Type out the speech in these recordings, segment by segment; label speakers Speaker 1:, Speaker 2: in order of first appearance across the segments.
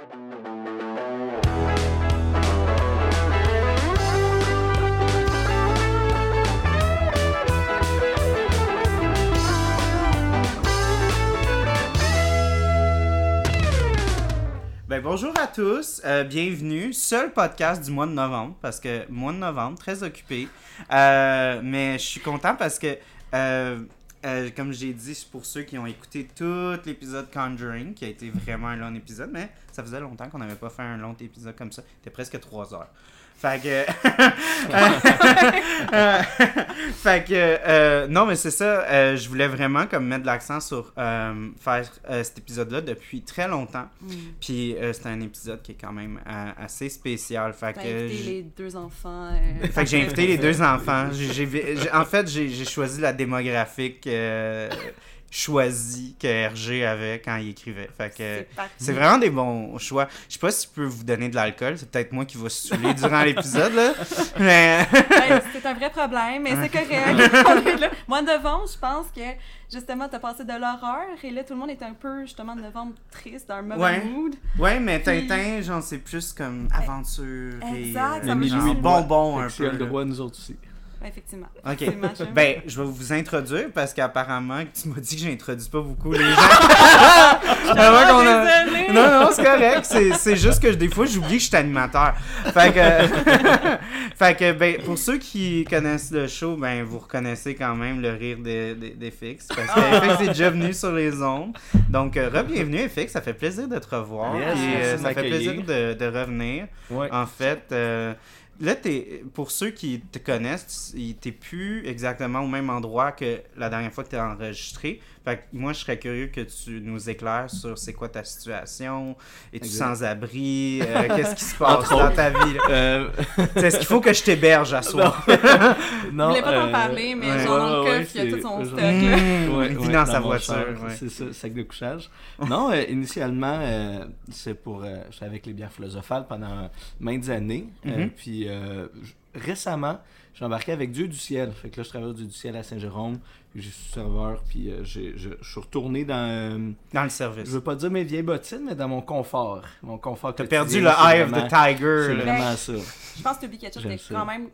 Speaker 1: Ben, bonjour à tous, euh, bienvenue. Seul podcast du mois de novembre, parce que mois de novembre, très occupé. Euh, mais je suis content parce que, euh, euh, comme j'ai dit, pour ceux qui ont écouté tout l'épisode Conjuring, qui a été vraiment un long épisode, mais ça faisait longtemps qu'on n'avait pas fait un long épisode comme ça. C'était presque trois heures. Fait que. Euh, fait que. euh, non, mais c'est ça. euh, je voulais vraiment comme mettre l'accent sur euh, faire cet épisode-là depuis très longtemps. Puis euh, c'est un épisode qui est quand même assez spécial. Fait que.
Speaker 2: invité les deux enfants.
Speaker 1: Fait que j'ai invité les deux enfants. En fait, j'ai j'ai choisi la démographique choisie que Hergé avait quand il écrivait. Fait que
Speaker 2: C'est
Speaker 1: vraiment des bons choix. Je sais pas si je peux vous donner de l'alcool. C'est peut-être moi qui va se saouler durant l'épisode, là. Mais...
Speaker 2: Ouais, c'est un vrai problème, mais c'est correct. On est là. Mois de novembre, je pense que justement, t'as passé de l'horreur et là, tout le monde est un peu, justement, de novembre triste, dans un mauvais
Speaker 1: Ouais.
Speaker 2: mood.
Speaker 1: Ouais, mais Tintin, genre, c'est plus comme aventure et
Speaker 2: Exact,
Speaker 1: euh,
Speaker 2: ça
Speaker 3: me
Speaker 1: genre bonbon un peu.
Speaker 3: le droit, nous autres aussi.
Speaker 2: Effectivement.
Speaker 1: Ok.
Speaker 2: Effectivement.
Speaker 1: Ben, je vais vous introduire parce qu'apparemment, tu m'as dit que j'introduis pas beaucoup les gens.
Speaker 2: Je
Speaker 1: Avant
Speaker 2: suis
Speaker 1: qu'on a-
Speaker 2: désolée.
Speaker 1: Non, non, c'est correct. C'est, c'est juste que des fois, j'oublie que je suis animateur. Fait que, fait que ben, pour ceux qui connaissent le show, ben, vous reconnaissez quand même le rire de, de, d'FX. Parce que FX est déjà venu sur les ondes. Donc, euh, re-bienvenue, FX. Ça fait plaisir de te revoir.
Speaker 3: Yes,
Speaker 1: euh, ça fait plaisir de, de revenir.
Speaker 3: Ouais.
Speaker 1: En fait, euh, là, t'es, pour ceux qui te connaissent, t'es plus exactement au même endroit que la dernière fois que tu as enregistré. Fait que moi, je serais curieux que tu nous éclaires sur c'est quoi ta situation, es-tu
Speaker 3: Exact.
Speaker 1: sans abri, euh, qu'est-ce qui se passe dans ta vie.
Speaker 3: Euh,
Speaker 1: Est-ce qu'il faut que je t'héberge à soir?
Speaker 2: Je
Speaker 3: non,
Speaker 2: voulais pas t'en
Speaker 3: euh,
Speaker 2: parler, mais
Speaker 1: ouais.
Speaker 2: genre le
Speaker 3: Ouais, ouais,
Speaker 2: il y a tout son
Speaker 3: je-
Speaker 2: stock.
Speaker 1: Mmh,
Speaker 2: là.
Speaker 1: il vit
Speaker 3: ouais,
Speaker 1: dans sa voiture.
Speaker 3: C'est ça, sac de couchage. Non, euh, initialement, euh, c'est pour. euh, J'étais avec les bières philosophales pendant maintes années. Euh,
Speaker 1: Mhm.
Speaker 3: puis euh, récemment, j'ai embarqué avec Dieu du ciel. Fait que là, je travaille au Dieu du ciel à Saint-Jérôme. Puis je suis serveur. Puis euh, j'ai- je je suis retourné dans. euh,
Speaker 1: Dans le
Speaker 3: je
Speaker 1: service.
Speaker 3: veux pas dire mes vieilles bottines, mais dans mon confort. Mon confort.
Speaker 1: T'as perdu le eye of the tiger.
Speaker 3: C'est vraiment ça.
Speaker 2: Je pense que
Speaker 3: J'aime
Speaker 2: est
Speaker 3: ça.
Speaker 2: quand même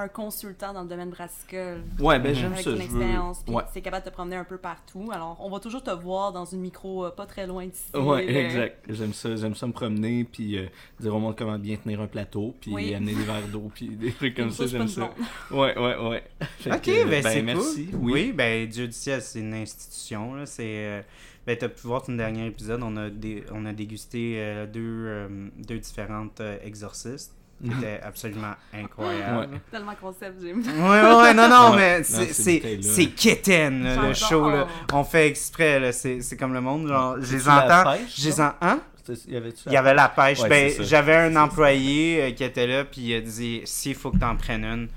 Speaker 2: un consultant dans le domaine brassicole.
Speaker 3: Ouais, ben j'aime
Speaker 2: avec
Speaker 3: ça.
Speaker 2: une
Speaker 3: veux-
Speaker 2: expérience, puis
Speaker 3: Ouais.
Speaker 2: c'est capable de te promener un peu partout. Alors, on va toujours te voir dans une micro euh, pas très loin d'ici.
Speaker 3: Ouais,
Speaker 2: là.
Speaker 3: exact. J'aime ça, j'aime ça me promener, puis euh, dire au monde comment bien tenir un plateau, puis
Speaker 2: Oui.
Speaker 3: amener des verres d'eau, puis des trucs comme ça, j'aime ça. Ouais, ouais, ouais. Fait
Speaker 1: Ok,
Speaker 3: que,
Speaker 1: ben, c'est
Speaker 3: merci.
Speaker 1: cool. Oui. ben Dieu du ciel, c'est une institution. Là. C'est, euh, ben, t'as pu voir ton dernier épisode, on a, dé- on a dégusté euh, deux, euh, deux différentes euh, exorcistes. C'était absolument incroyable.
Speaker 3: Ouais.
Speaker 2: Tellement concept, j'aime.
Speaker 1: Ouais, ouais, non, non,
Speaker 3: Ouais.
Speaker 1: mais c'est, quétaine, là, le show. Là. On fait exprès, là. C'est, c'est comme le monde. Genre, je les entends.
Speaker 3: pêche,
Speaker 1: Je les
Speaker 3: ça?
Speaker 1: en... Hein?
Speaker 3: C'était- Y avait-tu
Speaker 1: Il y avait la pêche.
Speaker 3: Ouais,
Speaker 1: ben, j'avais un employé euh, qui était là, puis il a dit s'il faut que t'en prennes une,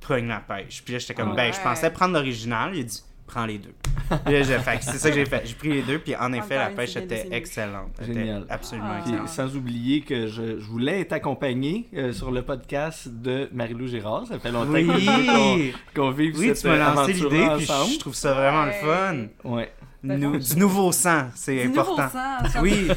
Speaker 1: prends la pêche. Puis là, j'étais comme
Speaker 2: Ah
Speaker 1: ben, je pensais prendre l'original. Il a dit prends les deux. C'est ça que j'ai fait. J'ai pris les deux, puis en effet, la
Speaker 2: Encore
Speaker 1: pêche était excellente. Était
Speaker 3: Génial.
Speaker 1: absolument
Speaker 2: Ah.
Speaker 1: Excellente.
Speaker 3: sans oublier que je, je voulais être accompagné euh, sur le podcast de Marie-Lou Girard. Ça fait longtemps qu'on qu'on-
Speaker 1: Oui,
Speaker 3: qu'on vive
Speaker 1: oui,
Speaker 3: cette
Speaker 1: tu m'as lancé
Speaker 3: aventure
Speaker 1: l'idée, puis je trouve ça vraiment le fun.
Speaker 3: Ouais.
Speaker 1: Nou- du nouveau sang, c'est
Speaker 2: Du nouveau
Speaker 1: important.
Speaker 2: sang,
Speaker 1: Oui,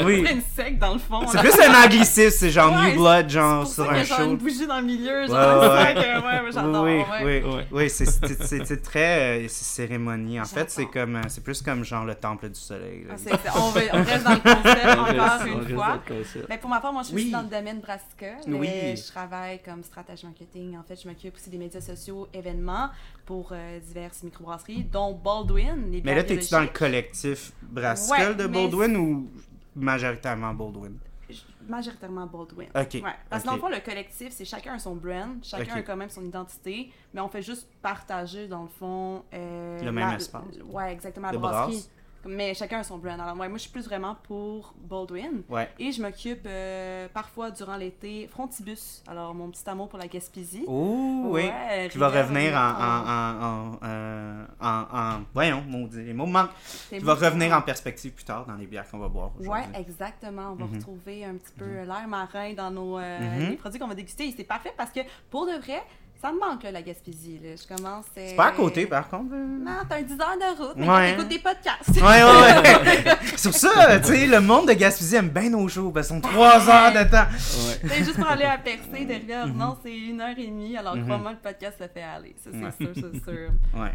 Speaker 2: On
Speaker 1: oui.
Speaker 2: une secte dans le fond.
Speaker 1: C'est plus un anglicisme, c'est genre
Speaker 2: Ouais,
Speaker 1: New Blood, genre
Speaker 2: pour
Speaker 1: sur
Speaker 2: ça
Speaker 1: un
Speaker 2: a genre
Speaker 1: show.
Speaker 2: une bougie dans le milieu, genre
Speaker 1: Ouais, ouais,
Speaker 2: j'adore.
Speaker 1: oui, oui,
Speaker 3: Ouais.
Speaker 1: oui, c'est- très euh, cérémonie. En fait, c'est comme euh, c'est plus comme genre le temple du soleil. là.
Speaker 2: Ah, c'est- c'est- on, va- on reste dans le concept
Speaker 3: On
Speaker 2: encore
Speaker 3: on
Speaker 2: une fois. Ben, pour ma part, moi, je suis
Speaker 1: Oui.
Speaker 2: dans le domaine brassicole.
Speaker 1: Oui.
Speaker 2: mais Je travaille comme stratège marketing. En fait, je m'occupe aussi des médias sociaux, événements pour euh, diverses microbrasseries, dont Baldwin. Les
Speaker 1: Mais là, t'es-tu dans le collectif brassicole
Speaker 2: Ouais,
Speaker 1: de Baldwin ou majoritairement Baldwin?
Speaker 2: Majoritairement Baldwin.
Speaker 1: Ok.
Speaker 2: Ouais. Parce que dans le fond, le collectif, c'est chacun a son brand, chacun a quand même son identité, mais on fait juste partager, dans le fond. euh,
Speaker 1: Le même
Speaker 2: la-
Speaker 1: espace.
Speaker 2: Ouais, exactement, la brasserie.
Speaker 1: brasse.
Speaker 2: Mais chacun a son brand. Alors, ouais, moi, je suis plus vraiment pour Baldwin.
Speaker 1: Ouais.
Speaker 2: Et je m'occupe euh, parfois durant l'été Frontibus. Alors, mon petit amour pour la Gaspésie.
Speaker 1: Oh, oui.
Speaker 2: Ouais,
Speaker 1: Qui va revenir en. en, en, euh, voyons, maudit, les mots manquent. Qui va revenir en perspective plus tard dans les bières qu'on va boire
Speaker 2: Ouais,
Speaker 1: aujourd'hui.
Speaker 2: exactement. On va
Speaker 1: Mhm.
Speaker 2: retrouver un petit peu l'air marin dans nos euh,
Speaker 1: Mhm.
Speaker 2: les produits qu'on va déguster. Et c'est parfait parce que pour de vrai, ça me manque, là, la Gaspésie. Là. Je commence. euh,
Speaker 1: C'est pas à côté, par contre. euh.
Speaker 2: Non, t'as un 10 heures de route, mais
Speaker 1: Ouais.
Speaker 2: t'écoutes des podcasts.
Speaker 1: Ouais, ouais, ouais. Sur ça, tu sais, le monde de Gaspésie aime bien nos shows, parce qu'ils sont trois heures de temps.
Speaker 3: Ouais.
Speaker 2: C'est juste pour aller à Percé, de Rivière,
Speaker 1: Mhm.
Speaker 2: non, c'est une heure et demie, alors
Speaker 1: Mhm.
Speaker 2: crois-moi, le podcast se fait aller. Ça, c'est
Speaker 1: Ouais.
Speaker 2: sûr, c'est sûr.
Speaker 1: Ouais.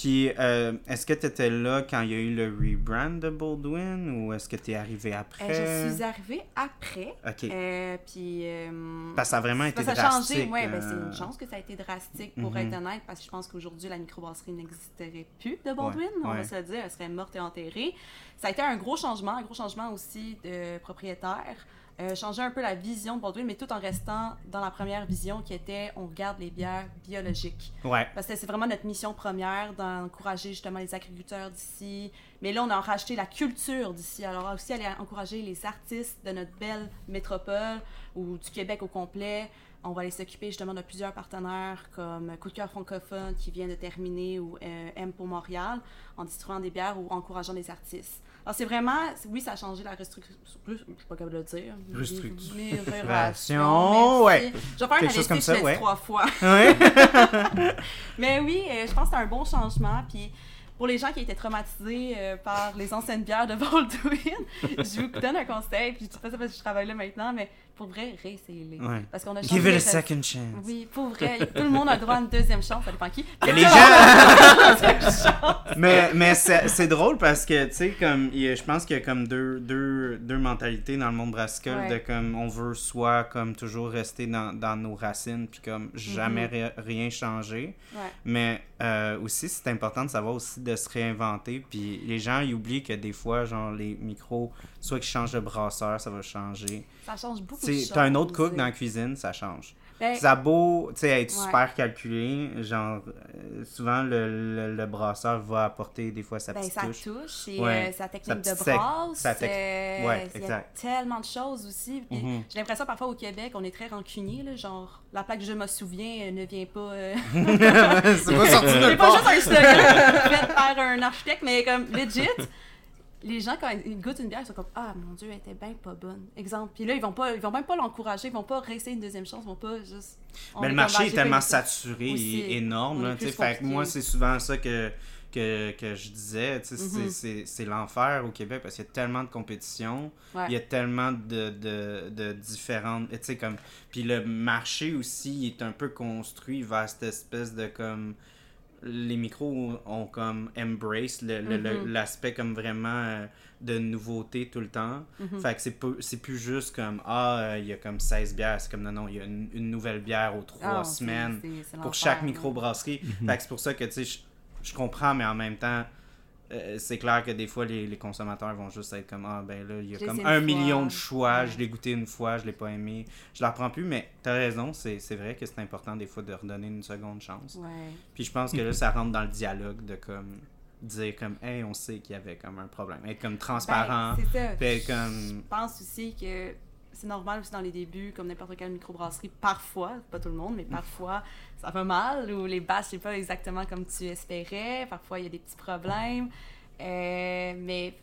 Speaker 1: Puis, euh, est-ce que tu étais là quand il y a eu le rebrand de Baldwin ou est-ce que tu es arrivé après?
Speaker 2: Euh, je suis arrivée après.
Speaker 1: Ok.
Speaker 2: Euh, puis.
Speaker 1: Parce que ça a vraiment été
Speaker 2: parce que ça a changé.
Speaker 1: drastique.
Speaker 2: Ouais, ben, c'est une chance que ça a été drastique pour
Speaker 1: Mhm.
Speaker 2: être honnête, parce que je pense qu'aujourd'hui, la microbrasserie n'existerait plus de Baldwin,
Speaker 1: Ouais,
Speaker 2: on
Speaker 1: ouais.
Speaker 2: va se le dire, elle serait morte et enterrée. Ça a été un gros changement, un gros changement aussi de propriétaire. Euh, changer un peu la vision de Baldwin, mais tout en restant dans la première vision qui était on regarde les bières biologiques.
Speaker 1: Ouais.
Speaker 2: Parce que c'est vraiment notre mission première d'encourager justement les agriculteurs d'ici. Mais là, on a racheté la culture d'ici. Alors aussi, aller encourager les artistes de notre belle métropole ou du Québec au complet. On va aller s'occuper justement de plusieurs partenaires comme Coup de cœur francophone qui vient de terminer ou euh, M pour Montréal en distribuant des bières ou encourageant des artistes. Alors c'est vraiment, oui, ça a changé la restructuration. Je suis pas capable de le dire.
Speaker 1: Restructuration, ouais.
Speaker 2: Je vais faire
Speaker 1: Quelque
Speaker 2: un
Speaker 1: chose comme ça, ouais.
Speaker 2: trois fois.
Speaker 1: Ouais.
Speaker 2: Mais oui, euh, je pense que c'est un bon changement. Puis pour les gens qui étaient traumatisés euh, par les anciennes bières de Baldwin, je vous donne un conseil. Puis je dis pas ça parce que je travaille là maintenant, mais pour vrai, réessayez-les.
Speaker 1: Ouais.
Speaker 2: Parce qu'on a
Speaker 1: Give it a second chance.
Speaker 2: Oui, pour vrai. Tout le monde a le droit à une deuxième chance, ça dépend qui.
Speaker 1: Et les gens. mais mais c'est c'est drôle parce que, tu sais, comme, je pense qu'il y a comme deux, deux, deux mentalités dans le monde brassicole
Speaker 2: Ouais.
Speaker 1: de comme, on veut soit comme toujours rester dans, dans nos racines, puis comme jamais ri- rien changer.
Speaker 2: Ouais.
Speaker 1: Mais euh, aussi, c'est important de savoir aussi de se réinventer. Puis les gens, ils oublient que des fois, genre, les micros, soit qu'ils changent de brasseur, ça va changer.
Speaker 2: Ça change beaucoup
Speaker 1: t'as un autre cook dans la cuisine, ça change.
Speaker 2: Ben,
Speaker 1: Ça a beau, être
Speaker 2: Ouais.
Speaker 1: super calculé, genre, euh, souvent, le, le, le brasseur va apporter des fois sa
Speaker 2: ben,
Speaker 1: petite
Speaker 2: ça
Speaker 1: touche.
Speaker 2: touche, et
Speaker 1: Ouais.
Speaker 2: euh, sa technique
Speaker 1: Sa
Speaker 2: de brasse.
Speaker 1: sa tec-
Speaker 2: euh,
Speaker 1: Ouais,
Speaker 2: il y a
Speaker 1: exact.
Speaker 2: tellement de choses aussi.
Speaker 1: Mhm.
Speaker 2: J'ai l'impression parfois au Québec, on est très rancunier, là, genre la plaque je me souviens ne vient pas.
Speaker 1: c'est pas sorti de
Speaker 2: pas juste un slogan fait par un architecte, mais comme legit. Les gens, quand ils goûtent une bière, ils sont comme Ah mon Dieu, elle était bien pas bonne. Exemple. Puis là, ils vont pas, ils vont même pas l'encourager, ils vont pas réessayer une deuxième chance, ils vont pas juste.
Speaker 1: Mais le marché
Speaker 2: Ah,
Speaker 1: est tellement saturé et énorme. Là, fait que moi, c'est souvent ça que, que, que je disais. sais, c'est- l'enfer au Québec parce qu'il y a tellement de compétition.
Speaker 2: Ouais.
Speaker 1: Il y a tellement de, de, de différentes. Comme. Puis le marché aussi il est un peu construit vers cette espèce de comme. Les micros ont comme embrace
Speaker 2: Mhm.
Speaker 1: l'aspect comme vraiment euh, de nouveauté tout le temps.
Speaker 2: Mhm.
Speaker 1: Fait que c'est peu- c'est plus juste comme ah, euh, il y a comme 16 bières. C'est comme non, non, il y a une, une nouvelle bière aux trois
Speaker 2: Ah,
Speaker 1: semaines pour chaque microbrasserie. Fait que c'est pour ça que tu sais, je comprends, mais en même temps, euh, c'est clair que des fois, les, les consommateurs vont juste être comme Ah, ben là, il y a comme un million de choix,
Speaker 2: Ouais.
Speaker 1: je l'ai goûté une fois, je l'ai pas aimé, je la reprends plus, mais t'as raison, c'est vrai que c'est important des fois de redonner une seconde chance.
Speaker 2: Ouais.
Speaker 1: Puis je pense que là, ça rentre dans le dialogue de comme dire comme hey, on sait qu'il y avait comme un problème, être comme transparent,
Speaker 2: Ben, c'est ça.
Speaker 1: puis être comme
Speaker 2: Je pense aussi que c'est normal aussi dans les débuts, comme n'importe quelle microbrasserie, parfois, pas tout le monde, mais parfois, ça va mal, ou les batchs, c'est pas exactement comme tu espérais, parfois il y a des petits problèmes, Euh, mais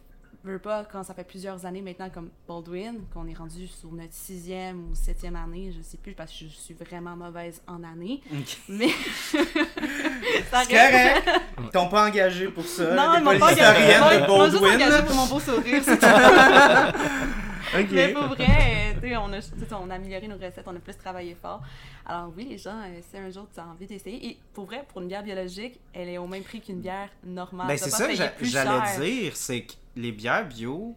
Speaker 2: veux pas, quand ça fait plusieurs années maintenant, comme Baldwin, qu'on est rendu sur notre sixième ou septième année, je sais plus, parce que je suis vraiment mauvaise en année, mais...
Speaker 1: C'est correct. Ils t'ont pas engagé pour ça.
Speaker 2: Non, ils m'ont pas engagé.
Speaker 1: historiennes de
Speaker 2: Ils m'ont juste
Speaker 1: Baldwin.
Speaker 2: engagé pour mon beau sourire, Mais pour vrai, euh, on a, on a amélioré nos recettes, on a plus travaillé fort. Alors oui, les gens, euh, si un jour tu as envie d'essayer, et pour vrai, pour une bière biologique, elle est au même prix qu'une bière normale.
Speaker 1: Ben c'est ça que j'allais dire, c'est que les bières bio,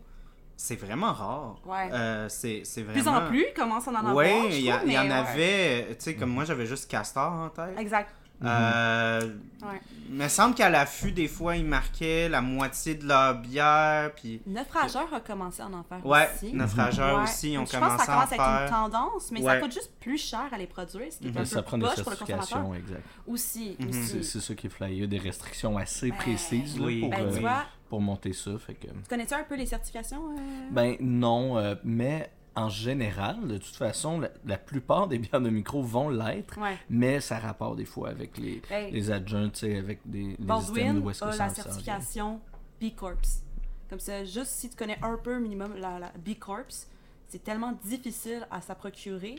Speaker 1: c'est vraiment rare.
Speaker 2: Ouais.
Speaker 1: Euh, c'est vraiment...
Speaker 2: plus en plus, commence à en avoir.
Speaker 1: Oui, il y, en
Speaker 2: ouais.
Speaker 1: avait, tu sais, comme moi j'avais juste Castor en tête.
Speaker 2: Exact.
Speaker 1: Euh,
Speaker 2: Ouais.
Speaker 1: Il me semble qu'à l'affût, des fois, ils marquaient la moitié de leur bière, puis...
Speaker 2: Naufrageur a commencé à en faire
Speaker 1: Ouais,
Speaker 2: aussi.
Speaker 1: naufrageurs
Speaker 2: Ouais.
Speaker 1: aussi, ils ont
Speaker 2: Je pense que
Speaker 1: commencé
Speaker 2: ça
Speaker 1: à en
Speaker 2: commence à être une
Speaker 1: faire.
Speaker 2: tendance, mais
Speaker 1: Ouais.
Speaker 2: ça coûte juste plus cher à les produire, ce qui est un
Speaker 3: Mais ça
Speaker 2: peu
Speaker 3: prend des
Speaker 2: pour le consommateur.
Speaker 3: exact.
Speaker 2: Aussi,
Speaker 1: Mhm.
Speaker 2: aussi.
Speaker 3: C'est c'est ça qui est flyé. Il y a des restrictions assez
Speaker 2: Ben,
Speaker 3: précises là,
Speaker 1: oui.
Speaker 3: pour,
Speaker 2: Ben,
Speaker 3: euh,
Speaker 2: vois,
Speaker 3: pour monter ça. Fait que...
Speaker 2: tu connais-tu un peu les certifications? euh?
Speaker 3: Ben non, euh, mais en général, de toute façon, la, la plupart des bières de micro vont l'être,
Speaker 2: Ouais.
Speaker 3: mais ça rapporte des fois avec les,
Speaker 2: Ben,
Speaker 3: les adjoints, tu sais, avec des
Speaker 2: Baldwin a la certification B Corps. Comme ça, juste si tu connais un peu minimum la, la B Corps, c'est tellement difficile à se procurer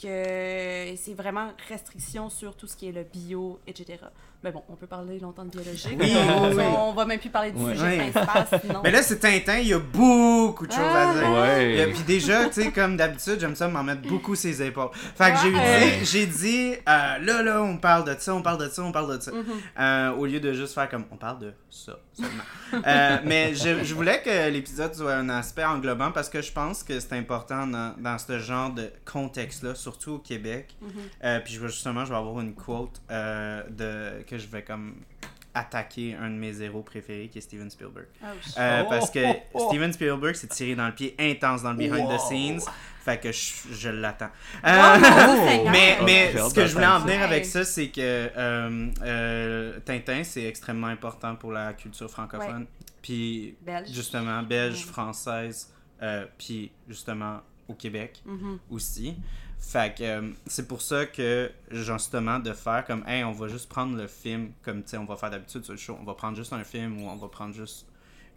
Speaker 2: que c'est vraiment restriction sur tout ce qui est le bio, etc. Mais bon, on peut parler longtemps de biologie.
Speaker 1: Oui,
Speaker 2: on,
Speaker 1: oui.
Speaker 2: on va même plus parler du
Speaker 3: Ouais.
Speaker 2: sujet
Speaker 1: Ouais.
Speaker 2: principal, sinon.
Speaker 1: Mais là, c'est Tintin, il y a beaucoup de choses à
Speaker 2: Ah.
Speaker 1: dire.
Speaker 3: Ouais.
Speaker 1: Et puis déjà, tu sais, comme d'habitude, j'aime ça m'en mettre beaucoup ses épaules. Fait que j'ai dit, j'ai dit, euh, là, là, on parle de ça, on parle de ça, on parle de ça.
Speaker 2: Mhm.
Speaker 1: Euh, au lieu de juste faire comme, on parle de ça seulement. Euh, mais je, je voulais que l'épisode soit un aspect englobant parce que je pense que c'est important dans, dans ce genre de contexte-là, surtout au Québec.
Speaker 2: Mhm.
Speaker 1: Euh, puis justement, je vais avoir une quote euh, de, que je vais comme attaquer un de mes héros préférés qui est Steven Spielberg.
Speaker 2: Oh.
Speaker 1: Euh,
Speaker 3: Oh,
Speaker 1: parce que
Speaker 3: oh, oh.
Speaker 1: Steven Spielberg s'est tiré dans le pied intense dans le behind the scenes. Fait que je, je l'attends. Euh, mais
Speaker 3: Oh,
Speaker 1: mais ce que je voulais en venir avec ça, c'est que euh, euh, Tintin, c'est extrêmement important pour la culture francophone. Puis
Speaker 2: Belge.
Speaker 1: justement, belge,
Speaker 2: Ouais.
Speaker 1: française, euh, puis justement au Québec
Speaker 2: Mhm.
Speaker 1: aussi. Fait que euh, c'est pour ça que, justement, de faire comme, hey, on va juste prendre le film, comme, tu sais, on va faire d'habitude sur le show, on va prendre juste un film ou on va prendre juste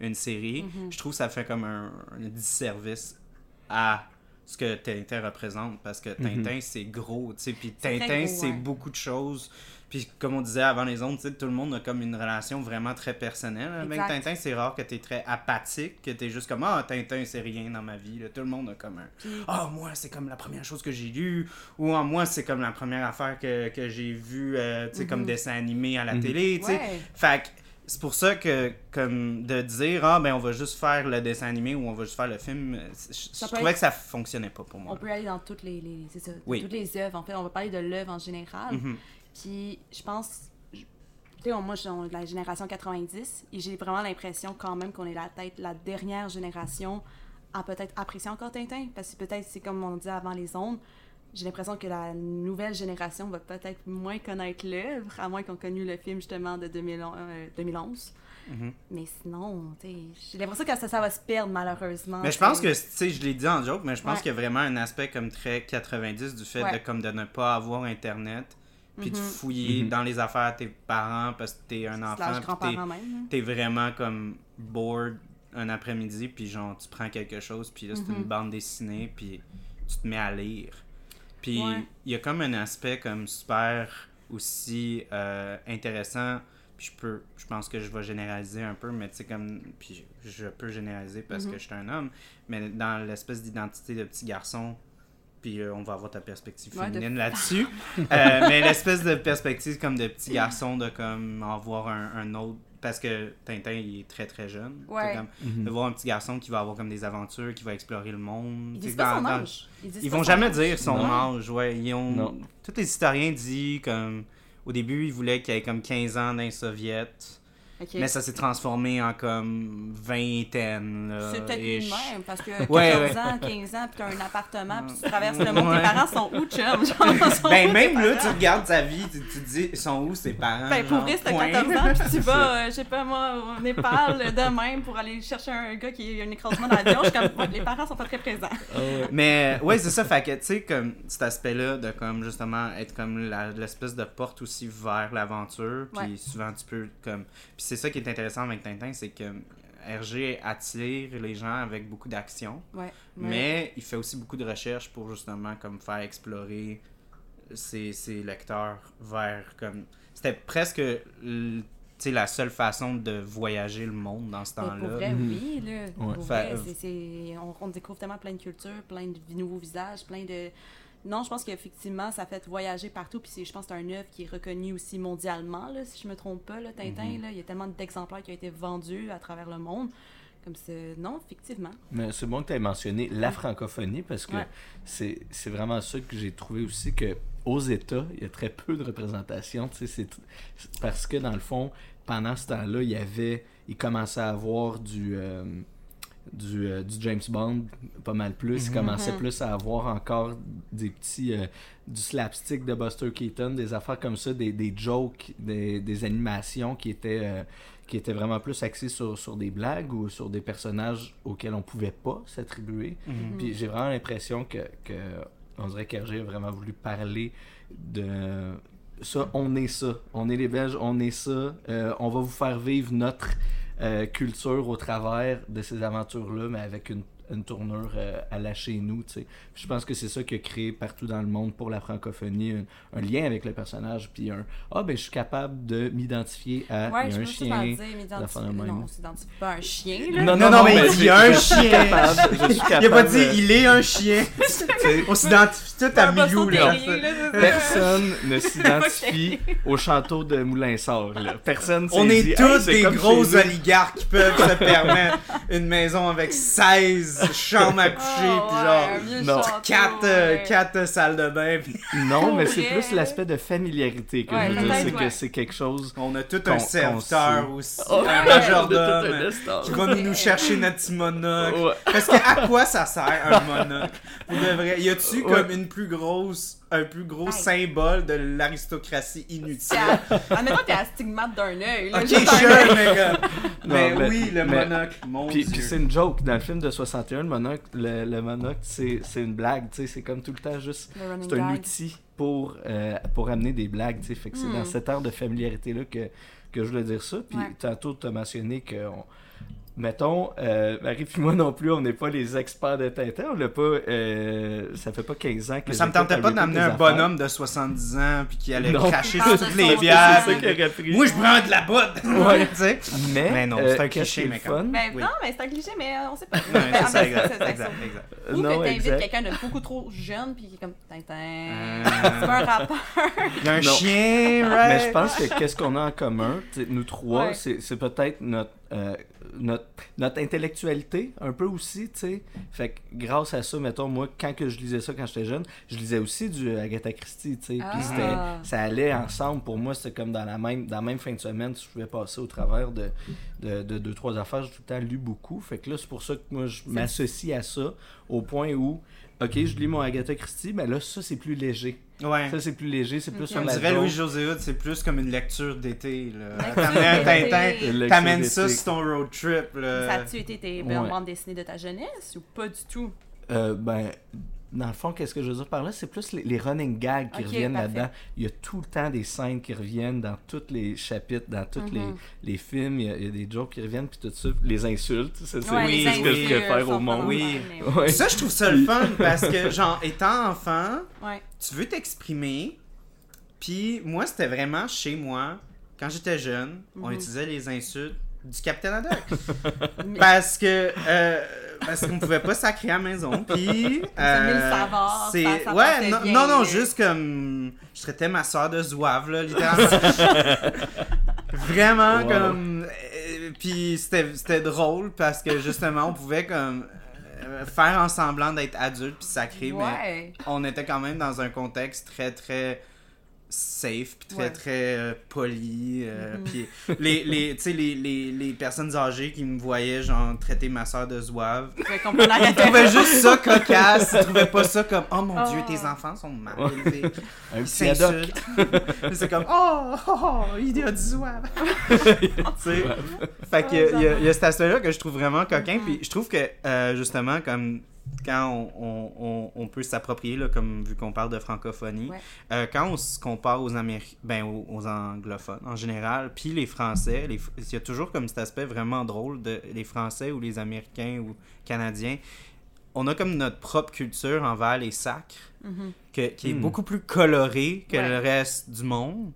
Speaker 1: une série.
Speaker 2: Mhm.
Speaker 1: Je trouve que ça fait comme un, un disservice à ce que Tintin représente parce que Tintin, c'est gros, tu sais, puis Tintin, c'est
Speaker 2: ouais.
Speaker 1: beaucoup de choses. Puis comme on disait avant les ondes, tu sais, tout le monde a comme une relation vraiment très personnelle avec
Speaker 2: Exact.
Speaker 1: Tintin. C'est rare que tu es très apathique, que tu es juste comme Ah, Tintin, c'est rien dans ma vie. là. Tout le monde a comme un Ah, moi, c'est comme la première chose que j'ai lue. Ou ah, moi, c'est comme la première affaire que, que j'ai vue, euh, tu sais, comme
Speaker 2: Mhm.
Speaker 1: dessin animé à la
Speaker 3: Mhm.
Speaker 1: télé, tu sais.
Speaker 2: Ouais.
Speaker 1: Fait que c'est pour ça que, comme de dire, ah, ben, on va juste faire le dessin animé ou on va juste faire le film, euh, je, trouvais
Speaker 2: être-
Speaker 1: que ça fonctionnait pas pour moi.
Speaker 2: On peut aller dans toutes les, les- c'est ça,
Speaker 1: Oui.
Speaker 2: toutes les œuvres. En fait, on va parler de l'œuvre en général.
Speaker 1: Mhm.
Speaker 2: Puis je pense, tu sais, moi je suis de la génération 90 et j'ai vraiment l'impression quand même qu'on est la tête, la dernière génération à peut-être apprécier encore Tintin. Parce que peut-être c'est comme on dit avant les ondes, j'ai l'impression que la nouvelle génération va peut-être moins connaître l'œuvre, à moins qu'on connu le film justement de 2011. euh, 2011.
Speaker 1: Mhm.
Speaker 2: Mais sinon, tu sais, j'ai l'impression que ça, ça va se perdre malheureusement.
Speaker 1: Mais je pense que,
Speaker 2: tu sais.
Speaker 1: je l'ai dit en joke, mais je pense
Speaker 2: Ouais.
Speaker 1: qu'il y a vraiment un aspect comme très 90 du fait de, comme de ne pas avoir Internet, puis de
Speaker 2: Mhm.
Speaker 1: fouiller
Speaker 3: Mhm.
Speaker 1: dans les affaires de tes parents parce que t'es un enfant, puis t'es
Speaker 2: hein.
Speaker 1: t'es vraiment comme bored un après-midi, puis genre, tu prends quelque chose, puis là, c'est
Speaker 2: Mhm.
Speaker 1: une bande dessinée, puis tu te mets à lire. Puis
Speaker 2: Ouais.
Speaker 1: il y a comme un aspect comme super aussi euh, intéressant, puis je peux, je pense que je vais généraliser un peu, mais tu sais, comme, puis je peux généraliser parce
Speaker 2: Mhm.
Speaker 1: que je suis un homme, mais dans l'espèce d'identité de petit garçon, puis euh, on va avoir ta perspective
Speaker 2: Ouais, de
Speaker 1: féminine là-dessus. Euh, mais l'espèce de perspective comme de petit garçon, de comme avoir un, un autre. Parce que Tintin, il est très très jeune.
Speaker 2: Ouais.
Speaker 1: Comme
Speaker 3: Mhm.
Speaker 1: de voir un petit garçon qui va avoir comme des aventures, qui va explorer le monde.
Speaker 2: Ils
Speaker 1: dans-
Speaker 2: son
Speaker 1: dans- Ils
Speaker 2: pas
Speaker 1: vont jamais
Speaker 2: âge.
Speaker 1: dire son
Speaker 3: Non.
Speaker 1: âge, ouais. Ils ont...
Speaker 3: Non.
Speaker 1: Tous les historiens disent comme. Au début, ils voulaient qu'il ait comme 15 ans dans les Mais ça s'est transformé en comme vingtaine. là,
Speaker 2: C'est peut-être
Speaker 1: ish.
Speaker 2: une même, parce que 14
Speaker 1: Ouais, ouais.
Speaker 2: ans, 15 ans, puis t'as un appartement, puis tu traverses le monde,
Speaker 1: Ouais.
Speaker 2: tes parents sont où, chum? Genre, sont
Speaker 1: Ben
Speaker 2: où,
Speaker 1: même là, tu regardes sa vie, tu, tu te dis, ils sont où ses parents?
Speaker 2: Ben, pour vrai, t'as
Speaker 1: point.
Speaker 2: 14 ans, puis tu vas, euh, je sais pas moi, au Népal, euh, de même, pour aller chercher un gars qui a un écrasement d'avion, je suis comme, ouais, les parents sont pas très présents.
Speaker 3: Ah.
Speaker 1: Mais ouais, c'est ça, fait que tu sais, comme cet aspect-là de comme justement être comme l'espèce de porte aussi vers l'aventure, puis
Speaker 2: Ouais.
Speaker 1: souvent tu peux comme. C'est ça qui est intéressant avec Tintin, c'est que Hergé attire les gens avec beaucoup d'action,
Speaker 2: Ouais.
Speaker 1: mais il fait aussi beaucoup de recherches pour justement comme faire explorer ses, ses lecteurs vers comme. C'était presque la seule façon de voyager le monde dans ce temps-là.
Speaker 2: pour vrai,
Speaker 3: Mhm.
Speaker 2: oui, là.
Speaker 3: Ouais.
Speaker 2: Pour on, on découvre tellement plein de cultures, plein de nouveaux visages, plein de... Non, je pense qu'effectivement, ça fait voyager partout, puis c'est- je pense que c'est un œuvre qui est reconnu aussi mondialement, là, si je me trompe pas, là, Tintin,
Speaker 3: Mhm.
Speaker 2: là, il y a tellement d'exemplaires qui ont été vendus à travers le monde. Comme c'est... Non, effectivement.
Speaker 3: Mais c'est bon que tu aies mentionné la francophonie parce que
Speaker 2: Ouais.
Speaker 3: c'est vraiment ça que j'ai trouvé aussi que aux États, il y a très peu de représentation. c'est parce que dans le fond, pendant ce temps-là, il y avait, il commençait à avoir du, euh, du, euh, du James Bond pas mal plus. Il
Speaker 1: Mhm.
Speaker 3: commençait
Speaker 2: Mhm.
Speaker 3: plus à avoir encore des petits. euh, du slapstick de Buster Keaton, des affaires comme ça, des, des jokes, des, des animations qui étaient, euh, qui étaient vraiment plus axées sur, sur des blagues ou sur des personnages auxquels on pouvait pas s'attribuer.
Speaker 1: Mhm.
Speaker 3: Puis j'ai vraiment l'impression que, que on dirait qu'Hergé a vraiment voulu parler de ça, on est ça, on est les Belges, on est ça, euh, on va vous faire vivre notre euh, culture au travers de ces aventures-là, mais avec une une tournure euh, à la chez nous, tu sais. Puis Je pense que c'est ça qui a créé partout dans le monde pour la francophonie un, un lien avec le personnage, puis un ah ben je suis capable de m'identifier à
Speaker 2: Ouais,
Speaker 3: un chien.
Speaker 2: dire. Non, on s'identifie pas à un chien, là.
Speaker 1: Non, non, mais il y a un
Speaker 3: je suis
Speaker 1: chien.
Speaker 3: capable, suis
Speaker 1: Il a pas
Speaker 3: capable
Speaker 1: dit il est un chien. On s'identifie tout à Milou, là.
Speaker 3: Personne ne s'identifie au château de Moulin-Sort. là. Personne
Speaker 1: On est
Speaker 3: dit,
Speaker 1: tous
Speaker 3: Hey,
Speaker 1: des gros oligarques qui peuvent se permettre une maison avec 16 chambres à coucher,
Speaker 2: Oh,
Speaker 1: puis
Speaker 2: ouais,
Speaker 1: genre
Speaker 2: un vieux
Speaker 3: non.
Speaker 2: château,
Speaker 1: 4,
Speaker 2: ouais.
Speaker 1: salles de bain. puis
Speaker 3: Non, mais c'est plus l'aspect de familiarité que
Speaker 2: Ouais,
Speaker 3: je veux dire. C'est que
Speaker 2: ouais.
Speaker 3: c'est quelque chose.
Speaker 1: On a tout un serviteur aussi,
Speaker 3: Oh,
Speaker 1: un
Speaker 3: ouais,
Speaker 1: majordome
Speaker 3: instant.
Speaker 1: qui va nous, nous chercher notre petit monocle.
Speaker 3: Ouais.
Speaker 1: Parce que à quoi ça sert un monocle Pour de vrai, y a-tu
Speaker 3: Ouais.
Speaker 1: comme une plus grosse, un plus gros
Speaker 2: Hey.
Speaker 1: symbole de l'aristocratie inutile
Speaker 2: Admettons que t'es astigmate d'un œil.
Speaker 1: Ok, sure,
Speaker 2: œil.
Speaker 1: mais comme- Mais
Speaker 3: mais-
Speaker 1: oui, le
Speaker 3: mais-
Speaker 1: monocle, mon
Speaker 3: Puis,
Speaker 1: dieu.
Speaker 3: puis c'est une joke. Dans le film de 61, le monocle, le, le monocle c'est, c'est une blague. tu sais, C'est comme tout le temps juste. C'est un
Speaker 2: gag.
Speaker 3: outil pour, euh, pour amener des blagues. Fait que c'est
Speaker 2: Hmm.
Speaker 3: dans cette art de familiarité-là que, que je voulais dire ça. Puis
Speaker 2: Ouais.
Speaker 3: tantôt, tu as mentionné que. On- Mettons, euh, Marie puis moi non plus, on n'est pas les experts de Tintin. On l'a pas. euh, ça fait pas 15 ans que
Speaker 1: Mais ça me tentait pas d'amener un bonhomme de 70 ans puis qui allait
Speaker 3: Non.
Speaker 1: cracher sur
Speaker 2: de
Speaker 1: toutes les bières. Moi, je prends de la botte.
Speaker 3: Ouais.
Speaker 1: tu sais.
Speaker 3: Mais,
Speaker 1: Mais non,
Speaker 3: euh,
Speaker 1: c'est un
Speaker 3: qu'est-ce
Speaker 1: cliché, mais quand.
Speaker 2: Ben,
Speaker 1: Oui.
Speaker 2: Non, mais c'est un cliché, mais euh, on sait pas.
Speaker 1: Ouais,
Speaker 2: Ben,
Speaker 1: c'est ça, exact, exact.
Speaker 2: Ou
Speaker 3: Non,
Speaker 2: que t'invites quelqu'un de beaucoup trop jeune puis qui est comme Tintin.
Speaker 1: Euh,
Speaker 2: C'est pas un rapport.
Speaker 1: Il y a un
Speaker 3: Non.
Speaker 1: chien, right?
Speaker 3: Mais je pense que qu'est-ce qu'on a en commun, tu sais, nous trois, c'est peut-être notre, euh, notre, notre intellectualité, un peu aussi, tu sais. Fait que grâce à ça, mettons, moi, quand que je lisais ça quand j'étais jeune, je lisais aussi du Agatha Christie, tu sais.
Speaker 2: Ah.
Speaker 3: Puis c'était, ça allait ensemble. Pour moi, c'était comme dans la même, dans la même fin de semaine, je pouvais passer au travers de, de, de deux, trois affaires. J'ai tout le temps lu beaucoup. Fait que là, c'est pour ça que moi, je m'associe à ça au point où, ok, je lis mon Agatha Christie, mais là, ça, c'est plus léger.
Speaker 1: Ouais.
Speaker 3: Ça, c'est plus léger, c'est plus
Speaker 2: Ok.
Speaker 3: sur
Speaker 1: On
Speaker 3: la
Speaker 1: dirait
Speaker 3: joke.
Speaker 1: Louis-José c'est plus comme une lecture d'été. T'amènes. Tintin, t'amènes ça sur ton road trip.
Speaker 2: Ça
Speaker 1: Là.
Speaker 2: a-tu été tes belles
Speaker 3: Ouais.
Speaker 2: bandes dessinées de ta jeunesse ou pas du tout?
Speaker 3: Euh, ben, dans le fond, qu'est-ce que je veux dire par là? C'est plus les, les running gags qui reviennent là-dedans. Il y a tout le temps des scènes qui reviennent dans tous les chapitres, dans tous les,
Speaker 2: Mhm.
Speaker 3: les films. Il y, a, il y a des jokes qui reviennent, puis tout ça. Les insultes, c'est
Speaker 2: Ouais,
Speaker 1: oui,
Speaker 3: ce que je préfère au
Speaker 2: sont
Speaker 3: monde.
Speaker 1: Oui.
Speaker 3: Ouais.
Speaker 1: Ça, je trouve ça le fun parce que, genre, étant enfant,
Speaker 2: Ouais.
Speaker 1: tu veux t'exprimer. Puis moi, c'était vraiment chez moi, quand j'étais jeune, on
Speaker 2: Mhm.
Speaker 1: utilisait les insultes du Capitaine Haddock. Parce que euh, parce qu'on pouvait pas sacrer à la maison. Puis euh, c'est
Speaker 2: ça- ça
Speaker 1: ouais non,
Speaker 2: bien,
Speaker 1: non juste comme je traitais ma soeur de zouave là littéralement. Vraiment
Speaker 3: Wow.
Speaker 1: comme euh, puis c'était c'était drôle parce que justement on pouvait comme euh, faire en semblant d'être adulte puis sacré mais on était quand même dans un contexte très très safe puis très
Speaker 2: Ouais.
Speaker 1: très euh, poli euh,
Speaker 2: Mhm.
Speaker 1: puis les les tu sais les, les, les personnes âgées qui me voyaient genre traiter ma soeur de zouave ils trouvaient juste ça cocasse ils trouvaient pas ça comme oh mon dieu
Speaker 2: Oh.
Speaker 1: tes enfants sont mal
Speaker 3: Ouais.
Speaker 1: élevés
Speaker 3: Un
Speaker 1: ils s'insultent c'est comme oh, oh, oh il y a du zouave tu sais fait que il y, y a cet aspect là que je trouve vraiment coquin
Speaker 2: Mhm.
Speaker 1: puis je trouve que euh, justement comme quand on, on, on, on peut s'approprier, là, comme vu qu'on parle de francophonie,
Speaker 2: Ouais.
Speaker 1: euh, quand on se compare aux, Améri- ben, aux, aux anglophones en général, puis les Français, les- il y a toujours comme cet aspect vraiment drôle de les Français ou les Américains ou Canadiens. On a comme notre propre culture envers les sacres,
Speaker 2: Mhm.
Speaker 1: que- qui est
Speaker 3: Hmm.
Speaker 1: beaucoup plus colorée que
Speaker 2: Ouais.
Speaker 1: le reste du monde.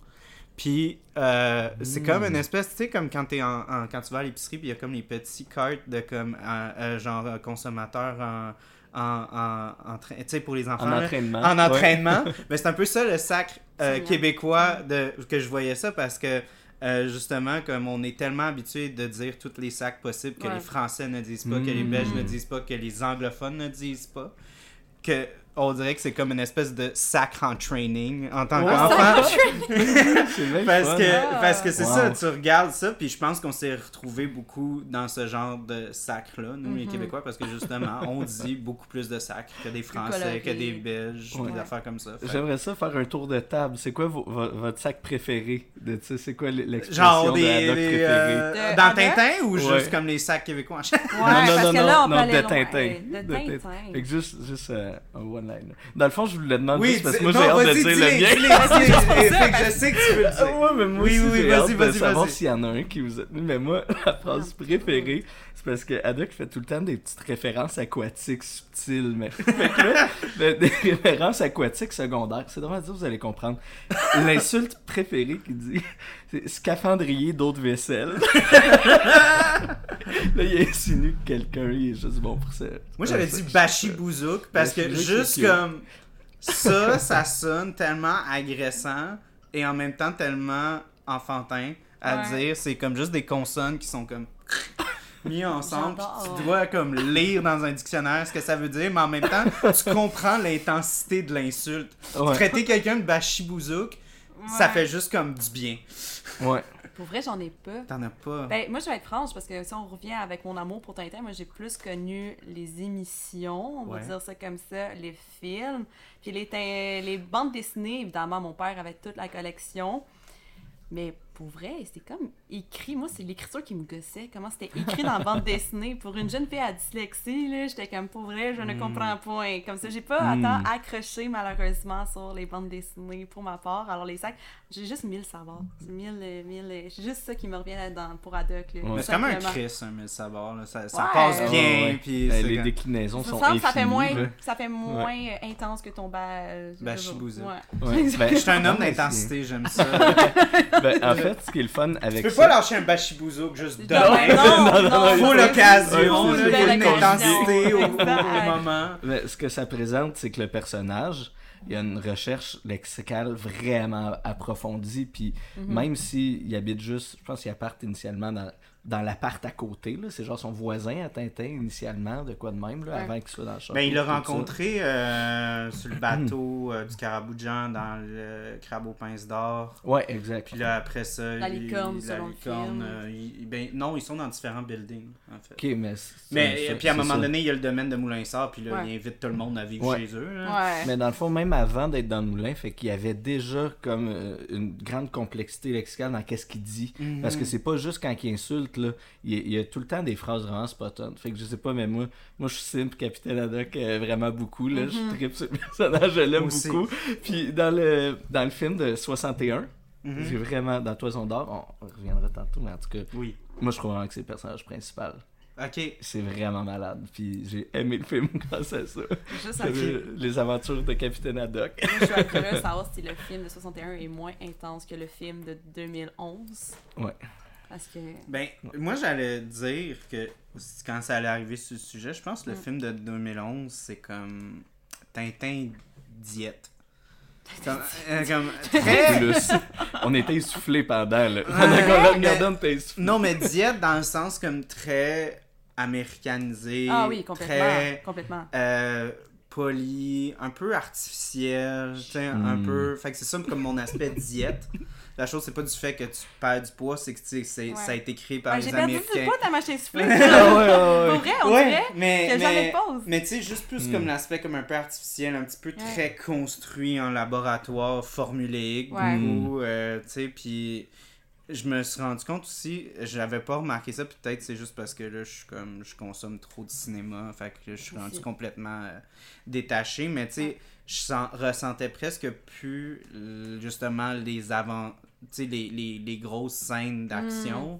Speaker 1: Puis euh, c'est
Speaker 3: Hmm.
Speaker 1: comme une espèce, tu sais, comme quand, t'es en, en- quand tu vas à l'épicerie, puis il y a comme les petits cartes de comme, euh, euh, genre, consommateurs en, en, en, en train- tu sais, pour les enfants.
Speaker 3: En
Speaker 1: là.
Speaker 3: entraînement.
Speaker 1: En
Speaker 3: Ouais.
Speaker 1: entraînement. Mais c'est un peu ça le sacre euh, québécois de, que je voyais ça parce que euh, justement, comme on est tellement habitué de dire tous les sacs possibles que
Speaker 2: Ouais.
Speaker 1: les Français ne disent pas, que les
Speaker 3: Mm.
Speaker 1: Belges ne disent pas, que les anglophones ne disent pas, que on dirait que c'est comme une espèce de sacre en training en tant
Speaker 3: Ouais.
Speaker 1: qu'enfant. Parce que,
Speaker 2: Ah.
Speaker 1: parce que c'est
Speaker 3: Wow.
Speaker 1: ça, tu regardes ça, puis je pense qu'on s'est retrouvé beaucoup dans ce genre de sacre-là, nous les
Speaker 2: Mhm.
Speaker 1: Québécois, parce que justement, on dit beaucoup plus de sacre que des Français, que des Belges,
Speaker 3: Ouais.
Speaker 1: des affaires comme ça.
Speaker 3: J'aimerais ça faire un tour de table. C'est quoi vo- vo- votre sac préféré? De, c'est quoi l'expression
Speaker 1: Genre
Speaker 3: de. Haddock
Speaker 1: des,
Speaker 3: préféré?
Speaker 1: euh,
Speaker 2: De
Speaker 1: dans? Tintin ou
Speaker 3: Ouais.
Speaker 1: juste comme les sacs québécois
Speaker 2: Ouais,
Speaker 3: non,
Speaker 2: parce
Speaker 3: non,
Speaker 2: que
Speaker 3: non,
Speaker 2: là, on
Speaker 3: non,
Speaker 2: peut aller
Speaker 3: de. Tintin.
Speaker 2: De
Speaker 3: De Tintin. Fait que juste, juste euh, one-liner. Dans le fond, je vous le demande
Speaker 1: Oui,
Speaker 3: juste parce que moi, j'ai hâte de dire le mien.
Speaker 1: je sais que tu veux le
Speaker 3: Ah
Speaker 1: dire.
Speaker 3: ouais, mais moi
Speaker 1: Oui,
Speaker 3: aussi,
Speaker 1: oui,
Speaker 3: j'ai
Speaker 1: vas-y,
Speaker 3: hâte de
Speaker 1: vas-y,
Speaker 3: savoir
Speaker 1: vas-y.
Speaker 3: s'il y en a un qui vous a tenu. Mais moi, la phrase préférée, c'est parce que Haddock fait tout le temps des petites références aquatiques subtiles. Mais fait que là, des références aquatiques secondaires, c'est drôle à dire, vous allez comprendre. L'insulte préférée qu'il dit, c'est scaphandrier d'eau de vaisselle. là, il insinue que quelqu'un il est juste bon pour ça.
Speaker 1: Moi, j'avais dit Bashi Bouzouk parce que
Speaker 3: Bashi
Speaker 1: juste comme ça, ça sonne tellement agressant et en même temps tellement enfantin à
Speaker 2: Ouais.
Speaker 1: dire. C'est comme juste des consonnes qui sont comme mis ensemble. Tu dois comme lire dans un dictionnaire ce que ça veut dire, mais en même temps, tu comprends l'intensité de l'insulte.
Speaker 3: Ouais.
Speaker 1: Traiter quelqu'un de Bashi Ça fait juste comme du bien.
Speaker 3: Ouais.
Speaker 2: Pour vrai, j'en ai pas.
Speaker 1: T'en as pas.
Speaker 2: Ben, moi, je vais être franche parce que si on revient avec mon amour pour Tintin, moi, j'ai plus connu les émissions, on va
Speaker 1: Ouais.
Speaker 2: dire ça comme ça, les films. Puis les, les bandes dessinées, évidemment, mon père avait toute la collection. Mais pour vrai, c'était comme écrit. Moi, c'est l'écriture qui me gossait. Comment c'était écrit dans la bande dessinée. Pour une jeune fille à dyslexie, là, j'étais comme pour vrai, je ne
Speaker 1: Mm.
Speaker 2: comprends point. Comme ça, j'ai pas
Speaker 3: Mm.
Speaker 2: autant accroché malheureusement sur les bandes dessinées pour ma part. Alors, les sacs, j'ai juste mille savoirs. C'est mille, euh, mille. euh, C'est juste ça qui me revient là-dedans pour Adoc. là,
Speaker 3: Ouais.
Speaker 1: c'est comme un. Chris, un mille savoir. Là. Ça, ça
Speaker 2: Ouais.
Speaker 1: passe bien.
Speaker 3: Ouais.
Speaker 1: Puis
Speaker 3: Ben, les
Speaker 1: comme-
Speaker 3: déclinaisons sont
Speaker 2: ça fait moins, ça fait moins intense que ton ba... euh,
Speaker 1: Bachibouza.
Speaker 2: Ouais.
Speaker 3: Ouais. Ben,
Speaker 1: Je suis un homme d'intensité, j'aime ça.
Speaker 3: Ben, en fait, ce qui est le fun
Speaker 1: Tu
Speaker 3: avec
Speaker 1: peux
Speaker 3: ça...
Speaker 1: pas lâcher un bachibouzouk juste
Speaker 2: Non,
Speaker 1: demain.
Speaker 2: non,
Speaker 3: Non, non,
Speaker 2: non,
Speaker 3: non,
Speaker 1: Faut
Speaker 2: non,
Speaker 1: l'occasion, il y a une intensité au, moment.
Speaker 3: Ce que ça présente, c'est que le personnage, il y a une recherche lexicale vraiment approfondie, puis
Speaker 2: Mhm.
Speaker 3: même s'il habite juste, je pense qu'il appart initialement dans, dans l'appart à côté, là, c'est genre son voisin à Tintin initialement, de quoi de même, là,
Speaker 2: Ouais.
Speaker 3: avant qu'il soit dans le château.
Speaker 1: Ben, il l'a
Speaker 3: ça.
Speaker 1: rencontré euh, sur le bateau euh, du Caraboujan dans le crabe aux pinces d'or.
Speaker 3: Ouais, exact.
Speaker 1: Puis là, après ça,
Speaker 2: La
Speaker 1: il-
Speaker 2: licorne,
Speaker 1: la
Speaker 2: selon le
Speaker 1: licorne,
Speaker 2: film.
Speaker 1: euh, il- ben, non, ils sont dans différents buildings, en fait.
Speaker 3: Ok, mais... c'est-
Speaker 1: Mais
Speaker 3: c'est-
Speaker 1: puis à un moment
Speaker 3: ça.
Speaker 1: donné, il y a le domaine de Moulinsart, puis là,
Speaker 2: Ouais.
Speaker 1: il invite tout le monde à vivre
Speaker 3: Ouais.
Speaker 1: chez eux.
Speaker 3: Mais dans le fond, même avant d'être dans le moulin, fait qu'il y avait déjà comme euh, une grande complexité lexicale dans qu'est-ce qu'il dit.
Speaker 1: Mhm.
Speaker 3: Parce que c'est pas juste quand il insulte, là, il, il y a tout le temps des phrases vraiment spot on. Fait que je sais pas, mais moi, moi je suis simple Capitaine Haddock euh, vraiment beaucoup. Là, Je
Speaker 2: Mhm.
Speaker 3: tripe ce personnage, je l'aime beaucoup. Puis dans le, dans le film de 61,
Speaker 1: Mhm.
Speaker 3: j'ai vraiment, dans Toison d'Or, on reviendra tantôt, mais en tout cas,
Speaker 1: Oui.
Speaker 3: moi je trouve vraiment que c'est le personnage principal.
Speaker 1: Ok.
Speaker 3: C'est vraiment malade. Puis j'ai aimé le film grâce à ça.
Speaker 2: Juste à
Speaker 3: Euh, Les aventures de Capitaine Haddock.
Speaker 2: Moi, je suis curieuse de savoir si le film de 61 est moins intense que le film de 2011.
Speaker 3: Ouais.
Speaker 2: Parce que.
Speaker 1: Ben, moi, j'allais dire que quand ça allait arriver sur le sujet, je pense que le
Speaker 2: Mm.
Speaker 1: film de 2011, c'est comme Tintin diète. Comme, euh, comme très...
Speaker 3: Plus. On était essoufflés pendant, là.
Speaker 1: Ouais,
Speaker 3: Pendant qu'on le
Speaker 1: mais-
Speaker 3: regardait, on était essoufflés.
Speaker 1: Non, mais diète dans le sens comme très américanisé.
Speaker 2: Ah oui, complètement.
Speaker 1: Très
Speaker 2: Complètement.
Speaker 1: euh, poli, un peu artificiel, tu sais, un
Speaker 3: Mm.
Speaker 1: peu... Fait que c'est ça comme mon aspect diète. La chose, c'est pas du fait que tu perds du poids, c'est que tu sais,
Speaker 2: Ouais.
Speaker 1: ça a été créé par
Speaker 2: Ouais,
Speaker 1: les
Speaker 2: J'ai perdu
Speaker 1: Américains.
Speaker 2: du poids, t'as mâché soufflé.
Speaker 3: Ouais, ouais,
Speaker 2: Pour
Speaker 3: ouais.
Speaker 2: vrai, on
Speaker 1: Ouais,
Speaker 2: dirait
Speaker 1: mais,
Speaker 2: jamais
Speaker 1: mais,
Speaker 2: de pause.
Speaker 1: mais tu sais, juste plus
Speaker 3: Mm.
Speaker 1: comme l'aspect comme un peu artificiel, un petit peu
Speaker 2: Ouais.
Speaker 1: très construit en laboratoire, formuléique,
Speaker 2: Ouais.
Speaker 1: beaucoup, euh, tu sais, puis je me suis rendu compte aussi, j'avais pas remarqué ça, puis peut-être c'est juste parce que là, je suis comme, je consomme trop de cinéma, fait que là, je suis rendu complètement euh, détaché, mais tu sais,
Speaker 2: Ouais.
Speaker 1: Je sens- ressentais presque plus, justement, les avant, tu sais, les, les, les grosses scènes d'action.
Speaker 2: Mm.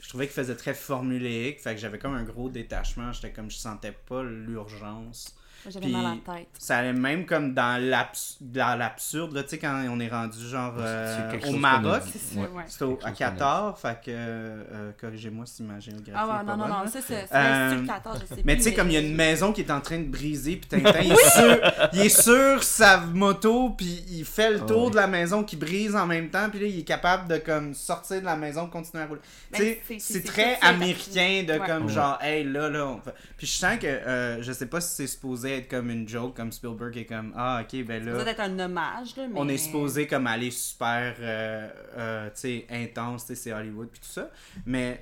Speaker 1: Je trouvais qu'il faisait très formulaïque, fait que j'avais comme un gros détachement, j'étais comme, je sentais pas l'urgence.
Speaker 2: J'avais mal à la tête.
Speaker 1: Ça allait même comme dans l'abs- dans l'absurde, là, tu sais, quand on est rendu genre euh,
Speaker 3: quelque
Speaker 1: au Maroc.
Speaker 2: ouais.
Speaker 1: C'était au-
Speaker 3: quelque
Speaker 1: à
Speaker 3: chose qu'on a
Speaker 1: Qatar, fait que, euh, corrigez-moi si ma géographie
Speaker 2: Ah
Speaker 1: est
Speaker 2: ouais,
Speaker 1: pas
Speaker 2: non, non,
Speaker 1: bonne,
Speaker 2: non, ça, c'est
Speaker 1: Euh,
Speaker 2: l'Institut 14, je sais
Speaker 1: Mais tu sais, comme il y a une maison qui est en train de briser, puis Tintin, il, est sur, il est sur sa moto, puis il fait le tour
Speaker 3: Ouais.
Speaker 1: de la maison qui brise en même temps, puis là, il est capable de comme sortir de la maison, continuer à rouler.
Speaker 2: Ben,
Speaker 1: Tu sais,
Speaker 2: c'est-
Speaker 1: très américain de
Speaker 2: Ouais.
Speaker 1: comme
Speaker 3: Ouais.
Speaker 1: genre, hey, là, là, Puis je sens que, euh, je sais pas si c'est supposé être comme une joke, comme Spielberg est comme, ah, ok, ben
Speaker 2: Ça
Speaker 1: là.
Speaker 2: doit être un hommage, là, mais...
Speaker 1: On est supposé comme aller super, euh, euh, tu sais, intense, tu sais, c'est Hollywood puis tout ça. Mais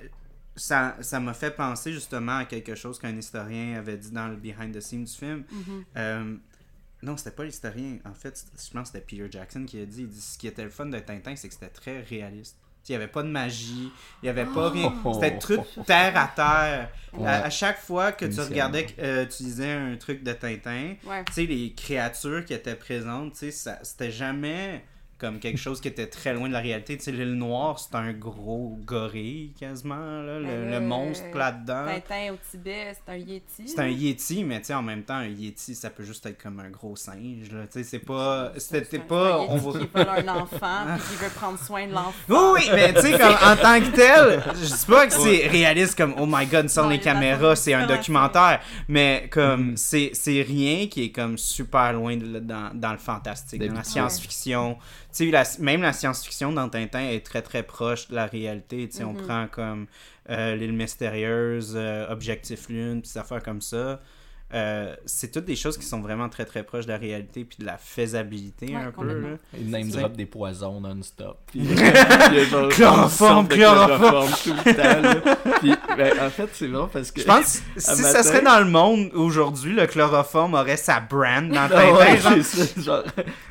Speaker 1: ça ça m'a fait penser justement à quelque chose qu'un historien avait dit dans le behind the scenes du film.
Speaker 2: Mhm.
Speaker 1: Euh, non, c'était pas l'historien. En fait, je pense que c'était Peter Jackson qui a dit, il dit ce qui était le fun de Tintin, c'est que c'était très réaliste. Il n'y avait pas de magie, il n'y avait pas rien.
Speaker 3: Oh.
Speaker 1: C'était tout terre à terre.
Speaker 3: Ouais.
Speaker 1: À, à chaque fois que tu regardais, euh, tu disais un truc de Tintin,
Speaker 2: Ouais.
Speaker 1: tu sais, les créatures qui étaient présentes, tu sais, ça- c'était jamais comme quelque chose qui était très loin de la réalité. Tu sais, l'île Noire, c'est un gros gorille, quasiment, là, le,
Speaker 2: Ben,
Speaker 1: le monstre là-dedans.
Speaker 2: Tintin au Tibet, c'est un Yeti.
Speaker 1: C'est un Yeti, mais tu sais, en même temps, un Yeti, ça peut juste être comme un gros singe, là. Tu sais, c'est pas... C'était pas...
Speaker 2: c'est un
Speaker 1: On va...
Speaker 2: qui vole un enfant puis qui veut prendre soin de l'enfant.
Speaker 1: Oui, oui, mais tu sais, comme en tant que tel, je dis pas que c'est réaliste comme oh my god, sans
Speaker 2: Non,
Speaker 1: les
Speaker 2: la
Speaker 1: caméras, c'est un documentaire, mais comme
Speaker 3: Mhm.
Speaker 1: c'est c'est rien qui est comme super loin de- dans, dans le fantastique, dans la science-fiction. Tu sais, la- même la science-fiction dans Tintin est très très proche de la réalité. Tu sais, on
Speaker 2: Mhm.
Speaker 1: prend comme euh, l'île mystérieuse, euh, Objectif Lune, puis des affaires comme ça. Euh, c'est toutes des choses qui sont vraiment très très proches de la réalité puis de la faisabilité
Speaker 2: Ouais,
Speaker 1: un peu. Là.
Speaker 3: Il name drop des poisons non-stop.
Speaker 1: Chloroforme,
Speaker 3: de
Speaker 1: chloroforme.
Speaker 3: tout le temps. Puis, ben, en fait, c'est vrai parce que.
Speaker 1: Je pense que si ça serait dans le monde aujourd'hui, le chloroforme aurait sa brand dans
Speaker 3: Ah
Speaker 1: Tintin.
Speaker 3: ouais,
Speaker 1: genre,
Speaker 3: c'est ça, genre.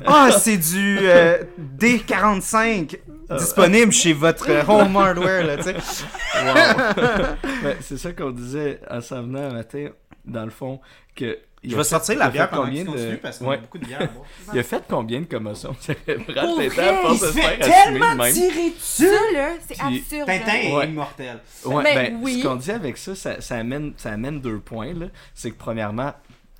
Speaker 1: Ah, c'est du euh, D45 disponible chez votre home hardware, là, tu sais.
Speaker 3: Wow. Ben, c'est ça qu'on disait en s'en venant un matin, dans le fond, que. il
Speaker 1: Je vais
Speaker 3: fait-
Speaker 1: sortir la bière pendant
Speaker 3: combien de-
Speaker 1: parce qu'on
Speaker 3: Ouais.
Speaker 1: a beaucoup de bière à boire.
Speaker 3: Il a fait combien de commotions? Cérébrales
Speaker 2: Pour
Speaker 3: Tintin
Speaker 1: se
Speaker 3: faire
Speaker 1: tellement tirer
Speaker 2: Ça,
Speaker 1: dessus!
Speaker 2: là, c'est
Speaker 3: Puis-
Speaker 2: absurde.
Speaker 1: Tintin est immortel.
Speaker 3: Ouais,
Speaker 2: Ben,
Speaker 3: ben,
Speaker 2: oui.
Speaker 3: ce qu'on dit avec ça, ça, ça amène, ça amène deux points. là. C'est que premièrement,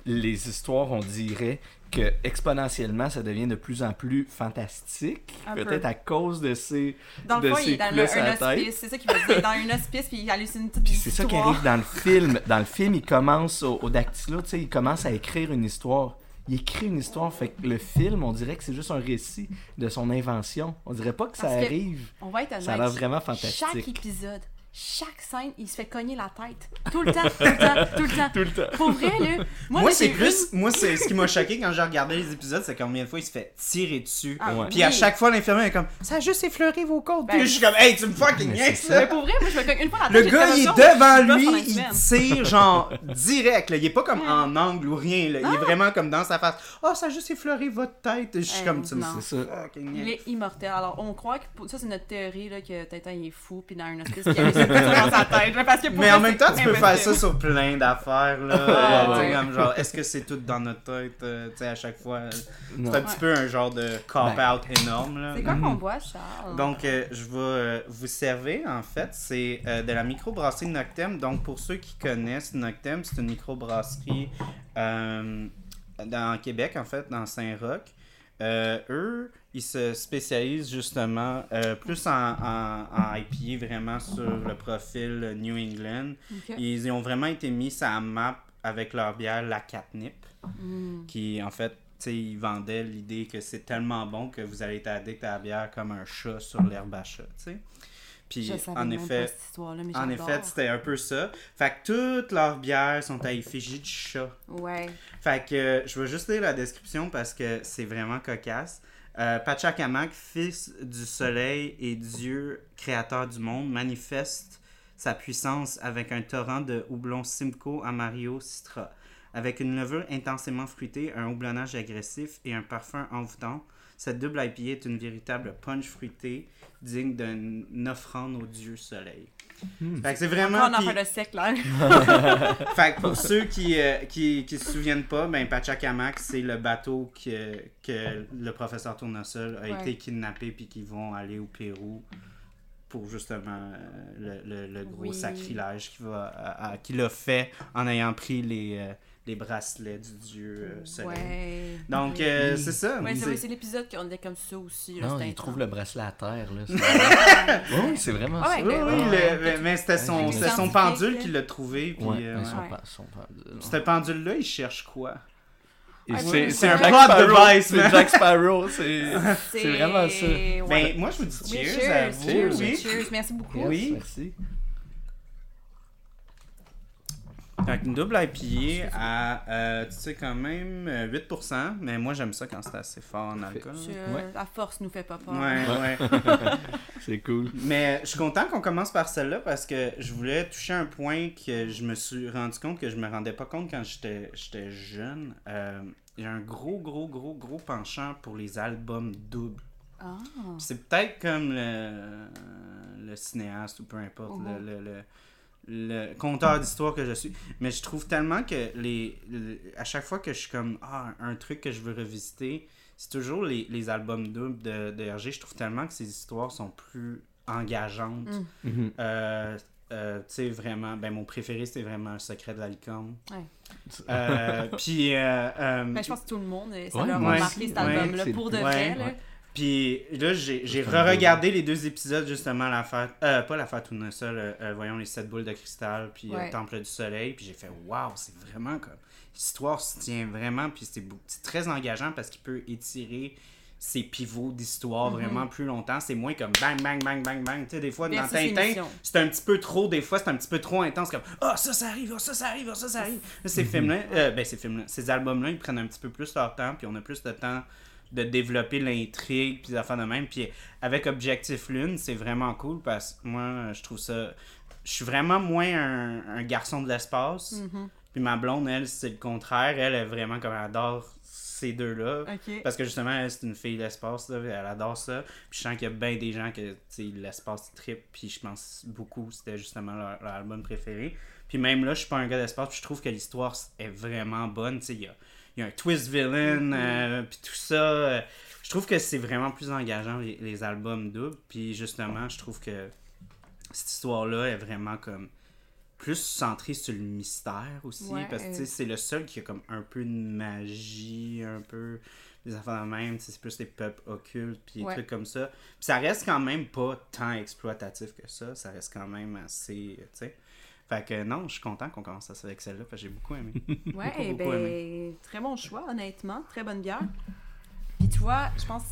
Speaker 3: les histoires, on dirait que exponentiellement, ça devient de plus en plus fantastique. Peut-être
Speaker 2: peu.
Speaker 3: à cause de ces.
Speaker 2: Dans
Speaker 3: de
Speaker 2: le fond, il est dans
Speaker 3: coulées
Speaker 2: un, hospice. C'est ça qu'il veut dire. Dans un hospice, puis il hallucine toute
Speaker 3: Puis c'est ça qui arrive dans le film. Dans le film, il commence au, au dactylo, tu sais, il commence à écrire une histoire. Il écrit une histoire, fait que le film, on dirait que c'est juste un récit de son invention. On dirait pas que ça
Speaker 2: Parce que-
Speaker 3: arrive.
Speaker 2: On va être honnête.
Speaker 3: Ça a l'air vraiment
Speaker 2: Chaque
Speaker 3: fantastique.
Speaker 2: épisode, chaque scène, il se fait cogner la tête. Tout le temps, tout le temps, tout le temps.
Speaker 3: Tout le temps.
Speaker 2: Pour vrai, là. Moi,
Speaker 1: c'est plus. Moi, c'est ce qui m'a choqué quand j'ai regardé les épisodes, c'est combien de fois il se fait tirer dessus.
Speaker 2: Ah,
Speaker 3: Ouais.
Speaker 1: Puis à chaque fois, l'infirmière est comme Ça a juste effleuré vos côtes.
Speaker 2: Ben,
Speaker 1: Puis je suis comme Hey, tu me fucking
Speaker 3: c'est
Speaker 1: là.
Speaker 2: Mais pour vrai, moi, je me cogne une fois la
Speaker 1: Le
Speaker 2: tête.
Speaker 1: gars,
Speaker 2: j'ai
Speaker 1: il est
Speaker 2: ça,
Speaker 1: devant lui, il tire genre direct. Là. Il est pas comme en angle ou rien. Là. Il est vraiment comme dans sa face. Oh, ça a juste effleuré votre tête. Je suis comme tu me
Speaker 3: ça.
Speaker 2: Il est immortel. Alors, on croit que ça, c'est notre théorie là, que Tintin il est fou, puis dans un hospice, qu'il y a des dans sa tête. là, Parce que pour
Speaker 1: Mais en même temps, tu peux faire ça sur plein d'affaires. là. Tu sais,
Speaker 2: ouais.
Speaker 1: comme genre, est-ce que c'est tout dans notre tête euh, tu sais, à chaque fois? C'est un petit peu un genre de cop-out énorme. Là.
Speaker 2: C'est quoi
Speaker 3: Mhm.
Speaker 2: qu'on boit, Charles?
Speaker 1: Donc, euh, je vais euh, vous servir, en fait, c'est euh, de la microbrasserie Noctem. Donc, pour ceux qui connaissent Noctem, c'est une microbrasserie euh, dans Québec, en fait, dans Saint-Roch. Euh, eux, ils se spécialisent justement euh, plus en, en, en IPA, vraiment sur le profil New England. Ils ont vraiment été mis sur la map avec leur bière, la Catnip
Speaker 2: Mm.
Speaker 1: qui en fait, tu sais, ils vendaient l'idée que c'est tellement bon que vous allez être addict à la bière comme un chat sur l'herbe à chat, tu sais. Puis en effet, en effet, c'était un peu ça. Fait que toutes leurs bières sont à effigie du chat.
Speaker 2: Ouais.
Speaker 1: Fait que euh, je vais juste lire la description parce que c'est vraiment cocasse. Euh, Pachacamac, fils du soleil et Dieu créateur du monde, manifeste sa puissance avec un torrent de houblon Simcoe Amario Citra. Avec une levure intensément fruitée, un houblonnage agressif et un parfum envoûtant, cette double IPA est une véritable punch fruitée digne d'une offrande au dieu soleil.
Speaker 3: Hmm.
Speaker 1: Fait que c'est
Speaker 2: Encore
Speaker 1: vraiment...
Speaker 2: une
Speaker 1: puis-
Speaker 2: affaire de siècle, là.
Speaker 1: fait que pour ceux qui, euh, qui, qui se souviennent pas, ben Pachacamac, c'est le bateau que, que le professeur Tournesol a
Speaker 2: Ouais.
Speaker 1: été kidnappé puis qui vont aller au Pérou pour justement euh, le, le- le gros
Speaker 2: Oui.
Speaker 1: sacrilège qu'il a fait en ayant pris les, euh, les bracelets du dieu euh, soleil.
Speaker 2: Ouais.
Speaker 1: Donc
Speaker 2: Oui.
Speaker 1: euh, c'est ça.
Speaker 2: Ouais, c'est
Speaker 1: c'est-
Speaker 2: vrai, c'est l'épisode qu'on était comme ça aussi. Là,
Speaker 3: Non, il trouve le bracelet à terre. Là. Oui, c'est vraiment
Speaker 2: Ouais,
Speaker 3: ça.
Speaker 1: Oui,
Speaker 2: le-
Speaker 1: oui,
Speaker 2: Ouais.
Speaker 1: le- mais, mais c'était son, son pendule
Speaker 2: là.
Speaker 1: qui l'a trouvé. Puis,
Speaker 3: Ouais,
Speaker 1: euh,
Speaker 3: son
Speaker 2: Ouais.
Speaker 3: pa- son pendule.
Speaker 1: Ce pendule-là, il cherche quoi?
Speaker 3: C'est un. Jack
Speaker 1: Plot
Speaker 3: Sparrow.
Speaker 1: device,
Speaker 3: C'est. Jack Sparrow. C'est c'est vraiment ça.
Speaker 2: Ouais.
Speaker 1: Ben, moi, je vous dis
Speaker 2: Oui,
Speaker 1: cheers,
Speaker 2: cheers,
Speaker 1: à vous.
Speaker 2: cheers,
Speaker 1: oui.
Speaker 2: cheers. Merci beaucoup.
Speaker 3: Yes,
Speaker 1: Oui.
Speaker 3: Merci.
Speaker 1: Fait une double IPA à, euh, tu sais, quand même euh, 8%, mais moi j'aime ça quand c'est assez fort en alcool.
Speaker 2: Je-
Speaker 3: Ouais.
Speaker 2: La force nous fait pas peur.
Speaker 1: Ouais, ouais.
Speaker 3: C'est cool.
Speaker 1: Mais je suis content qu'on commence par celle-là parce que je voulais toucher un point que je me suis rendu compte que je me rendais pas compte quand j'étais j'étais jeune. Euh, J'ai un gros, gros, gros, gros penchant pour les albums doubles.
Speaker 2: Ah.
Speaker 1: C'est peut-être comme le, le cinéaste ou peu importe, le, le, le, le conteur d'histoire que je suis. Mais je trouve tellement que les, le- à chaque fois que je suis comme ah, un truc que je veux revisiter, c'est toujours les, les albums doubles de, de Hergé. Je trouve tellement que ces histoires sont plus engageantes.
Speaker 2: Mm.
Speaker 3: Mhm.
Speaker 1: Euh, euh, tu sais, vraiment, ben mon préféré, c'est vraiment Le secret de la licorne.
Speaker 2: Ouais.
Speaker 1: Euh, puis, euh,
Speaker 2: Ben, je pense que tout le monde, ça
Speaker 3: Ouais,
Speaker 2: leur a marqué
Speaker 3: aussi,
Speaker 2: cet album-là pour de
Speaker 1: ouais,
Speaker 2: vrai. là.
Speaker 1: Puis là, j'ai re-regardé les deux épisodes, justement, l'affaire. Euh, pas l'affaire Tournesol, euh, euh, voyons, les sept boules de cristal, puis euh,
Speaker 2: Ouais.
Speaker 1: Temple du Soleil. Puis j'ai fait, waouh, c'est vraiment comme. L'histoire se tient vraiment, puis c'est beau- c'est très engageant parce qu'il peut étirer ses pivots d'histoire
Speaker 2: Mhm.
Speaker 1: vraiment plus longtemps. C'est moins comme bang, bang, bang, bang, bang. Tu sais, des fois, dans Tintin, c'est un petit peu trop, des fois, c'est un petit peu trop intense, comme Ah, ça, ça arrive, ah, ça, ça arrive, ah, ça, ça arrive. Là, ces films-là, euh, ben, ces films-là, ces albums-là, ils prennent un petit peu plus leur temps, puis on a plus de temps de développer l'intrigue, puis des affaires de même. Puis avec Objectif Lune, c'est vraiment cool parce que moi, je trouve ça. Je suis vraiment moins un, un garçon de l'espace.
Speaker 2: Mhm.
Speaker 1: Puis ma blonde, elle, c'est le contraire. Elle est vraiment comme elle adore ces deux-là. Parce que justement, elle, c'est une fille de l'espace, elle adore ça. Puis je sens qu'il y a bien des gens que, l'espace trip, puis je pense beaucoup, c'était justement leur, leur album préféré. Puis même là, je suis pas un gars d'espace, puis je trouve que l'histoire est vraiment bonne, tu sais, il y a, il y a un twist villain, euh, puis tout ça. euh, je trouve que c'est vraiment plus engageant, les, les albums doubles. Puis justement, je trouve que cette histoire-là est vraiment comme plus centrée sur le mystère aussi.
Speaker 2: Ouais.
Speaker 1: Parce que c'est le seul qui a comme un peu de magie, un peu des affaires de même. C'est plus des peuples occultes, puis des
Speaker 2: Ouais.
Speaker 1: trucs comme ça. Puis ça reste quand même pas tant exploitatif que ça. Ça reste quand même assez. Sais. Fait que non, je suis content qu'on commence ça avec celle-là, parce que j'ai beaucoup aimé.
Speaker 2: Ouais,
Speaker 1: beaucoup, beaucoup
Speaker 2: ben, très bon choix, honnêtement. Très bonne bière. Puis tu vois, je pense,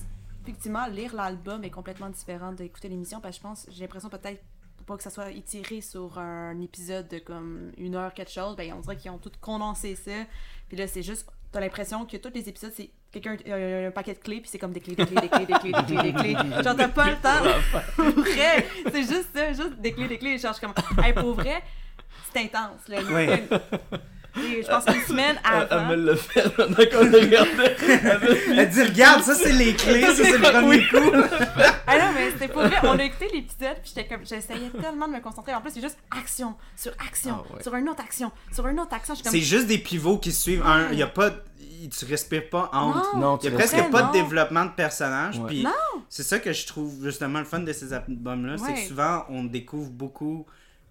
Speaker 2: effectivement, lire l'album est complètement différent d'écouter l'émission, parce que je pense, j'ai l'impression peut-être, pour pas que ça soit étiré sur un épisode de comme une heure, quelque chose, ben on dirait qu'ils ont tout condensé ça. Puis là, c'est juste, t'as l'impression que tous les épisodes, c'est quelqu'un euh, un paquet de clés, puis c'est comme des clés, des clés, des clés, des clés, des clés, des clés. Genre, t'as pas le temps. Pour vrai, c'est juste ça, juste des clés, des clés. Genre, je suis comme, hey, pour vrai, c'est intense. Là.
Speaker 1: Oui.
Speaker 2: Et je pense qu'une semaine
Speaker 3: Elle, elle
Speaker 2: avant.
Speaker 3: me l'a fait pendant qu'on le regardait. Elle me-
Speaker 1: Elle dit Regarde, ça c'est les clés, ça c'est le premier coup.
Speaker 2: Ah non, mais c'était pour vrai. On a écouté l'épisode, puis j'étais comme, j'essayais tellement de me concentrer. En plus, c'est juste action, sur action,
Speaker 3: Ah ouais.
Speaker 2: sur une autre action, sur une autre action.
Speaker 1: C'est
Speaker 2: comme,
Speaker 1: juste des pivots qui suivent. Un, y a pas, tu respires pas entre.
Speaker 2: non,
Speaker 1: Il y a presque pas
Speaker 2: non.
Speaker 1: de développement de personnages.
Speaker 3: Ouais.
Speaker 1: C'est ça que je trouve justement le fun de ces albums-là. C'est que souvent, on découvre beaucoup.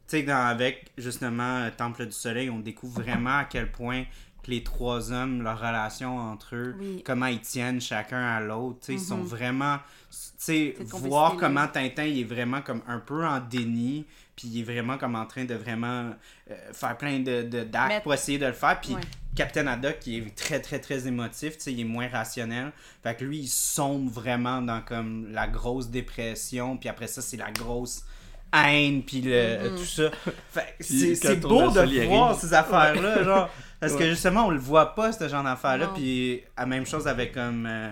Speaker 1: Tu sais, dans- avec justement euh, Temple du Soleil, on découvre vraiment à quel point que les trois hommes, leur relation entre eux,
Speaker 2: Oui.
Speaker 1: comment ils tiennent chacun à l'autre. Tu sais, Ils sont
Speaker 2: Mhm.
Speaker 1: vraiment. Tu sais,
Speaker 2: Cette
Speaker 1: voir comment Tintin il est vraiment comme un peu en déni. Puis il est vraiment comme en train de vraiment euh, faire plein de, d'actes
Speaker 2: Mettre-
Speaker 1: pour essayer de le faire. Puis
Speaker 2: Ouais.
Speaker 1: Captain Haddock qui est très très très émotif, il est moins rationnel. Fait que lui il sombre vraiment dans comme la grosse dépression, puis après ça c'est la grosse haine puis le
Speaker 2: Mm-hmm.
Speaker 1: tout ça. C'est beau de voir ces affaires là genre parce que justement on le voit pas ce genre d'affaires là
Speaker 2: Non.
Speaker 1: puis la même chose avec comme euh,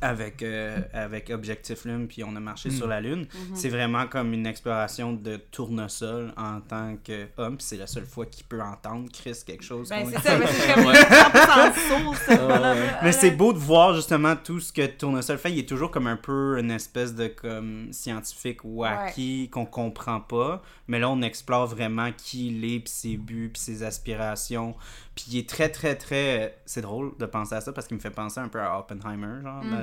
Speaker 1: avec, euh, avec Objectif Lune, puis on a marché
Speaker 3: Mm.
Speaker 1: sur la Lune.
Speaker 2: Mhm.
Speaker 1: C'est vraiment comme une exploration de tournesol en tant qu'homme, puis c'est la seule fois qu'il peut entendre Chris quelque chose.
Speaker 2: Ben, c'est ça, ben, c'est comme
Speaker 3: Ouais.
Speaker 2: 100% source, ce
Speaker 3: Ah, ouais.
Speaker 1: Mais c'est beau de voir justement tout ce que Tournesol fait. Il est toujours comme un peu une espèce de comme scientifique wacky qu'on comprend pas. Mais là, on explore vraiment qui il est, puis ses buts, puis ses aspirations. Puis il est très, très, très... C'est drôle de penser à ça parce qu'il me fait penser un peu à Oppenheimer, genre.
Speaker 2: Mm.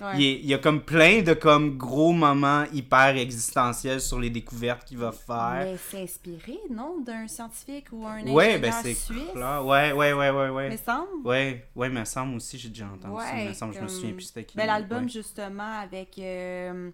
Speaker 2: Ouais.
Speaker 1: Il, est- il y a comme plein de comme gros moments hyper existentiels sur les découvertes qu'il va faire.
Speaker 2: Mais c'est inspiré, non, d'un scientifique ou un
Speaker 1: Ouais, ben
Speaker 2: ingénieur
Speaker 1: c'est
Speaker 2: suisse?
Speaker 1: Ouais, ouais, ouais, ouais, ouais.
Speaker 2: Mais semble.
Speaker 1: Ouais, ouais, mais semble aussi, j'ai déjà entendu ça.
Speaker 2: Ouais,
Speaker 1: Mais semble, je me souviens plus c'était qui.
Speaker 2: Ben, l'album, justement, avec euh,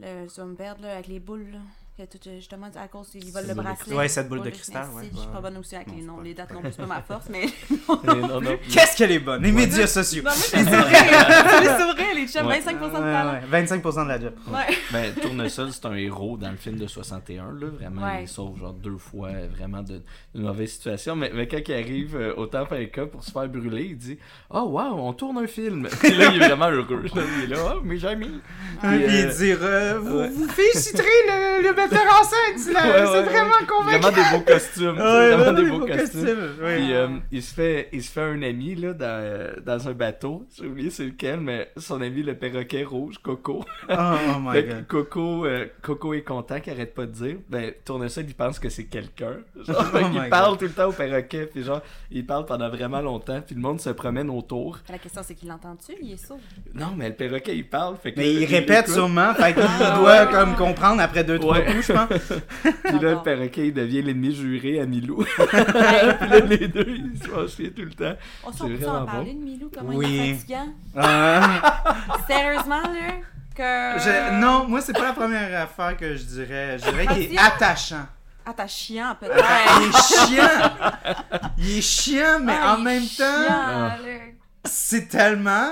Speaker 2: le vert, là, avec les boules, là. Que tout, euh, justement, à cause qu'ils volent le bracelet.
Speaker 1: Ouais, cette boule de cristal, ouais,
Speaker 2: Je suis pas bonne aussi avec
Speaker 1: Non,
Speaker 2: les noms. Les dates non plus, c'est pas ma force, mais.
Speaker 1: Qu'est-ce qu'elle est bonne, les médias sociaux.
Speaker 2: Non, moi, je les les saurais, les chums,
Speaker 3: Ouais.
Speaker 2: 25% de talent.
Speaker 1: ouais, 25% de la job.
Speaker 2: Ouais.
Speaker 3: Ben, Tournesol, c'est un héros dans le film de 61, là. Vraiment, il sauve genre deux fois vraiment de, d'une mauvaise situation. Mais, mais quand il arrive euh, au Temple Inca pour se faire brûler, il dit Oh, wow, on tourne un film. Puis là, il est vraiment heureux. là. Il est là, oh, mes amis.
Speaker 1: Il
Speaker 3: euh,
Speaker 1: dire euh, vous, vous féliciterez le, le metteur en scène, l'as-
Speaker 3: Ouais,
Speaker 1: c'est
Speaker 3: ouais,
Speaker 1: vraiment convaincant.
Speaker 3: Vraiment des beaux costumes.
Speaker 1: Ouais,
Speaker 3: vraiment
Speaker 1: vraiment
Speaker 3: des beaux costumes.
Speaker 1: oui.
Speaker 3: Puis euh, il, se fait, il se fait un ami là, dans, dans un bateau. J'ai oublié c'est lequel, mais son ami le perroquet rouge, Coco.
Speaker 1: Oh, oh my
Speaker 3: Fait
Speaker 1: god.
Speaker 3: Coco, euh, Coco est content qu'il arrête pas de dire. Ben, Tournesol, il pense que c'est quelqu'un. Genre,
Speaker 1: Oh my
Speaker 3: parle tout le temps au perroquet. Puis genre, il parle pendant vraiment longtemps. Puis le monde se promène autour.
Speaker 2: La question, c'est qu'il l'entend-tu? Il est sourd.
Speaker 3: Non, mais le perroquet, il parle. Fait que
Speaker 1: Mais il répète
Speaker 3: écoute.
Speaker 1: sûrement, fait qu'il
Speaker 2: Ah,
Speaker 1: doit comme comprendre après deux, trois
Speaker 3: Ouais.
Speaker 1: Coups, je pense.
Speaker 3: Puis là, le perroquet, il devient l'ennemi juré à Milou. Puis là, les deux, ils se font chier tout le temps.
Speaker 2: On
Speaker 3: C'est
Speaker 2: s'en peut
Speaker 3: vraiment
Speaker 2: en parler
Speaker 3: bon.
Speaker 2: de Milou? Comment
Speaker 1: Oui.
Speaker 2: il est fatigant?
Speaker 1: Ah.
Speaker 2: Sérieusement, là? Que...
Speaker 1: Je- non, moi, c'est pas la première affaire que je dirais. Je dirais qu'il est attachant.
Speaker 2: Ah, t'as chiant,
Speaker 1: Il
Speaker 2: peut-être.
Speaker 1: est chiant! Il est chiant, mais
Speaker 2: Ah,
Speaker 1: en même
Speaker 2: chiant,
Speaker 1: temps,
Speaker 2: là.
Speaker 1: c'est tellement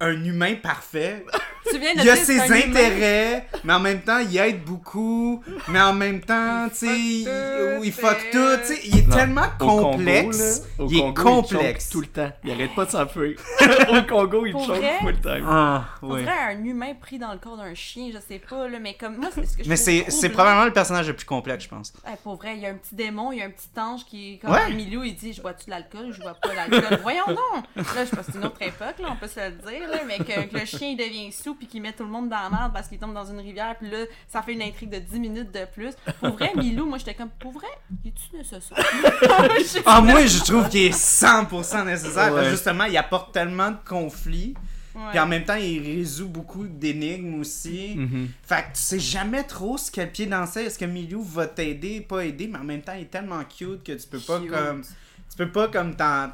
Speaker 1: un humain parfait.
Speaker 2: Tu viens de
Speaker 1: Il a ses
Speaker 2: humain.
Speaker 1: intérêts, mais en même temps, il aide beaucoup. Mais en même temps, tu sais, il,
Speaker 2: fuck
Speaker 1: il
Speaker 2: tout,
Speaker 1: fuck tout. tu sais, Il est
Speaker 3: Non.
Speaker 1: tellement
Speaker 3: Au Congo,
Speaker 1: complexe.
Speaker 3: là, au
Speaker 1: il est
Speaker 3: Congo,
Speaker 1: complexe.
Speaker 3: choke tout le temps. Il arrête pas de s'enfuir. au Congo, il choke
Speaker 2: vrai?
Speaker 3: full time.
Speaker 1: Ah, oui.
Speaker 2: dirait un humain pris dans le corps d'un chien, je sais pas, là, mais comme moi, c'est ce que je
Speaker 1: Mais c'est probablement le personnage le plus complexe, je pense.
Speaker 2: Ouais, pour vrai, il y a un petit démon, il y a un petit ange qui est comme
Speaker 1: Ouais.
Speaker 2: Milou, il dit Je bois-tu de l'alcool Je bois pas d'alcool. Voyons donc Là, je sais pas, c'est une autre époque, là, on peut se le dire, là, mais que, que le chien il devient sous puis qu'il met tout le monde dans la merde parce qu'il tombe dans une rivière, puis là, ça fait une intrigue de 10 minutes de plus. Pour vrai, Milou, moi j'étais comme Pour vrai, es-tu nécessaire
Speaker 1: Ah,
Speaker 2: pas.
Speaker 1: moi, je trouve qu'il est 100% nécessaire. Parce
Speaker 3: Ouais.
Speaker 1: que justement, il apporte tellement de conflits. Puis en même temps, il résout beaucoup d'énigmes aussi.
Speaker 3: Mhm.
Speaker 1: Fait que tu sais jamais trop ce quel pied danser. Est-ce que Milou va t'aider, pas aider, mais en même temps, il est tellement cute que tu peux pas comme. Tu peux pas comme t'en.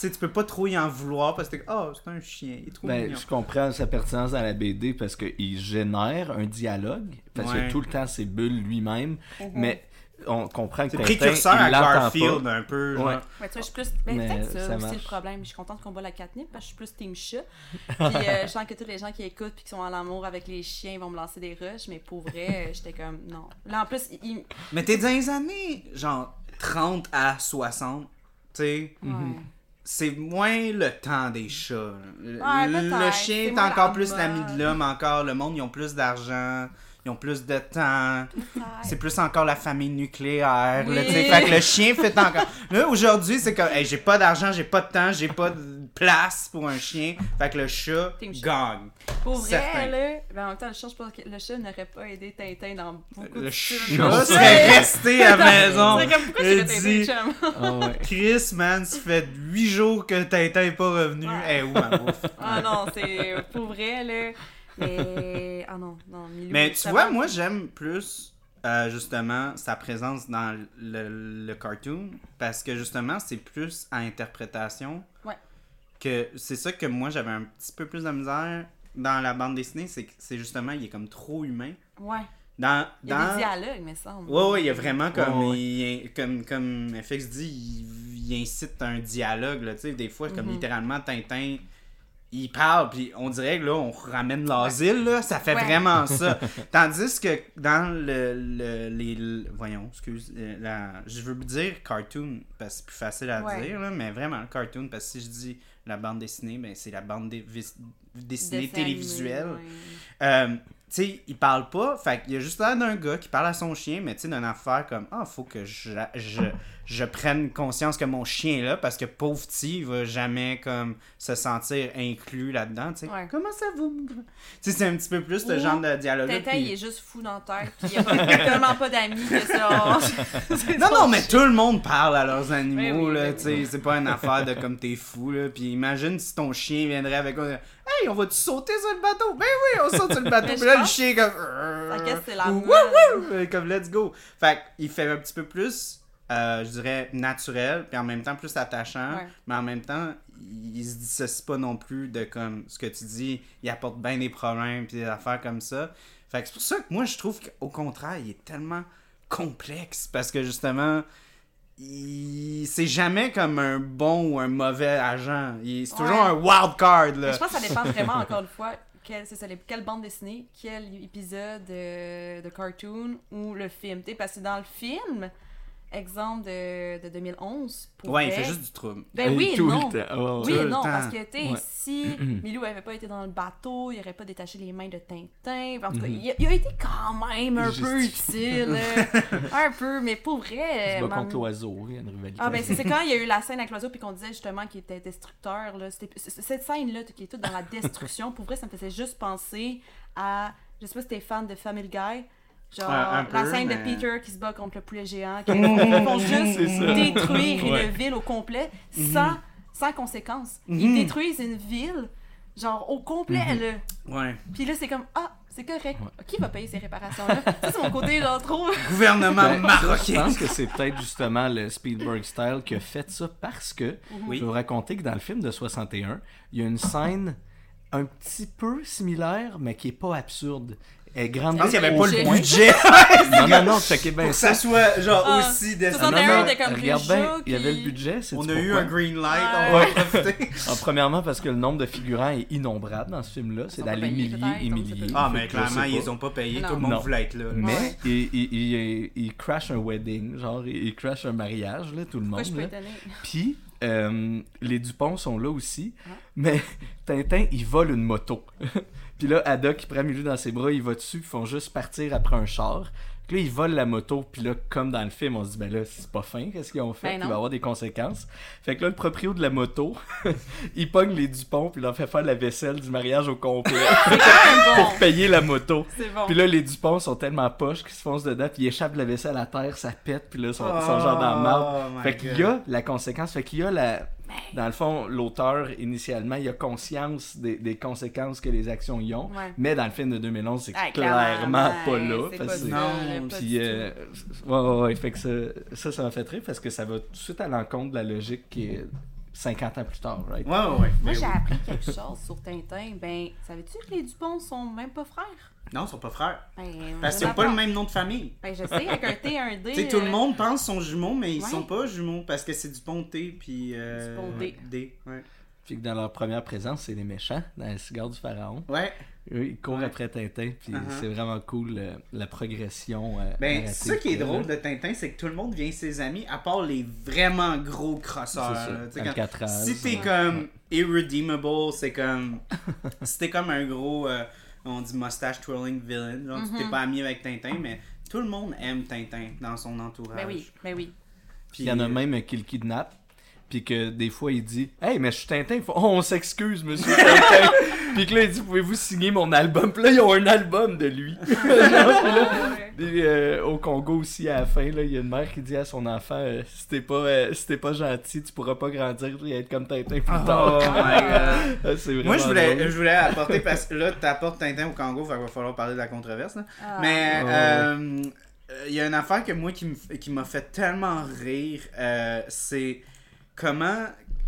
Speaker 1: Sais, tu peux pas trop y en vouloir parce que oh, c'est un chien, il est trop
Speaker 3: Ben,
Speaker 1: mignon.
Speaker 3: je comprends sa pertinence dans la BD parce qu'il génère un dialogue. Parce
Speaker 1: Ouais.
Speaker 3: que tout le temps ses bulles lui-même.
Speaker 2: Mhm.
Speaker 3: Mais on comprend que
Speaker 1: C'est précurseur à Garfield
Speaker 3: pas.
Speaker 1: un peu. genre.
Speaker 3: Ouais.
Speaker 2: Ouais, tu vois, je suis plus. Ben,
Speaker 3: Mais
Speaker 2: peut-être ça,
Speaker 3: ça
Speaker 2: le problème. Je suis contente qu'on voit la catnip parce que je suis plus team chat. Puis euh, je sens que tous les gens qui écoutent puis qui sont en amour avec les chiens ils vont me lancer des rushs, mais pour vrai, euh, j'étais comme non. Là en plus, il.
Speaker 1: Mais t'es dans les années genre 30 à 60. Tu sais,
Speaker 2: ouais.
Speaker 1: C'est moins le temps des chats. Le- chien est encore plus l'ami de l'homme, encore. Le monde, ils ont plus d'argent, ils ont plus de temps. C'est plus encore la famille nucléaire.
Speaker 2: Oui.
Speaker 1: fait que le chien fait encore. Là, aujourd'hui, c'est comme, hey, j'ai pas d'argent, j'ai pas de temps, j'ai pas de place pour un chien. Fait que le chat gagne.
Speaker 2: Pour vrai, là, ben, en même temps, le chat, je pense que le chat n'aurait pas aidé Tintin dans beaucoup
Speaker 1: Le
Speaker 2: de
Speaker 1: chat serait resté à la maison.
Speaker 2: C'est comme pourquoi
Speaker 1: Il
Speaker 2: j'ai fait
Speaker 1: dit-
Speaker 2: des chums?
Speaker 3: Ouais.
Speaker 1: Chris, man, ça fait 8 jours que Tintin est pas revenu.
Speaker 2: Ouais.
Speaker 1: Eh, où ma bouffe?
Speaker 2: Ah non, c'est pour vrai, là. Mais. Ah non, non, Milou.
Speaker 1: Mais tu vois, moi, j'aime plus, euh, justement, sa présence dans le, le cartoon. Parce que, justement, c'est plus à interprétation.
Speaker 2: Ouais.
Speaker 1: Que c'est ça que moi, j'avais un petit peu plus de misère dans la bande dessinée. C'est que c'est justement, il est comme trop humain.
Speaker 2: Ouais.
Speaker 1: Dans,
Speaker 2: Il y a
Speaker 1: dans...
Speaker 2: des dialogues, mais ça. on-
Speaker 1: Ouais, ouais, il y a vraiment comme,
Speaker 3: Ouais, ouais.
Speaker 1: il- comme, comme FX dit, il, il incite un dialogue, là, tu sais, des fois, comme
Speaker 2: Mhm.
Speaker 1: littéralement, Tintin, il parle, puis on dirait que là, on ramène l'asile, là, ça fait
Speaker 2: Ouais.
Speaker 1: vraiment ça. Tandis que dans le, le- les, le- voyons, excuse, euh, la, je veux dire cartoon, parce que c'est plus facile à
Speaker 2: Ouais.
Speaker 1: dire, là, mais vraiment le cartoon, parce que si je dis la bande dessinée, ben c'est la bande dé- dessinée
Speaker 2: Dessin
Speaker 1: télévisuelle.
Speaker 2: ouais.
Speaker 1: Euh, tu sais, il parle pas. Fait qu'il y a juste l'air d'un gars qui parle à son chien, mais tu sais, d'une affaire comme Ah, faut que je, je, je prenne conscience que mon chien est là parce que pauvre petit, il va jamais comme se sentir inclus là-dedans.
Speaker 2: Ouais.
Speaker 1: comment ça sais, c'est un petit peu plus ce genre de dialogue.
Speaker 2: Tintin, il est juste fou dans tête, puis il a pas- tellement pas d'amis que ça.
Speaker 1: Non, non, mais tout le monde parle à leurs animaux,
Speaker 2: Oui,
Speaker 1: là,
Speaker 2: oui,
Speaker 1: c'est pas une affaire de comme t'es fou, là, puis imagine si ton chien viendrait avec Hey, on va-tu sauter sur le bateau? Ben oui, on saute sur le bateau,
Speaker 2: Mais
Speaker 1: puis là, le chien comme...
Speaker 2: Ça casse, c'est la
Speaker 1: comme let's go. Fait qu'il fait un petit peu plus, euh, je dirais, naturel, puis en même temps plus attachant,
Speaker 2: Ouais.
Speaker 1: mais en même temps, il se dissocie pas non plus de comme ce que tu dis, il apporte bien des problèmes, puis des affaires comme ça. Fait que c'est pour ça que moi, je trouve qu'au contraire, il est tellement complexe, parce que justement, il... c'est jamais comme un bon ou un mauvais agent. Il- C'est toujours
Speaker 2: Ouais.
Speaker 1: un wild card, là.
Speaker 2: Mais je pense que ça dépend vraiment, encore une fois, quelle, c'est ça, les- quelle bande dessinée, quel épisode de, de cartoon ou le film. Parce que dans le film, exemple de, de 2011. Pour
Speaker 1: Ouais, il fait juste du trouble.
Speaker 2: Ben oui et
Speaker 3: tout
Speaker 2: non.
Speaker 3: le temps. Ouais, ouais.
Speaker 2: Oui
Speaker 1: Tout
Speaker 2: et
Speaker 1: le
Speaker 2: non,
Speaker 1: temps.
Speaker 2: parce que, tu
Speaker 3: Ouais.
Speaker 2: si Milou avait pas été dans le bateau, il aurait pas détaché les mains de Tintin. En tout cas,
Speaker 3: Mhm.
Speaker 2: il, a, il a été quand même un
Speaker 3: Il
Speaker 2: peu utile. euh, un peu, mais pour
Speaker 3: Il
Speaker 2: vrai.
Speaker 3: se bat
Speaker 2: man-
Speaker 3: contre l'oiseau, il y a une rivalité.
Speaker 2: Ah ben c'est quand il y a eu la scène avec l'oiseau puis qu'on disait justement qu'il était destructeur là, cette scène là qui est toute dans la destruction pour vrai ça me faisait juste penser à je sais pas si t'es fan de Family Guy genre
Speaker 1: Un- un
Speaker 2: la
Speaker 1: peu,
Speaker 2: scène
Speaker 1: mais-
Speaker 2: de Peter qui se bat contre le poulet géant qui font juste détruire
Speaker 3: Ouais.
Speaker 2: une ville au complet sans sans conséquence
Speaker 1: Mhm.
Speaker 2: ils détruisent une ville genre au complet
Speaker 3: Mhm.
Speaker 2: là
Speaker 1: Ouais.
Speaker 2: puis là c'est comme ah c'est correct qui va payer ces réparations là ça c'est mon côté genre trop
Speaker 1: Gouvernement
Speaker 3: Ben, ça, Je
Speaker 1: marocain.
Speaker 3: pense que c'est peut-être justement le Spielberg style qui a fait ça parce que
Speaker 1: Oui.
Speaker 3: je vais vous raconter que dans le film de 61, il y a une scène un petit peu similaire, mais qui est pas absurde. Est grande.
Speaker 1: Je pense qu'il n'y avait pas le budget
Speaker 3: Non, non, non, checkez bien
Speaker 1: pour que
Speaker 3: ça.
Speaker 1: ça soit genre
Speaker 2: Ah,
Speaker 1: aussi des.
Speaker 2: 61,
Speaker 3: Non, non,
Speaker 2: t'es comme
Speaker 3: regarde bien, il y avait le budget.
Speaker 1: On a eu un green light,
Speaker 2: Ouais.
Speaker 1: on va en profiter.
Speaker 3: Premièrement, parce que le nombre de figurants est innombrable dans ce film-là. C'est
Speaker 2: Ils
Speaker 3: les
Speaker 2: payés,
Speaker 3: milliers et milliers.
Speaker 1: Ah, mais clairement, ils
Speaker 3: pas.
Speaker 1: ont pas payé,
Speaker 2: Non.
Speaker 1: tout le monde voulait être là.
Speaker 3: Mais
Speaker 2: Ouais.
Speaker 3: il, il, il, il crash un wedding, genre, il, il crash un mariage, là, tout le monde. Puis, euh, les Dupont sont là aussi.
Speaker 2: Ah.
Speaker 3: Mais Tintin, il vole une moto. Puis là, Haddock, il prend Milou dans ses bras, il va dessus, ils font juste partir après un char. Puis là, ils volent la moto, puis là, comme dans le film, on se dit, ben là, c'est pas fin, qu'est-ce qu'ils ont fait?
Speaker 2: Ben
Speaker 3: il va y avoir des conséquences. Fait que là, le proprio de la moto, il pogne les Dupont, puis il leur fait faire la vaisselle du mariage au complet pour
Speaker 2: bon
Speaker 3: payer la moto.
Speaker 2: c'est bon
Speaker 3: Puis là, les Dupont sont tellement poches qu'ils se foncent dedans, puis ils échappent la vaisselle à terre, ça pète, puis là, ils sont, genre dans le marbre.
Speaker 1: Oh my
Speaker 3: Fait qu'il y a la conséquence, fait qu'il y a la. Dans le fond, l'auteur, initialement, il a conscience des, des conséquences que les actions y ont.
Speaker 2: Ouais.
Speaker 3: Mais dans le film de 2011, c'est
Speaker 2: Ah,
Speaker 3: clairement pas
Speaker 2: ouais,
Speaker 3: là. parce
Speaker 2: pas
Speaker 1: Non,
Speaker 3: Puis, euh, ouais, ouais, ouais, fait que ça, ça, ça m'a fait rire parce que ça va tout de suite à l'encontre de la logique qui est 50 ans plus tard, right?
Speaker 1: Ouais, ouais, ouais.
Speaker 2: Moi,
Speaker 1: Ben
Speaker 2: j'ai
Speaker 1: oui.
Speaker 2: appris quelque chose sur Tintin. Ben, savais-tu que les Dupont sont même pas frères?
Speaker 1: Non, ils sont pas frères.
Speaker 2: Ben,
Speaker 1: Parce qu'ils ont pas le même nom de famille.
Speaker 2: Ben, je sais, avec un T et un D.
Speaker 1: Tu sais, tout le
Speaker 2: euh,
Speaker 1: monde pense qu'ils sont jumeaux, mais ils
Speaker 2: Ouais.
Speaker 1: sont pas jumeaux parce que c'est du pont T puis. Euh,
Speaker 2: Dupont D.
Speaker 1: D. Ouais.
Speaker 3: Puis que dans leur première présence, c'est les méchants, dans le cigare du pharaon.
Speaker 1: Ouais.
Speaker 3: Eux, ils courent
Speaker 1: Ouais.
Speaker 3: après Tintin, puis
Speaker 1: Uh-huh.
Speaker 3: c'est vraiment cool euh, la progression. euh,
Speaker 1: Ben, c'est ça qui est drôle de Tintin, c'est que tout le monde devient ses amis, à part les vraiment gros
Speaker 3: C'est
Speaker 1: crosseurs.
Speaker 3: ça,
Speaker 1: quand-
Speaker 3: Alcatraz,
Speaker 1: Si t'es
Speaker 3: ouais.
Speaker 1: comme irredeemable, c'est comme. si t'es comme un gros. On dit mustache twirling villain, genre tu t'es pas ami avec Tintin, mais tout le monde aime Tintin dans son entourage.
Speaker 2: Ben oui, ben oui.
Speaker 1: Puis,
Speaker 3: Il y en a
Speaker 1: euh,
Speaker 3: même qui le kidnappe. Puis que des fois il dit Hey, mais je suis Tintin. Il fait, oh, on s'excuse, monsieur Tintin. puis que là, il dit Pouvez-vous signer mon album Puis là, ils ont un album de lui.
Speaker 2: Ouais.
Speaker 3: Et, euh, au Congo aussi, à la fin, là, il y a une mère qui dit à son enfant euh, Si t'es pas, euh, si t'es pas gentil, tu pourras pas grandir et être comme Tintin plus
Speaker 1: Oh
Speaker 3: tard. Ah, c'est vraiment
Speaker 1: Moi, je voulais,
Speaker 3: drôle.
Speaker 1: je voulais apporter, parce que là, t'apportes Tintin au Congo, qu'il va falloir parler de la controverse. là.
Speaker 2: Ah.
Speaker 1: Mais euh, euh, il y a une affaire que moi qui m'a fait tellement rire, euh, c'est comment,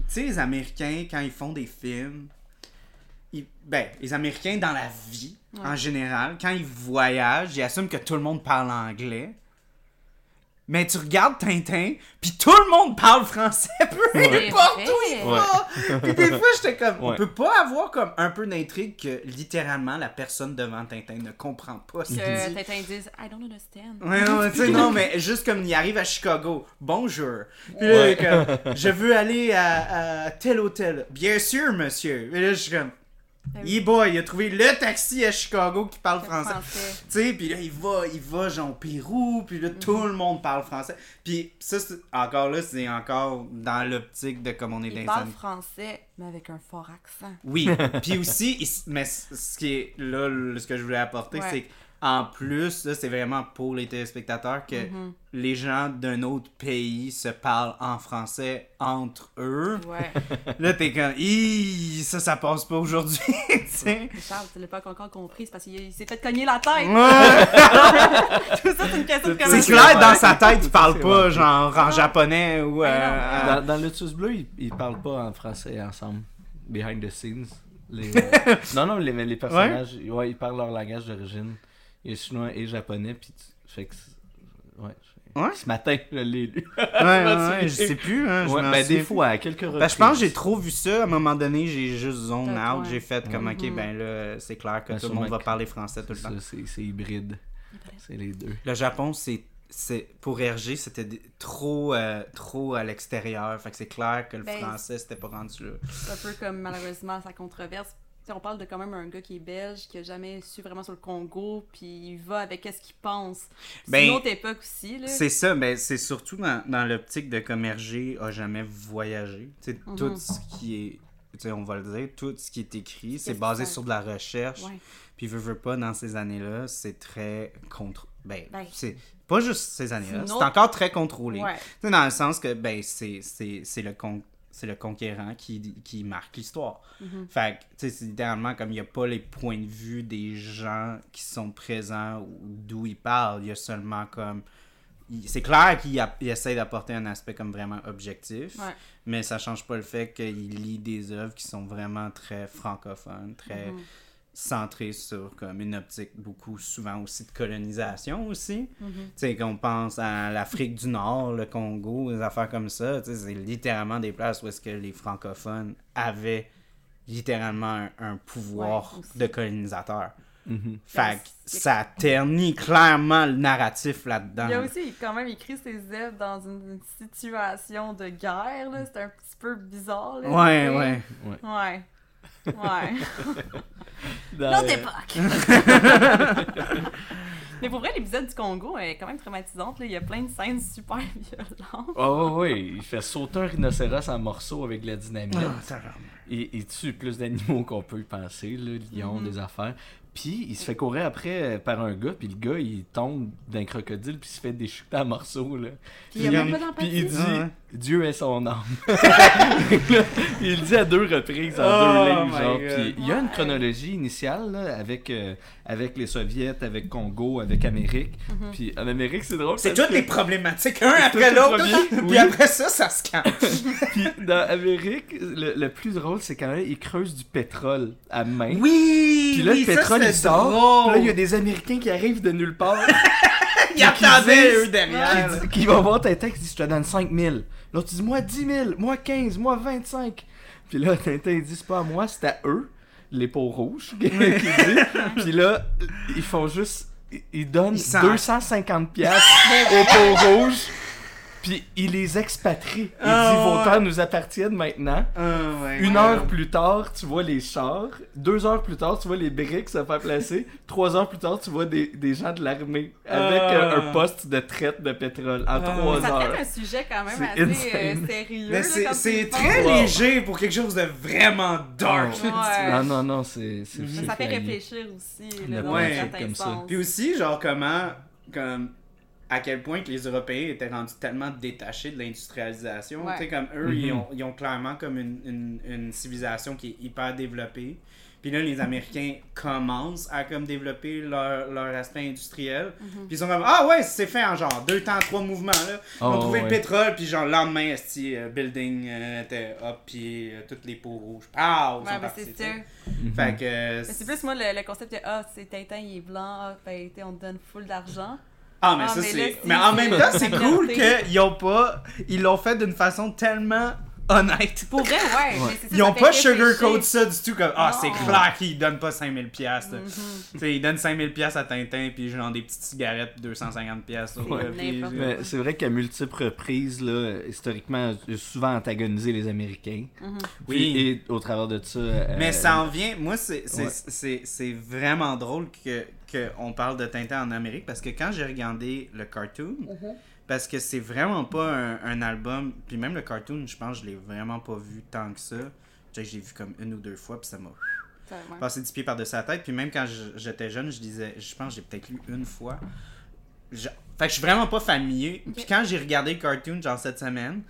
Speaker 1: tu sais, les Américains, quand ils font des films, ils- ben, les Américains dans la vie,
Speaker 2: Ouais.
Speaker 1: en général, quand ils voyagent, ils assument que tout le monde parle anglais. Mais tu regardes Tintin, puis tout le monde parle français, peu
Speaker 3: Ouais.
Speaker 1: importe où il va. Puis des fois, j'étais comme, on peut pas avoir comme un peu d'intrigue que littéralement la personne devant Tintin ne comprend pas ce qu'il
Speaker 2: Que
Speaker 1: dit.
Speaker 2: Tintin dise I don't understand.
Speaker 1: Ouais, non, mais tu sais, non, mais juste comme il arrive à Chicago, bonjour. Puis là, il est comme, je veux aller à, à tel hôtel. Bien sûr, monsieur. Et là, je suis comme,
Speaker 2: Ben
Speaker 1: yeah boy, il a trouvé le taxi à Chicago qui parle
Speaker 2: Le
Speaker 1: français. Tu sais, puis là, il va, il va genre au Pérou, puis là, tout le monde parle français. Puis ça, c'est- encore là, c'est encore dans l'optique de comme on est dans
Speaker 2: Il parle
Speaker 1: années-
Speaker 2: français, mais avec un fort accent.
Speaker 1: Oui, puis aussi, il mais ce qui est là, ce que je voulais apporter,
Speaker 2: Ouais.
Speaker 1: c'est qu'en plus, là, c'est vraiment pour les téléspectateurs que
Speaker 2: Mhm.
Speaker 1: les gens d'un autre pays se parlent en français entre eux.
Speaker 2: Ouais.
Speaker 1: Là, t'es comme, Ih, ça, ça passe pas aujourd'hui, tu sais.
Speaker 2: Charles, tu l'as pas encore compris, c'est parce qu'il il s'est fait cogner la tête.
Speaker 1: Ouais.
Speaker 2: Tout ça, c'est une question de
Speaker 3: C'est
Speaker 1: clair, dans sa tête, il parle pas
Speaker 3: vrai.
Speaker 1: genre en japonais ou.
Speaker 2: Ben non.
Speaker 1: euh,
Speaker 3: Dans, dans Lotus Bleu, ils, ils parlent pas en français ensemble. Behind the scenes. Les, euh, non, non, les, les personnages, ouais. ils parlent leur langage d'origine. A chinois et japonais, puis tu- fait que. Ouais.
Speaker 1: Ouais?
Speaker 3: Ce matin, je l'ai lu.
Speaker 1: Ouais, ouais, je sais plus. Hein, je
Speaker 3: ben, des fois, à quelques reprises.
Speaker 1: Ben, je pense que j'ai trop vu ça. À un moment donné, j'ai juste zone out.
Speaker 2: ouais.
Speaker 1: J'ai fait comme, ok,
Speaker 2: Mhm.
Speaker 1: ben là, c'est clair que
Speaker 3: Ben,
Speaker 1: tout le monde va parler français tout le temps.
Speaker 3: ça, c'est c'est hybride. C'est les deux.
Speaker 1: Le Japon, c'est c'est pour Hergé, c'était trop, euh, trop à l'extérieur. Fait que c'est clair que le
Speaker 2: Ben,
Speaker 1: français, c'était pas rendu là.
Speaker 2: C'est un peu comme malheureusement sa controverse. On parle de quand même un gars qui est belge, qui a jamais su vraiment sur le Congo, puis il va avec ce qu'il pense? C'est
Speaker 1: Ben,
Speaker 2: une autre époque aussi.
Speaker 1: C'est ça, mais c'est surtout dans, dans l'optique de comme Hergé a jamais voyagé.
Speaker 2: Mhm.
Speaker 1: Tout ce qui est, on va le dire, tout ce qui est écrit, c'est
Speaker 2: Qu'est-ce
Speaker 1: basé sur de la recherche.
Speaker 2: Ouais.
Speaker 1: Puis veut, veut pas, dans ces années-là, c'est très contre... Ben,
Speaker 2: Ben,
Speaker 1: c'est pas juste ces années-là,
Speaker 2: c'est autre-
Speaker 1: encore très contrôlé.
Speaker 2: Ouais.
Speaker 1: Dans le sens que, ben, c'est le, con- c'est le conquérant qui, qui marque l'histoire.
Speaker 2: Mhm.
Speaker 1: Fait que, tu sais, c'est littéralement comme il n'y a pas les points de vue des gens qui sont présents ou d'où ils parlent. Il y a seulement comme. C'est clair qu'il essaie d'apporter un aspect comme vraiment objectif,
Speaker 2: Ouais.
Speaker 1: mais ça change pas le fait qu'il lit des œuvres qui sont vraiment très francophones, très
Speaker 2: Mhm.
Speaker 1: Centrées sur comme une optique beaucoup souvent aussi de colonisation aussi.
Speaker 2: Mhm.
Speaker 1: Tu sais, qu'on pense à l'Afrique du Nord, le Congo, des affaires comme ça, tu sais, c'est littéralement des places où est-ce que les francophones avaient littéralement un, un pouvoir
Speaker 2: Ouais,
Speaker 1: de colonisateur.
Speaker 3: Mhm.
Speaker 1: Fait que ça ternit clairement le narratif là-dedans.
Speaker 2: Il a aussi quand même écrit ses œuvres dans une, situation de guerre, là. C'est un petit peu bizarre, là.
Speaker 1: Ouais,
Speaker 2: tu sais.
Speaker 1: ouais.
Speaker 2: Ouais. Ouais.
Speaker 3: Dans,
Speaker 2: L'autre époque! Mais pour vrai, l'épisode du Congo est quand même traumatisante. Là. Il y a plein de scènes super violentes.
Speaker 3: Oh, ouais, ouais, il fait sauter un rhinocéros en morceaux avec la dynamite.
Speaker 1: Ah, tabarnak.
Speaker 3: Il, il tue plus d'animaux qu'on peut y penser, là, lions,
Speaker 2: Mhm.
Speaker 3: des affaires. Puis il se fait courir après par un gars, puis le gars il tombe d'un crocodile, puis il se fait déchiqueter en morceaux. Là.
Speaker 2: Puis il y a même pas
Speaker 3: Puis il dit
Speaker 1: Ah ouais.
Speaker 3: Dieu est son âme. Là, il le dit à deux reprises en
Speaker 1: Oh
Speaker 3: deux lignes.
Speaker 1: my
Speaker 3: Genre. Puis il y a une chronologie initiale là, avec, euh, avec les Soviets, avec Congo, avec Amérique.
Speaker 2: Mhm.
Speaker 3: Puis en Amérique, c'est drôle.
Speaker 1: C'est toutes
Speaker 3: que-
Speaker 1: les problématiques, un après l'autre, puis
Speaker 3: oui.
Speaker 1: après ça, ça se calme.
Speaker 3: Puis dans Amérique, le, le plus drôle, c'est quand même, ils creusent du pétrole à main.
Speaker 1: Oui!
Speaker 3: Puis là,
Speaker 1: oui,
Speaker 3: le
Speaker 1: ça,
Speaker 3: pétrole, il sort.
Speaker 1: drôle.
Speaker 3: Puis là, il y a des Américains qui arrivent de nulle part.
Speaker 1: Ils attendaient, eux, derrière.
Speaker 3: qui, vont voir Tintin qui dit Je te donne 5 000. L'autre dit Moi 10 000, moi 15, moi 25. Puis là, Tintin il dit C'est pas à moi, c'est à eux, les peaux rouges. Puis là, ils font juste. ils- donnent
Speaker 1: Ils s'en-
Speaker 3: 250 piastres aux peaux rouges. Puis ils les expatrient. Il
Speaker 1: Ah,
Speaker 3: dit Vos terres nous appartiennent maintenant.
Speaker 1: Ah, ouais.
Speaker 3: Une
Speaker 1: Ouais.
Speaker 3: heure plus tard, tu vois les chars. Deux heures plus tard, tu vois les briques se faire placer. Trois heures plus tard, tu vois des, des gens de l'armée avec
Speaker 1: Ah.
Speaker 3: euh, un poste de traite de pétrole en
Speaker 1: Ah.
Speaker 3: trois
Speaker 2: Ça
Speaker 3: heures.
Speaker 2: traite un sujet quand même
Speaker 3: C'est
Speaker 2: assez euh, sérieux.
Speaker 1: C'est c'est très.
Speaker 3: Wow.
Speaker 1: léger pour quelque chose de vraiment dark.
Speaker 3: Oh.
Speaker 2: Ouais.
Speaker 3: Non, non, non, c'est. c'est- c'est
Speaker 2: Ça fait réfléchir aussi,
Speaker 3: Il
Speaker 2: là, dans
Speaker 3: comme ça.
Speaker 1: Puis aussi, genre, comment, comme, à quel point que les Européens étaient rendus tellement détachés de l'industrialisation.
Speaker 2: Ouais.
Speaker 1: Tu sais, comme eux, ils,
Speaker 3: Mhm.
Speaker 1: ont, ils ont clairement comme une, une, une civilisation qui est hyper développée. Puis là, les Américains commencent à comme développer leur, leur aspect industriel.
Speaker 2: Mhm.
Speaker 1: Puis ils sont comme Ah ouais, c'est fait en genre deux temps, trois mouvements là. Ils ont
Speaker 3: Oh,
Speaker 1: trouvé
Speaker 3: ouais.
Speaker 1: le pétrole, puis genre le lendemain, esti, euh, building euh, était up, puis euh, toutes les peaux rouges. Ah,
Speaker 2: Ouais, mais c'est sûr.
Speaker 3: Mhm.
Speaker 2: Mais c'est plus moi le, le concept de ah, c'est Tintin, il est blanc, ah, ben, on te donne full d'argent.
Speaker 1: Ah, mais
Speaker 2: Ah,
Speaker 1: ça, c'est.
Speaker 2: c'est-
Speaker 1: Mais en même temps,
Speaker 2: c'est
Speaker 1: c'est cool qu'ils ont pas. Ils l'ont fait d'une façon tellement honnête.
Speaker 2: Pour vrai, ouais.
Speaker 3: Ouais.
Speaker 2: mais c'est ça,
Speaker 1: Ils ont pas sugarcoat ça du tout comme Ah, c'est
Speaker 2: Non.
Speaker 1: clair qu'ils donnent pas 5000 piastres.
Speaker 2: Mhm.
Speaker 1: Tu sais, ils donnent 5000 piastres à Tintin, puis genre des petites cigarettes, 250 piastres.
Speaker 2: C'est
Speaker 3: c'est vrai qu'à multiples reprises, là, historiquement, a souvent antagonisé les Américains.
Speaker 2: Mhm.
Speaker 1: Oui.
Speaker 3: Puis- et au travers de ça. euh,
Speaker 1: Mais ça en vient, moi, c'est c'est-
Speaker 3: Ouais.
Speaker 1: c'est- c'est vraiment drôle que qu'on parle de Tintin en Amérique parce que quand j'ai regardé le cartoon,
Speaker 2: Mhm.
Speaker 1: parce que c'est vraiment pas un, un album, puis même le cartoon, je pense que je l'ai vraiment pas vu tant que ça. J'ai vu comme une ou deux fois, puis ça m'a passé du pied par-dessus la tête. Puis même quand j'étais jeune, je disais, je pense que j'ai peut-être lu une fois. Je- Fait que je suis vraiment pas familier. Puis quand j'ai regardé le cartoon, genre cette semaine,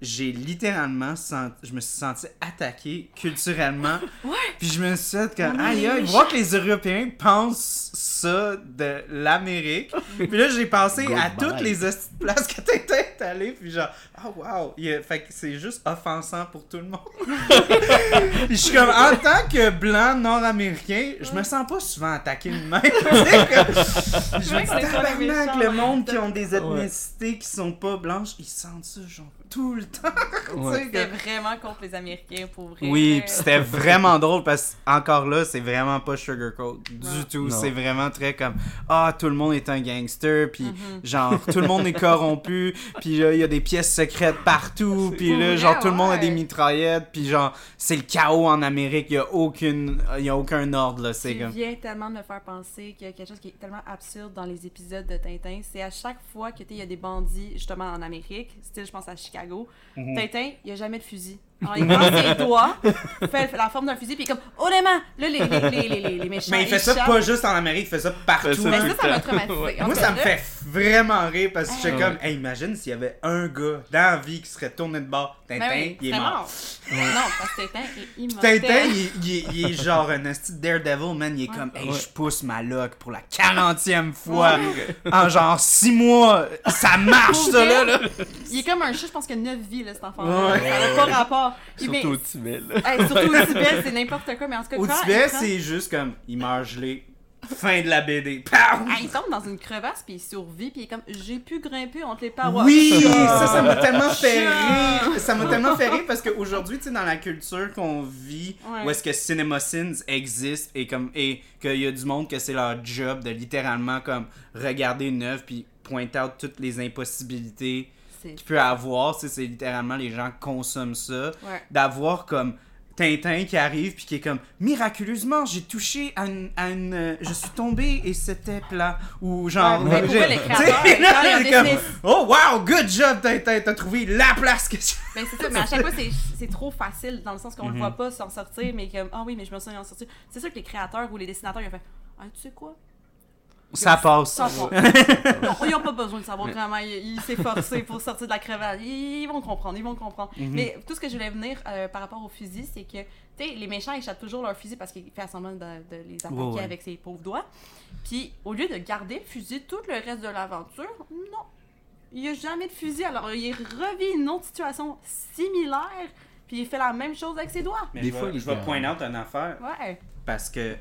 Speaker 1: j'ai littéralement senti, je me suis senti attaqué culturellement. Puis je me suis dit comme,
Speaker 2: est
Speaker 1: aïe aïe, voir que les Européens pensent ça de l'Amérique. puis là, j'ai pensé à toutes les places que est allé. Puis genre, oh wow. Fait que c'est juste offensant pour tout le monde. puis je suis comme, en tant que blanc nord-américain, je me sens pas souvent attaqué de même. Je me dis, le monde qui ont des ethnicités qui sont pas blanches, ils sentent ça, genre. Tout le temps.
Speaker 3: Ouais.
Speaker 1: Tu sais,
Speaker 2: C'était
Speaker 1: que-
Speaker 2: vraiment contre les Américains pour vrai.
Speaker 1: Oui, puis c'était vraiment drôle parce qu'encore là, c'est vraiment pas sugarcoat du
Speaker 2: Non.
Speaker 1: tout. C'est vraiment très comme ah tout le monde est un gangster, puis
Speaker 2: Mhm.
Speaker 1: genre tout le monde est corrompu, puis là il y a des pièces secrètes partout, puis là
Speaker 2: Ouais,
Speaker 1: genre tout le monde a
Speaker 2: ouais.
Speaker 1: des mitraillettes, puis genre c'est le chaos en Amérique, il y a aucune, il y a aucun ordre là, c'est comme.
Speaker 2: viens tellement de me faire penser qu'il y a quelque chose qui est tellement absurde dans les épisodes de Tintin. C'est à chaque fois que il y a des bandits, justement en Amérique, style je pense à Chicago.
Speaker 1: Mhm.
Speaker 2: Tintin, il n'y a jamais de fusil. Alors, il prend ses doigts, fait la forme d'un fusil, puis il est comme, honnêtement, là, les, les, les, les, les, les méchants.
Speaker 1: Mais il fait ça pas juste en Amérique, il fait ça partout.
Speaker 2: Mais ça, m'a traumatisé.
Speaker 1: Moi, ça me fait vraiment rire parce que j'étais
Speaker 3: Ouais.
Speaker 1: comme, hey, imagine s'il y avait un gars dans la vie qui serait tourné de bord. Tintin,
Speaker 2: Ben oui,
Speaker 1: il est mort.
Speaker 2: Non, parce que Tintin est immortel.
Speaker 1: Tintin, il, est- il est- il est genre un esti de Daredevil, man. Il est
Speaker 2: Ouais.
Speaker 1: comme, hey,
Speaker 3: Ouais.
Speaker 1: je pousse ma lock pour la 40e fois. En genre 6 mois. Ça marche, ça, là. là.
Speaker 2: Il est comme un chat, je pense qu'il a 9 vies, là, cet enfant-là.
Speaker 1: Ouais.
Speaker 2: Ça n'a pas rapport.
Speaker 3: Surtout au Tibet. là.
Speaker 2: Hey, surtout au Tibet, c'est n'importe quoi, mais en tout cas,
Speaker 1: Au
Speaker 2: quand
Speaker 1: Tibet,
Speaker 2: prend-
Speaker 1: c'est juste comme, il meurt gelé. Fin de la BD. Pow!
Speaker 2: Ah, il tombe dans une crevasse, puis il survit, puis il est comme, j'ai pu grimper entre les parois.
Speaker 1: Oui, ça, ça m'a tellement fait rire. Ça m'a tellement fait rire parce qu'aujourd'hui, tu sais, dans la culture qu'on vit,
Speaker 2: Ouais.
Speaker 1: où est-ce que CinemaSins existe et comme et qu'il y a du monde que c'est leur job de littéralement comme regarder une œuvre puis pointer out toutes les impossibilités qu'il peut avoir, tu c'est littéralement les gens consomment ça,
Speaker 2: Ouais.
Speaker 1: d'avoir comme Tintin qui arrive puis qui est comme miraculeusement j'ai touché à une, à une- euh, je suis tombé et c'était plat ou genre
Speaker 2: Ouais, mais les
Speaker 1: tu
Speaker 2: créateurs,
Speaker 1: comme, oh wow good job Tintin t'as trouvé la place que tu
Speaker 2: Ben, c'est ça, mais à chaque fois, c'est- trop facile, dans le sens qu'on
Speaker 1: Mhm.
Speaker 2: le voit pas s'en sortir, mais comme, ah oui, mais je me souviens en sortir. C'est sûr que les créateurs ou les dessinateurs, ils ont fait, ah, tu sais quoi?
Speaker 1: Ça passe
Speaker 2: Ça passe. Non, ils n'ont pas besoin de savoir comment il, il s'est forcé pour sortir de la crevasse. Ils, vont comprendre, ils vont comprendre.
Speaker 1: Mhm.
Speaker 2: Mais tout ce que je voulais venir euh, par rapport au fusil, c'est que, tu sais, les méchants échappent toujours leur fusil parce qu'il fait semblant de, de les attaquer
Speaker 1: ouais.
Speaker 2: avec ses pauvres doigts. Puis, au lieu de garder le fusil tout le reste de l'aventure, non. Il n'y a jamais de fusil. Alors, il revit une autre situation similaire, puis il fait la même chose avec ses doigts.
Speaker 1: Mais
Speaker 3: Des
Speaker 1: je
Speaker 3: fois,
Speaker 1: vais,
Speaker 3: les
Speaker 1: je vais point out une affaire
Speaker 2: Ouais.
Speaker 1: parce que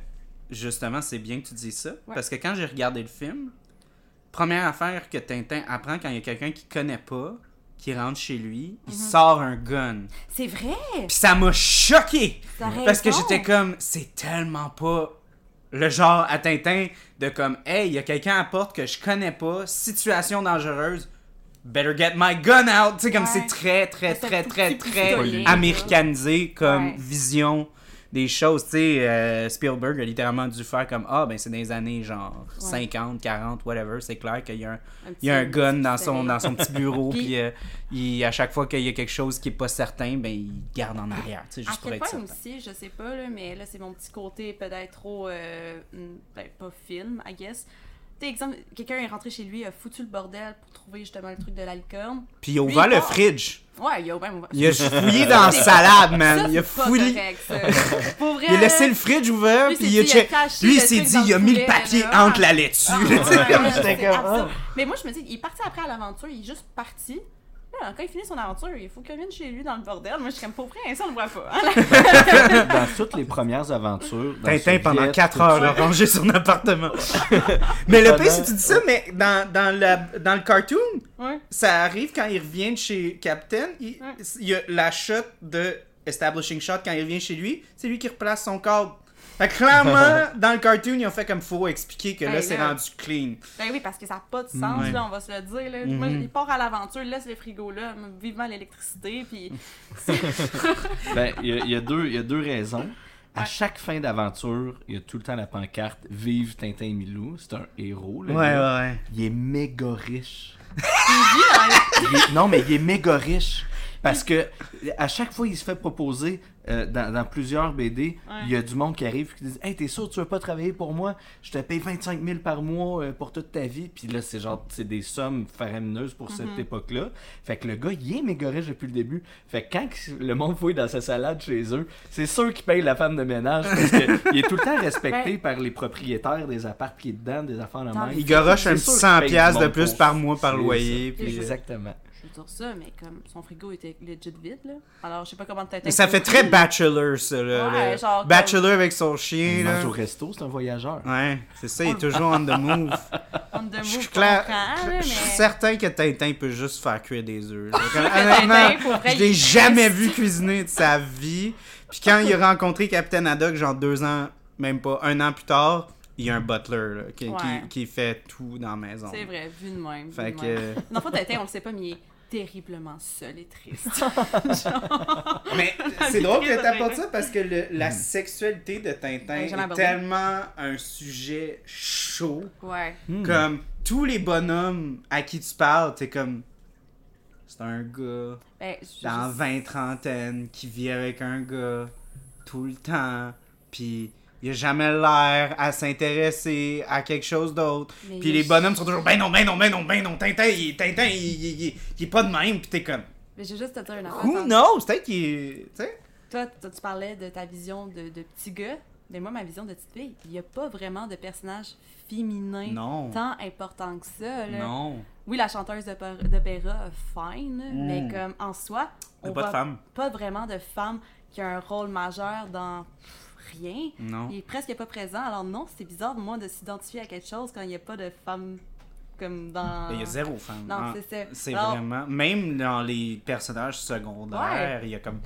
Speaker 1: justement c'est bien que tu dises ça
Speaker 2: Ouais.
Speaker 1: parce que quand j'ai regardé le film première affaire que Tintin apprend quand il y a quelqu'un qui connaît pas qui rentre chez lui il
Speaker 2: Mhm.
Speaker 1: sort un gun
Speaker 2: C'est vrai!
Speaker 1: puis ça m'a choqué parce que j'étais comme c'est tellement pas le genre à Tintin de comme hey il y a quelqu'un à la porte que je connais pas situation dangereuse better get my gun out tu sais comme
Speaker 2: Ouais.
Speaker 1: c'est très très très très très
Speaker 2: pistolet,
Speaker 1: américanisé comme
Speaker 2: Ouais.
Speaker 1: vision des choses tu sais euh, Spielberg a littéralement dû faire comme ah ben c'est les années genre
Speaker 2: Ouais.
Speaker 1: 50 40 whatever c'est clair qu'il y a un
Speaker 2: Un
Speaker 1: il y a un
Speaker 2: petit-
Speaker 1: gun dans son dans son petit bureau
Speaker 2: Puis-
Speaker 1: puis euh, il- à chaque fois qu'il y a quelque chose qui est pas certain ben il garde en arrière tu sais
Speaker 2: À
Speaker 1: juste pour
Speaker 2: quel
Speaker 1: être
Speaker 2: point
Speaker 1: certain
Speaker 2: aussi, je sais pas, là, mais là, c'est mon petit côté peut-être trop. Euh, hmm, ben, pas film, I guess. Tu sais, exemple, quelqu'un est rentré chez lui, a foutu le bordel pour trouver justement le truc de la licorne.
Speaker 1: puis il a ouvert le fridge
Speaker 2: Ouais, il a ouvert.
Speaker 1: il a fouillé dans la salade man il a fouillé il a laissé le fridge ouvert puis il a check- lui il s'est dit il a mis le papier
Speaker 2: là.
Speaker 1: entre la laitue
Speaker 2: Ah,
Speaker 1: ah.
Speaker 2: Mais moi, je me dis, il est parti après à l'aventure, il est juste parti. Là, quand il finit son aventure, il faut qu'il vienne chez lui dans le bordel. Moi, je suis comme, pour vrai, ça, on le voit pas. hein.
Speaker 3: dans toutes les premières aventures.
Speaker 1: Tintin pendant
Speaker 3: Soviet,
Speaker 1: 4
Speaker 3: tout
Speaker 1: heures a rangé son appartement. mais le pire, c'est que tu dis ça, mais dans, dans, la, dans le cartoon,
Speaker 2: Ouais.
Speaker 1: ça arrive quand il revient de chez Captain, il,
Speaker 2: Ouais.
Speaker 1: il y a la shot de Establishing Shot quand il revient chez lui, c'est lui qui replace son cadre. Fait que clairement, dans le cartoon, ils ont fait comme faut expliquer que là,
Speaker 2: Hey,
Speaker 1: c'est
Speaker 2: là.
Speaker 1: rendu clean.
Speaker 2: Ben oui, parce que ça n'a pas de sens,
Speaker 1: Ouais.
Speaker 2: là, on va se le dire. Là. Moi, il part à l'aventure, il laisse le frigo là, vivement l'électricité, puis
Speaker 3: Ben, il y, y a deux- il y a deux raisons. À
Speaker 2: Ouais.
Speaker 3: chaque fin d'aventure, il y a tout le temps la pancarte Vive Tintin et Milou. C'est un héros. le
Speaker 1: Ouais,
Speaker 3: gars.
Speaker 1: ouais.
Speaker 3: Il est méga riche.
Speaker 2: Il
Speaker 3: est- non, mais il est méga riche. Parce que à chaque fois, il se fait proposer euh, dans, dans plusieurs BD,
Speaker 2: Ouais.
Speaker 3: il y a du monde qui arrive et qui dit Hey, t'es sûr, tu veux pas travailler pour moi? Je te paye 25 000 par mois euh, pour toute ta vie. Puis là, c'est genre, c'est des sommes faramineuses pour cette
Speaker 2: Mhm.
Speaker 3: époque-là. Fait que le gars, il est méga riche depuis le début. Fait que quand le monde fouille dans sa salade chez eux, c'est sûr qu'il paye la femme de ménage parce qu'il est tout le temps respecté par les propriétaires des apparts qui est dedans, des affaires de même.
Speaker 1: Il garoche un petit
Speaker 3: sûr qu'il
Speaker 1: 100$
Speaker 3: paye du
Speaker 1: piastres de plus
Speaker 3: pour-
Speaker 1: par mois par
Speaker 3: c'est
Speaker 1: loyer. Puis, euh,
Speaker 3: Exactement.
Speaker 2: Je veux dire ça, mais comme son frigo était legit vide, là. Alors, je sais pas comment Tintin.
Speaker 1: Ça fait très bachelor, ça, là.
Speaker 2: Ouais,
Speaker 1: le
Speaker 2: genre
Speaker 1: bachelor avec son chien,
Speaker 3: Il
Speaker 1: là.
Speaker 3: mange au resto, c'est un voyageur.
Speaker 1: Ouais, c'est ça, il est toujours on the move.
Speaker 2: On the
Speaker 1: Je suis
Speaker 2: move,
Speaker 1: clair- je suis
Speaker 2: mais...
Speaker 1: certain que Tintin peut juste faire cuire des œufs. honnêtement,
Speaker 2: Tintin, pour vrai,
Speaker 1: je l'ai jamais vu cuisiner de sa vie. Puis quand il a rencontré Captain Haddock, genre deux ans, même pas un an plus tard, il y a un butler là, qui, qui-
Speaker 2: Ouais.
Speaker 1: qui fait tout dans la maison.
Speaker 2: C'est vrai, vu de même. vu
Speaker 1: Fait
Speaker 2: de
Speaker 1: que.
Speaker 2: même. Non, pas Tintin, on le sait pas, mais il est terriblement seul et triste.
Speaker 1: Mais c'est drôle que t'apportes ça parce que le- la sexualité de Tintin
Speaker 2: Ouais,
Speaker 1: est
Speaker 2: abordé.
Speaker 1: tellement un sujet chaud.
Speaker 2: ouais.
Speaker 3: Hmm.
Speaker 1: Comme tous les bonhommes à qui tu parles, t'es comme. C'est un gars
Speaker 2: Ben, je-
Speaker 1: dans
Speaker 2: je-
Speaker 1: 20 trentaine qui vit avec un gars tout le temps. Puis il a jamais l'air à s'intéresser à quelque chose d'autre. Puis les bonhommes sont toujours ben non, ben non, ben non, ben non. Tintin, il, Tintin, il, il- il- il est pas de même. Puis t'es comme.
Speaker 2: Mais je vais juste te dire une affaire.
Speaker 1: Who knows? Peut-être qu'il est. Tu sais?
Speaker 2: Toi, toi, tu parlais de ta vision de, de petit gars. Mais moi, ma vision de petite fille, il n'y a pas vraiment de personnage féminin
Speaker 1: Non.
Speaker 2: tant important que ça. Là.
Speaker 1: Non.
Speaker 2: Oui, la chanteuse d'opéra, fine,
Speaker 1: Mm.
Speaker 2: mais comme en soi, on
Speaker 1: pas de femme.
Speaker 2: pas vraiment de femme qui a un rôle majeur dans rien.
Speaker 1: Non.
Speaker 2: Il est presque pas présent. Alors non, c'est bizarre, moi, de s'identifier à quelque chose quand il n'y a pas de femme comme dans...
Speaker 1: Il y a zéro femme.
Speaker 2: Non,
Speaker 1: Ah,
Speaker 2: c'est ça.
Speaker 1: C'est
Speaker 2: Alors,
Speaker 1: vraiment. Même dans les personnages secondaires, il y a comme.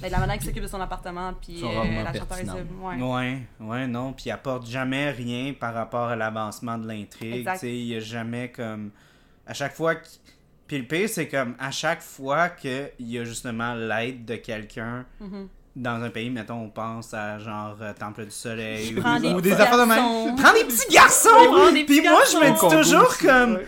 Speaker 2: ben, la manière qui s'occupe de son appartement, puis euh, la chanteuse... ouais.
Speaker 1: Ouais, ouais, non. Puis il apporte jamais rien par rapport à l'avancement de l'intrigue.
Speaker 2: Exact.
Speaker 1: Tu sais, il y a jamais comme. À chaque fois. qu'- Puis le pire, c'est comme à chaque fois qu'il y a justement l'aide de quelqu'un
Speaker 2: Mhm.
Speaker 1: Dans un pays, mettons, on pense à genre euh, Temple du Soleil ou,
Speaker 2: des
Speaker 1: ou des
Speaker 2: petits
Speaker 1: affaires de même. Prends des petits garçons!
Speaker 2: Prends des
Speaker 1: Puis moi, je me dis toujours comme.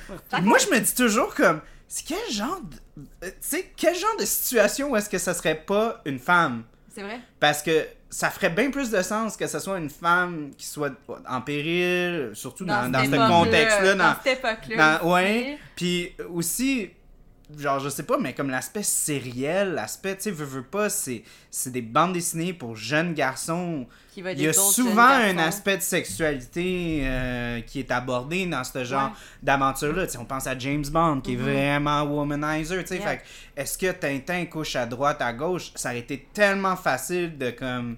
Speaker 1: Moi, je me dis toujours comme. C'est quel genre de. euh, Tu sais, quel genre de situation où est-ce que ça serait pas une femme?
Speaker 2: C'est vrai?
Speaker 1: Parce que ça ferait bien plus de sens que ce soit une femme qui soit en péril, surtout dans, dans ce contexte-là. Dans,
Speaker 2: cette époque-là.
Speaker 1: dans- ouais. Puis aussi, genre, je sais pas, mais comme l'aspect sériel, l'aspect, tu sais, veux, veux pas, c'est c'est des bandes dessinées pour jeunes garçons.
Speaker 2: Qui va
Speaker 1: Il y a souvent un aspect de sexualité euh, qui est abordé dans ce genre
Speaker 2: Ouais.
Speaker 1: d'aventure-là. Tu sais, on pense à James Bond, qui est vraiment womanizer. tu sais.
Speaker 2: Yeah.
Speaker 1: Fait que, est-ce que Tintin couche à droite, à gauche? Ça aurait été tellement facile de comme.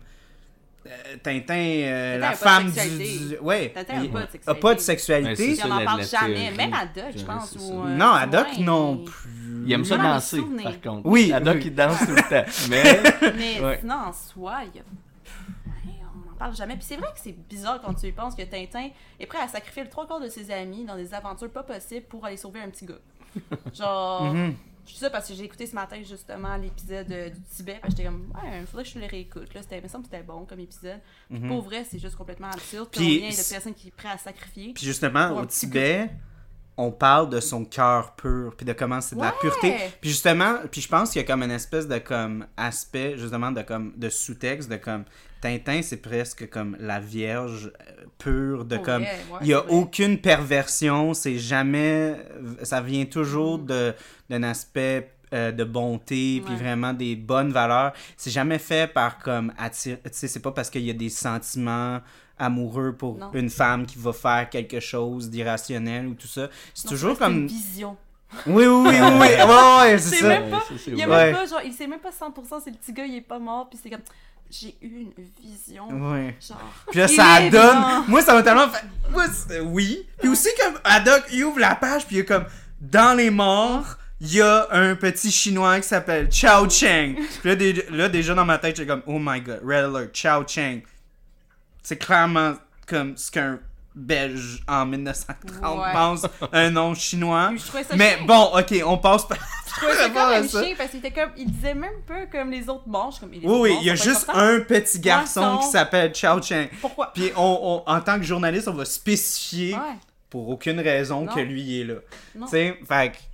Speaker 1: euh, Tintin, euh,
Speaker 2: Tintin
Speaker 1: la femme du, Ouais,
Speaker 2: Tintin a
Speaker 1: il-
Speaker 2: pas de sexualité.
Speaker 1: pas de
Speaker 3: Ouais,
Speaker 1: sexualité.
Speaker 3: c'est
Speaker 2: Puis
Speaker 3: ça,
Speaker 2: on en
Speaker 3: la-
Speaker 2: parle jamais. Même à Doc, je pense. ou, euh,
Speaker 1: non, à Doc
Speaker 2: ouais.
Speaker 1: non plus.
Speaker 3: Il aime ça danser, par contre.
Speaker 1: Oui.
Speaker 3: Haddock, il danse tout le temps. Mais.
Speaker 2: Mais
Speaker 3: Ouais.
Speaker 2: sinon, en soi, il y a... Parle jamais. Puis c'est vrai que c'est bizarre quand tu y penses que Tintin est prêt à sacrifier le trois quarts de ses amis dans des aventures pas possibles pour aller sauver un petit gars. Genre,
Speaker 1: Mhm.
Speaker 2: je dis ça parce que j'ai écouté ce matin justement l'épisode euh, du Tibet. Puis j'étais comme, ouais, il faudrait que je le réécoute. Là, c'était, me semble que c'était bon comme épisode. Puis pour vrai, c'est juste complètement absurde.
Speaker 1: Puis
Speaker 2: combien de personnes qui est prêt à sacrifier.
Speaker 1: Puis justement, au Tibet, on parle de son cœur pur, puis de comment c'est de la pureté. Puis justement, puis je pense qu'il y a comme une espèce de comme aspect justement de comme de sous-texte de comme Tintin, c'est presque comme la vierge euh, pure de comme
Speaker 2: ouais,
Speaker 1: il y a aucune perversion, c'est jamais ça vient toujours
Speaker 2: Mm.
Speaker 1: de d'un aspect euh, de bonté puis vraiment des bonnes valeurs. C'est jamais fait par comme attirer, tu sais c'est pas parce qu'il y a des sentiments amoureux pour
Speaker 2: Non.
Speaker 1: une femme qui va faire quelque chose d'irrationnel ou tout ça. C'est toujours
Speaker 2: c'est une
Speaker 1: comme
Speaker 2: vision.
Speaker 1: oui oui oui oui, oui. ouais, ouais, c'est ça.
Speaker 2: même pas-
Speaker 3: Ouais, ça, c'est
Speaker 2: Il y a même pas, genre, il sait même pas 100% si le petit gars il est pas mort. Puis c'est comme, j'ai eu une vision.
Speaker 1: Ouais.
Speaker 2: Genre.
Speaker 1: Puis là, ça
Speaker 2: est
Speaker 1: donne.
Speaker 2: vivant.
Speaker 1: Moi, ça m'a tellement fait. Moi, oui. Puis aussi, comme Haddock, il ouvre la page, puis il a comme. Dans les morts, il y a un petit chinois qui s'appelle Chao Cheng. Puis là, là, déjà dans ma tête, j'ai comme, oh my god, Red Alert, Chao Cheng. C'est clairement comme ce qu'un Belge en 1930
Speaker 2: Ouais.
Speaker 1: pense un nom chinois.
Speaker 2: Je
Speaker 1: Mais bon, ok, on passe par.
Speaker 2: Je trouvais ça quand même chien parce qu'il était comme. Il disait même pas comme les autres suis comme,
Speaker 1: Oui, oui, il y a juste un petit garçon
Speaker 2: Poisson.
Speaker 1: qui s'appelle Chao Cheng.
Speaker 2: Pourquoi?
Speaker 1: Puis on, on- en tant que journaliste, on va spécifier
Speaker 2: Ouais.
Speaker 1: Pour aucune raison
Speaker 2: Non.
Speaker 1: que lui il est là. Tu sais,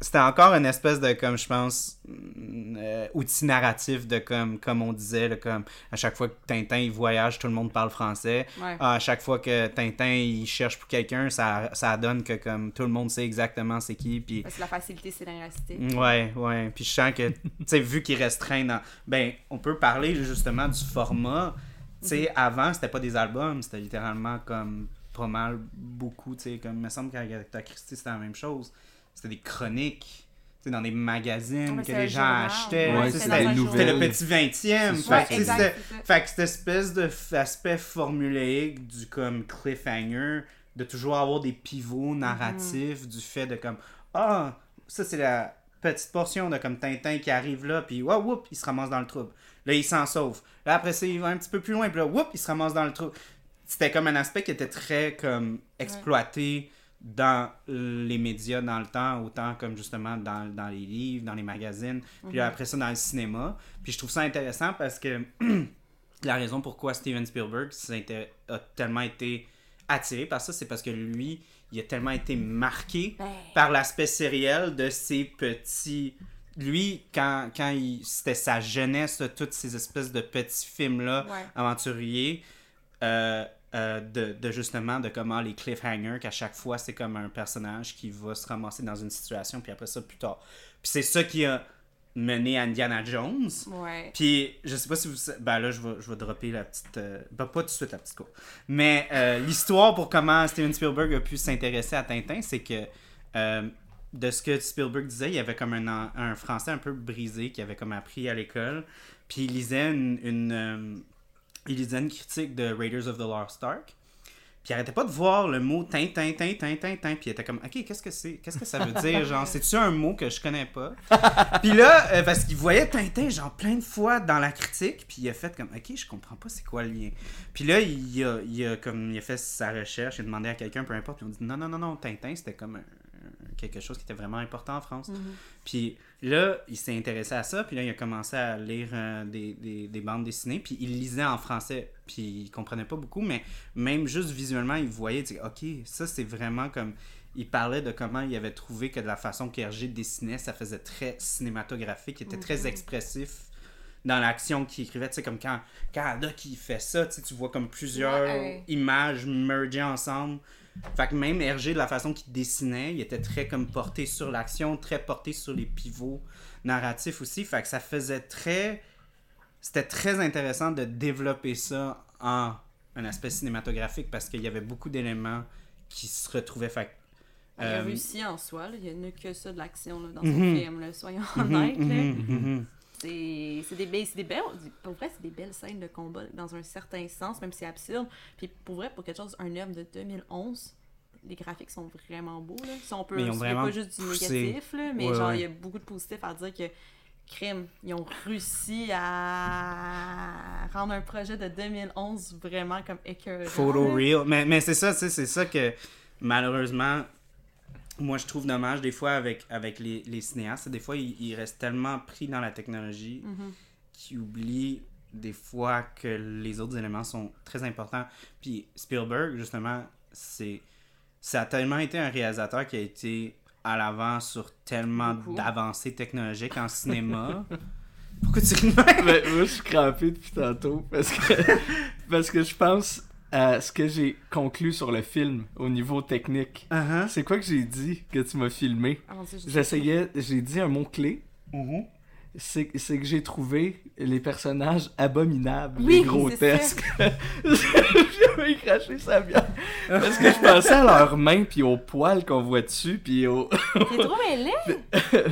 Speaker 1: c'était encore une espèce de, comme je pense, mm, euh, outil narratif de comme, comme on disait, là, comme à chaque fois que Tintin il voyage, tout le monde parle français.
Speaker 2: Ouais.
Speaker 1: Ah, à chaque fois que Tintin il cherche pour quelqu'un, ça, ça donne que comme tout le monde sait exactement c'est qui. Puis
Speaker 2: Parce que la facilité scénaristique.
Speaker 1: Ouais, ouais. Puis je sens que, tu sais, vu qu'il restreint dans. Ben, on peut parler justement du format. Tu sais, avant, c'était pas des albums, c'était littéralement comme pas mal beaucoup, tu sais. Comme, il me semble qu'Agatha Christie, c'était la même chose. C'était des chroniques. sais, dans des magazines
Speaker 2: Ouais,
Speaker 1: que les gens achetaient.
Speaker 3: Ouais,
Speaker 1: tu
Speaker 3: c'était
Speaker 1: le petit 20e.
Speaker 3: C'est ça,
Speaker 1: Fait
Speaker 2: Ouais,
Speaker 1: tu fait que cette espèce de f- aspect formulaïque du comme cliffhanger, de toujours avoir des pivots narratifs, du fait de comme Ah, ça c'est la petite portion de comme Tintin qui arrive là, puis wow, whoop, il se ramasse dans le trouble. Là, il s'en sauve. Là, après ça, il va un petit peu plus loin, puis là, whoop, il se ramasse dans le trouble. C'était comme un aspect qui était très comme exploité dans les médias dans le temps, autant comme justement dans, dans les livres, dans les magazines, puis là, après ça dans le cinéma. Puis je trouve ça intéressant parce que la raison pourquoi Steven Spielberg a tellement été attiré par ça, c'est parce que lui, il a tellement été marqué
Speaker 2: Ben.
Speaker 1: par l'aspect sériel de ces petits... Lui, quand, quand il... c'était sa jeunesse, toutes ces espèces de petits films-là,
Speaker 2: Ouais.
Speaker 1: aventuriers, euh, euh, de, de justement de comment les cliffhangers, qu'à chaque fois, c'est comme un personnage qui va se ramasser dans une situation, puis après ça, plus tard. Puis c'est ça qui a mené Indiana Jones.
Speaker 2: Ouais.
Speaker 1: Puis, je sais pas si vous. Ben là, je vais, je vais dropper la petite. euh, ben, pas tout de suite la petite cour. Mais euh, l'histoire pour comment Steven Spielberg a pu s'intéresser à Tintin, c'est que. euh, de ce que Spielberg disait, il y avait comme un, un français un peu brisé qui avait comme appris à l'école. Puis il lisait une. une, il lisait une critique de Raiders of the Lost Ark. Puis il arrêtait pas de voir le mot Tintin, Tintin, Tintin. Puis il était comme, OK, qu'est-ce que c'est? Qu'est-ce que ça veut dire? Genre, c'est-tu un mot que je connais pas? Puis là, euh, parce qu'il voyait Tintin, genre, plein de fois dans la critique. Puis il a fait comme, OK, je comprends pas c'est quoi le lien. Puis là, il a, il a, comme, il a fait sa recherche, il a demandé à quelqu'un, peu importe. Puis on dit, non, non, non, non, Tintin, c'était comme un- un- quelque chose qui était vraiment important en France. Puis là, il s'est intéressé à ça, puis là, il a commencé à lire euh, des, des, des bandes dessinées, puis il lisait en français, puis il comprenait pas beaucoup, mais même juste visuellement, il voyait, il dit, OK, ça, c'est vraiment comme... Il parlait de comment il avait trouvé que de la façon qu'Hergé dessinait, ça faisait très cinématographique, il était très expressif dans l'action qu'il écrivait, tu sais, comme quand, quand Ada qui fait ça, tu tu vois comme plusieurs
Speaker 2: Ouais.
Speaker 1: images mergées ensemble. Fait que même Hergé, de la façon qu'il dessinait, il était très comme porté sur l'action, très porté sur les pivots narratifs aussi. Fait que ça faisait très... C'était très intéressant de développer ça en un aspect cinématographique parce qu'il y avait beaucoup d'éléments qui se retrouvaient. Fait que,
Speaker 2: Il a
Speaker 1: euh,
Speaker 2: réussi en soi, là. il n'y a que ça de l'action dans
Speaker 1: Mhm.
Speaker 2: son film, là. soyons honnêtes.
Speaker 1: mhm, mhm.
Speaker 2: C'est c'est des, belles- c'est des belles, pour vrai, c'est des belles scènes de combat dans un certain sens, même si c'est absurde. Puis pour vrai, pour quelque chose, un œuvre de 2011, les graphiques sont vraiment beaux. Là. Si on peut, il a pas juste du
Speaker 1: poussé.
Speaker 2: négatif, là, mais
Speaker 1: Ouais,
Speaker 2: genre,
Speaker 1: ouais.
Speaker 2: il y a beaucoup de positifs à dire que crime, ils ont réussi à rendre un projet de 2011 vraiment comme écœurant.
Speaker 1: Photo real. Mais, mais c'est ça, c'est ça que malheureusement, moi je trouve dommage des fois avec, avec les, les cinéastes. Des fois, ils, ils restent tellement pris dans la technologie
Speaker 2: Mhm.
Speaker 1: qu'ils oublient des fois que les autres éléments sont très importants. Puis Spielberg, justement, c'est ça a tellement été un réalisateur qui a été à l'avant sur tellement
Speaker 2: Beaucoup.
Speaker 1: d'avancées technologiques en cinéma. Pourquoi tu même?
Speaker 3: Ben, moi, je suis crampé depuis tantôt parce que, parce que je pense à ce que j'ai conclu sur le film au niveau technique.
Speaker 1: Uh-huh.
Speaker 3: C'est quoi que j'ai dit que tu m'as filmé?
Speaker 2: Ah,
Speaker 3: J'essayais, j'ai dit un mot-clé.
Speaker 1: Mhm.
Speaker 3: C'est c'est que j'ai trouvé les personnages abominables,
Speaker 2: Oui,
Speaker 3: et grotesques. J'avais craché sa bière. Parce que je pensais à leurs mains, puis aux poils qu'on voit dessus, puis au...
Speaker 2: C'est trop mêlé!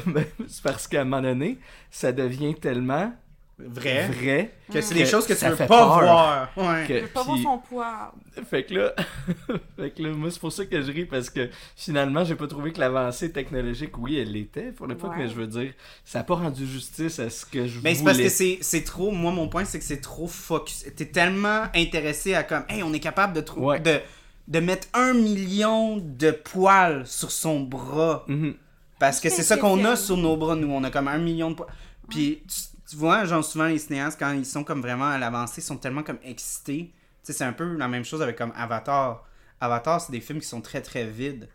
Speaker 3: Ben, c'est parce qu'à un moment donné, ça devient tellement
Speaker 1: Vrai.
Speaker 3: vrai
Speaker 1: Que c'est des
Speaker 3: Que
Speaker 1: choses que tu
Speaker 3: ça
Speaker 1: veux
Speaker 3: fait
Speaker 1: pas
Speaker 3: peur.
Speaker 1: voir. Ouais.
Speaker 3: que...
Speaker 2: Je veux pas voir son poids.
Speaker 3: Fait que là, fait que là, moi, c'est pour ça que je ris, parce que finalement, j'ai pas trouvé que l'avancée technologique, oui, elle l'était, pour l'époque,
Speaker 2: Ouais.
Speaker 3: mais je veux dire, ça a pas rendu justice à ce que je
Speaker 1: Mais c'est
Speaker 3: voulais.
Speaker 1: parce que c'est, c'est trop. Moi, mon point, c'est que c'est trop focus. T'es tellement intéressé à comme, hey, on est capable de, trou-
Speaker 3: Ouais.
Speaker 1: de, de mettre un million de poils sur son bras.
Speaker 3: Mhm.
Speaker 1: Parce que
Speaker 2: C'est
Speaker 1: c'est ça qu'on a sur nos bras, nous. On a comme un million de poils. Puis, tu, tu vois, genre, souvent, les cinéastes, quand ils sont comme vraiment à l'avancée, sont tellement comme excités. Tu sais, c'est un peu la même chose avec comme Avatar. Avatar, c'est des films qui sont très, très vides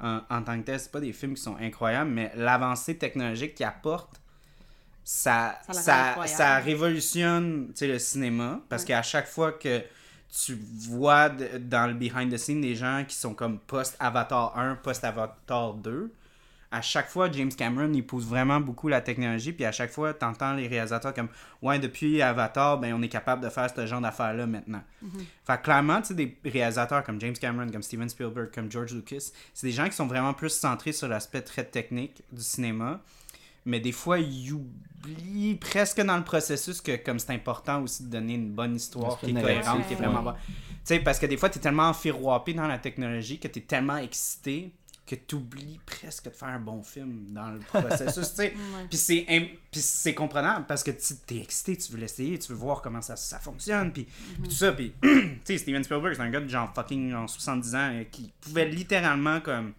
Speaker 1: en, en tant que tel. C'est pas des films qui sont incroyables, mais l'avancée technologique qu'ils apportent, ça,
Speaker 2: Ça
Speaker 1: ça, révolutionne tu sais, le cinéma. Parce qu'à chaque fois que tu vois de- dans le behind the scenes des gens qui sont comme post-Avatar 1, post-Avatar 2, à chaque fois, James Cameron, il pousse vraiment beaucoup la technologie, puis à chaque fois, t'entends les réalisateurs comme « Ouais, depuis Avatar, ben, on est capable de faire ce genre d'affaires-là maintenant. Fait que clairement, tu sais, des réalisateurs comme James Cameron, comme Steven Spielberg, comme George Lucas, c'est des gens qui sont vraiment plus centrés sur l'aspect très technique du cinéma. mais des fois, il oublie presque dans le processus que comme c'est important aussi de donner une bonne histoire qui est cohérente, qui est vraiment
Speaker 2: ouais.
Speaker 1: bonne. Tu sais, parce que des fois, tu es tellement enfiroipé dans la technologie que tu es tellement excité que tu oublies presque de faire un bon film dans le processus, tu sais. Puis c'est im- puis c'est comprenable parce que tu es excité, tu veux l'essayer, tu veux voir comment ça, ça fonctionne, puis puis tout ça. Puis, tu sais, Steven Spielberg, c'est un gars de genre fucking genre 70 ans euh, qui pouvait littéralement comme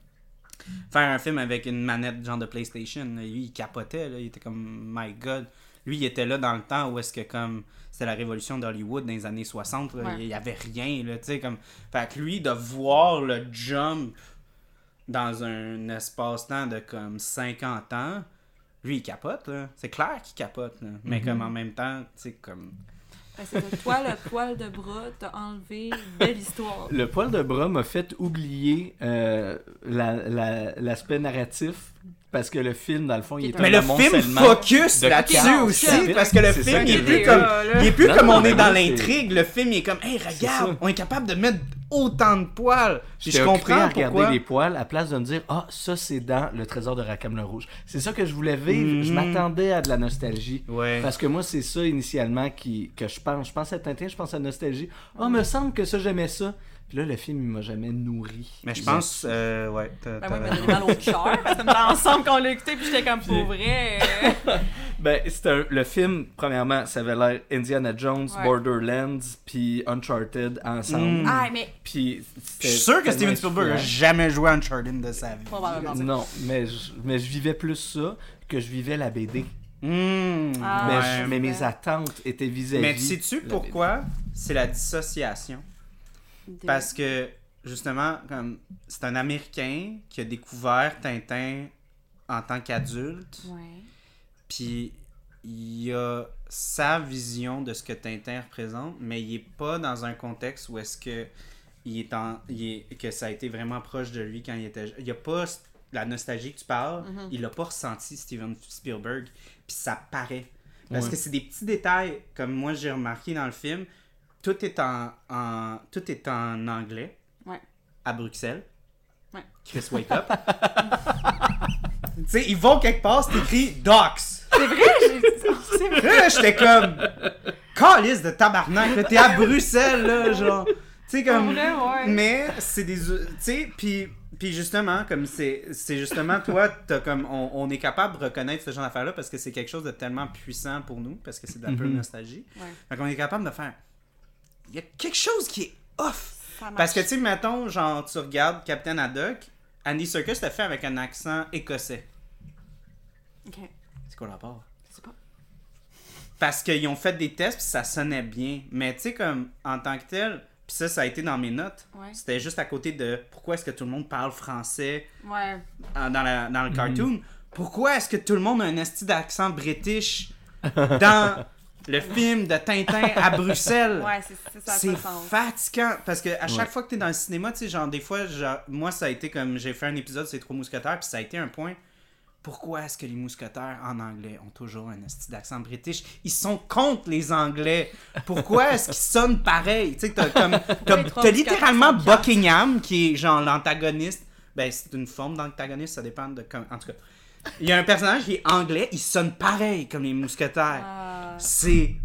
Speaker 1: faire un film avec une manette genre de PlayStation. Lui, il capotait, là. il était comme my god. Lui, il était là dans le temps où est-ce que comme c'était la révolution d'Hollywood dans les années 60, là.
Speaker 2: Ouais.
Speaker 1: il y avait rien, là, tu sais, comme... Fait que lui, de voir le jump dans un espace-temps de comme 50 ans, lui, il capote, là. C'est clair qu'il capote, là. Mais comme en même temps, tu sais, comme...
Speaker 2: Ben, c'est. Toi, le poil de bras t'a enlevé de l'histoire.
Speaker 3: Le poil de bras m'a fait oublier euh, la- la- l'aspect narratif parce que le film, dans le fond, il est
Speaker 1: Mais
Speaker 3: un
Speaker 1: le film focus
Speaker 3: de
Speaker 1: là-dessus aussi, parce que le film,
Speaker 3: ça
Speaker 1: il est plus comme, il est plus
Speaker 3: Non,
Speaker 1: comme
Speaker 3: non,
Speaker 1: on est dans l'intrigue. Le film, il est comme, hey, regarde, on est capable de mettre autant de poils. Puis je comprends
Speaker 3: à regarder
Speaker 1: pourquoi.
Speaker 3: les poils à place de me dire ah ça c'est dans le trésor de Rackham le rouge. C'est ça que je voulais vivre. Je
Speaker 1: Mhm.
Speaker 3: m'attendais à de la nostalgie.
Speaker 1: Ouais.
Speaker 3: Parce que moi c'est ça initialement qui que je pense. Je pense à Tintin, je pense à nostalgie. Ah me semble que ça j'aimais ça. Puis là le film il m'a jamais nourri.
Speaker 1: Mais je pense, euh, ouais, t'as-
Speaker 2: Ben, moi, il
Speaker 1: t'as
Speaker 2: m'a donné mal au cœur. Parce que c'était ensemble qu'on l'a écouté, puis j'étais comme pour vrai. euh,
Speaker 3: Ben, c'était un- le film, premièrement, ça avait l'air Indiana Jones,
Speaker 2: Ouais.
Speaker 3: Borderlands, puis Uncharted ensemble.
Speaker 1: Mm.
Speaker 2: Ah, mais
Speaker 3: Puis
Speaker 1: Je suis sûr que Steven Spielberg a
Speaker 3: a
Speaker 1: jamais joué Uncharted de sa vie.
Speaker 2: probablement.
Speaker 3: Non, mais je, mais je vivais plus ça que je vivais la BD.
Speaker 1: Hmm,
Speaker 2: Ah,
Speaker 3: mais,
Speaker 1: ouais.
Speaker 3: je- mais mes attentes étaient vis-à-vis.
Speaker 1: Mais sais-tu pourquoi? C'est la dissociation.
Speaker 2: De-
Speaker 1: Parce que, justement, comme c'est un Américain qui a découvert Tintin en tant qu'adulte.
Speaker 2: Ouais.
Speaker 1: Puis il a sa vision de ce que Tintin représente, mais il est pas dans un contexte où est-ce que il est en il est- que ça a été vraiment proche de lui quand il était jeune. Il a pas la nostalgie que tu parles,
Speaker 2: Mhm.
Speaker 1: il a pas ressenti Steven Spielberg, puis ça paraît. Parce
Speaker 3: Ouais.
Speaker 1: que c'est des petits détails comme moi j'ai remarqué dans le film, tout est en, en- tout est en anglais
Speaker 2: Ouais.
Speaker 1: à Bruxelles.
Speaker 2: Ouais.
Speaker 1: Chris wake up. tu sais, ils vont quelque part, c'est écrit Docs.
Speaker 2: C'est vrai, j'ai- c'est vrai.
Speaker 1: J'étais comme. Calice de tabarnak, là, t'es à Bruxelles, là, genre. Tu sais, comme.
Speaker 2: vrai, ouais.
Speaker 1: Mais c'est des. Tu sais, puis. Puis justement, comme c'est c'est justement toi, t'as comme on, on est capable de reconnaître ce genre d'affaires-là parce que c'est quelque chose de tellement puissant pour nous, parce que c'est de la pure
Speaker 3: Mhm.
Speaker 1: nostalgie.
Speaker 2: Ouais.
Speaker 1: Fait qu'on est capable de faire. Il y a quelque chose qui est off. Parce que tu sais, mettons, genre, tu regardes Captain Haddock, Andy Serkis l'a fait avec un accent écossais.
Speaker 2: Ok.
Speaker 1: C'est quoi le rapport?
Speaker 2: Je sais pas.
Speaker 1: Parce qu'ils ont fait des tests puis ça sonnait bien. Mais tu sais, comme en tant que tel, puis ça, ça a été dans mes notes.
Speaker 2: Ouais.
Speaker 1: C'était juste à côté de pourquoi est-ce que tout le monde parle français
Speaker 2: Ouais.
Speaker 1: dans, la- dans le cartoon. Pourquoi est-ce que tout le monde a un esti d'accent british dans le film de Tintin à Bruxelles?
Speaker 2: Ouais, c'est ça.
Speaker 1: C'est fatigant parce que à chaque
Speaker 3: Ouais.
Speaker 1: fois que t'es dans le cinéma, tu sais, genre des fois, genre, moi ça a été comme j'ai fait un épisode c'est trois mousquetaires, puis ça a été un point. Pourquoi est-ce que les mousquetaires en anglais ont toujours un esti d'accent british? Ils sont contre les Anglais. Pourquoi est-ce qu'ils sonnent pareil? Tu sais, t'as comme t'as, littéralement. Buckingham qui est genre l'antagoniste. Ben c'est une forme d'antagoniste, ça dépend de comme. En tout cas, il y a un personnage qui est anglais, il sonne pareil comme les mousquetaires.
Speaker 2: Ah.
Speaker 1: C'est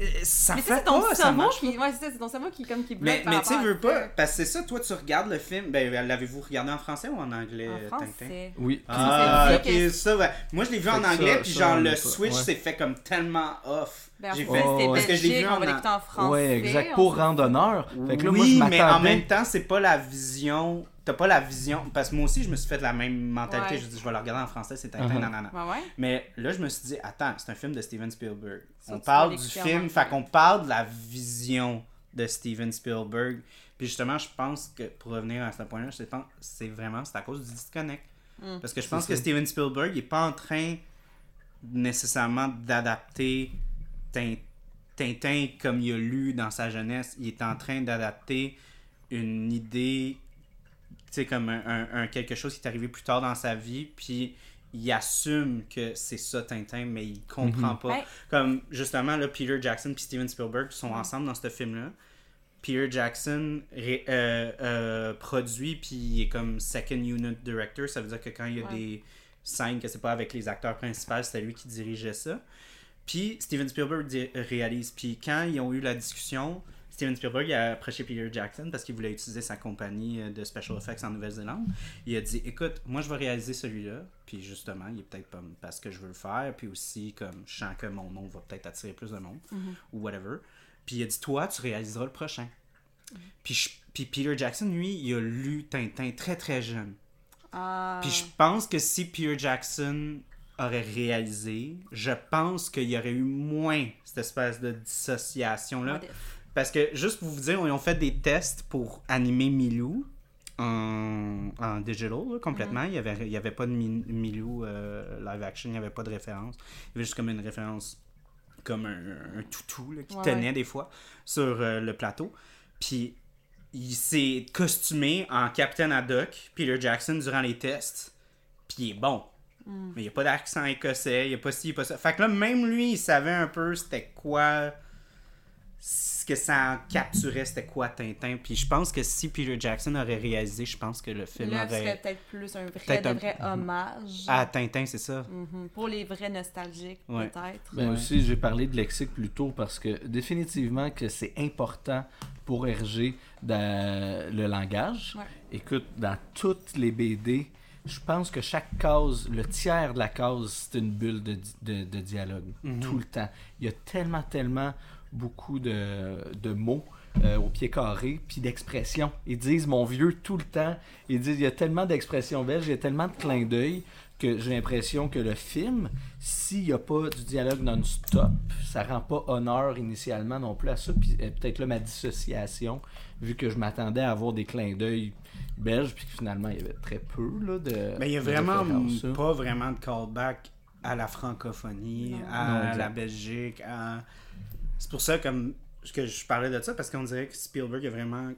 Speaker 1: euh, ça
Speaker 2: Mais
Speaker 1: fait
Speaker 2: ça, c'est ton
Speaker 1: pas, ça
Speaker 2: cerveau
Speaker 1: marche
Speaker 2: qui. Ouais, c'est ça, c'est ton cerveau qui, comme, qui bloque
Speaker 1: mais,
Speaker 2: par
Speaker 1: mais tu sais, veux pas.
Speaker 2: ça.
Speaker 1: Parce que c'est ça, toi, tu regardes le film. Ben, l'avez-vous regardé en français ou en anglais,
Speaker 2: En
Speaker 1: Tintin?
Speaker 2: français.
Speaker 3: Oui.
Speaker 1: Ah, ok, ça, ouais. Moi, je l'ai vu en anglais,
Speaker 3: ça-
Speaker 1: puis
Speaker 3: ça,
Speaker 1: genre, le switch
Speaker 3: ouais.
Speaker 1: s'est fait comme tellement off.
Speaker 2: Ben, en
Speaker 1: J'ai
Speaker 2: fait, c'était
Speaker 3: Parce
Speaker 1: que je l'ai vu en
Speaker 2: va l'écouter en français.
Speaker 3: Ouais, exact. Pour. Fait que là, moi,
Speaker 1: oui,
Speaker 3: je
Speaker 1: mais en même temps, c'est pas la vision. T'as pas la vision. Parce que moi aussi, je me suis fait la même mentalité.
Speaker 2: Ouais.
Speaker 1: Je dis, je vais le regarder en français, c'est Tintin,
Speaker 3: Uh-huh.
Speaker 1: nanana.
Speaker 2: Ouais, ouais.
Speaker 1: Mais là, je me suis dit, attends, c'est un film de Steven Spielberg.
Speaker 2: Ça,
Speaker 1: on parle du film, fait qu'on parle de la vision de Steven Spielberg. Puis justement, je pense que pour revenir à ce point-là, je pense c'est vraiment c'est à cause du disconnect.
Speaker 2: Mm.
Speaker 1: Parce que je pense que. Steven Spielberg il est pas en train nécessairement d'adapter Tin- Tintin comme il a lu dans sa jeunesse. Il est en train d'adapter une idée, sais, comme un, un- un quelque chose qui est arrivé plus tard dans sa vie, puis il assume que c'est ça Tintin, mais il comprend
Speaker 3: Mhm.
Speaker 1: pas. Comme justement, là, Peter Jackson puis Steven Spielberg sont ensemble dans ce film-là. Peter Jackson ré- euh, euh, produit, puis il est comme second unit director. Ça veut dire que quand il y a
Speaker 2: Ouais.
Speaker 1: des scènes que c'est pas avec les acteurs principaux, c'était lui qui dirigeait ça. Puis Steven Spielberg réalise. Puis quand ils ont eu la discussion, Steven Spielberg a approché Peter Jackson parce qu'il voulait utiliser sa compagnie euh, de special effects en Nouvelle-Zélande. Il a dit Écoute, moi je vais réaliser celui-là. Puis justement, il est peut-être pas parce que je veux le faire. Puis aussi, comme je sens que mon nom va peut-être attirer plus de monde ou whatever. Puis il a dit Toi, tu réaliseras le prochain. Puis, je- puis Peter Jackson, lui, il a lu Tintin très très jeune.
Speaker 2: Ah.
Speaker 1: Puis je pense que si Peter Jackson aurait réalisé, je pense qu'il y aurait eu moins cette espèce de dissociation-là. Parce que, juste pour vous dire, ils ont fait des tests pour animer Milou en, en digital, là, complètement. Il n'y avait, il y avait pas de Mi- Milou euh, live action, il n'y avait pas de référence. Il y avait juste comme une référence, comme un, un toutou là, qui
Speaker 2: Ouais,
Speaker 1: tenait
Speaker 2: ouais.
Speaker 1: des fois sur euh, le plateau. Puis il s'est costumé en Captain Haddock, Peter Jackson, durant les tests. Puis il est bon.
Speaker 2: Mm.
Speaker 1: Mais il n'y a pas d'accent écossais, il n'y a pas ci, il n'y a pas ça. Fait que là, même lui, il savait un peu c'était quoi. Ce que ça capturait, c'était quoi Tintin? Puis je pense que si Peter Jackson aurait réalisé, je pense que le film
Speaker 2: Là, ce serait
Speaker 1: aurait.
Speaker 2: peut-être plus un vrai,
Speaker 1: Peut-être
Speaker 2: de
Speaker 1: un-
Speaker 2: vrai hommage.
Speaker 1: À Tintin, c'est ça.
Speaker 2: Mhm. Pour les vrais nostalgiques,
Speaker 1: Ouais.
Speaker 2: peut-être.
Speaker 3: Ben
Speaker 1: Ouais.
Speaker 3: aussi, j'ai parlé de lexique plus tôt parce que définitivement que c'est important pour Hergé de- le langage.
Speaker 2: Ouais.
Speaker 3: Écoute, dans toutes les BD, je pense que chaque case, le tiers de la case, c'est une bulle de, di- de, de dialogue.
Speaker 1: Mhm.
Speaker 3: Tout le temps. Il y a tellement, tellement beaucoup de, de mots euh, au pied carré, puis d'expressions. Ils disent mon vieux tout le temps. Ils disent il y a tellement d'expressions belges, il y a tellement de clins d'œil que j'ai l'impression que le film, s'il n'y a pas du dialogue non-stop, ça rend pas honneur initialement non plus à ça. Puis euh, peut-être là ma dissociation, vu que je m'attendais à avoir des clins d'œil belges, puis que finalement il y avait très peu là, de.
Speaker 1: Mais il n'y a vraiment pas vraiment de callback à la francophonie,
Speaker 2: Non.
Speaker 1: à
Speaker 3: Non,
Speaker 1: la Belgique. à- C'est pour ça comme que je parlais de ça, parce qu'on dirait que Spielberg a vraiment.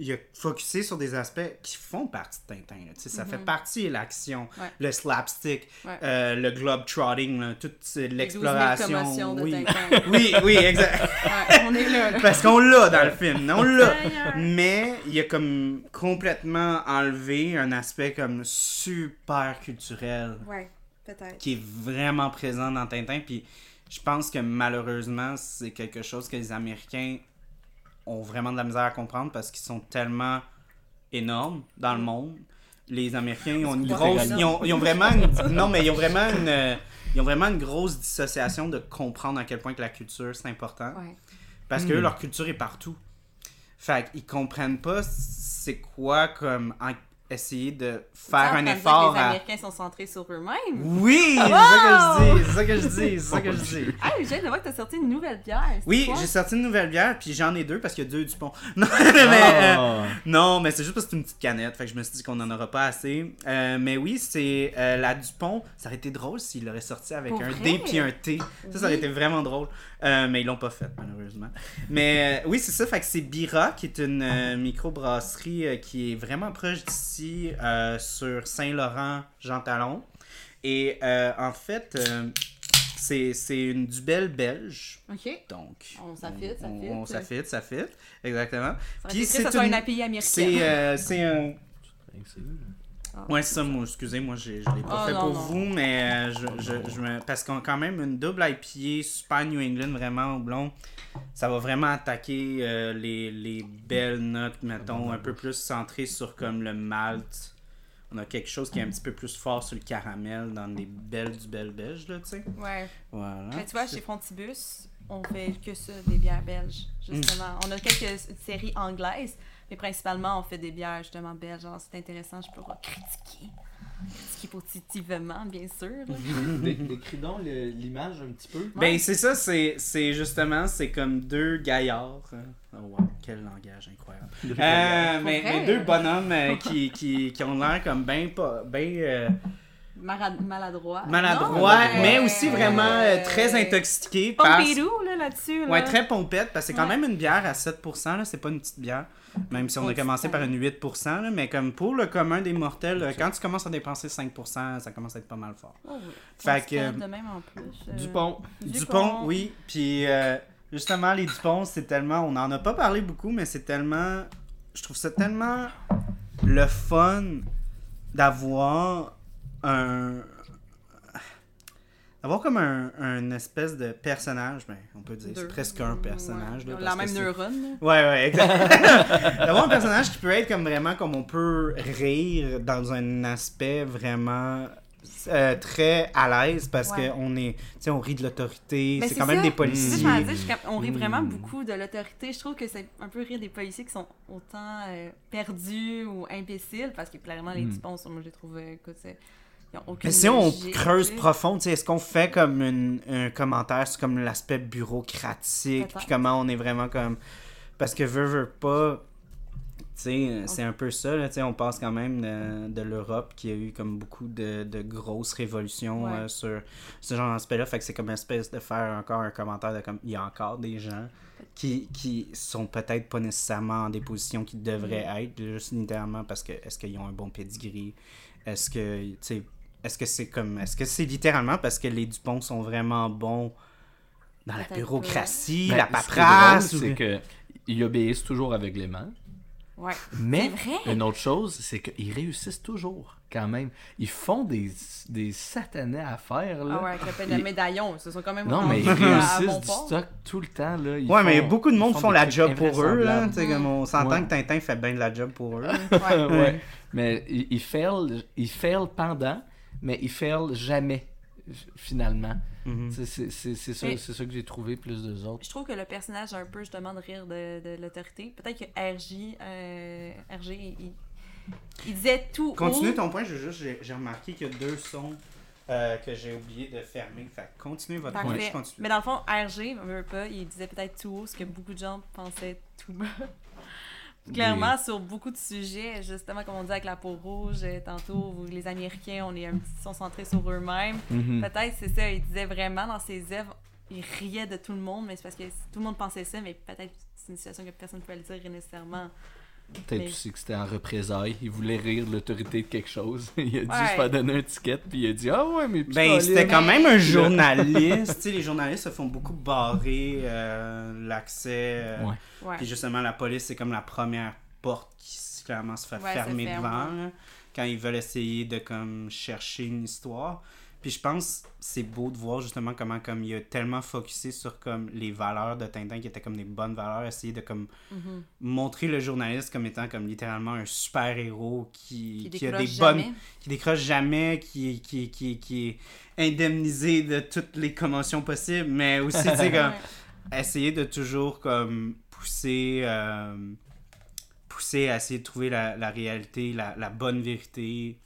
Speaker 1: Il a focusé sur des aspects qui font partie de Tintin. là. Tu sais, Ça fait partie de l'action,
Speaker 2: Ouais.
Speaker 1: le slapstick,
Speaker 2: Ouais.
Speaker 1: euh, le globe-trotting, toute
Speaker 2: Les 12 000
Speaker 1: l'exploration. Oui. Oui, oui, exact.
Speaker 2: Ouais, on est là, là.
Speaker 1: Parce qu'on l'a dans le film, on l'a. Mais il a comme complètement enlevé un aspect comme super culturel qui est vraiment présent dans Tintin. Puis je pense que malheureusement, c'est quelque chose que les Américains ont vraiment de la misère à comprendre parce qu'ils sont tellement énormes dans le monde. Les Américains ils ont une grosse. Ils ont, ils ont vraiment une, non, mais ils ont vraiment une. Ils ont vraiment une grosse dissociation de comprendre à quel point que la culture c'est important.
Speaker 2: Ouais.
Speaker 1: Parce que
Speaker 3: Hmm.
Speaker 1: eux, leur culture est partout. Fait qu'ils comprennent pas c'est quoi comme en- essayer de faire un effort
Speaker 2: que Les
Speaker 1: à.
Speaker 2: Américains sont centrés sur eux-mêmes.
Speaker 1: Oui, c'est ça que je dis, c'est ça que je dis, c'est ça que je dis.
Speaker 2: Ah, j'ai hâte de voir que t'as sorti une nouvelle bière.
Speaker 1: Oui, j'ai sorti une nouvelle bière, puis j'en ai deux parce qu'il y a deux du pont. Non, mais, euh, non, mais c'est juste parce que c'est une petite canette, fait que je me suis dit qu'on n'en aura pas assez. Euh, mais oui, c'est euh, la Dupont. Ça aurait été drôle s'il l'aurait sorti avec
Speaker 2: Pour
Speaker 1: un
Speaker 2: vrai?
Speaker 1: D puis un T. Ça, ça aurait été vraiment drôle. Euh, mais ils l'ont pas fait, malheureusement. Mais euh, oui, c'est ça. Fait que c'est Bira, qui est une euh, microbrasserie euh, qui est vraiment proche d'ici, euh, sur Saint-Laurent, Jean Talon. Et euh, en fait, euh, c'est c'est une dubelle belge.
Speaker 2: Ok.
Speaker 1: Donc,
Speaker 2: On s'affite, ça
Speaker 1: on-
Speaker 2: fit.
Speaker 1: On s'affite, ça fit. Exactement.
Speaker 2: Ça
Speaker 1: Puis c'est une-
Speaker 2: une API américaine.
Speaker 1: C'est euh, c'est un.
Speaker 2: Ah.
Speaker 1: Ouais, ça, moi, excusez, moi, je l'ai pas
Speaker 2: Ah,
Speaker 1: fait
Speaker 2: non,
Speaker 1: pour
Speaker 2: non.
Speaker 1: vous, mais euh, je, je, je me... parce qu'on a quand même une double IPA super New England, vraiment au blond. Ça va vraiment attaquer euh, les, les belles notes, mettons, un peu plus centrées sur comme le malt. On a quelque chose qui est un petit peu plus fort sur le caramel dans les belles du bel belge, là, tu sais.
Speaker 2: Ouais.
Speaker 1: Voilà.
Speaker 2: Mais tu vois, chez Frontibus, on fait que ça, des bières belges, justement. On a quelques séries anglaises, mais principalement, on fait des bières, justement, belges. Alors, c'est intéressant, je pourrais critiquer. Critiquer positivement, bien sûr.
Speaker 3: Décris donc l'image un petit peu.
Speaker 1: Ben, c'est ça, c'est c'est justement, c'est comme deux gaillards. Oh, wow, quel langage incroyable. Euh, mais, deux bonhommes euh, qui, qui, qui ont l'air comme bien ben,
Speaker 2: Mara- maladroit.
Speaker 1: maladroits,
Speaker 2: Non,
Speaker 1: mais aussi vraiment euh, très intoxiqués. par-
Speaker 2: Pompidou, là, là-dessus. Là.
Speaker 1: Ouais, très pompette, parce que c'est quand
Speaker 2: Ouais.
Speaker 1: même une bière à 7%, là, c'est pas une petite bière. Même si on a commencé par une 8%, là, mais comme pour le commun des mortels, euh, quand tu commences à dépenser 5%, ça commence à être pas mal fort.
Speaker 2: Oh, oui.
Speaker 1: Fait
Speaker 2: On
Speaker 1: que-
Speaker 2: calme de même en plus. euh,
Speaker 3: Dupont.
Speaker 1: Dupont, oui. Puis euh, justement, les Dupont, c'est tellement. On en a pas parlé beaucoup, mais c'est tellement. Je trouve ça tellement le fun d'avoir un, Avoir comme un, un espèce de personnage, ben, on peut dire, c'est presque un personnage.
Speaker 2: Ouais.
Speaker 1: là,
Speaker 2: La même neurone.
Speaker 1: Ouais, ouais, exact. D'avoir un personnage qui peut être comme vraiment comme on peut rire dans un aspect vraiment euh, très à l'aise parce
Speaker 2: Ouais.
Speaker 1: qu'on est, tu sais, on rit de l'autorité, c'est quand même des policiers.
Speaker 2: je on rit vraiment
Speaker 3: Mm.
Speaker 2: beaucoup de l'autorité. Je trouve que c'est un peu rire des policiers qui sont autant euh, perdus ou imbéciles parce que clairement, les
Speaker 3: Mm.
Speaker 2: Dupont, moi, je les trouve, euh, écoute, ils ont aucune
Speaker 1: Mais si on creuse profond, est-ce qu'on fait comme une- un commentaire sur comme l'aspect bureaucratique, puis comment on est vraiment comme... Parce que veut, veut pas, sais, c'est un peu ça, là, on passe quand même de, de l'Europe qui a eu comme beaucoup de, de grosses révolutions
Speaker 2: Ouais.
Speaker 1: euh, sur ce genre d'aspect-là, fait que c'est comme une espèce de faire encore un commentaire de comme, il y a encore des gens qui, qui sont peut-être pas nécessairement en des positions qu'ils devraient
Speaker 2: Mm.
Speaker 1: être, juste littéralement parce que, est-ce qu'ils ont un bon pedigree, est-ce que, tu sais, est-ce que c'est comme. Est-ce que c'est littéralement parce que les Dupont sont vraiment bons dans la bureaucratie,
Speaker 3: Ben,
Speaker 1: la
Speaker 3: ce
Speaker 1: paperasse?
Speaker 3: drôle,
Speaker 1: ou-
Speaker 3: c'est que ils obéissent toujours aveuglément.
Speaker 2: Ouais.
Speaker 3: Mais
Speaker 2: C'est vrai.
Speaker 3: une autre chose, c'est qu'ils réussissent toujours, quand même. Ils font des, des satanés affaires, là.
Speaker 2: Ah ouais, avec le de médaillon, ils se sont quand même
Speaker 3: Non, mais ils réussissent
Speaker 2: bon
Speaker 3: du
Speaker 2: port.
Speaker 3: stock tout le temps, là. Ils
Speaker 1: Ouais, mais beaucoup de monde font la job pour eux, là.
Speaker 3: invraisemblables.
Speaker 1: Tu sais, comme on s'entend
Speaker 3: Ouais.
Speaker 1: que Tintin fait bien de la job pour eux.
Speaker 2: Ouais.
Speaker 3: ouais. Mais ils, ils fail, ils fail pendant, mais ils fail jamais, finalement.
Speaker 1: Mhm.
Speaker 3: C'est- C'est c'est- c'est ça, ça que j'ai trouvé plus d'eux autres.
Speaker 2: Je trouve que le personnage a un peu justement de rire de, de l'autorité. Peut-être que RJ, euh, RG, il, il disait tout.
Speaker 1: Continue
Speaker 2: haut.
Speaker 1: ton point, j'ai juste j'ai- j'ai remarqué qu'il y a deux sons euh, que j'ai oublié de fermer. Fait que continuez votre point,
Speaker 2: Parfait.
Speaker 1: je continue.
Speaker 2: Mais dans le fond, RG, on veut pas, il disait peut-être tout haut ce que beaucoup de gens pensaient tout bas. Clairement, sur beaucoup de sujets, justement, comme on dit avec la peau rouge, euh, tantôt, les Américains, on est un petit sont centrés sur eux-mêmes.
Speaker 3: Mhm.
Speaker 2: Peut-être, c'est ça, il disait vraiment dans ses œuvres, il riait de tout le monde, mais c'est parce que tout le monde pensait ça, mais peut-être c'est une situation que personne ne pouvait le dire nécessairement.
Speaker 3: Peut-être
Speaker 2: Mais-
Speaker 3: aussi que c'était en représailles. Il voulait rire de l'autorité de quelque chose. Il a dû
Speaker 2: Ouais.
Speaker 3: se faire donner un ticket, puis il a dit Ah ouais, mais.
Speaker 1: Ben, c'était quand même un journaliste. tu sais, les journalistes se font beaucoup barrer euh, l'accès. euh,
Speaker 3: Ouais.
Speaker 2: Ouais.
Speaker 1: Puis justement, la police, c'est comme la première porte qui clairement se fait fermer
Speaker 2: ferme,
Speaker 1: devant là, quand ils veulent essayer de comme chercher une histoire. Puis je pense c'est beau de voir justement comment comme il a tellement focusé sur comme les valeurs de Tintin qui étaient comme des bonnes valeurs, essayer de comme
Speaker 2: Mhm.
Speaker 1: montrer le journaliste comme étant comme littéralement un super héros qui,
Speaker 2: Qui
Speaker 1: qui a des
Speaker 2: décroche
Speaker 1: bonnes
Speaker 2: jamais.
Speaker 1: qui décroche jamais, qui, qui, qui, qui est indemnisé de toutes les commotions possibles, mais aussi, tu sais, comme, essayer de toujours, comme, pousser, euh, pousser à essayer de trouver la, la réalité, la, la bonne vérité,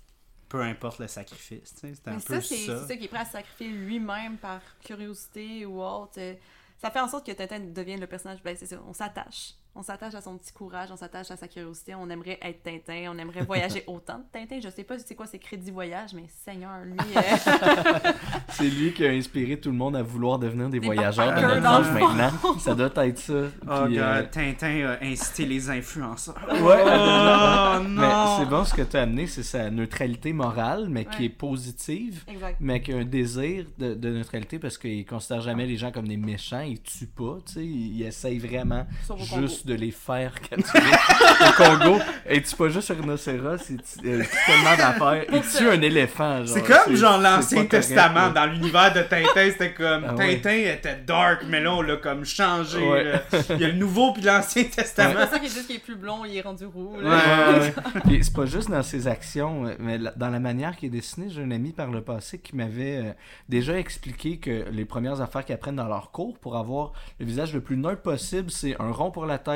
Speaker 1: peu importe le sacrifice, c'est un
Speaker 2: Mais
Speaker 1: peu
Speaker 2: ça, c'est
Speaker 1: ça.
Speaker 2: qui est prêt à sacrifier lui-même par curiosité ou autre. Euh, Ça fait en sorte que Tintin devienne le personnage. Ben, c'est ça, on s'attache. On s'attache à son petit courage, on s'attache à sa curiosité. On aimerait être Tintin, on aimerait voyager autant de Tintin. Je sais pas c'est quoi ses crédits voyage, mais Seigneur, lui. euh,
Speaker 3: C'est lui qui a inspiré tout le monde à vouloir devenir des,
Speaker 2: Des
Speaker 3: voyageurs de notre âge maintenant. Ça doit être ça.
Speaker 1: Oh,
Speaker 3: Puis,
Speaker 1: God,
Speaker 3: euh,
Speaker 1: Tintin a incité les influenceurs.
Speaker 3: Ouais.
Speaker 1: Oh,
Speaker 3: Mais c'est bon ce que tu as amené, c'est sa neutralité morale, mais qui
Speaker 2: Ouais.
Speaker 3: est positive,
Speaker 2: exact.
Speaker 3: mais qui a un désir de, de neutralité parce qu'il considère jamais les gens comme des méchants, il tue pas, tu sais, il, il essaye vraiment
Speaker 2: Congo.
Speaker 3: Juste de les faire capturer. Au Congo, il tue pas juste un rhinocéros, il tue, euh, tellement d'affaires, il tue un éléphant. genre,
Speaker 1: C'est comme genre
Speaker 3: c'est
Speaker 1: l'Ancien Testament. Dans l'univers de Tintin, c'était comme
Speaker 3: Ah ouais.
Speaker 1: Tintin était dark, mais là on l'a comme changé.
Speaker 3: Ouais.
Speaker 1: là. Il y a le Nouveau puis l'Ancien
Speaker 2: C'est
Speaker 1: Testament.
Speaker 2: pour ça qu'ils disent qu'il est plus blond, il est rendu roux.
Speaker 1: Ouais,
Speaker 2: là.
Speaker 1: ouais, ouais.
Speaker 3: Puis c'est pas juste dans ses actions, mais dans la manière qu'il est dessiné. J'ai un ami par le passé qui m'avait euh, déjà expliqué que les premières affaires qu'ils apprennent dans leur cours pour avoir le visage le plus neutre possible, c'est un rond pour la tête,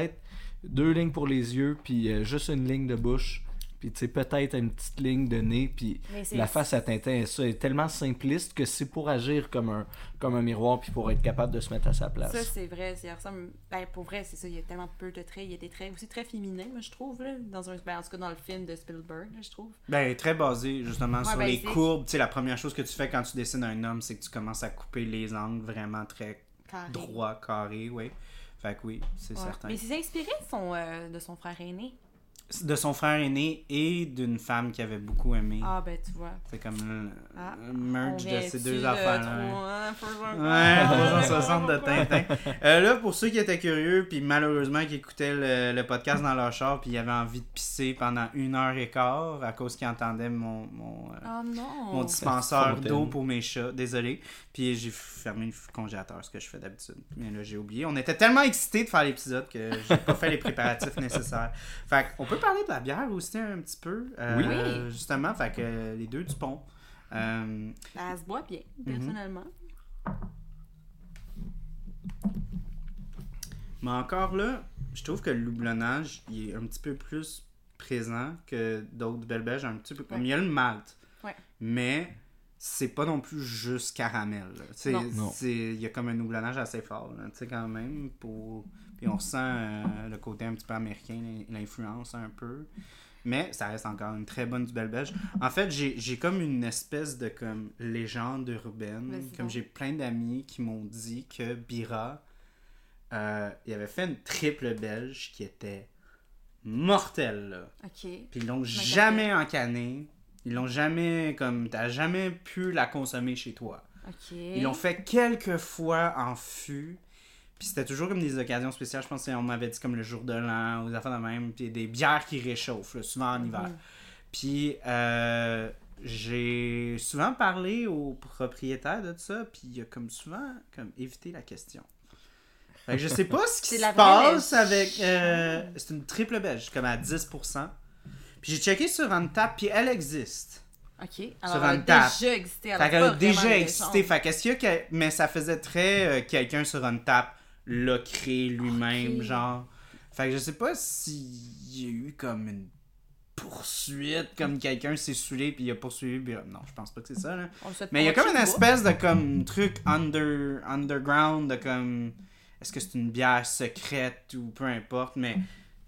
Speaker 3: deux lignes pour les yeux, puis euh, juste une ligne de bouche. Puis tu sais, peut-être une petite ligne de nez, puis la face à Tintin est ça, est tellement simpliste que c'est pour agir comme un, comme un miroir, puis pour être capable de se mettre à sa place.
Speaker 2: Ça, c'est vrai. ressemble- Ben, pour vrai, c'est ça. Il y a tellement peu de traits. Il y a des traits aussi très féminins, moi, je trouve. Là, dans un... ben, en tout cas, dans le film de Spielberg, là, je trouve.
Speaker 1: Ben, très basé justement
Speaker 2: Ouais,
Speaker 1: sur
Speaker 2: ben,
Speaker 1: les courbes. Tu sais, la première chose que tu fais quand tu dessines un homme, c'est que tu commences à couper les angles vraiment très
Speaker 2: Carré.
Speaker 1: droits, carrés, oui. Fait que oui, c'est
Speaker 2: Ouais.
Speaker 1: certain.
Speaker 2: Mais c'est inspiré de son, euh, de son frère aîné.
Speaker 1: de son frère aîné et d'une femme qui avait beaucoup aimé.
Speaker 2: Ah, ben, tu vois.
Speaker 1: C'est comme le,
Speaker 2: Ah,
Speaker 1: le merge de ces deux
Speaker 2: de
Speaker 1: affaires-là. ouais.
Speaker 2: trop, hein, faut-
Speaker 1: Ouais, 360 de Tintin. Euh, là, pour ceux qui étaient curieux, puis malheureusement qui écoutaient le, le podcast dans leur char, puis ils avaient envie de pisser pendant une heure et quart à cause qu'ils entendaient mon, mon, euh,
Speaker 2: Oh non.
Speaker 1: mon dispenseur d'eau pour mes chats. Désolé. Puis j'ai fermé le congélateur, ce que je fais d'habitude. Mais là, j'ai oublié. On était tellement excités de faire l'épisode que j'ai pas fait les préparatifs nécessaires. Fait on peut parler de la bière aussi un petit peu. euh,
Speaker 3: Oui.
Speaker 2: Oui.
Speaker 1: Justement, fait que les deux du pont. Euh,
Speaker 2: Elle se boit bien,
Speaker 1: Mhm.
Speaker 2: personnellement.
Speaker 1: Mais encore là, je trouve que le houblonnage, il est un petit peu plus présent que d'autres belles belges, un petit peu comme
Speaker 2: Ouais.
Speaker 1: il y a le malt.
Speaker 2: Ouais.
Speaker 1: Mais c'est pas non plus juste caramel. Il y a comme un houblonnage assez fort, là, tu sais, quand même. Pour... Puis on ressent euh, le côté un petit peu américain, l'in- l'influence un peu. Mais ça reste encore une très bonne du belle belge. En fait, j'ai j'ai comme une espèce de comme légende urbaine. Comme j'ai plein d'amis qui m'ont dit que Bira, euh, il avait fait une triple belge qui était mortelle. Là.
Speaker 2: Ok.
Speaker 1: Puis ils l'ont
Speaker 2: Ma
Speaker 1: jamais encanée. Ils l'ont jamais comme t'as jamais pu la consommer chez toi. Ils l'ont fait quelques fois en fût. Puis c'était toujours comme des occasions spéciales. Je pense qu'on m'avait dit comme le jour de l'an ou des affaires de même. Puis des bières qui réchauffent, là, souvent en hiver.
Speaker 2: Mhm.
Speaker 1: Puis euh, j'ai souvent parlé au propriétaire de ça. Puis il a comme souvent comme évité la question. Fait que je sais pas ce qui se passe avec. euh, c'est une triple belge, comme à 10%. Puis j'ai checké sur Untap, puis elle existe.
Speaker 2: Ok. Alors,
Speaker 1: Sur
Speaker 2: elle a déjà existé. elle
Speaker 1: Fait qu'elle a déjà existé. Fait qu'est-ce qu'il y a. Mais ça faisait très euh, quelqu'un sur une table l'a créé lui-même, genre. Fait que je sais pas s'il y a eu comme une poursuite, comme quelqu'un s'est saoulé puis il a poursuivi. puis, Non, je pense pas que c'est ça, là. Mais il y a comme une espèce de comme truc under, underground de comme est-ce que c'est une bière secrète ou peu importe mais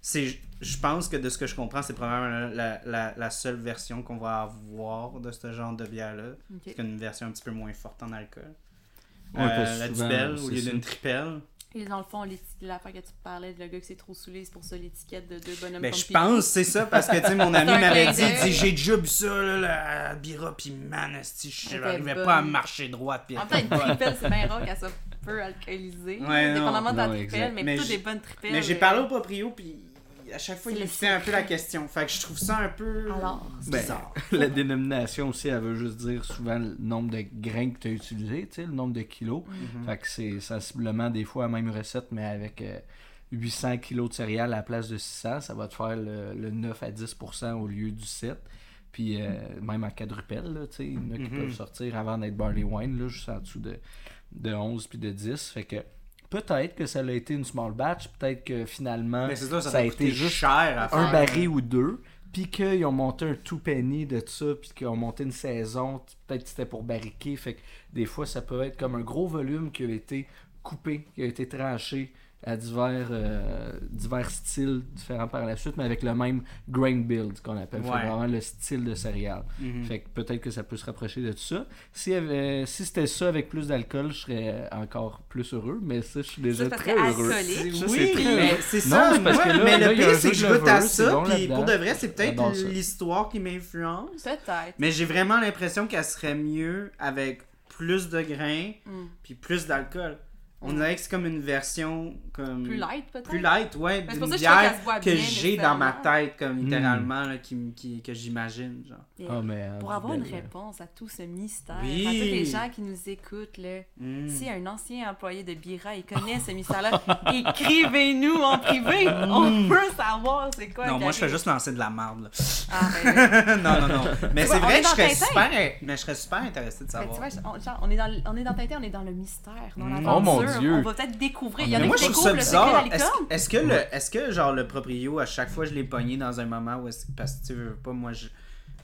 Speaker 1: c'est je pense que de ce que je comprends c'est probablement la, la, la seule version qu'on va avoir de ce genre de bière là
Speaker 2: Ok.
Speaker 1: c'est une version un petit peu moins forte en alcool.
Speaker 3: Ouais,
Speaker 1: Euh, la Dubelle au lieu d'une tripelle.
Speaker 2: Et dans le fond, l'affaire que tu parlais de le gars qui s'est trop saoulé, c'est pour ça l'étiquette de deux bonhommes
Speaker 1: ben
Speaker 2: comme
Speaker 1: je pense c'est ça parce que tu sais mon ami m'avait dit dit, j'ai déjà bu ça là, la bira puis man je n'arrivais pas à marcher droit puis
Speaker 2: En temps, une tripelle, c'est bien rare qu'elle soit peu alcoolisée.
Speaker 1: Ouais,
Speaker 2: dépendamment de la tripelle, mais,
Speaker 1: Mais j'ai-
Speaker 2: des bonnes tripelles.
Speaker 1: Mais j'ai
Speaker 2: euh,
Speaker 1: parlé au proprio, puis à chaque fois,
Speaker 2: C'est
Speaker 1: il évitait un peu la question. Fait que je trouve ça un peu
Speaker 2: Alors,
Speaker 3: Ben,
Speaker 1: bizarre.
Speaker 3: La dénomination aussi, elle veut juste dire souvent le nombre de grains que tu as utilisé, tu sais, le nombre de kilos.
Speaker 1: Mhm.
Speaker 3: Fait que c'est sensiblement des fois la même recette, mais avec euh, 800 kilos de céréales à la place de 600, ça va te faire le, le 9 à 10% au lieu du 7. Puis euh, même en quadrupelle, là, tu sais, il y en a qui
Speaker 1: Mhm.
Speaker 3: peuvent sortir avant d'être barley wine, là, juste en dessous de, de 11 puis de 10. Fait que peut-être que ça a été une small batch, peut-être que finalement
Speaker 1: Mais ça, ça,
Speaker 3: ça a été juste
Speaker 1: cher à faire.
Speaker 3: un baril ou deux, puis qu'ils ont monté un two penny de ça, puis qu'ils ont monté une saison, peut-être que c'était pour barriquer, fait que des fois ça peut être comme un gros volume qui a été coupé, qui a été tranché à divers, euh, divers styles différents par la suite, mais avec le même grain build qu'on appelle, Fait
Speaker 1: Ouais.
Speaker 3: vraiment le style de céréales.
Speaker 1: Mhm.
Speaker 3: Fait que peut-être que ça peut se rapprocher de tout ça. Si, avait- si c'était ça avec plus d'alcool, je serais encore plus heureux, mais ça, je suis déjà
Speaker 2: Ça,
Speaker 3: très heureux. Ça,
Speaker 1: oui,
Speaker 3: c'est très
Speaker 1: mais
Speaker 3: heureux.
Speaker 1: c'est
Speaker 3: Non,
Speaker 1: ça.
Speaker 3: c'est parce que là-
Speaker 1: mais
Speaker 3: là,
Speaker 1: le pire, c'est que je goûte à ça,
Speaker 3: bon
Speaker 1: puis
Speaker 3: là-dedans.
Speaker 1: pour de vrai, c'est peut-être l'histoire qui m'influence.
Speaker 2: Peut-être.
Speaker 1: Mais j'ai vraiment l'impression qu'elle serait mieux avec plus de grains,
Speaker 2: Hmm.
Speaker 1: puis plus d'alcool. On dirait que c'est comme une version comme
Speaker 2: Plus light, peut-être?
Speaker 1: plus light, ouais, d'une
Speaker 2: que
Speaker 1: bière que
Speaker 2: bien,
Speaker 1: j'ai dans ma tête, comme littéralement, là, qui, qui- que j'imagine, genre.
Speaker 2: Yeah.
Speaker 3: Ah, mais, euh,
Speaker 2: Pour avoir une réponse à tout ce mystère,
Speaker 1: Oui.
Speaker 2: à tous les gens qui nous écoutent, là,
Speaker 1: Mm.
Speaker 2: si un ancien employé de Bira il connaît ce mystère-là, écrivez-nous en privé. On veut savoir c'est quoi.
Speaker 1: Mm. Non, moi je fais juste lancer de la marde, là.
Speaker 2: Ah, ben,
Speaker 1: non, non, non. Mais c'est vrai que je serais super, mais je serais super intéressé de savoir.
Speaker 2: tu vois, on, est dans, le- on est dans Tintin, on est dans le mystère, dans
Speaker 3: Dieu.
Speaker 2: On va peut-être découvrir. Il y en a
Speaker 1: moi
Speaker 2: qui
Speaker 1: je trouve ça
Speaker 2: découvrent le secret de la
Speaker 1: bizarre. Est-ce
Speaker 2: licorne.
Speaker 1: est-ce que, le, est-ce que genre le proprio, à chaque fois je l'ai pogné dans un moment où est-ce- parce que tu veux pas, moi je.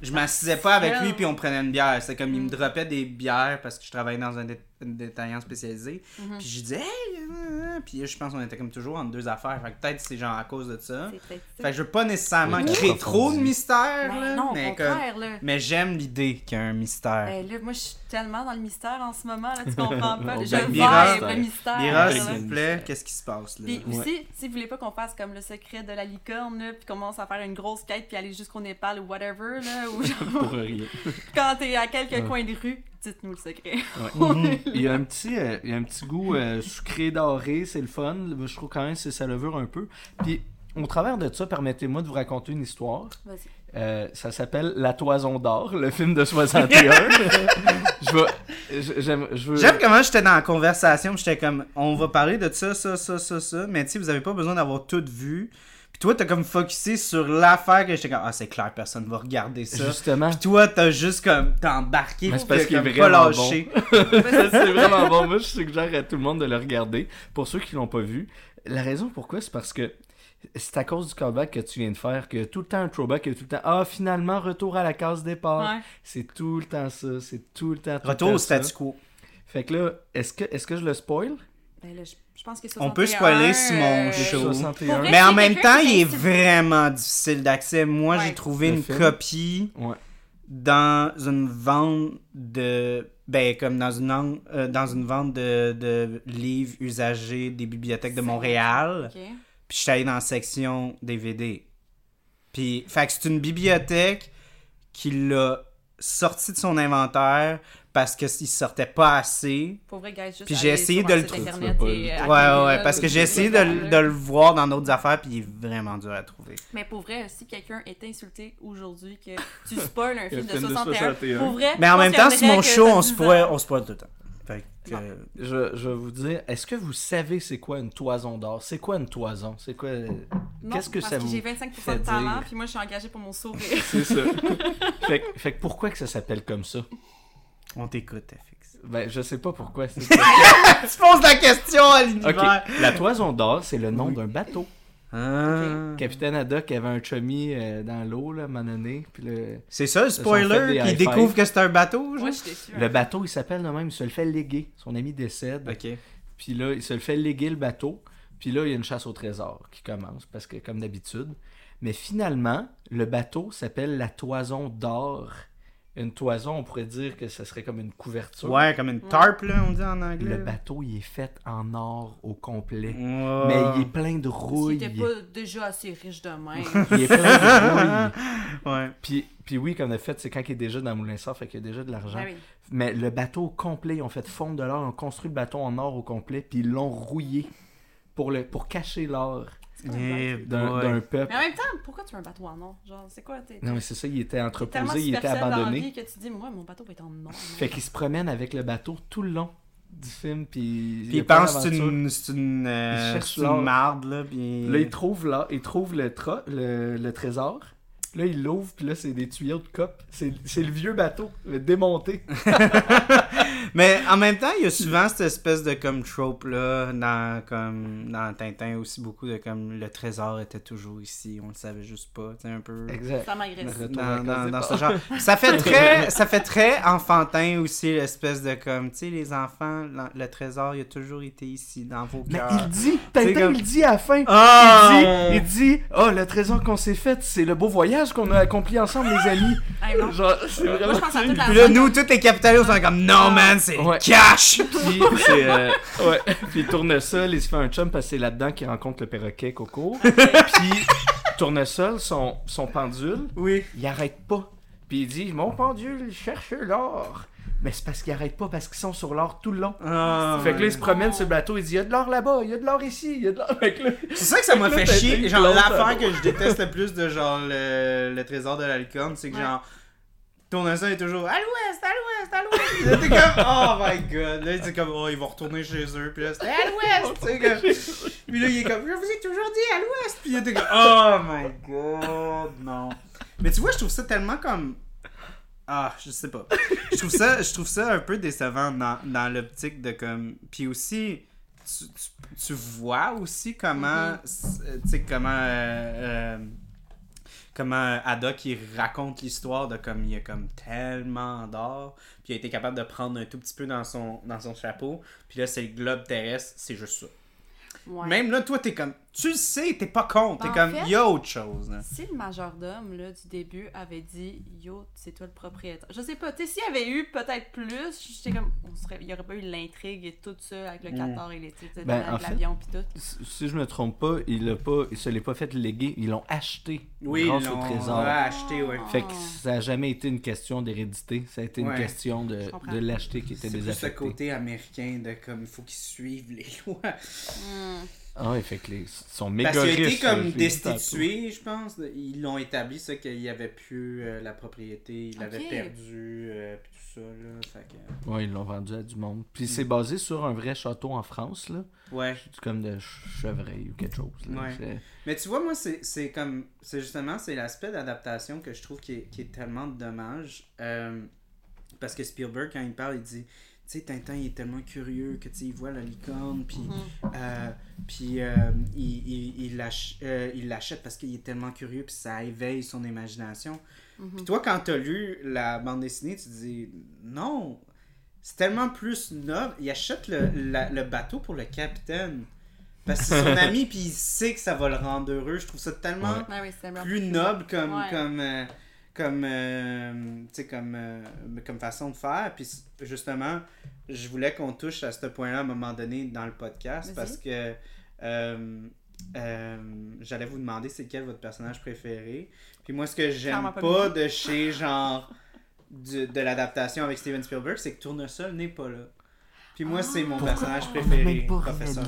Speaker 1: Je m'assisais pas avec lui puis on prenait une bière. C'est comme il me
Speaker 2: Mm.
Speaker 1: droppait des bières parce que je travaillais dans un, dé- détaillant spécialisé.
Speaker 2: Mhm.
Speaker 1: Puis je disais, hey, euh, puis là, je pense qu'on était comme toujours entre deux affaires. Fait que peut-être c'est genre à cause de ça. Fait que je veux pas nécessairement
Speaker 3: Oui,
Speaker 1: créer
Speaker 3: approfondi.
Speaker 1: trop de mystère,
Speaker 2: Ben
Speaker 1: là,
Speaker 2: non,
Speaker 1: mais, comme-
Speaker 2: là.
Speaker 1: mais j'aime l'idée qu'il y a un mystère.
Speaker 2: Ben là, moi, je suis tellement dans le mystère en ce moment, là, tu comprends pas. Je
Speaker 1: Mira,
Speaker 2: vibe le mystère.
Speaker 1: Mira, s'il vous plaît, qu'est-ce qui se passe là?
Speaker 2: Puis
Speaker 3: Ouais.
Speaker 2: aussi, si vous voulez pas qu'on fasse comme le secret de la licorne, là, puis commence à faire une grosse quête, puis aller jusqu'au Népal ou whatever, là, ou genre,
Speaker 3: Pour rien.
Speaker 2: quand t'es à quelques
Speaker 3: Ouais.
Speaker 2: coins de rue, dites-nous le secret.
Speaker 1: Mhm.
Speaker 3: Il y a un petit, euh, il y a un petit goût euh, sucré doré, c'est le fun. Je trouve quand même que ça levure un peu. Puis, au travers de ça, permettez-moi de vous raconter une histoire.
Speaker 2: Vas-y.
Speaker 3: Euh, ça s'appelle La Toison d'or, le film de 61. je. J'aime
Speaker 1: comment j'étais dans la conversation, j'étais comme, on va parler de ça, ça, ça, ça, ça, mais tu sais, vous avez pas besoin d'avoir tout vu. Puis toi, t'as comme focusé sur l'affaire que j'étais comme, ah, c'est clair, personne va regarder ça.
Speaker 3: Justement,
Speaker 1: Puis toi, t'as juste comme, t'as embarqué,
Speaker 3: Mais
Speaker 1: puis
Speaker 3: c'est parce qu'il est
Speaker 1: pas
Speaker 3: c'est vraiment bon. Moi, je suggère à tout le monde de le regarder. Pour ceux qui l'ont pas vu, la raison pourquoi, c'est parce que c'est à cause du callback que tu viens de faire que tout le temps un throwback, que tout le temps ah finalement retour à la case départ.
Speaker 2: Ouais.
Speaker 3: C'est tout le temps ça, c'est tout le temps. tout le
Speaker 1: Retour
Speaker 3: temps
Speaker 1: au statu quo.
Speaker 3: Fait que là, est-ce que est-ce que je le spoil?
Speaker 2: Ben là, je, je pense que
Speaker 1: On peut
Speaker 2: 61,
Speaker 1: spoiler sur mon
Speaker 2: euh,
Speaker 1: show.
Speaker 3: 61.
Speaker 2: Pour vrai,
Speaker 1: Mais en même temps, il est vraiment difficile d'accès. Moi,
Speaker 2: Ouais.
Speaker 1: j'ai trouvé
Speaker 3: Le
Speaker 1: une
Speaker 3: film?
Speaker 1: copie
Speaker 3: Ouais.
Speaker 1: dans une vente de ben comme dans une euh, dans une vente de, de livres usagés des bibliothèques de Montréal puis je suis allé dans la section DVD puis fait que c'est une bibliothèque qui l'a sorti de son inventaire parce que s'il sortait pas assez
Speaker 2: Pour vrai, guys, juste
Speaker 1: Puis j'ai essayé
Speaker 2: sur
Speaker 1: de le
Speaker 3: trouver.
Speaker 2: euh,
Speaker 1: ouais ouais parce que j'ai essayé de, le-
Speaker 2: là.
Speaker 1: de le voir dans d'autres affaires puis il est vraiment dur à trouver
Speaker 2: Mais pour vrai, si quelqu'un est insulté aujourd'hui que tu spoil un film de
Speaker 3: film de
Speaker 2: 61,
Speaker 3: 61.
Speaker 2: pour vrai,
Speaker 1: mais en même temps sur mon show on
Speaker 2: 10
Speaker 1: spoil on spoil tout le temps fait que, euh,
Speaker 3: Je, je vais vous dire, est-ce que vous savez c'est quoi une toison d'or? C'est quoi une toison? C'est quoi
Speaker 2: Non,
Speaker 3: Qu'est-ce que
Speaker 2: parce
Speaker 3: ça
Speaker 2: que
Speaker 3: vous
Speaker 2: j'ai 25%
Speaker 3: fait
Speaker 2: de talent,
Speaker 3: dire?
Speaker 2: puis moi je suis engagée pour mon sourire.
Speaker 3: C'est ça. fait, que- fait que pourquoi que ça s'appelle comme ça?
Speaker 1: On t'écoute FX
Speaker 3: Ben, je sais pas pourquoi. c'est-
Speaker 1: tu poses la question à l'univers
Speaker 3: la toison d'or, c'est le nom d'un bateau.
Speaker 1: Ah.
Speaker 3: Capitaine Haddock avait un chummy euh, dans l'eau, là, à un moment donné. Puis le,
Speaker 1: C'est ça le spoiler, puis il découvre que c'est un bateau, genre?
Speaker 2: Suis déçue.
Speaker 3: le bateau, il s'appelle de même, il se le fait léguer. Son ami décède.
Speaker 1: Ok.
Speaker 3: Puis là, il se le fait léguer le bateau. Puis là, il y a une chasse au trésor qui commence, parce que comme d'habitude. Mais finalement, le bateau s'appelle la toison d'or. Une toison, on pourrait dire que ce serait comme une couverture.
Speaker 1: Ouais, comme une tarp, là, on dit en anglais.
Speaker 3: Le bateau, il est fait en or au complet. Mais il est plein de rouille.
Speaker 2: était pas déjà assez riche de même.
Speaker 3: Il est plein de rouille.
Speaker 1: Ouais.
Speaker 3: Puis, puis oui, comme on a fait, c'est quand il est déjà dans Moulin-Sort, fait qu'il y a déjà de l'argent.
Speaker 2: Ah oui.
Speaker 3: Mais le bateau au complet, ils ont fait fondre de l'or, ils ont construit le bateau en or au complet, puis ils l'ont rouillé pour, le, pour cacher l'or D'un peuple.
Speaker 2: Mais en même temps, pourquoi tu veux un bateau en or? Genre, c'est quoi t'es-
Speaker 3: Non, mais c'est ça, il était entreposé, il était
Speaker 2: superficiel dans la
Speaker 3: abandonné.
Speaker 2: vie que tu dis, moi mon bateau va être en or.
Speaker 3: Fait qu'il se promène avec le bateau tout le long du film, puis...
Speaker 1: Il pense que c'est une, c'est une, euh,
Speaker 3: Il cherche
Speaker 1: c'est une marde, là, puis...
Speaker 3: Là, il trouve, là, il trouve le, tra- le, le trésor. Là, il l'ouvre, puis là, c'est des tuyaux de cop. C'est c'est le vieux bateau, le démonté.
Speaker 1: Mais en même temps, il y a souvent cette espèce de comme trope là dans comme dans Tintin aussi beaucoup de comme le trésor était toujours ici, on le savait juste pas, tu sais un peu
Speaker 3: Exact.
Speaker 2: Ça m'agresse.
Speaker 1: Dans, dans, ce genre. Ça fait très ça fait très enfantin aussi l'espèce de comme tu sais les enfants le trésor il a toujours été ici dans vos
Speaker 3: Mais
Speaker 1: cœurs.
Speaker 3: il dit, Tintin,
Speaker 1: comme-
Speaker 3: il dit à la fin,
Speaker 1: Ah!
Speaker 3: il dit, il dit, oh, le trésor qu'on s'est fait, c'est le beau voyage qu'on a accompli ensemble, les amis?
Speaker 2: Ah, non.
Speaker 3: Genre, c'est
Speaker 2: Moi, je pense à toute la
Speaker 1: Puis là nous tous les capitalistes sont comme non man, c'est
Speaker 3: Ouais.
Speaker 1: cash.
Speaker 3: Puis, c'est, euh, ouais. Puis il tournesol, il se fait un chum parce que c'est là-dedans qu'il rencontre le perroquet Coco. Puis tournesol, son, son pendule,
Speaker 1: Oui.
Speaker 3: il arrête pas. Puis il dit Mon pendule, il cherche l'or. Mais c'est parce qu'il arrête pas, parce qu'ils sont sur l'or tout le long.
Speaker 1: Ah,
Speaker 3: fait que là, il
Speaker 1: ouais.
Speaker 3: se promène sur le bateau, il dit Il y a de l'or là-bas, il y a de l'or ici, il y a de l'or. Fait que là,
Speaker 1: C'est ça que ça m'a fait chier. Genre, l'affaire que je déteste le plus de genre le, le trésor de la licorne, c'est que
Speaker 2: Ouais.
Speaker 1: genre. Tournesol est toujours à l'ouest, à l'ouest, à l'ouest. T'es comme, oh my god. Là, c'est comme, oh, ils vont retourner chez eux. Puis là, c'est à l'ouest. tu sais, comme- Puis là, il est comme, je vous ai toujours dit à l'ouest. Puis là, t'es comme, oh my god, non. Mais tu vois, je trouve ça tellement comme. Ah, je sais pas. Je trouve ça, je trouve ça un peu décevant dans, dans l'optique de comme. Puis aussi, tu, tu, tu vois aussi comment.
Speaker 2: Mhm.
Speaker 1: s- Tu sais, comment. euh, euh, comment Haddock il raconte l'histoire de comme il y a comme tellement d'or, puis il a été capable de prendre un tout petit peu dans son, dans son chapeau, puis là c'est le globe terrestre, c'est juste ça.
Speaker 2: Ouais.
Speaker 1: Même là, toi, t'es comme. Tu le sais, t'es pas con. T'es
Speaker 2: En
Speaker 1: comme.
Speaker 2: fait-
Speaker 1: Il y a autre chose. là.
Speaker 2: Si le majordome là, du début avait dit Yo, c'est toi le propriétaire. Je sais pas, tu sais, s'il y avait eu peut-être plus, j'étais comme. On serait... Il y aurait pas eu l'intrigue et tout ça avec le
Speaker 1: Mm.
Speaker 2: 14 et les tu sais,
Speaker 3: Ben, en
Speaker 2: avec
Speaker 3: fait-
Speaker 2: l'avion pis tout.
Speaker 3: Si je me trompe pas, il a pas, il se l'est pas fait léguer, ils l'ont acheté
Speaker 1: Oui,
Speaker 3: grâce
Speaker 1: ils
Speaker 3: au
Speaker 1: l'ont
Speaker 3: trésor.
Speaker 1: acheté, ouais.
Speaker 3: Fait que ça a jamais été une question d'hérédité, ça a été
Speaker 1: Ouais.
Speaker 3: une question de, de l'acheter qui était
Speaker 1: C'est plus ce
Speaker 3: désaffecté.
Speaker 1: côté américain de comme. Il faut qu'ils suivent les lois.
Speaker 2: Hmm.
Speaker 3: Ah ouais, fait que les, ils sont méga
Speaker 1: Parce qu'il a été comme destitué, je pense. Ils l'ont établi, ça, qu'il y avait plus euh, la propriété. Il l'avait perdu, euh, puis tout ça, là. Fait que.
Speaker 3: Ouais, ils l'ont vendu à du monde.
Speaker 1: Mm.
Speaker 3: Puis c'est basé sur un vrai château en France, là.
Speaker 1: Ouais.
Speaker 3: C'est comme de chevreuil ou quelque chose. là.
Speaker 1: Ouais. Mais tu vois, moi, c'est c'est comme. C'est justement, c'est l'aspect d'adaptation que je trouve qui est, qui est tellement dommage. Euh, parce que Spielberg, quand il parle, il dit. Tu sais, Tintin, il est tellement curieux que, tu sais, il voit la licorne, puis
Speaker 2: Mhm.
Speaker 1: euh, puis euh, il, il, il l'ach- euh, il l'achète parce qu'il est tellement curieux, puis ça éveille son imagination.
Speaker 2: Mhm.
Speaker 1: Puis toi, quand t'as lu la bande dessinée, tu te dis non, c'est tellement plus noble. Il achète le, la- le bateau pour le capitaine. Parce que c'est son ami, puis il sait que ça va le rendre heureux. Je trouve ça tellement
Speaker 3: Ouais.
Speaker 2: Vraiment
Speaker 1: plus noble comme,
Speaker 2: Ouais.
Speaker 1: comme, euh, comme, euh, tu sais, comme, euh, comme façon de faire. Puis justement, je voulais qu'on touche à ce point-là à un moment donné dans le podcast parce que euh, euh, j'allais vous demander c'est quel votre personnage préféré. Puis moi, ce que j'aime pas,
Speaker 2: pas
Speaker 1: de chez genre du- de l'adaptation avec Steven Spielberg, c'est que Tournesol n'est pas là. Puis moi, c'est mon
Speaker 2: Ah.
Speaker 1: personnage préféré,
Speaker 3: même pas
Speaker 1: professeur.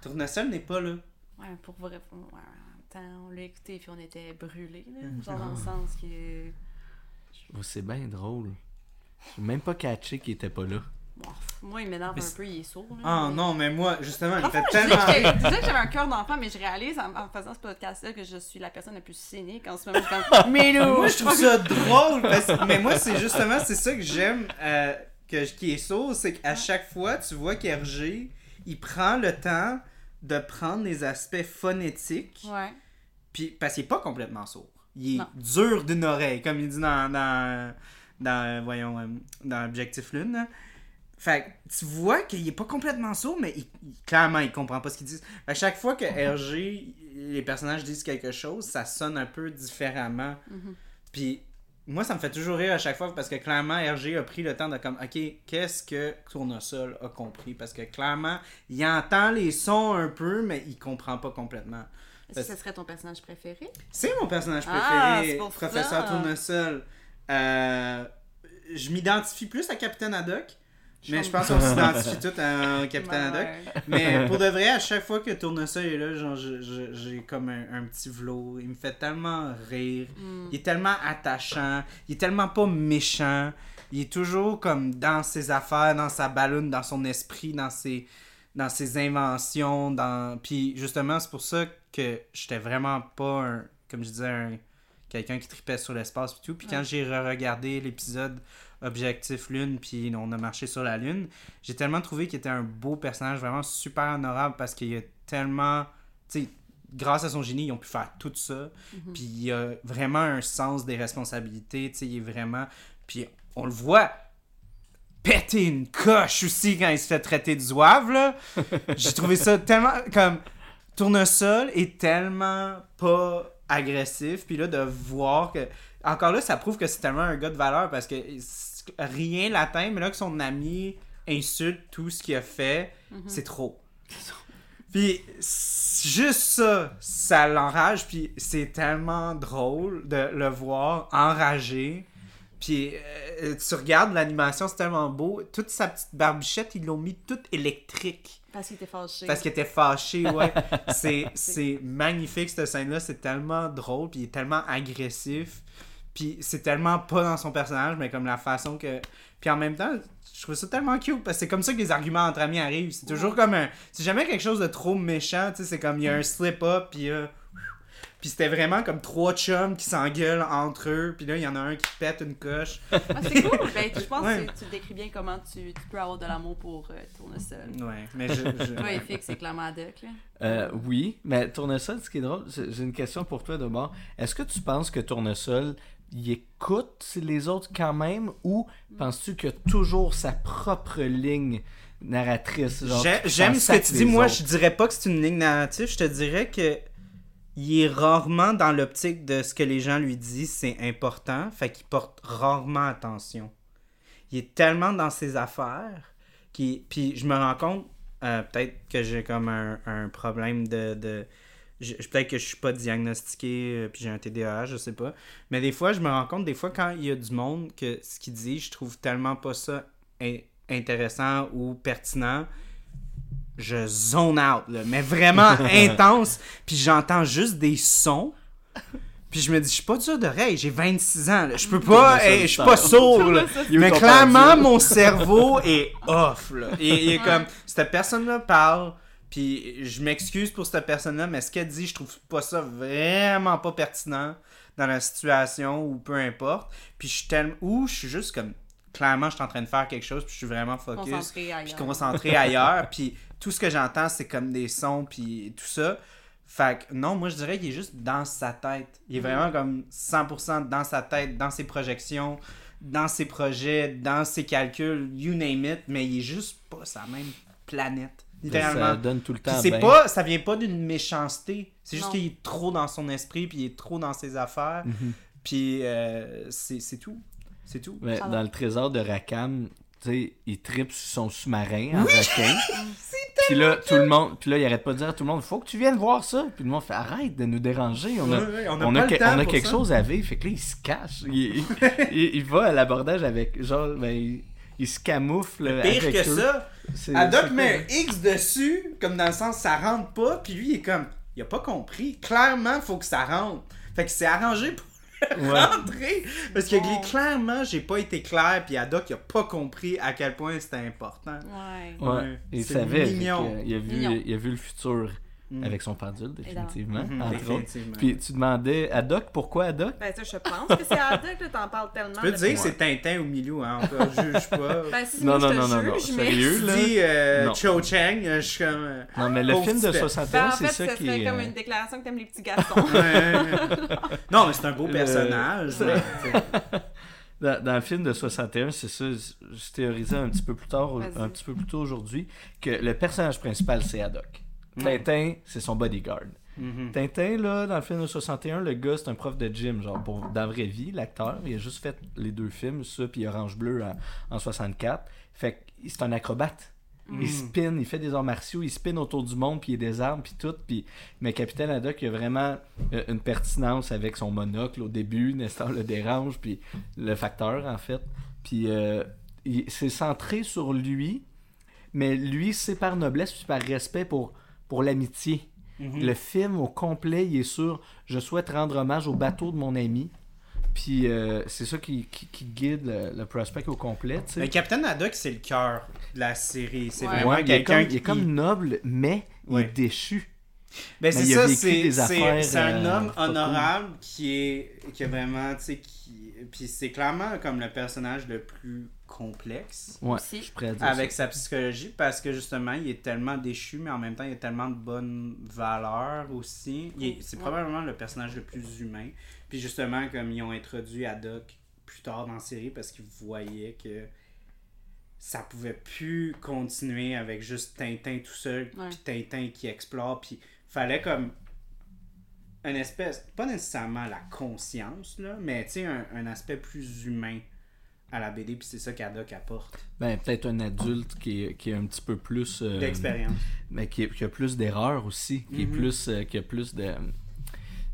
Speaker 1: Tournesol n'est pas là.
Speaker 2: Ouais, pour vrai. Ouais, on l'a écouté puis on était brûlés, là.
Speaker 1: Mhm.
Speaker 2: Genre dans le sens que.
Speaker 3: Oh, c'est bien drôle. J'ai même pas catché qu'il était pas là.
Speaker 2: Bon, moi, il m'énerve un peu, il est sourd.
Speaker 1: Ah
Speaker 2: mais-
Speaker 1: non, mais moi, justement, il fait tellement
Speaker 2: je disais que j'avais un cœur d'enfant, mais je réalise en, en faisant ce podcast-là que je suis la personne la plus cynique en ce moment. Je suis comme, mais là,
Speaker 1: Moi, je trouve ça drôle. Parce... Mais moi, c'est justement, c'est ça que j'aime euh, que, qui est sourd, c'est qu'à chaque fois, tu vois qu'Hergé, il prend le temps de prendre les aspects phonétiques,
Speaker 2: Ouais.
Speaker 1: Puis parce qu'il est pas complètement sourd. Il est
Speaker 2: Non.
Speaker 1: dur d'une oreille, comme il dit dans, dans, dans voyons, euh, dans Objectif Lune. là. Fait que tu vois qu'il est pas complètement sourd, mais il- il- clairement, il comprend pas ce qu'ils disent. À chaque fois que RG, les personnages disent quelque chose, ça sonne un peu différemment.
Speaker 2: Mhm.
Speaker 1: Puis moi, ça me fait toujours rire à chaque fois parce que clairement, RG a pris le temps de comme, ok, qu'est-ce que Tournesol a compris? Parce que clairement, il entend les sons un peu, mais il comprend pas complètement.
Speaker 2: Est-ce que ce serait ton personnage préféré?
Speaker 1: C'est mon personnage
Speaker 2: Ah,
Speaker 1: préféré, Professeur. Tournesol. Euh, je m'identifie plus à Capitaine Haddock, mais je pense qu'on s'identifie tous à Capitaine Haddock. Mais pour de vrai, à chaque fois que Tournesol est là, genre, j'ai comme un, un petit vlot. Il me fait tellement rire.
Speaker 2: Mm.
Speaker 1: Il est tellement attachant. Il est tellement pas méchant. Il est toujours comme dans ses affaires, dans sa balloune, dans son esprit, dans ses, dans ses inventions. Dans... Puis justement, c'est pour ça que j'étais vraiment pas, un, comme je disais, un, quelqu'un qui tripait sur l'espace et tout. Puis quand
Speaker 2: Ouais.
Speaker 1: j'ai re-regardé l'épisode Objectif Lune, puis on a marché sur la Lune, j'ai tellement trouvé qu'il était un beau personnage, vraiment super honorable parce qu'il a tellement. Tu sais, grâce à son génie, ils ont pu faire tout ça.
Speaker 2: Mhm.
Speaker 1: Puis il a vraiment un sens des responsabilités. Tu sais, il est vraiment. Puis on le voit péter une coche aussi quand il se fait traiter de zouave, là. J'ai trouvé ça tellement. Comme. Tournesol est tellement pas agressif. Puis là, de voir que. Encore là, ça prouve que c'est tellement un gars de valeur parce que rien l'atteint, mais là que son ami insulte tout ce qu'il a fait,
Speaker 2: Mhm.
Speaker 1: c'est trop. Puis juste ça, ça l'enrage, puis c'est tellement drôle de le voir enragé. Puis euh, tu regardes l'animation, c'est tellement beau. Toute sa petite barbichette, ils l'ont mis toute électrique.
Speaker 2: Parce qu'il était fâché.
Speaker 1: Parce qu'il était fâché, ouais. c'est, c'est magnifique, cette scène-là. C'est tellement drôle, puis il est tellement agressif. Puis c'est tellement pas dans son personnage, mais comme la façon que... Puis en même temps, je trouve ça tellement cute, parce que c'est comme ça que les arguments entre amis arrivent. C'est toujours comme un... C'est jamais quelque chose de trop méchant, tu sais, c'est comme il y a un slip-up, puis... euh, Puis c'était vraiment comme trois chums qui s'engueulent entre eux. Puis là, il y en a un qui pète une coche.
Speaker 2: Ah, c'est cool. Ben, je pense
Speaker 1: Ouais.
Speaker 2: que tu décris bien comment tu, tu peux avoir de l'amour pour euh, Tournesol.
Speaker 1: Ouais, mais je. je-
Speaker 2: Toi, FX, c'est clairement Doc, là.
Speaker 3: Euh, oui, mais Tournesol, ce qui est drôle, j'ai une question pour toi d'abord. Est-ce que tu penses que Tournesol, il écoute les autres quand même ou penses-tu qu'il a toujours sa propre ligne narratrice?
Speaker 1: J'aime ce que tu dis. Moi,
Speaker 3: autres?
Speaker 1: je dirais pas que c'est une ligne narrative. Je te dirais que il est rarement dans l'optique de ce que les gens lui disent, c'est important. Fait qu'il porte rarement attention. Il est tellement dans ses affaires. Puis je me rends compte, euh, peut-être que j'ai comme un, problème de. Peut-être que je suis pas diagnostiqué, euh, puis j'ai un TDAH, je sais pas. Mais des fois, je me rends compte, des fois, quand il y a du monde, que ce qu'il dit, je trouve tellement pas ça in- intéressant ou pertinent, je zone out, là, mais vraiment intense. Puis j'entends juste des sons. Puis je me dis, je suis pas dur d'oreille, j'ai 26 ans, là. je peux pas, hey, je suis pas sourd. là. Mais clairement, mon cerveau est off. Là. Il est comme, cette personne-là parle, puis je m'excuse pour cette personne-là, mais ce qu'elle dit, je trouve pas ça vraiment pas pertinent dans la situation ou peu importe. Puis je suis tellement. Ou je suis juste comme. Clairement, je suis en train de faire quelque chose, puis je suis vraiment focus
Speaker 2: Concentré
Speaker 1: puis
Speaker 2: ailleurs.
Speaker 1: concentré ailleurs. Puis tout ce que j'entends, c'est comme des sons, puis tout ça. Fait que non, moi je dirais qu'il est juste dans sa tête. Il est vraiment comme 100% dans sa tête, dans ses projections, dans ses projets, dans ses calculs, you name it, mais il est juste pas sa même planète.
Speaker 3: Ça
Speaker 1: Littéralement.
Speaker 3: donne tout le temps
Speaker 1: c'est
Speaker 3: bien.
Speaker 1: pas, ça vient pas d'une méchanceté. C'est juste qu'il est trop dans son esprit, puis il est trop dans ses affaires.
Speaker 3: Mhm.
Speaker 1: Puis euh, c'est c'est tout. C'est tout.
Speaker 3: Mais
Speaker 2: Ça
Speaker 3: dans le trésor de Rakam, tu sais, il tripe sur son sous-marin en requin. Puis là, tout le monde, puis là, il arrête pas de dire à tout le monde, faut que tu viennes voir ça. Puis le monde fait, arrête de nous déranger. On a,
Speaker 1: Ouais, ouais, on a
Speaker 3: on a, que- on quelque
Speaker 1: ça.
Speaker 3: chose à vivre. Fait que là, il se cache. Il, il, il- il va à l'abordage avec, genre, ben, il, il se camoufle
Speaker 1: Pire
Speaker 3: avec
Speaker 1: que
Speaker 3: eux.
Speaker 1: ça,
Speaker 3: C'est-
Speaker 1: Adoc
Speaker 3: c'est
Speaker 1: met un X dessus, comme dans le sens ça rentre pas, puis lui il est comme, il a pas compris. Clairement, faut que ça rentre. Fait que c'est arrangé pour. rentrer. Parce que clairement, j'ai pas été clair, puis Adoc il a pas compris à quel point c'était important.
Speaker 2: Ouais.
Speaker 3: Ouais,
Speaker 1: Ouais,
Speaker 3: il savait.
Speaker 1: mignon.
Speaker 3: Il a, vu,
Speaker 2: Mignon.
Speaker 3: il a vu le futur
Speaker 1: Mm.
Speaker 3: avec son pendule, définitivement.
Speaker 1: Mhm,
Speaker 3: entre autres.
Speaker 1: définitivement.
Speaker 3: Puis tu demandais à Doc pourquoi à Doc?
Speaker 2: Ben, ça, je pense que c'est Adoc, là, t'en parles tellement.
Speaker 1: Tu peux dire que c'est Tintin ou Milou, hein, encore, juge pas.
Speaker 2: Ben, si
Speaker 3: Non, non, non, non, non, sérieux,
Speaker 1: Tu
Speaker 3: là?
Speaker 1: dis euh,
Speaker 3: Non.
Speaker 1: Cho Chang, je suis comme. euh,
Speaker 3: Non, mais le film de
Speaker 1: petit pet.
Speaker 3: 61,
Speaker 2: Ben, en
Speaker 3: c'est ça
Speaker 2: ce
Speaker 3: qui est.
Speaker 2: comme une déclaration que t'aimes les petits garçons.
Speaker 1: ouais, ouais, ouais. non, mais c'est un beau
Speaker 3: Le-
Speaker 1: personnage. mais.
Speaker 3: Dans, dans le film de 61, c'est ça, je théorisais un petit peu plus tard, un petit peu plus tôt aujourd'hui, que le personnage principal, c'est Haddock. Tintin, c'est son bodyguard.
Speaker 1: Mhm.
Speaker 3: Tintin, là, dans le film de 61, le gars, c'est un prof de gym, genre, pour, dans la vraie vie, l'acteur. Il a juste fait les deux films, ça, puis Orange Bleu en, en 64. Fait que c'est un acrobate. Il spin, il fait des arts martiaux, il spin autour du monde, puis il a des armes, puis tout. Puis... Mais Capitaine Haddock, il a vraiment euh, une pertinence avec son monocle au début. Nestor le dérange, puis le facteur, en fait. Puis euh, il- c'est centré sur lui, mais lui, c'est par noblesse, puis par respect pour, pour l'amitié.
Speaker 1: Mhm.
Speaker 3: Le film au complet, il est sur je souhaite rendre hommage au bateau de mon ami. Puis euh, c'est ça qui, qui, qui guide le, le prospect au complet. tu sais.
Speaker 1: Le Capitaine Haddock, c'est le cœur de la série. C'est
Speaker 2: Ouais.
Speaker 1: vraiment
Speaker 3: Ouais, il, est
Speaker 1: quelqu'un
Speaker 3: comme,
Speaker 1: qui.
Speaker 3: il est comme noble, mais il est déchu.
Speaker 1: Ben, c'est ça, c'est
Speaker 3: des
Speaker 1: c'est-
Speaker 3: affaires,
Speaker 1: c'est un
Speaker 3: euh,
Speaker 1: homme
Speaker 3: cool.
Speaker 1: honorable qui est qui est vraiment, tu sais, qui. Puis c'est clairement comme le personnage le plus complexe
Speaker 3: Ouais,
Speaker 2: Aussi.
Speaker 3: je dire
Speaker 1: avec
Speaker 3: ça.
Speaker 1: sa psychologie parce que justement, il est tellement déchu, mais en même temps, il a tellement de bonnes valeurs aussi. C'est
Speaker 2: Ouais.
Speaker 1: probablement le personnage le plus humain. Puis justement, comme ils ont introduit Haddock plus tard dans la série parce qu'ils voyaient que ça pouvait plus continuer avec juste Tintin tout seul,
Speaker 2: Ouais.
Speaker 1: puis Tintin qui explore, puis fallait comme un espèce, pas nécessairement la conscience, là, mais tu sais, un, un aspect plus humain à la BD, puis c'est ça qu'Haddock apporte,
Speaker 3: Ben, peut-être un adulte qui est, qui est un petit peu plus. euh,
Speaker 1: d'expérience.
Speaker 3: mais qui, qui a plus d'erreurs aussi, qui, est
Speaker 1: Mhm.
Speaker 3: plus, euh, qui a plus de,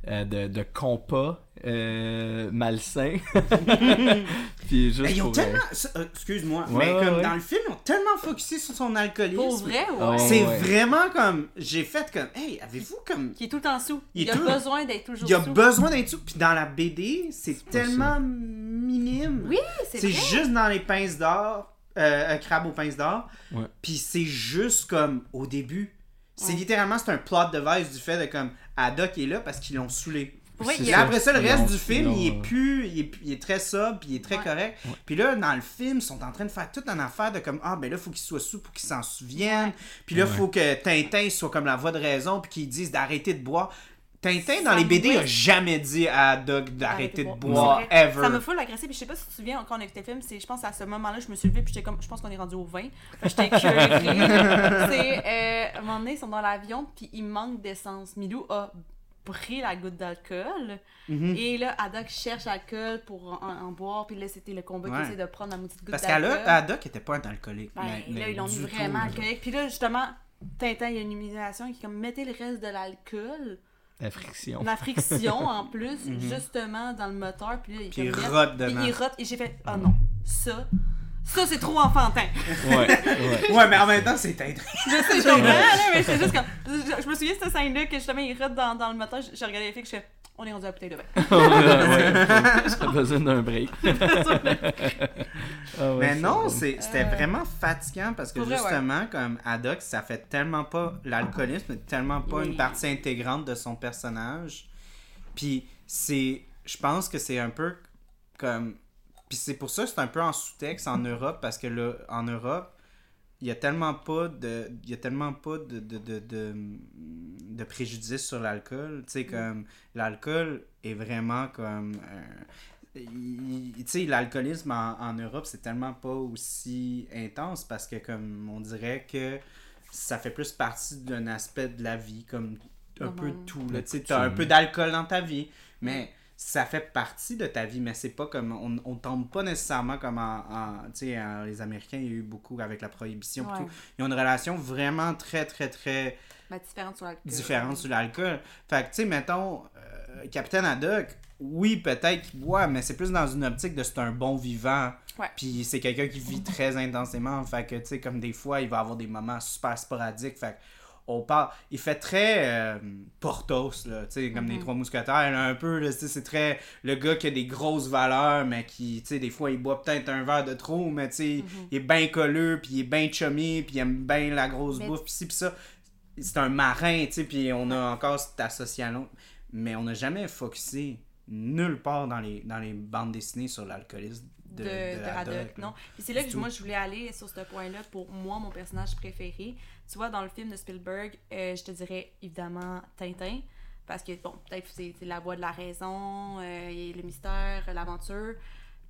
Speaker 3: euh, de, de compas euh, malsains. Puis juste
Speaker 1: Mais ils ont
Speaker 3: pour,
Speaker 1: tellement, ça, euh, excuse-moi,
Speaker 3: Ouais,
Speaker 1: mais
Speaker 3: ouais,
Speaker 1: comme
Speaker 3: ouais.
Speaker 1: dans le film, ils ont tellement focusé sur son alcoolisme.
Speaker 2: Pour vrai,
Speaker 3: Ah
Speaker 2: ouais.
Speaker 3: ouais.
Speaker 1: C'est vraiment comme, j'ai fait comme, hey, avez-vous comme
Speaker 2: Qui est tout le temps sous.
Speaker 1: Il
Speaker 2: a
Speaker 1: tout-
Speaker 2: besoin d'être toujours
Speaker 1: Il a
Speaker 2: sous.
Speaker 1: besoin d'être sous. Puis dans la BD, c'est tellement minime.
Speaker 2: Oui, c'est
Speaker 1: C'est juste dans les pinces d'or, euh, un crabe aux pinces d'or.
Speaker 3: Ouais.
Speaker 1: Puis c'est juste comme au début. C'est
Speaker 2: Ouais.
Speaker 1: littéralement c'est un plot device du fait de comme Haddock est là parce qu'ils l'ont saoulé.
Speaker 2: Oui, il
Speaker 3: ça.
Speaker 1: après ça, le reste du film, il est plus, il est, il est très sobre, puis il est très
Speaker 2: Ouais.
Speaker 1: correct. Puis là, dans le film, ils sont en train de faire toute une affaire de comme, ah, ben là, faut qu'il soit sous pour qu'il s'en souvienne. Puis là,
Speaker 3: Ouais.
Speaker 1: faut que Tintin soit comme la voix de raison, puis qu'ils disent d'arrêter de boire. Tintin, dans
Speaker 2: Ça
Speaker 1: les BD, a jamais dit à Doug d'arrêter de boire, ever.
Speaker 2: Ça me fout agressé, puis je sais pas si tu te souviens quand on écoutait le film, c'est je pense à ce moment-là, je me suis levée puis j'étais comme je pense qu'on est rendu au 20. Fait que J'étais curieuse. c'est euh, à un moment donné, ils sont dans l'avion puis il manque d'essence. Milou a pris la goutte d'alcool
Speaker 1: Mhm.
Speaker 2: et là Haddock cherche l'alcool pour en, en boire puis là c'était le combat
Speaker 1: Ouais.
Speaker 2: qu'il essaie de prendre la maudite goutte
Speaker 1: Parce
Speaker 2: d'alcool.
Speaker 1: qu'à Haddock était pas un alcoolique.
Speaker 2: Ben,
Speaker 1: mais- mais
Speaker 2: là, ils l'ont mis vraiment alcoolique. Puis là, justement, Tintin, il y a une humiliation qui est comme mettez le reste de l'alcool,
Speaker 3: La friction.
Speaker 2: la friction en plus,
Speaker 1: Mhm.
Speaker 2: justement dans le moteur. Puis là, il,
Speaker 1: Puis il rote
Speaker 2: puis
Speaker 1: dedans.
Speaker 2: il rote. Et j'ai fait, oh non, ça, ça c'est trop enfantin.
Speaker 3: Ouais, ouais.
Speaker 1: Ouais, mais en même temps, c'est Tintin.
Speaker 2: je sais, je comprends, mais c'est juste comme. Je, je me souviens de cette scène-là que justement, il rote dans, dans le moteur. J'ai regardé les filles, je fais, on est rendu à la bouteille de vin.
Speaker 3: ouais, J'ai besoin d'un break. Ah ouais,
Speaker 1: Mais non, c'était
Speaker 2: Euh,
Speaker 1: vraiment fatigant parce que
Speaker 2: vrai,
Speaker 1: justement, comme Haddock, ça fait tellement pas. L'alcoolisme est tellement pas
Speaker 2: Oui.
Speaker 1: une partie intégrante de son personnage. Puis c'est. Je pense que c'est un peu comme. Puis c'est pour ça que c'est un peu en sous-texte en Europe parce que là, en Europe, il y a tellement pas de. Il y a tellement pas de. de, de, de, de préjudice sur l'alcool. Tu sais, comme. L'alcool est vraiment comme. il- tu sais, l'alcoolisme en, en Europe, c'est tellement pas aussi intense parce que, comme on dirait que ça fait plus partie d'un aspect de la vie, comme un
Speaker 2: Normal.
Speaker 1: peu de tout. Là. Tu sais, t'as un peu d'alcool dans ta vie, mais ça fait partie de ta vie, mais c'est pas comme. On, on tombe pas nécessairement comme en. en- tu sais, les Américains, il y a eu beaucoup avec la prohibition.
Speaker 2: Ouais.
Speaker 1: tout. Ils ont une relation vraiment très, très, très
Speaker 2: Ben, différente sur l'alcool.
Speaker 1: différente sur l'alcool. Fait que, tu sais, mettons, euh, Capitaine Haddock, oui, peut-être qu'il boit, mais c'est plus dans une optique de c'est un bon vivant.
Speaker 2: Ouais.
Speaker 1: Puis c'est quelqu'un qui vit très intensément. Fait que, tu sais, comme des fois, il va avoir des moments super sporadiques. Fait que, on parle. Il fait très euh, Portos, là, tu sais, comme les
Speaker 2: Mhm.
Speaker 1: trois mousquetaires, là, un peu, là, c'est très le gars qui a des grosses valeurs, mais qui, tu sais, des fois, il boit peut-être un verre de trop, mais tu sais,
Speaker 2: Mhm.
Speaker 1: il est bien colleux, puis il est bien chummy, puis il aime bien la grosse
Speaker 2: Mais-
Speaker 1: bouffe, pis ci, pis ça. C'est un marin, tu sais, puis on a encore cette association, mais on n'a jamais focusé nulle part dans les, dans les bandes dessinées sur l'alcoolisme de,
Speaker 2: de,
Speaker 1: de,
Speaker 2: de
Speaker 1: Haddock,
Speaker 2: Haddock,
Speaker 1: là.
Speaker 2: non. Puis c'est là que
Speaker 1: tout.
Speaker 2: moi je voulais aller sur ce point-là pour moi mon personnage préféré. Tu vois dans le film de Spielberg, euh, je te dirais évidemment Tintin parce que bon peut-être c'est la voix de la raison, euh, et le mystère, l'aventure.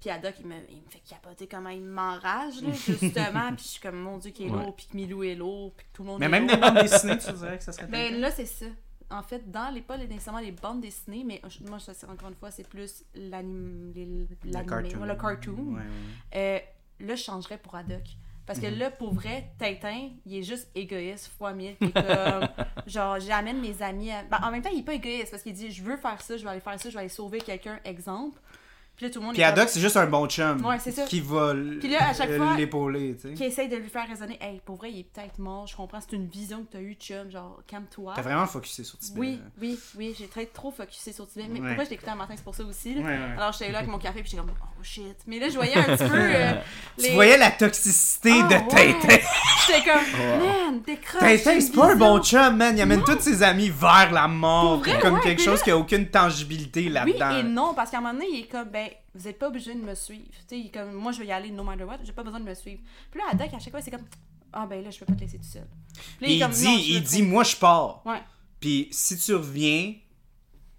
Speaker 2: Puis Haddock il me, il me fait capoter comment il m'enrage là justement. puis je suis comme mon dieu qui est
Speaker 3: Ouais.
Speaker 2: lourd, puis que Milou est lourd, puis que tout le monde
Speaker 1: Mais
Speaker 2: est
Speaker 1: même
Speaker 2: lourd.
Speaker 1: des bandes dessinées, tu dirais que ça serait
Speaker 2: Ben là, c'est ça. En fait, dans les pas les- nécessairement les bandes dessinées, mais je- moi, c'est- encore une fois, c'est plus l'anim- les-
Speaker 1: Le cartoon.
Speaker 2: le cartoon.
Speaker 1: Ouais, ouais.
Speaker 2: Euh, là, je changerais pour Haddock. Parce que
Speaker 1: Mhm.
Speaker 2: là, pour vrai, Tintin, il est juste égoïste fois mille. Puis comme, genre, j'amène mes amis. à- Ben, en même temps, il est pas égoïste parce qu'il dit Je veux faire ça, je vais aller faire ça, je vais aller sauver quelqu'un, exemple. Puis là, tout le monde
Speaker 1: Puis
Speaker 2: est comme-
Speaker 1: Haddock, c'est juste un bon chum
Speaker 2: Ouais, c'est ça.
Speaker 1: qui va euh,
Speaker 2: fois-
Speaker 1: l'épauler, tu sais.
Speaker 2: qui essaye de lui faire raisonner Hey, pour vrai, il est peut-être mort, je comprends, c'est une vision que t'as eue, chum, genre, calme-toi.
Speaker 1: T'as vraiment focusé sur Tibet.
Speaker 2: Oui,
Speaker 1: là.
Speaker 2: oui, oui, j'ai très trop focusé sur Tibet. Mais
Speaker 1: Ouais.
Speaker 2: pourquoi je l'écoutais un matin, c'est pour ça aussi. là.
Speaker 1: Ouais, ouais.
Speaker 2: Alors j'étais là avec mon café, puis j'étais comme, oh shit. Mais là, je voyais un petit peu. euh,
Speaker 1: Tu voyais la toxicité
Speaker 2: Ah,
Speaker 1: de. Tintin.
Speaker 2: J'étais comme, man, décroche.
Speaker 1: Tintin, c'est pas un bon chum, man. Il amène tous ses amis vers la mort.
Speaker 2: Vrai,
Speaker 1: comme quelque chose qui a aucune tangibilité
Speaker 2: Oui
Speaker 1: là-dedans.
Speaker 2: et non, parce qu'à un moment donné, il est comme, ben, vous êtes pas obligé de me suivre. Tu sais, il est comme, moi, je vais y aller no matter what, j'ai pas besoin de me suivre. Puis là, Haddock, à chaque fois, c'est comme, ah ben là, je peux pas te laisser tout seul. Puis là,
Speaker 1: Puis il dit,
Speaker 2: Non,
Speaker 1: il dit, moi je pars.
Speaker 2: Ouais.
Speaker 1: Puis si tu reviens,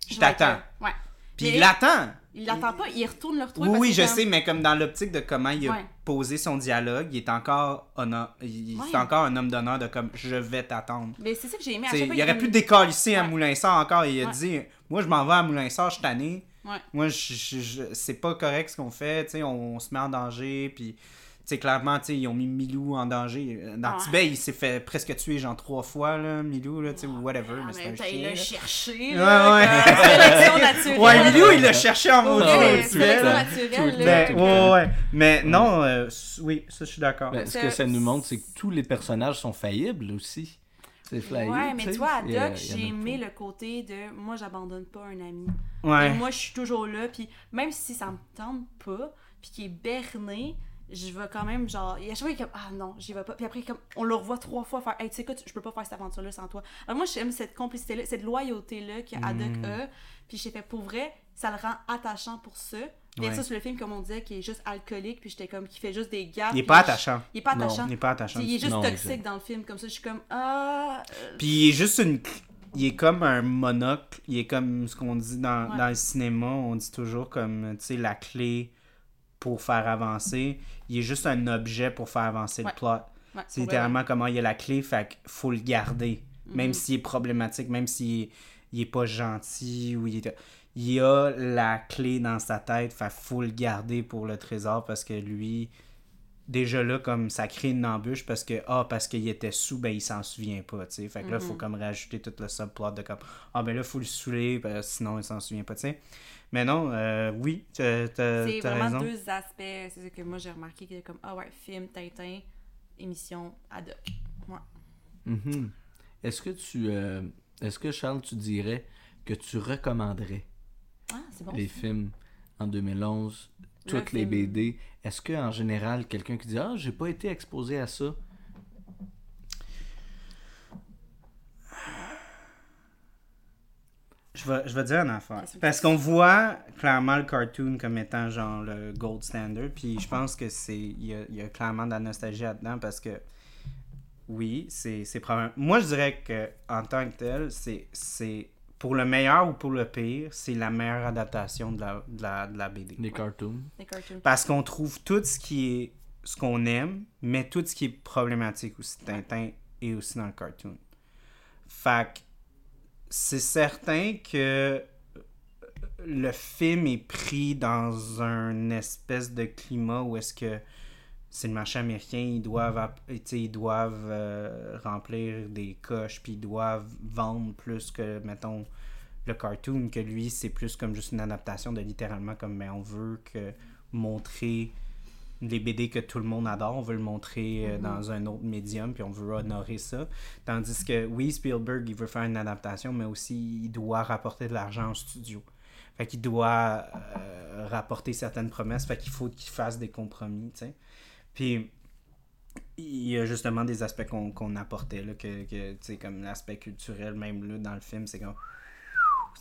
Speaker 1: je t'attends.
Speaker 2: Ouais.
Speaker 1: Puis il l'attend.
Speaker 2: Il l'attend pas, il retourne le retrouver.
Speaker 1: Oui,
Speaker 2: parce
Speaker 1: oui, je
Speaker 2: comme-
Speaker 1: sais, mais comme dans l'optique de comment il a
Speaker 2: Ouais.
Speaker 1: posé son dialogue, il est encore, honneur- il-
Speaker 2: Ouais.
Speaker 1: c'est encore un homme d'honneur de comme je vais t'attendre.
Speaker 2: Mais c'est ça que j'ai aimé à chaque fois.
Speaker 1: il aurait pu décalisser à
Speaker 2: Ouais.
Speaker 1: Moulinsart encore. Il a dit Moi, je m'en vais à Moulinsart, je suis tanné.
Speaker 2: Ouais.
Speaker 1: Moi, je, je- je- c'est pas correct ce qu'on fait. t'sais, on, on se met en danger. Puis, t'sais, clairement, t'sais, ils ont mis Milou en danger. Dans
Speaker 2: Ouais.
Speaker 1: Tibet, il s'est fait presque tuer, genre trois fois, là, Milou, là, t'sais, ou whatever.
Speaker 2: Ah,
Speaker 1: mais c'est un
Speaker 2: putain, il
Speaker 1: chien.
Speaker 2: l'a cherché.
Speaker 1: Ouais,
Speaker 2: là,
Speaker 1: ouais.
Speaker 2: naturelle.
Speaker 1: Ouais, Milou, il l'a cherché en maudit
Speaker 2: Ouais,
Speaker 1: au
Speaker 3: Ouais,
Speaker 1: Tibet,
Speaker 2: naturelle.
Speaker 1: Ben, ouais, ouais. Mais non, euh, oui, ça, je suis d'accord.
Speaker 3: Ben, ce que ça nous montre, c'est que tous les personnages sont faillibles aussi. C'est flyé.
Speaker 2: Ouais, mais
Speaker 3: tu
Speaker 2: toi, à
Speaker 3: y a-
Speaker 2: Doc,
Speaker 3: y a
Speaker 2: j'ai aimé le côté de moi, j'abandonne pas un ami.
Speaker 1: Ouais.
Speaker 2: Et moi, je suis toujours là, puis même si ça me tente pas, puis qu'il est berné, je vais quand même, genre, et à chaque fois, il est comme, ah non, j'y vais pas. Puis après, comme, on le revoit trois fois faire, hey, tu sais quoi, tu- je peux pas faire cette aventure-là sans toi. Alors moi, j'aime cette complicité-là, cette loyauté-là que Haddock
Speaker 1: Mm.
Speaker 2: a. Puis j'ai fait, pour vrai, ça le rend attachant pour ça. Bien
Speaker 1: Ouais.
Speaker 2: le film, comme on disait, qui est juste alcoolique, puis j'étais comme, qui fait juste des gaffes.
Speaker 1: Il est pas attachant.
Speaker 2: Il est pas
Speaker 3: Non,
Speaker 2: attachant.
Speaker 1: Il est pas attachant.
Speaker 2: Il est juste
Speaker 3: Non,
Speaker 2: toxique dans le film, comme ça, je suis comme, ah. euh,
Speaker 1: Puis il est juste une. Il est comme un monocle. Il est comme ce qu'on dit dans,
Speaker 2: Ouais.
Speaker 1: dans le cinéma. On dit toujours comme, tu sais, la clé pour faire avancer. Il est juste un objet pour faire avancer
Speaker 2: Ouais.
Speaker 1: le plot. C'est littéralement comment il y a la clé, fait qu'il faut le garder. Même
Speaker 2: Mhm.
Speaker 1: s'il est problématique, même s'il est, il est pas gentil ou il est... Il a la clé dans sa tête, fait faut le garder pour le trésor parce que lui, déjà là, comme ça crée une embûche parce que, ah, parce qu'il était sous, ben il s'en souvient pas, tu sais. Fait que là, il faut
Speaker 2: Mhm.
Speaker 1: comme rajouter tout le subplot de comme, ah, ben là, il faut le saouler, parce que sinon il s'en souvient pas, tu sais. Mais non, euh, oui, t'as t'as-
Speaker 2: C'est vraiment
Speaker 1: raison.
Speaker 2: deux aspects. C'est ça que moi j'ai remarqué que comme ah ouais, film, Tintin, émission, ad hoc. Ouais.
Speaker 3: Mhm. Est-ce que tu. euh, Est-ce que Charles, tu dirais que tu recommanderais
Speaker 2: Ah, c'est bon.
Speaker 3: les
Speaker 2: ça.
Speaker 3: films en 2011,
Speaker 2: Le
Speaker 3: toutes les. BD Est-ce que en général, quelqu'un qui dit Ah, j'ai pas été exposé à ça?
Speaker 1: Je vais, je vais dire une affaire. Parce qu'on voit clairement le cartoon comme étant genre le gold standard. Puis je pense que c'est. Il y a, il y a clairement de la nostalgie là-dedans parce que. Oui, c'est c'est probablement. Moi, je dirais que en tant que tel, c'est. Pour le meilleur ou pour le pire, c'est la meilleure adaptation de la, de la, de la BD.
Speaker 3: Les cartoons
Speaker 2: cartoons.
Speaker 1: Parce qu'on trouve tout ce qui est. ce qu'on aime, mais tout ce qui est problématique aussi. Tintin et aussi dans le cartoon. Fait que c'est certain que le film est pris dans un espèce de climat où est-ce que c'est le marché américain, ils doivent, ils doivent euh, remplir des coches, puis ils doivent vendre plus que, mettons, le cartoon, que lui, c'est plus comme juste une adaptation de littéralement comme, mais on veut que montrer les BD que tout le monde adore, on veut le montrer euh, dans un autre médium, puis on veut honorer ça. Tandis que, oui, Spielberg, il veut faire une adaptation, mais aussi, il doit rapporter de l'argent au studio. Fait qu'il doit euh, rapporter certaines promesses, fait qu'il faut qu'il fasse des compromis, tu sais. Puis, il y a justement des aspects qu'on qu'on apportait, là, que, que tu sais, comme l'aspect culturel, même là, dans le film, c'est comme...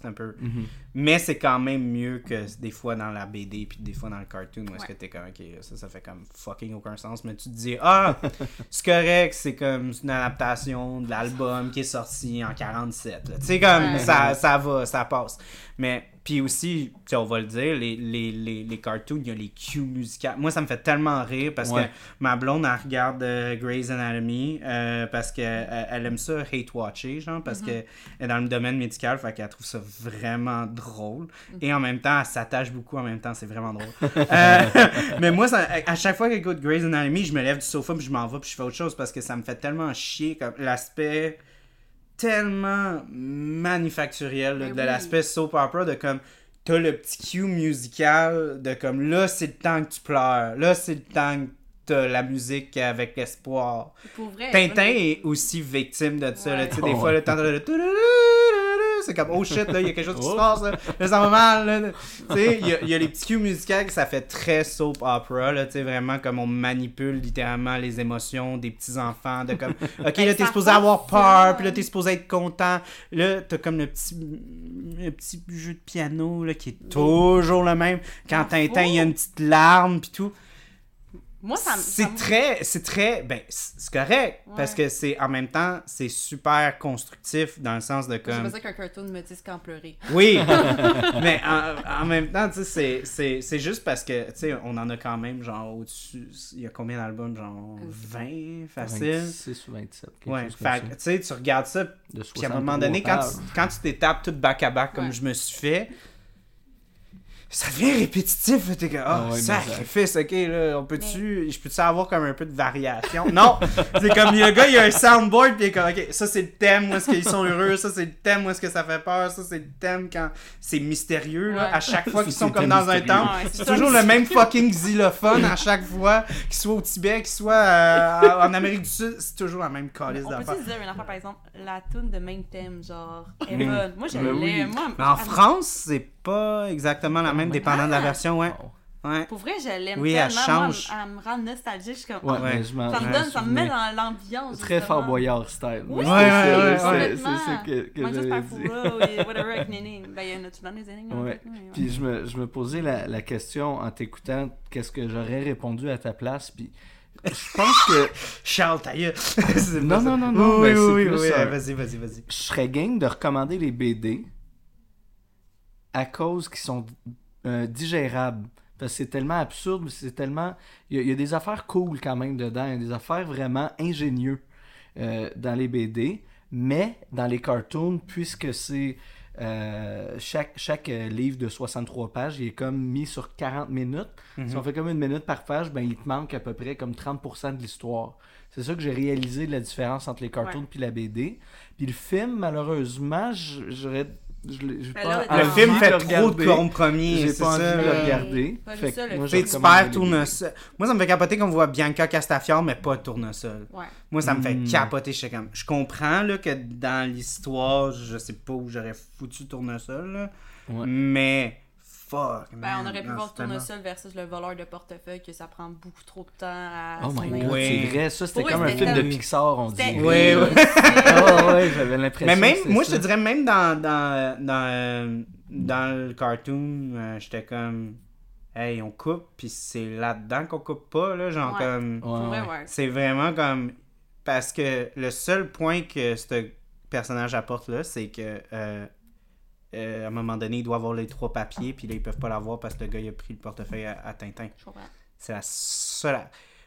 Speaker 1: C'est un peu...
Speaker 3: Mhm.
Speaker 1: Mais c'est quand même mieux que des fois dans la BD puis des fois dans le cartoon où est-ce
Speaker 2: Ouais.
Speaker 1: que t'es comme ok ça ça fait comme fucking aucun sens mais tu te dis ah c'est correct c'est comme une adaptation de l'album qui est sorti en 47 là. tu sais comme
Speaker 2: Ouais.
Speaker 1: ça ça va ça passe mais puis aussi on va le dire les, les, les, les cartoons il y a les cues musicales. Moi ça me fait tellement rire parce
Speaker 3: Ouais.
Speaker 1: que ma blonde elle regarde euh, Grey's Anatomy euh, parce que euh, elle aime ça hate watcher genre parce que elle est dans le domaine médical fait qu'elle trouve ça vraiment drôle. Et en même temps elle s'attache beaucoup en même temps c'est vraiment drôle. Euh, mais moi ça- à chaque fois que j'écoute Grey's Anatomy je me lève du sofa puis je m'en vais puis je fais autre chose parce que ça me fait tellement chier comme l'aspect tellement manufacturiel là, de
Speaker 2: Ben oui.
Speaker 1: l'aspect soap opera de comme t'as le petit cue musical de comme là c'est le temps que tu pleures là c'est le temps que t'as la musique avec
Speaker 2: Pour vrai.
Speaker 1: Tintin est aussi victime de ça.
Speaker 2: Ouais.
Speaker 1: tu sais, des fois, le temps de. C'est comme, oh shit, là, il y a quelque chose qui se
Speaker 3: Oh.
Speaker 1: passe, là, Là, ça va mal, là. Tu sais, il y a, il y a les petits cues musicaux que ça fait très soap opera, là, tu sais, vraiment comme on manipule littéralement les émotions des petits-enfants, de comme, ok,
Speaker 2: Ben,
Speaker 1: là, t'es supposé avoir peur, puis là, t'es supposé être content. Là, t'as comme le petit, le petit jeu de piano, là, qui est toujours le même. Quand Tintin, il y a une petite larme, puis tout.
Speaker 2: Moi, ça me. ça
Speaker 1: C'est très, c'est très, ben, c'est c'est correct,
Speaker 2: Ouais.
Speaker 1: parce que c'est, en même temps, c'est super constructif dans le sens de comme,
Speaker 2: besoin qu'un cartoon me dise quand pleurer.
Speaker 1: oui, mais en, en même temps, tu sais, c'est- c'est, c'est juste parce que, tu sais, on en a quand même, genre, au-dessus, il y a combien d'albums, genre, 20, facile?
Speaker 3: 26 ou 27. quelque
Speaker 1: Ouais, fait que,
Speaker 3: ça.
Speaker 1: tu sais, tu regardes ça, puis à un
Speaker 3: 63
Speaker 1: moment donné, quand tu, quand tu t'étapes tout back-à-back comme
Speaker 2: Ouais.
Speaker 1: je me suis fait, ça devient répétitif. T'es comme,
Speaker 3: Ah
Speaker 1: oh,
Speaker 3: ouais,
Speaker 1: sacrifice, ok, là, on peut-tu, je peux-tu avoir comme un peu de variation? Non! c'est comme, le gars, il a un soundboard, pis il est comme, ok, ça c'est le thème où est-ce qu'ils sont heureux, ça c'est le thème où est-ce que ça fait peur, ça c'est le thème quand c'est mystérieux, là, à chaque fois qu'ils sont comme dans un temple.
Speaker 2: Ouais,
Speaker 1: c'est toujours le même fucking xylophone à chaque fois, qu'il soit au Tibet, qu'il soit euh, en Amérique du Sud, c'est toujours la même calice
Speaker 2: On
Speaker 1: d'affaires.
Speaker 2: dire une affaire, par exemple, la tune de même thème, genre, Evan. Moi, je
Speaker 3: Ben oui.
Speaker 2: Moi,
Speaker 1: Mais en France, c'est pas exactement la même,
Speaker 3: Ah,
Speaker 1: dépendant de la
Speaker 2: ah.
Speaker 1: version, ouais.
Speaker 3: Wow.
Speaker 1: Ouais.
Speaker 2: Pour vrai, je l'aime
Speaker 1: Oui, elle
Speaker 2: tellement. Moi,
Speaker 1: change.
Speaker 2: elle me rend nostalgique. Je suis comme,
Speaker 3: Ouais,
Speaker 2: ah,
Speaker 1: Ouais.
Speaker 3: mais je m'en-
Speaker 2: ça me donne, ça me met dans l'ambiance.
Speaker 3: Très. Fort Boyard style.
Speaker 2: Oui,
Speaker 3: c'est
Speaker 1: ouais,
Speaker 3: ça, que, que
Speaker 2: Moi, juste
Speaker 3: j'avais
Speaker 2: par
Speaker 3: dit.
Speaker 2: Whatever avec Néné. Ben, il y en a-tu dans les énigmes?
Speaker 3: Ouais. Puis je me, je me posais la, la question en t'écoutant, qu'est-ce que j'aurais répondu à ta place, puis je pense que
Speaker 1: Charles, ta gueule. C'est
Speaker 3: Non, non, non, non,
Speaker 1: Oui,
Speaker 3: ben,
Speaker 1: oui, oui, oui, Vas-y, vas-y, vas-y.
Speaker 3: je serais game de recommander les BD à cause qu'ils sont euh, digérables. Parce que c'est tellement absurde, c'est tellement... Il y, a, il y a des affaires cool quand même dedans, il y a des affaires vraiment ingénieuses euh, dans les BD, mais dans les cartoons, puisque c'est... euh, chaque chaque livre de 63 pages, il est comme mis sur 40 minutes.
Speaker 1: Mhm.
Speaker 3: Si on fait comme une minute par page, ben il te manque à peu près comme 30% de l'histoire. C'est ça que j'ai réalisé la différence entre les cartoons
Speaker 2: Ouais.
Speaker 3: puis la BD. Puis le film, malheureusement, j'aurais. Je pas
Speaker 1: Le film fait
Speaker 3: le
Speaker 1: trop de compromis,
Speaker 3: J'ai
Speaker 1: c'est
Speaker 3: pas envie
Speaker 1: ça.
Speaker 3: de le regarder.
Speaker 2: Pas
Speaker 3: Fait moi, je
Speaker 1: tu perds tournesol. Moi, ça me fait capoter qu'on voit Bianca Castafiore, mais pas tournesol.
Speaker 2: Ouais.
Speaker 1: Moi, ça me fait
Speaker 3: Hmm.
Speaker 1: capoter. Je, comme... je comprends là, que dans l'histoire, je sais pas où j'aurais foutu tournesol, là,
Speaker 3: Ouais.
Speaker 1: mais fuck.
Speaker 2: Ben, on aurait pu
Speaker 1: Non,
Speaker 2: voir Tournesol versus le voleur de portefeuille, que ça prend beaucoup trop de temps à.
Speaker 3: Oh my god,
Speaker 1: Ouais.
Speaker 3: c'est vrai. Ça, c'était comme un film de Pixar, on dit.
Speaker 1: Ouais, ouais.
Speaker 3: Ah ouais, j'avais l'impression.
Speaker 1: Mais même, moi, je te dirais, même dans, dans, dans, euh, dans le cartoon, euh, j'étais comme, hey, on coupe, puis c'est là-dedans qu'on coupe pas, là, genre
Speaker 2: Ouais.
Speaker 1: comme,
Speaker 3: ouais.
Speaker 1: c'est vraiment comme, parce que le seul point que ce personnage apporte là, c'est que, euh, euh, à un moment donné, il doit avoir les trois papiers, puis là, ils peuvent pas l'avoir parce que le gars, il a pris le portefeuille à, à Tintin. C'est la seule.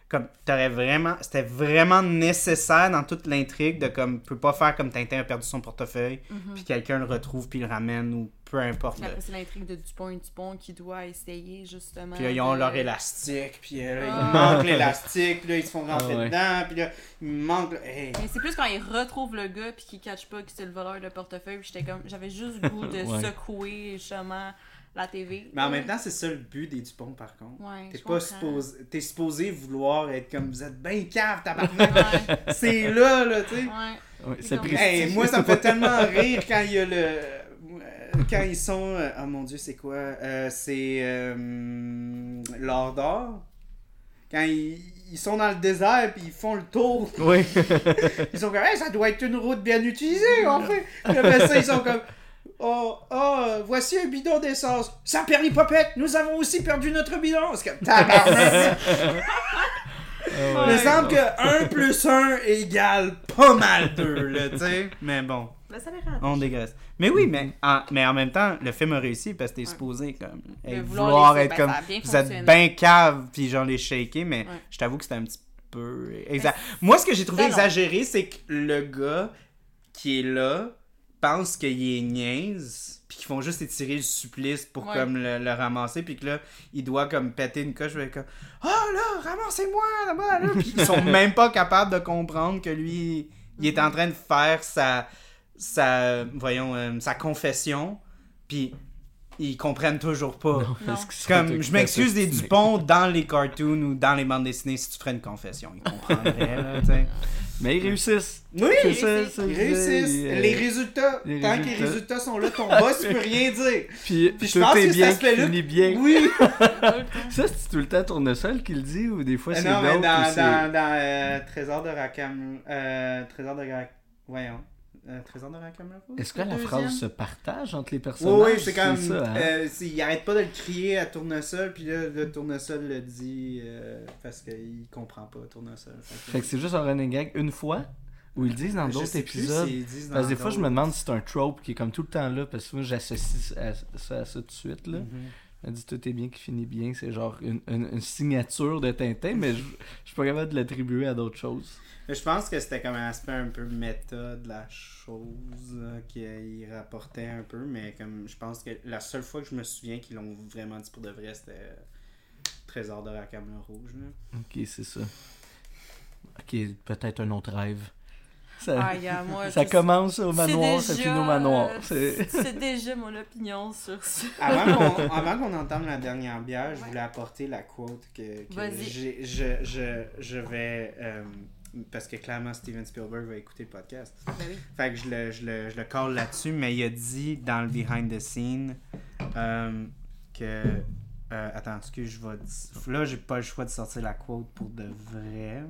Speaker 1: Comme, t'aurais vraiment. C'était vraiment nécessaire dans toute l'intrigue de comme. peut pas faire comme Tintin a perdu son portefeuille,
Speaker 2: Mhm.
Speaker 1: puis quelqu'un le retrouve, puis le ramène, ou peu importe.
Speaker 2: C'est l'intrigue de Dupont et Dupont qui doit essayer justement.
Speaker 1: Puis là, ils ont
Speaker 2: de-
Speaker 1: leur élastique, puis euh, là,
Speaker 2: Ah.
Speaker 1: il manque l'élastique, puis là, ils se font rentrer
Speaker 3: Ah ouais.
Speaker 1: dedans, puis là, il manque. Hey.
Speaker 2: Mais c'est plus quand ils retrouvent le gars puis qu'ils catchent pas que c'est le voleur de portefeuille. Puis j'étais comme, j'avais juste le goût de
Speaker 3: Ouais.
Speaker 2: secouer justement la TV.
Speaker 1: Mais en même temps, c'est ça le but des Dupont, par contre.
Speaker 2: Ouais,
Speaker 1: T'es pas supposé. T'es supposé vouloir être comme vous êtes bien cave, tabarnak.
Speaker 2: Ouais,
Speaker 1: c'est là, là, tu sais.
Speaker 2: ouais.
Speaker 3: Ouais, c'est.
Speaker 1: Hey, moi, ça me fait tellement rire quand il y a le. Euh, Quand ils sont. euh, Oh mon dieu, c'est quoi? Euh, C'est. Euh, L'or d'or. Quand ils, ils sont dans le désert puis ils font le tour.
Speaker 3: Oui.
Speaker 1: Ils sont comme, Hey, ça doit être une route bien utilisée, en fait. Puis après ça, ils sont comme. Oh, oh, voici un bidon d'essence. Ça permis popette, nous avons aussi perdu notre bidon. C'est comme, tabarnak. Il me semble que 1 plus 1 égale pas mal 2, là, tu sais. Mais bon.
Speaker 2: Mais ça les rend.
Speaker 1: On dégraisse. Mais oui, mais en, mais en même temps, le film a réussi parce que t'es supposé comme hey, vouloir, être
Speaker 2: ben,
Speaker 1: comme vous êtes bien cave puis genre les shaker mais
Speaker 2: Ouais.
Speaker 1: je t'avoue que c'était un petit peu exa- Moi ce que j'ai trouvé exagéré c'est que le gars qui est là pense qu'il est niaise puis qu'ils font juste étirer le supplice pour
Speaker 2: Ouais.
Speaker 1: comme le, le ramasser puis que là il doit comme péter une coche avec comme oh là ramassez-moi là-bas là puis ils sont même pas capables de comprendre que lui il est en train de faire sa sa voyons euh, sa confession puis ils comprennent toujours pas
Speaker 2: Non.
Speaker 1: comme je m'excuse des Dupont dans les cartoons ou dans les bandes dessinées si tu ferais une confession ils comprendraient là, tu sais.
Speaker 3: Mais ils réussissent.
Speaker 1: oui
Speaker 3: ça, ça,
Speaker 1: ils réussissent
Speaker 3: dis, euh,
Speaker 1: les résultats
Speaker 3: les
Speaker 1: tant que les
Speaker 3: résultats.
Speaker 1: sont là ton boss peut rien dire
Speaker 3: Puis,
Speaker 1: Puis je pense
Speaker 3: est
Speaker 1: que
Speaker 3: bien qui finit bien.
Speaker 1: oui
Speaker 3: Ça, c'est tout le temps Tournesol qui le dit ou des fois
Speaker 1: Euh,
Speaker 3: c'est
Speaker 1: non mais dans,
Speaker 3: c'est-
Speaker 1: dans, dans euh, Trésor de Rackham euh, Trésor de Rackham voyons Trésor de Rackham
Speaker 3: Est-ce que la
Speaker 1: Deuxième?
Speaker 3: phrase se partage entre les
Speaker 1: Oui,
Speaker 3: personnages?
Speaker 1: oui, c'est comme.
Speaker 3: ça, hein?
Speaker 1: euh, il arrête pas de le crier à Tournesol, puis là, le Tournesol le dit euh, parce qu'il comprend pas Tournesol. Fait
Speaker 3: Fait que c'est juste un running gag une fois ou ils le disent dans d'autres épisodes.
Speaker 1: dans
Speaker 3: Parce que des fois, je me demande si c'est un trope qui est comme tout le temps là, parce que moi, j'associe ça à ça tout de suite. Là.
Speaker 1: Mhm.
Speaker 3: Me dis tout est bien qui finit bien, c'est genre une, une- une signature de Tintin, mais je, je suis pas capable de l'attribuer à d'autres choses.
Speaker 1: Mais je pense que c'était comme un aspect un peu méta de la chose euh, qu'il rapportait un peu, mais comme je pense que la seule fois que je me souviens qu'ils l'ont vraiment dit pour de vrai, c'était euh, Trésor de Rackham le Rouge. Là.
Speaker 3: Ok, c'est ça. Ok, peut-être un autre rêve. Ça,
Speaker 2: Ah, yeah, moi,
Speaker 3: ça
Speaker 2: je-
Speaker 3: commence au
Speaker 2: c'est
Speaker 3: manoir, ça
Speaker 2: déjà,
Speaker 3: finit au manoir.
Speaker 2: euh,
Speaker 3: C'est-
Speaker 2: déjà mon opinion sur ça.
Speaker 1: Avant qu'on, avant qu'on entende la dernière bière, je voulais apporter la quote que, que je, je, je vais. euh, parce que clairement, Steven Spielberg va écouter le podcast.
Speaker 2: Ben oui.
Speaker 1: Fait que je le, je le, je le colle là-dessus, mais il a dit dans le behind the scene euh, que Euh, attends, excuse, je vais. Là, j'ai pas le choix de sortir la quote pour de vrai.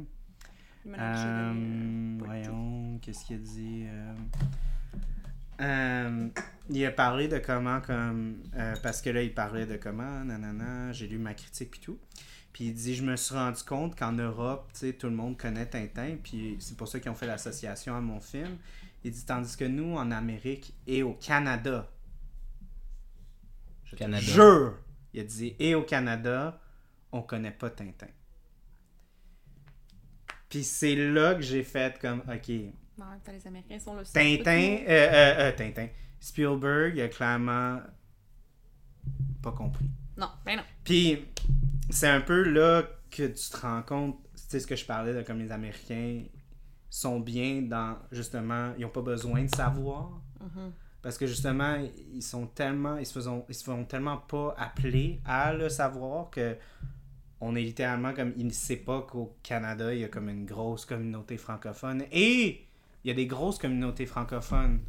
Speaker 2: De-
Speaker 1: Euh, voyons, qu'est-ce qu'il a dit euh, euh, Il a parlé de comment, comme. euh, parce que là, il parlait de comment, nanana, j'ai lu ma critique puis tout. Puis il dit Je me suis rendu compte qu'en Europe, tu sais, tout le monde connaît Tintin, puis c'est pour ça qu'ils ont fait l'association à mon film. Il dit Tandis que nous, en Amérique et au Canada, je
Speaker 3: Canada.
Speaker 1: jure, il a dit Et au Canada, on connaît pas Tintin. Puis c'est là que j'ai fait comme, ok,
Speaker 2: Non, les Américains sont là.
Speaker 1: Tintin, euh, euh, euh, Tintin, Spielberg, il a clairement pas compris.
Speaker 2: Non, ben non.
Speaker 1: Puis c'est un peu là que tu te rends compte, tu sais ce que je parlais de comme les Américains sont bien dans justement, ils ont pas besoin de savoir.
Speaker 2: Mhm.
Speaker 1: Parce que justement, ils sont tellement, ils se font, ils se font tellement pas appeler à le savoir que on est littéralement comme, il ne sait pas qu'au Canada, il y a comme une grosse communauté francophone. Et il y a des grosses communautés francophones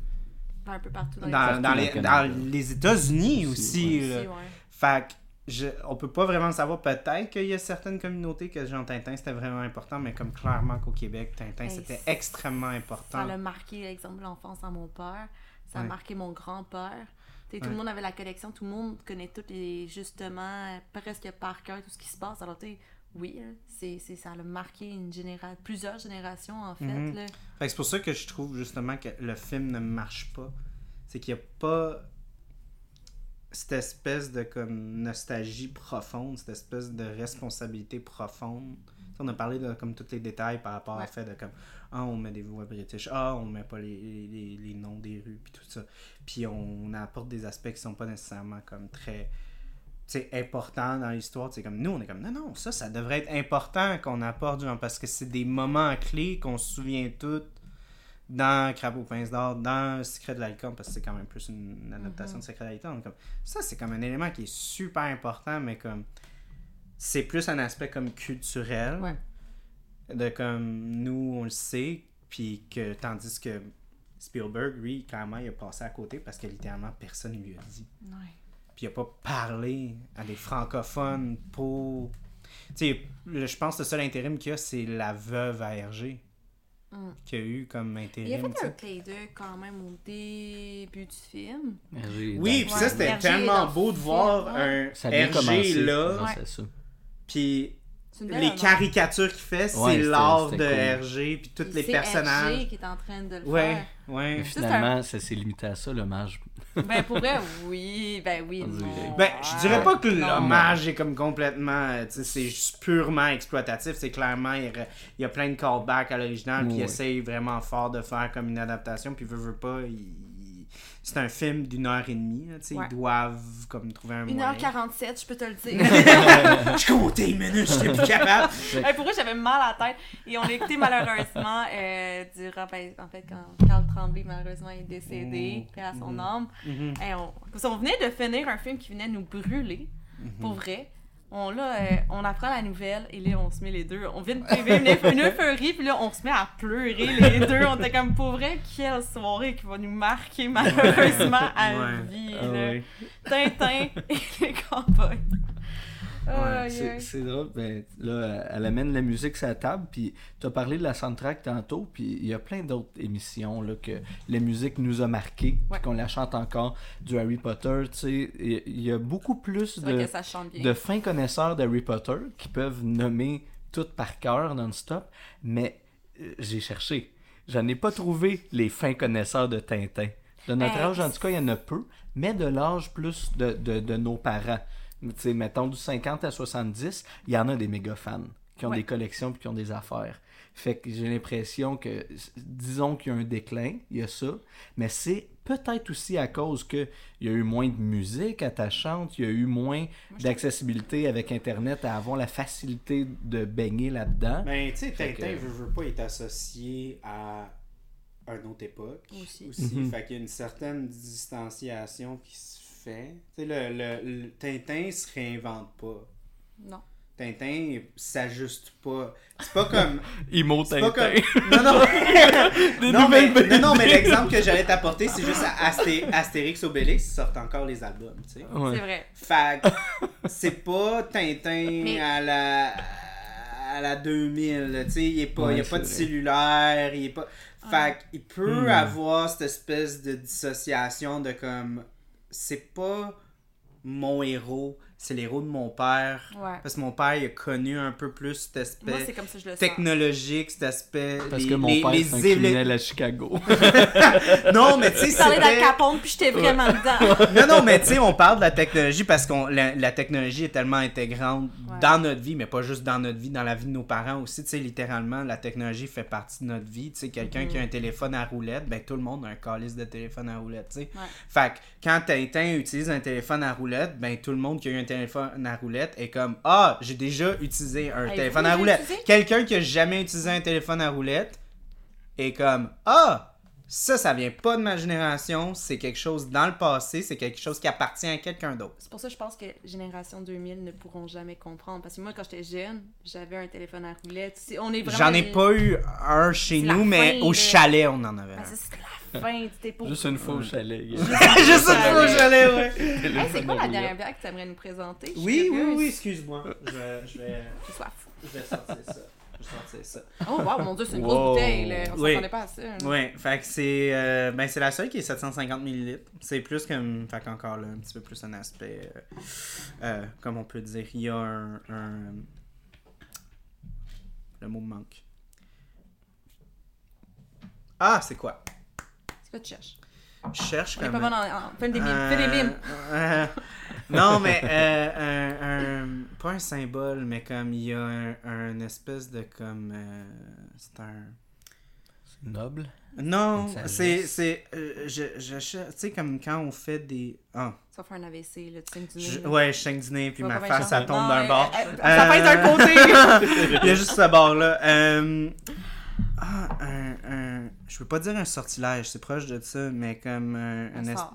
Speaker 2: Un peu partout dans,
Speaker 1: dans,
Speaker 2: les
Speaker 1: dans les,
Speaker 3: Canada.
Speaker 1: dans les États-Unis aussi.
Speaker 3: Aussi,
Speaker 1: là.
Speaker 2: Aussi, ouais.
Speaker 1: Fait que je, on peut pas vraiment savoir. Peut-être qu'il y a certaines communautés que Jean Tintin c'était vraiment important, mais comme clairement qu'au Québec, Tintin
Speaker 2: Hey,
Speaker 1: c'était extrêmement important.
Speaker 2: Ça l'a marqué, l'exemple de l'enfance à mon père. Ça a
Speaker 1: Ouais.
Speaker 2: marqué mon grand-père. Tout
Speaker 1: Ouais.
Speaker 2: le monde avait la collection, tout le monde connaît tout et justement presque par cœur tout ce qui se passe. Alors, tu oui, là, c'est, c'est, ça a marqué une généra- plusieurs générations en fait.
Speaker 1: Mhm.
Speaker 2: là.
Speaker 1: Fait que c'est pour ça que je trouve justement que le film ne marche pas. C'est qu'il n'y a pas cette espèce de comme nostalgie profonde, cette espèce de responsabilité profonde. On a parlé de comme tous les détails par rapport
Speaker 2: Ouais.
Speaker 1: au fait de comme ah on met des voix british, ah on met pas les, les, les noms des rues puis tout ça. Puis on apporte des aspects qui sont pas nécessairement comme très tu sais, importants dans l'histoire. C'est comme nous on est comme non non ça ça devrait être important qu'on apporte genre parce que c'est des moments clés qu'on se souvient tous dans Crapaud Pince d'Or, dans Secret de l'Alcom, parce que c'est quand même plus une, adaptation de Secret de l'Alcom. Comme, ça, c'est comme un élément qui est super important, mais comme c'est plus un aspect comme culturel.
Speaker 2: Ouais.
Speaker 1: De comme nous, on le sait, puis que tandis que Spielberg, lui, clairement, il a passé à côté parce que littéralement personne lui a dit.
Speaker 2: Ouais.
Speaker 1: Puis il a pas parlé à des francophones pour. Tu sais, le- je pense que le seul intérim qu'il y a, c'est la veuve à Hergé
Speaker 2: Mm.
Speaker 1: qu'il y a eu comme
Speaker 2: Il a
Speaker 1: intérim. tu
Speaker 2: fait un
Speaker 1: sais.
Speaker 2: clin d'œil quand même au début du film.
Speaker 3: Hergé,
Speaker 1: Oui, puis ça, c'était tellement beau de voir un
Speaker 3: commencé
Speaker 1: là,
Speaker 2: Ouais.
Speaker 1: Puis les caricatures qu'il fait, c'est
Speaker 3: Ouais,
Speaker 1: l'art de
Speaker 3: cool.
Speaker 1: Hergé, puis tous les
Speaker 2: c'est
Speaker 1: personnages.
Speaker 2: Hergé qui est en train de le
Speaker 1: Ouais,
Speaker 2: faire.
Speaker 1: ouais.
Speaker 3: Mais
Speaker 2: c'est
Speaker 3: finalement, ça s'est limité à ça, l'hommage.
Speaker 2: Ben pour vrai, oui, ben oui, non.
Speaker 1: Ben, je dirais pas que l'hommage est comme complètement, tu sais, c'est juste purement exploitatif. C'est clairement, il y, a, il y a plein de callbacks à l'original, puis il essaye vraiment fort de faire comme une adaptation, puis veut, veut pas, il- c'est un film d'une heure et demie, là, tu sais,
Speaker 2: Ouais.
Speaker 1: ils doivent comme trouver un moyen.
Speaker 2: 1h47, je peux te le dire.
Speaker 1: je comptais une minute, j'étais plus capable.
Speaker 2: Hey, pour vrai, j'avais mal à la tête. Et on l'a écouté malheureusement euh, durant, ben, en fait, quand Carl Tremblay malheureusement est décédé, paix à son
Speaker 1: Mhm.
Speaker 2: âme.
Speaker 1: Mhm.
Speaker 2: Hey, on, parce qu'on venait de finir un film qui venait nous brûler,
Speaker 1: Mhm.
Speaker 2: pour vrai. On, là, euh, on apprend la nouvelle et là, on se met les deux. On vient de vivre une, une euphorie, puis là, on se met à pleurer les deux. On était comme, pour vrai, quelle soirée qui va nous marquer malheureusement à
Speaker 1: Ouais.
Speaker 2: vie.
Speaker 3: Ah
Speaker 2: là.
Speaker 3: ouais.
Speaker 2: Tintin et les cowboys.
Speaker 1: Ouais,
Speaker 3: C'est drôle, ben, là, elle amène la musique sur la table, puis tu as parlé de la soundtrack tantôt, puis il y a plein d'autres émissions là, que la musique nous a marqué,
Speaker 2: Ouais.
Speaker 3: puis qu'on la chante encore, du Harry Potter, tu sais, il y a beaucoup plus de, de fins connaisseurs d'Harry Potter qui peuvent nommer tout par cœur non-stop, mais euh, j'ai cherché. J'en ai pas trouvé les fins connaisseurs de Tintin. De notre
Speaker 2: Hey,
Speaker 3: âge, en tout cas, il y en a peu, mais de l'âge plus de, de, de nos parents. Tu sais, mettons du 50 à 70, il y en a des méga fans qui ont
Speaker 2: Ouais.
Speaker 3: des collections puis qui ont des affaires. Fait que j'ai l'impression que, disons qu'il y a un déclin, il y a ça, mais c'est peut-être aussi à cause que il y a eu moins de musique attachante, il y a eu moins d'accessibilité avec Internet à avoir la facilité de baigner là-dedans.
Speaker 1: Ben, tu sais, Tintin
Speaker 3: que-
Speaker 1: veut, veut pas être associé à une autre époque.
Speaker 2: Aussi.
Speaker 3: Mhm.
Speaker 1: Fait qu'il y a une certaine distanciation qui se fait. Tu sais, le, le- le- Tintin se réinvente pas.
Speaker 2: Non.
Speaker 1: Tintin s'ajuste pas. C'est pas comme.
Speaker 3: Imo
Speaker 1: C'est pas
Speaker 3: Tintin.
Speaker 1: comme. Non, non!
Speaker 3: Des
Speaker 1: non, mais, non, non, mais l'exemple que j'allais t'apporter, c'est juste Asté- Astérix Obélix, ils sortent encore les albums, tu sais.
Speaker 3: Ouais.
Speaker 2: C'est vrai.
Speaker 1: Fait c'est pas Tintin
Speaker 2: Mais-
Speaker 1: à la à la 2000, là, tu sais, il est pas il y a
Speaker 3: Ouais,
Speaker 1: pas de
Speaker 3: vrai.
Speaker 1: cellulaire, il est pas fait qu'il peut
Speaker 3: Hmm.
Speaker 1: avoir cette espèce de dissociation de comme c'est pas mon héros, c'est l'héros de mon père.
Speaker 2: Ouais.
Speaker 1: Parce que mon père il a connu un peu plus cet aspect
Speaker 2: c'est comme ça que je le sens.
Speaker 1: technologique, cet aspect
Speaker 3: Parce
Speaker 1: les-
Speaker 3: que mon
Speaker 1: les-
Speaker 3: père,
Speaker 1: les
Speaker 3: c'est un criminel à Chicago.
Speaker 1: Non, mais tu sais,
Speaker 2: Tu parlais d'Al Capone, puis j'étais vraiment dedans.
Speaker 1: Non, non, mais tu sais, on parle de la technologie parce que la, la technologie est tellement intégrante
Speaker 2: Ouais.
Speaker 1: dans notre vie, mais pas juste dans notre vie, dans la vie de nos parents aussi. Tu sais, littéralement, la technologie fait partie de notre vie. Tu sais, quelqu'un qui a un téléphone à roulette, ben tout le monde a un calice de téléphone à roulette, tu sais.
Speaker 2: Ouais.
Speaker 1: Fait que quand Tintin utilise un téléphone à roulette, ben tout le monde qui a eu un téléphone à roulette est comme Ah, j'ai déjà utilisé un téléphone à roulette. Quelqu'un qui a jamais utilisé un téléphone à roulette est comme Ah, ça, ça vient pas de ma génération, c'est quelque chose dans le passé, c'est quelque chose qui appartient à quelqu'un d'autre.
Speaker 2: C'est pour ça que je pense que Génération 2000 ne pourront jamais comprendre. Parce que moi, quand j'étais jeune, j'avais un téléphone à roulette. C'est- On est vraiment...
Speaker 1: J'en ai pas eu un chez
Speaker 2: C'est
Speaker 1: nous, mais
Speaker 2: fin,
Speaker 1: au chalet, on en avait un.
Speaker 2: ça, c'était la fin. C'était pour...
Speaker 3: Juste une fois au chalet.
Speaker 1: Juste une fois au chalet, ouais.
Speaker 2: Hey, c'est quoi la dernière blague que tu aimerais nous présenter? Je
Speaker 1: Oui, oui, oui, excuse-moi. Je vais, je vais,
Speaker 2: J'ai soif.
Speaker 1: je vais sortir ça. Je vais sortir ça.
Speaker 2: Oh, wow, mon Dieu, c'est une
Speaker 3: Wow.
Speaker 2: grosse bouteille. Là. On
Speaker 1: Oui.
Speaker 2: s'attendait pas à ça. là.
Speaker 1: Ouais, fait que c'est euh, ben c'est la seule qui est 750 ml. C'est plus comme fait qu'encore là un petit peu plus un aspect euh, euh, comme on peut dire, il y a un, un- le mot manque. Ah, c'est quoi?
Speaker 2: C'est quoi tu cherches?
Speaker 1: Je cherche comme
Speaker 2: pas bon en... en... Fais des mimes. Fais des mimes.
Speaker 1: Euh, non, mais euh, un, un- pas un symbole, mais comme il y a un, un espèce de comme euh, c'est un
Speaker 3: Noble?
Speaker 1: Non, c'est. c'est euh, je, je, tu sais, comme quand on fait des. Ah.
Speaker 2: Tu vas faire un AVC, là, tu sais, du nez.
Speaker 1: ouais, je saigne du nez, puis ma
Speaker 2: pas bien
Speaker 1: face, ça tombe d'un
Speaker 2: euh,
Speaker 1: bord.
Speaker 2: euh, Ça pèse d'un
Speaker 1: Euh,
Speaker 2: côté.
Speaker 1: Il y a juste ce bord-là. Euh, Ah, un, un. Je veux pas dire un sortilège, c'est proche de ça, mais comme un. un
Speaker 2: Un
Speaker 1: es-
Speaker 2: sort.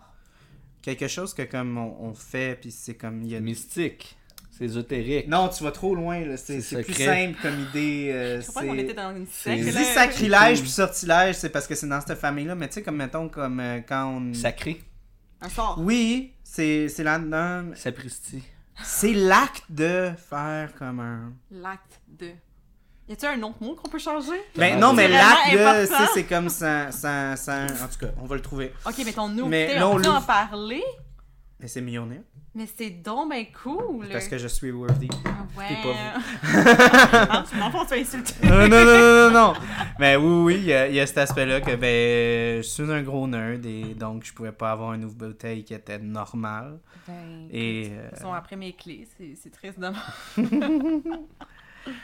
Speaker 1: Quelque chose que comme on, on fait, puis c'est comme. Il y a...
Speaker 3: Mystique. C'est ésotérique.
Speaker 1: Non, tu vas trop loin, là. C'est
Speaker 3: C'est
Speaker 1: c'est plus simple comme idée. euh,
Speaker 2: Je crois qu'on
Speaker 1: c'est-
Speaker 2: était dans une
Speaker 3: c'est-
Speaker 1: Je
Speaker 2: secte.
Speaker 1: dis sacrilège puis sortilège, c'est parce que c'est dans cette famille-là, mais tu sais, comme mettons, comme euh, quand on.
Speaker 3: Sacré.
Speaker 2: Un sort.
Speaker 1: Oui, c'est c'est là-dedans.
Speaker 3: Sapristi.
Speaker 1: C'est l'acte de faire comme un.
Speaker 2: L'acte de. Y a-t-il un autre mot qu'on peut changer?
Speaker 1: Ben
Speaker 3: Ah,
Speaker 1: non, mais tu sais, c'est comme ça, ça, ça. En tout cas, on va le trouver.
Speaker 2: Ok, mais ton nous,
Speaker 1: Mais là, on
Speaker 2: peut en parler?
Speaker 1: Mais c'est millionnaire.
Speaker 2: Mais c'est donc ben cool.
Speaker 1: Parce que je suis worthy.
Speaker 2: Ah ouais.
Speaker 1: pas
Speaker 2: tu m'en fais insulter.
Speaker 1: non, non, non, non, non, non. Mais oui, oui, il y, a- il y a cet aspect-là que, ben, je suis un gros nerd et donc je pouvais pas avoir une ouvre bouteille qui était normale.
Speaker 2: Ben,
Speaker 1: Et. euh,
Speaker 2: Ils sont après mes clés, c'est c'est triste de moi.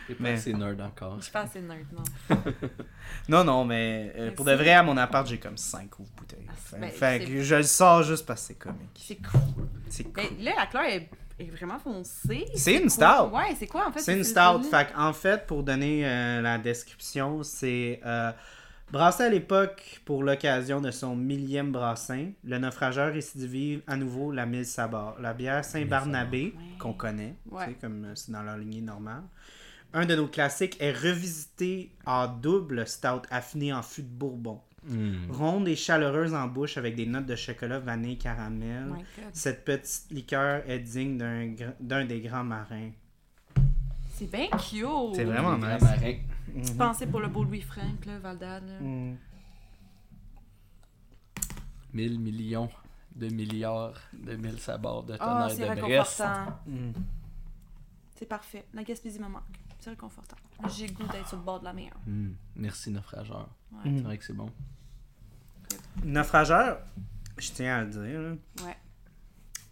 Speaker 3: T'es pas assez nerd encore.
Speaker 2: Je suis pas assez nerd, non.
Speaker 1: Non, non, mais euh, pour de vrai, à mon appart, j'ai comme 5 ouvres bouteilles.
Speaker 2: Ah,
Speaker 1: Fait,
Speaker 2: ben,
Speaker 1: fait que je le sors juste parce que c'est comique.
Speaker 2: C'est cool.
Speaker 1: C'est cool.
Speaker 2: Mais là, la couleur est, est vraiment foncée.
Speaker 1: C'est une
Speaker 2: cool.
Speaker 1: stout.
Speaker 2: Ouais, c'est quoi en fait?
Speaker 1: C'est une stout. Fait en fait, pour donner euh, la description, c'est euh, brassé à l'époque pour l'occasion de son millième brassin. Le naufrageur récidive à nouveau la mille sabords. La bière Saint-Barnabé, qu'on connaît, tu sais,
Speaker 2: Ouais.
Speaker 1: comme c'est dans leur lignée normale. Un de nos classiques est revisité en double stout affiné en fût de bourbon.
Speaker 3: Hmm.
Speaker 1: Ronde et chaleureuse en bouche avec des notes de chocolat, vanille, caramel. Cette petite liqueur est digne d'un des grands marins.
Speaker 2: C'est bien cute.
Speaker 1: C'est vraiment nice.
Speaker 3: marins.
Speaker 1: Mhm.
Speaker 2: Pensez pour le beau Louis Frank, là, Valdad. Là?
Speaker 1: Mm.
Speaker 3: 1000 millions de milliards de mille sabords de
Speaker 2: Ah,
Speaker 3: tonnerre
Speaker 2: c'est
Speaker 3: de Brest.
Speaker 2: réconfortant.
Speaker 1: Mm.
Speaker 2: C'est parfait. La Gaspésie me manque. C'est réconfortant. J'ai le goût d'être sur le bord de la mer.
Speaker 3: Hmm. Merci, naufrageur.
Speaker 2: Ouais.
Speaker 1: Mm.
Speaker 3: C'est vrai que c'est bon.
Speaker 1: Naufrageur, je tiens à le dire, là,
Speaker 2: Ouais.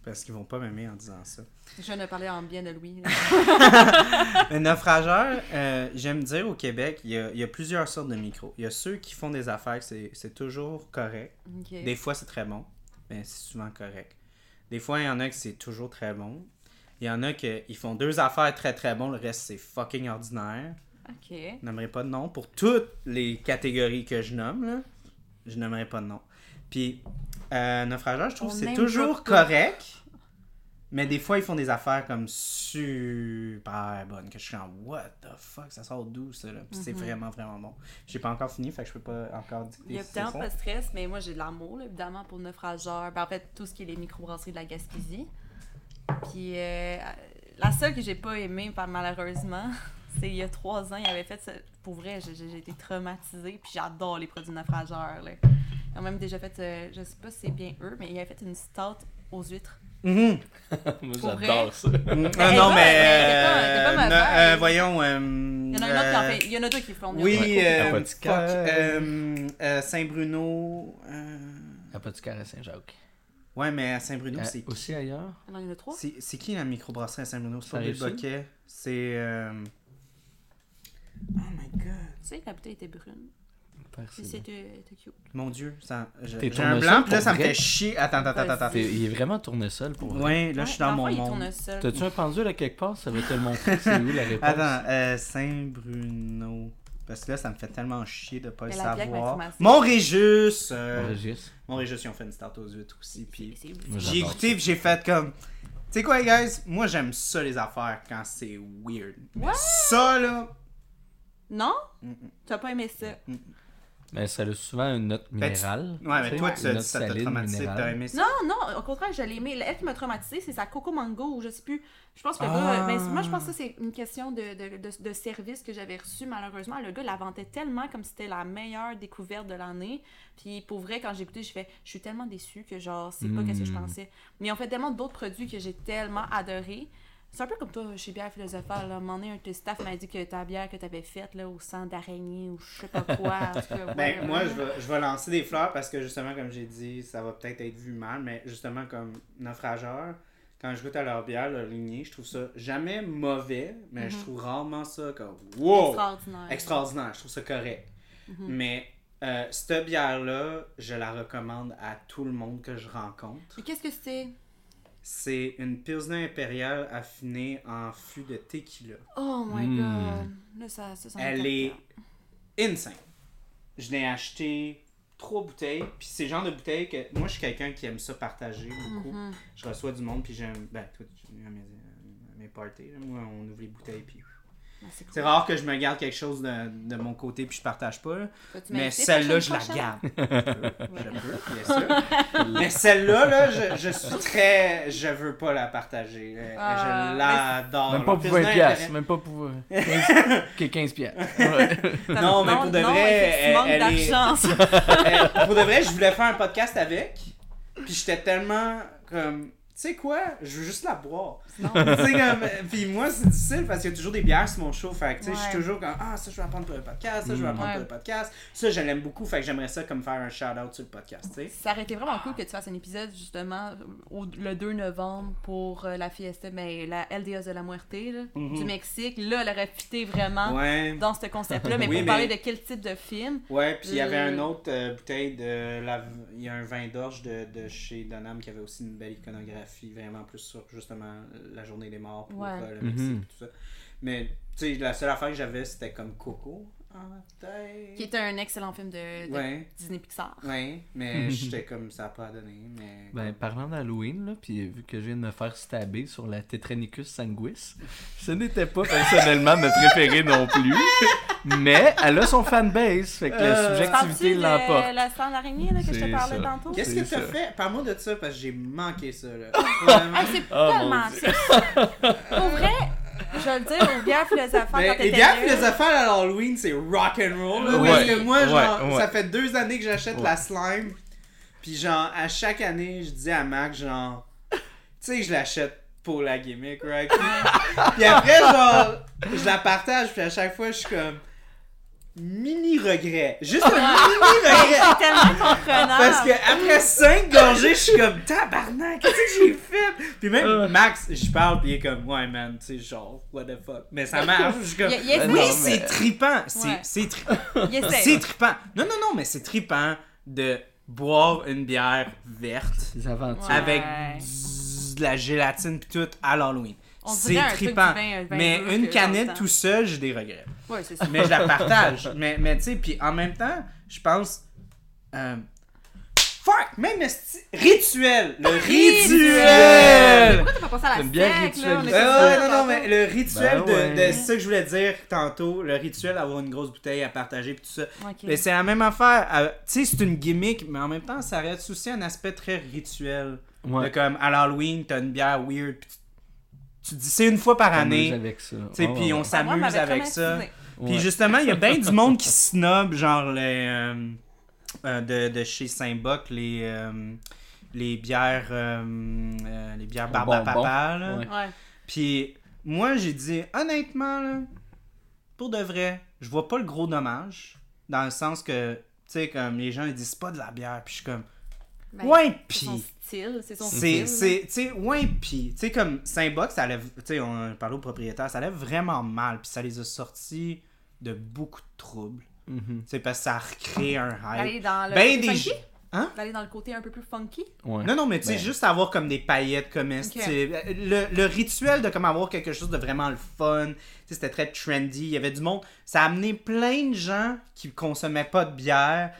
Speaker 1: parce qu'ils vont pas m'aimer en disant ça.
Speaker 2: Je viens de parler en bien de Louis.
Speaker 1: naufrageur, euh, j'aime dire au Québec, il y, a, il y a plusieurs sortes de micros. Il y a ceux qui font des affaires, c'est c'est toujours correct. Des fois, c'est très bon, mais c'est souvent correct. Des fois, il y en a que c'est toujours très bon. Il y en a qui font deux affaires très très bon, le reste c'est fucking ordinaire.
Speaker 2: Ok.
Speaker 1: Je nommerai pas de nom pour toutes les catégories que je nomme, là. Je nommerai pas de nom. Puis, euh, naufrageur, je trouve que c'est toujours correct. Mais des fois, ils font des affaires comme super bonnes. Que je suis en what the fuck, ça sort d'où ça là? Puis c'est
Speaker 2: Mhm.
Speaker 1: vraiment vraiment bon. J'ai pas encore fini, fait que je peux pas encore dicter
Speaker 2: Il y a
Speaker 1: ça.
Speaker 2: pas de stress, mais moi j'ai de l'amour, évidemment, pour naufrageur. Ben, en fait, tout ce qui est les microbrasseries de la Gaspésie. Puis euh, la seule que j'ai pas aimée, par- malheureusement, c'est il y a trois ans, il avait fait ça. Pour vrai, j'ai j'ai été traumatisée, puis j'adore les produits naufrageurs. Là. Ils ont même déjà fait, euh, je sais pas si c'est bien eux, mais il avait fait une stout aux huîtres.
Speaker 1: Mhm.
Speaker 3: Moi,
Speaker 2: Pour
Speaker 3: j'adore ça.
Speaker 1: Mm, ah non, mais.
Speaker 2: pas-
Speaker 1: euh, euh, voyons.
Speaker 2: Il y en a un autre qui en fait. Il y en a deux qui font.
Speaker 1: Oui,
Speaker 3: Apothicaire.
Speaker 1: Saint-Bruno.
Speaker 3: Apothicaire à Saint-Jacques.
Speaker 1: Ouais, mais à Saint-Bruno,
Speaker 3: Euh,
Speaker 1: c'est
Speaker 3: aussi ailleurs?
Speaker 2: Non, il y en a trois?
Speaker 1: c'est c'est qui la microbrasserie à Saint-Bruno? C'est pas? Boquet? C'est. euh, Oh my god.
Speaker 2: Tu sais que la bouteille était brune. C'était cute.
Speaker 1: Mon dieu, ça- j'ai
Speaker 3: T'es
Speaker 1: j'ai un blanc, puis là,
Speaker 3: pour
Speaker 1: ça me fait chier. Attends, attends, attends, attends.
Speaker 3: Il est vraiment tournesol pour vrai.
Speaker 1: Ouais, là, je suis dans mon
Speaker 2: il
Speaker 1: monde.
Speaker 2: seul.
Speaker 3: T'as-tu un pendule à quelque part? Ça va te le montrer. C'est où la réponse?
Speaker 1: Attends, euh, Saint-Bruno. Parce que là, ça me fait tellement chier de pas le savoir.
Speaker 2: Massé.
Speaker 1: Mon-Régis! euh,
Speaker 3: Régis.
Speaker 1: Mon-Régis, ils ont fait une start aux huîtres aussi. Puis j'ai écouté, puis j'ai fait comme. Tu sais quoi, guys? Moi, j'aime ça, les affaires, quand c'est weird. Mais ça, là.
Speaker 2: Non?
Speaker 1: Mm,
Speaker 2: Tu as pas aimé ça?
Speaker 3: Mais ça a souvent une note
Speaker 1: Ben, tu-
Speaker 3: minérale.
Speaker 1: Ouais, mais toi, tu as dit ça t'a traumatisé, t'as aimé ça?
Speaker 2: Non, non, au contraire, je l'ai aimé. Elle qui m'a traumatisée, c'est sa Coco Mango, ou je sais plus. Je pense que le
Speaker 1: Ah.
Speaker 2: gars. ben, moi, je pense que ça, c'est une question de, de, de, de service que j'avais reçu, malheureusement. Le gars la vantait tellement comme si c'était la meilleure découverte de l'année. Puis pour vrai, quand j'ai écouté, je fais, je suis tellement déçue que genre, c'est pas
Speaker 3: Mm.
Speaker 2: ce que je pensais. Mais ils ont fait tellement d'autres produits que j'ai tellement adoré. C'est un peu comme toi chez Bière Philosophale. Là. À un moment donné, un de tes staff m'a dit que ta bière que tu avais faite là, au sang d'araignée ou je sais pas quoi.
Speaker 1: Ben,
Speaker 2: ouais,
Speaker 1: moi,
Speaker 2: ouais.
Speaker 1: je vais, je vais lancer des fleurs parce que justement, comme j'ai dit, ça va peut-être être vu mal, mais justement, comme naufrageur, quand je goûte à leur bière, leur lignée, je trouve ça jamais mauvais, mais je trouve rarement ça comme wow!
Speaker 2: Extraordinaire.
Speaker 1: Extraordinaire, je trouve ça correct. Mais euh, cette bière-là, je la recommande à tout le monde que je rencontre.
Speaker 2: Et qu'est-ce que c'est?
Speaker 1: C'est une Pilsner impériale affinée en fût de tequila.
Speaker 2: Oh my
Speaker 3: Mm.
Speaker 2: god. Là, ça,
Speaker 1: Elle est insane. Je n'ai acheté trois bouteilles, puis c'est le genre de bouteilles que moi je suis quelqu'un qui aime ça partager beaucoup.
Speaker 2: Mhm.
Speaker 1: Je reçois du monde, puis j'aime. Ben, toi, tu viens à mes, à mes parties, là. moi on ouvre les bouteilles, puis.
Speaker 2: Ah, c'est cool.
Speaker 1: Rare que je me garde quelque chose de, de mon côté, puis je partage pas. là. Mais celle-là, je
Speaker 2: prochaine
Speaker 1: la garde. Je peux, bien sûr. Mais celle-là, là, je, je suis très. Je veux pas la partager. Euh,
Speaker 2: Ah,
Speaker 1: je l'adore.
Speaker 3: Même pas pour 20
Speaker 1: Pilsner
Speaker 3: piastres, même pas pour euh, 15, que 15 piastres. Ouais.
Speaker 1: Non, mais pour de vrai, elle- elle est-. Euh, pour de vrai, je voulais faire un podcast avec. Puis j'étais tellement comme. Tu sais quoi? Je veux juste la boire.
Speaker 2: Non.
Speaker 1: tu sais, comme. Puis moi, c'est difficile parce qu'il y a toujours des bières sur mon show. Fait que, tu sais, je suis toujours comme. Ah, ça, je vais apprendre pour le podcast. Ça, je vais apprendre
Speaker 2: Ouais.
Speaker 1: pour le podcast. Ça, je l'aime beaucoup. Fait que j'aimerais ça comme faire un shout-out sur le podcast, tu sais.
Speaker 2: Ça aurait été vraiment cool que tu fasses un épisode justement au, le 2 novembre pour euh, la fiesta, mais la El Dios de la Muerte là,
Speaker 1: Mhm.
Speaker 2: du Mexique. Là, elle aurait fité vraiment
Speaker 1: Ouais.
Speaker 2: dans ce concept-là, mais
Speaker 1: Oui,
Speaker 2: pour
Speaker 1: mais-
Speaker 2: parler de quel type de film?
Speaker 1: Ouais, puis il y avait
Speaker 2: Euh,
Speaker 1: un autre euh, bouteille de. La... Il y a un vin d'orge de, de chez Donham qui avait aussi une belle iconographie, vraiment plus sur justement la journée des morts pour
Speaker 2: Ouais.
Speaker 1: euh, le Mexique
Speaker 3: Mhm.
Speaker 1: et tout ça. Mais, tu sais, la seule affaire que j'avais, c'était comme Coco.
Speaker 2: Qui est un excellent film de, de
Speaker 1: Ouais,
Speaker 2: Disney Pixar.
Speaker 1: ouais, mais j'étais comme ça pas donné. Mais...
Speaker 3: Ben, parlant d'Halloween, là, puis vu que je viens de me faire stabber sur la Tetranicus sanguis, ce n'était pas personnellement ma préférée non plus. Mais elle a son fanbase, fait que la
Speaker 1: Euh,
Speaker 3: subjectivité
Speaker 2: Parles-tu de
Speaker 3: l'emporte.
Speaker 2: la sang d'araignée là, que je te parlais
Speaker 3: ça.
Speaker 2: tantôt?
Speaker 1: Qu'est-ce que t'as
Speaker 3: ça.
Speaker 1: fait? Parle-moi de ça parce que j'ai manqué ça. Là. Vraiment.
Speaker 2: Hey, c'est
Speaker 3: Oh,
Speaker 2: tellement. c'est- Pour vrai, je vais le dire aux bières
Speaker 1: les bières
Speaker 2: là.
Speaker 1: philosophales à Halloween, c'est rock and roll. Parce que moi, genre, ça fait deux années que j'achète
Speaker 3: Ouais.
Speaker 1: la slime. Puis genre, à chaque année, je dis à Mac, genre, tu sais, je l'achète pour la gimmick, right? Puis, puis après, genre, je la partage, puis à chaque fois, je suis comme, mini regret. Juste un mini regret.
Speaker 2: C'est tellement comprenable.
Speaker 1: Parce que après cinq gorgées, je suis comme tabarnak, qu'est-ce que j'ai fait? Puis même
Speaker 3: Euh.
Speaker 1: Max, je parle, puis il est comme ouais man, tu sais genre what the fuck. Mais ça marche, je suis comme
Speaker 2: Il- il essaie.
Speaker 1: oui c'est trippant, c'est
Speaker 2: Ouais.
Speaker 1: c'est. Non non non, mais c'est trippant de boire une bière verte
Speaker 3: Des aventures.
Speaker 2: Ouais.
Speaker 1: avec du- de la gélatine puis tout à l'Halloween. C'est
Speaker 2: un
Speaker 1: trippant.
Speaker 2: vin- un vin
Speaker 1: Mais une canette tout seul, j'ai des regrets
Speaker 2: Ouais, c'est ça.
Speaker 1: mais je la partage. mais, mais tu sais, puis en même temps, je pense. euh, fuck! Même le sti- rituel! Le rituel!
Speaker 2: Pourquoi t'as pas pensé à la sec,
Speaker 3: rituelle.
Speaker 2: là?
Speaker 1: Non, non,
Speaker 2: tantôt.
Speaker 1: mais le rituel
Speaker 3: Ben
Speaker 1: de,
Speaker 3: ouais.
Speaker 1: de c'est ça que je voulais dire tantôt, le rituel d'avoir une grosse bouteille à partager pis tout ça. Mais c'est la même affaire. euh, Tu sais, c'est une gimmick, mais en même temps, ça reste aussi un aspect très rituel.
Speaker 3: Ouais.
Speaker 1: De comme à l'Halloween, t'as une bière weird pis tu te tu te dis, c'est une fois par année.
Speaker 3: avec ça.
Speaker 1: Tu sais,
Speaker 3: Ouais,
Speaker 1: puis on s'amuse avec ça. Puis
Speaker 3: Ouais.
Speaker 1: justement, il y a bien du monde qui snob, genre les, euh, euh, de, de chez Saint-Boc, les, euh, les bières, les bières barbe à
Speaker 3: Bonbons.
Speaker 1: papa. là.
Speaker 3: Ouais.
Speaker 2: Ouais.
Speaker 1: Puis moi, j'ai dit, honnêtement, là, pour de vrai, je vois pas le gros dommage. Dans le sens que, tu sais, comme les gens ils disent c'est pas de la bière. Puis je suis comme,
Speaker 2: Ben,
Speaker 1: ouais, pis.
Speaker 2: Style, c'est son
Speaker 1: C'est,
Speaker 2: style.
Speaker 1: c'est, tu sais, ouais, pis, tu sais, comme Saint-Box, ça lève, tu sais, on a parlé au propriétaire, ça lève vraiment mal, puis ça les a sortis de beaucoup de troubles.
Speaker 3: Mhm.
Speaker 1: Tu sais, parce que ça a recréé un hype.
Speaker 2: Dans le
Speaker 1: Ben des? Hein?
Speaker 2: D'aller dans le côté un peu plus funky?
Speaker 3: Ouais.
Speaker 1: Non, non, mais tu sais,
Speaker 3: Ben.
Speaker 1: juste avoir comme des paillettes comestibles. Le, le rituel de comme avoir quelque chose de vraiment le fun, tu sais, c'était très trendy. Il y avait du monde. Ça a amené plein de gens qui consommaient pas de bière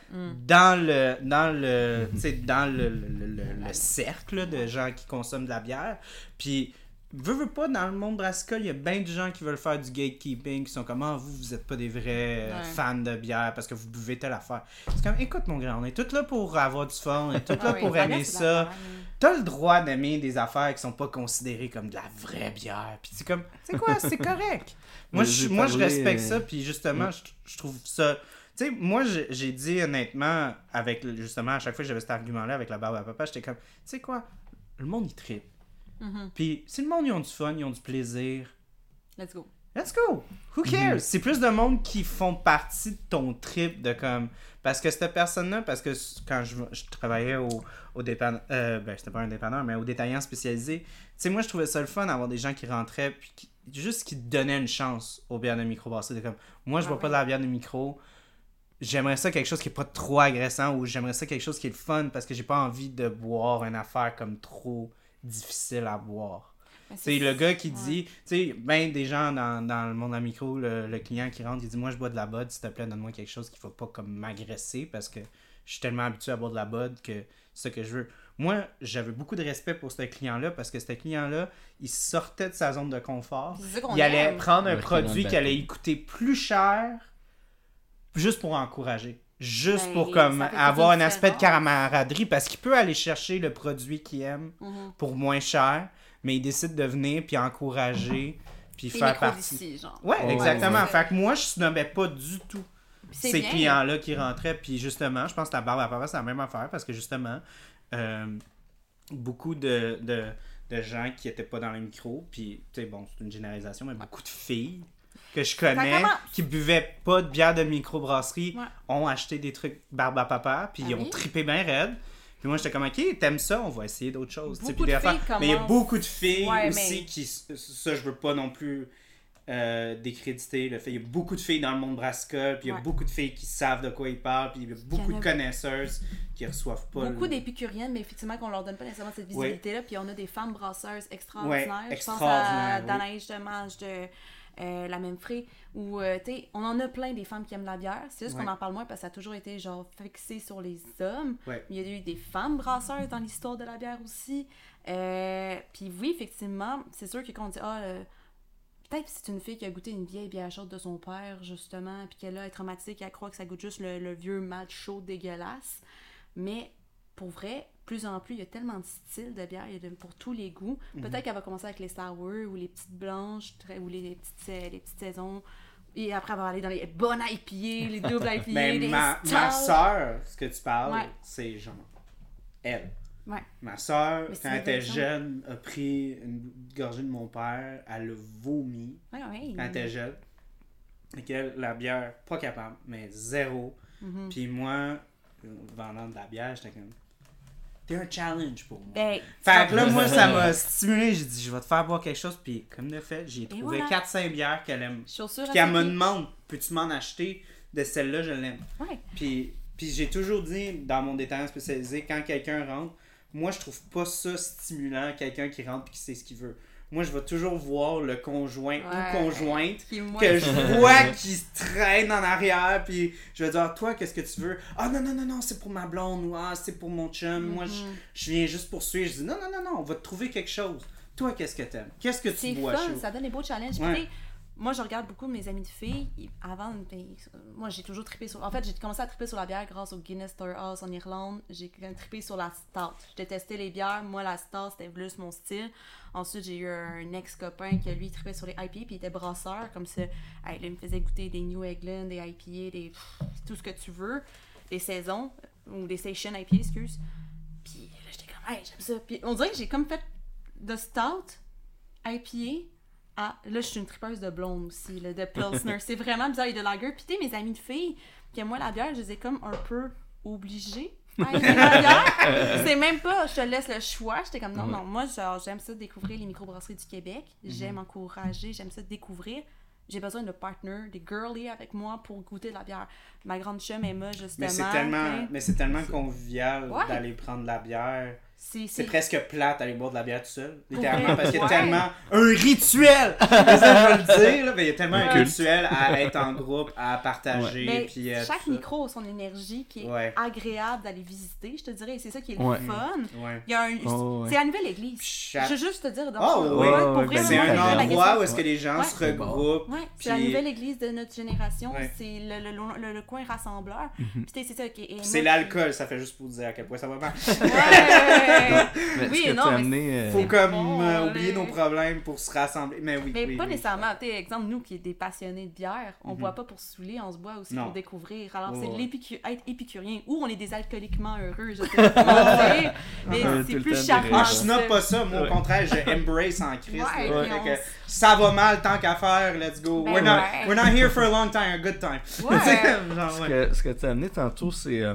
Speaker 1: dans le dans le tu sais, dans le, le, le- le- le cercle de gens qui consomment de la bière. Puis veux, veux pas, dans le monde brassicole, il y a bien de gens qui veulent faire du gatekeeping, qui sont comme, ah, vous, vous êtes pas des vrais euh,
Speaker 2: Ouais.
Speaker 1: fans de bière parce que vous buvez telle affaire. C'est comme, écoute, mon grand, on est tous là pour avoir du fun, on est tous là
Speaker 2: Ah oui,
Speaker 1: pour aimer
Speaker 2: de
Speaker 1: ça. T'as le droit d'aimer des affaires qui sont pas considérées comme de la vraie bière. Puis c'est comme, c'est quoi, c'est correct. moi, je, moi, je respecte
Speaker 3: euh,
Speaker 1: ça, puis justement, je, je trouve ça. Tu sais, moi, j'ai dit honnêtement, avec justement, à chaque fois que j'avais cet argument-là avec la barbe à papa, j'étais comme, tu sais quoi, le monde, il tripe.
Speaker 2: Mhm.
Speaker 1: Puis si le monde, ils ont du fun, ils ont du plaisir,
Speaker 2: Let's go.
Speaker 1: Let's go! Who cares? C'est plus de monde qui font partie de ton trip de comme. Parce que cette personne-là, parce que quand je, je travaillais au, au dépanneur, euh, ben c'était pas un dépanneur, mais au détaillant spécialisé, tu sais, moi je trouvais ça le fun d'avoir des gens qui rentraient, puis qui, juste qui donnaient une chance aux bières de microbrasserie. De comme, moi je
Speaker 2: Ah
Speaker 1: bois pas de la bière de micro, j'aimerais ça quelque chose qui est pas trop agressant, ou j'aimerais ça quelque chose qui est le fun, parce que j'ai pas envie de boire une affaire comme trop difficile à boire.
Speaker 2: Mais
Speaker 1: C'est le gars qui
Speaker 2: ouais.
Speaker 1: dit, tu sais, ben des gens dans, dans le monde à micro, le, le client qui rentre, il dit Moi, je bois de la bud, s'il te plaît, donne-moi quelque chose qui va pas comme m'agresser parce que je suis tellement habitué à boire de la bud que c'est ce que je veux. Moi, j'avais beaucoup de respect pour ce client-là parce que ce client-là, il sortait de sa zone de confort. Il allait prendre un produit qui allait y coûter plus cher juste pour encourager. Juste
Speaker 2: Ben,
Speaker 1: pour comme avoir un aspect de camaraderie parce qu'il peut aller chercher le produit qu'il aime
Speaker 2: Mhm.
Speaker 1: pour moins cher, mais il décide de venir puis encourager puis
Speaker 2: Les
Speaker 1: faire
Speaker 2: micros
Speaker 1: partie.
Speaker 2: genre.
Speaker 1: Ouais, exactement.
Speaker 2: ouais.
Speaker 1: Fait que moi, je snobais pas du tout ces
Speaker 2: bien.
Speaker 1: clients-là qui rentraient. Puis justement, je pense que la barbe à papa, c'est la même affaire parce que justement, euh, beaucoup de, de, de gens qui étaient pas dans le micro, puis tu sais, bon, c'est une généralisation, mais beaucoup de filles que je connais qui buvaient pas de bière de microbrasserie
Speaker 2: Ouais.
Speaker 1: ont acheté des trucs barbe à papa, puis
Speaker 2: Ah
Speaker 1: ils ont
Speaker 2: oui?
Speaker 1: trippé bien raide. Puis moi, j'étais comme, OK, t'aimes ça, on va essayer d'autres choses.
Speaker 2: Beaucoup de filles
Speaker 1: Mais il y a beaucoup de filles
Speaker 2: Ouais,
Speaker 1: aussi
Speaker 2: mais-
Speaker 1: qui. Ça, je veux pas non plus euh, décréditer le fait. Il y a beaucoup de filles dans le monde brassicole, puis il y a
Speaker 2: Ouais.
Speaker 1: beaucoup de filles qui savent de quoi ils parlent, puis il y a beaucoup de connaisseuses qui reçoivent pas.
Speaker 2: Beaucoup
Speaker 1: le-
Speaker 2: d'épicuriennes, mais effectivement qu'on leur donne pas nécessairement cette visibilité-là. Puis on a des femmes brasseuses extraordinaires.
Speaker 1: Ouais,
Speaker 2: Je pense à
Speaker 1: oui.
Speaker 2: Mange de euh, La Même Frée. Ou, euh, tu sais, on en a plein des femmes qui aiment la bière. C'est juste
Speaker 1: Ouais.
Speaker 2: qu'on en parle moins parce que ça a toujours été genre fixé sur les hommes.
Speaker 1: Ouais.
Speaker 2: Il y a eu des femmes brasseurs dans l'histoire de la bière aussi. Euh, puis oui, effectivement, c'est sûr que quand on dit Ah, euh, peut-être que c'est une fille qui a goûté une vieille bière chaude de son père, justement, puis qu'elle est traumatisée, qu'elle croit que ça goûte juste le, le vieux malt chaud dégueulasse. Mais pour vrai, plus en plus, il y a tellement de styles de bière, il y a de- pour tous les goûts.
Speaker 1: Mhm.
Speaker 2: Peut-être qu'elle va commencer avec les sour ou les petites blanches très- ou les, petites, les petites saisons. Et après, elle va aller dans les bonnes IPA, les doubles IPA,
Speaker 1: Mais
Speaker 2: les
Speaker 1: ma, ma soeur, ce que tu parles,
Speaker 2: Ouais.
Speaker 1: c'est genre. Elle.
Speaker 2: Ouais.
Speaker 1: Ma soeur, quand elle était jeune, a pris une gorgée de mon père, elle a vomi
Speaker 2: Ouais, ouais.
Speaker 1: quand elle était jeune. Et qu'elle, la bière, pas capable, mais zéro.
Speaker 2: Mhm.
Speaker 1: Puis moi, euh, vendant de la bière, j'étais comme. T'es un challenge pour moi.
Speaker 2: Ben,
Speaker 1: Fait que là, moi, ça m'a stimulé. J'ai dit, je vais te faire boire quelque chose. Puis, comme de fait, j'ai trouvé
Speaker 2: voilà.
Speaker 1: 4-5 bières qu'elle aime.
Speaker 2: chaussures
Speaker 1: Puis, elle me demande, peux-tu m'en acheter de celle-là, je l'aime.
Speaker 2: Ouais.
Speaker 1: Puis, puis j'ai toujours dit dans mon détail spécialisé, quand quelqu'un rentre, moi je trouve pas ça stimulant, quelqu'un qui rentre et qui sait ce qu'il veut. Moi je vais toujours voir le conjoint
Speaker 2: Ouais.
Speaker 1: ou conjointe que je vois qui se traîne en arrière, puis je vais dire, toi, qu'est-ce que tu veux? Ah non, non, non, non, c'est pour ma blonde, ou ah, c'est pour mon chum, moi je,
Speaker 2: Mhm.
Speaker 1: je viens juste pour suivre. Je dis, non, non, non, non, on va te trouver quelque chose. Toi, qu'est-ce que t'aimes? Qu'est-ce que tu
Speaker 2: c'est
Speaker 1: bois
Speaker 2: fun,
Speaker 1: chaud?
Speaker 2: ça donne des beaux challenges.
Speaker 1: Ouais.
Speaker 2: Moi, je regarde beaucoup mes amis de filles. Avant, ben, moi, j'ai toujours trippé sur. En fait, j'ai commencé à tripper sur la bière grâce au Guinness Storehouse en Irlande. J'ai trippé sur la stout. J'ai testé les bières. Moi, la stout, c'était plus mon style. Ensuite, j'ai eu un ex-copain qui, lui, trippait sur les IPA, puis il était brasseur. Comme ça, il me faisait goûter des New England, des IPA, des tout ce que tu veux. Des saisons, ou des Station IPA, excuse. Puis là, j'étais comme, hey, j'aime ça. Puis on dirait que j'ai comme fait de stout, IPA, ah, là, je suis une tripeuse de blonde aussi, là, de Pilsner. c'est vraiment bizarre. Et de lager. Puis, tu sais, mes amis de filles, que moi, la bière, je les ai comme un peu obligées à aimer la bière. C'est même pas, je te laisse le choix. J'étais comme, non, non, moi, genre, j'aime ça découvrir les microbrasseries du Québec. J'aime encourager, j'aime ça découvrir. J'ai besoin de partners, des girlies avec moi pour goûter de la bière. Ma grande chum Emma, justement.
Speaker 1: Mais c'est tellement, mais c'est tellement convivial
Speaker 2: Ouais.
Speaker 1: d'aller prendre de la bière.
Speaker 2: C'est
Speaker 1: presque plate d'aller boire de la bière tout seul. Littéralement, parce qu'il y a
Speaker 2: ouais.
Speaker 1: tellement un rituel. C'est ça, je veux le dire, là, mais il y a tellement un rituel à être en groupe, à partager. Puis, euh,
Speaker 2: chaque micro a son énergie qui est
Speaker 1: Ouais.
Speaker 2: agréable d'aller visiter, je te dirais. C'est ça qui est le
Speaker 3: Ouais.
Speaker 2: fun.
Speaker 1: Ouais.
Speaker 2: Il y a un...
Speaker 3: Oh, ouais.
Speaker 2: C'est la nouvelle église.
Speaker 1: Chaque-
Speaker 2: Je veux juste te dire. dans
Speaker 1: Oh, oui. C'est un endroit où est-ce que les gens
Speaker 2: Ouais.
Speaker 1: se regroupent.
Speaker 2: Ouais, c'est la nouvelle église de notre génération.
Speaker 1: Ouais.
Speaker 2: C'est le, le, le, le coin rassembleur.
Speaker 3: Mhm.
Speaker 2: C'est ça.
Speaker 1: l'alcool, ça fait juste pour dire à quel point ça va mal.
Speaker 3: Mais
Speaker 2: Oui,
Speaker 3: que
Speaker 2: non,
Speaker 3: t'as
Speaker 2: mais
Speaker 3: amené, euh,
Speaker 1: Faut comme
Speaker 2: bon,
Speaker 1: euh, oublier nos problèmes pour se rassembler. Mais oui.
Speaker 2: Mais
Speaker 1: oui,
Speaker 2: pas
Speaker 1: oui.
Speaker 2: nécessairement. Tu sais, exemple, nous qui des passionnés de bière, on boit pas pour se saouler, on se boit aussi
Speaker 1: Non.
Speaker 2: pour découvrir. Alors,
Speaker 1: Ouais,
Speaker 2: c'est l'épicu- être épicurien. Ou on est des alcooliquement heureux, je sais pas. Mais c'est plus charmant.
Speaker 1: Ah, je snob pas ça, moi au contraire, je embrace en Christ. Ça va mal tant qu'à faire, let's go.
Speaker 2: Ben
Speaker 1: we're, not,
Speaker 2: ouais.
Speaker 1: we're not here for a long time, a good time.
Speaker 2: Ouais.
Speaker 1: Genre,
Speaker 3: Ce
Speaker 1: ouais.
Speaker 3: que, ce que tu as amené tantôt, c'est euh,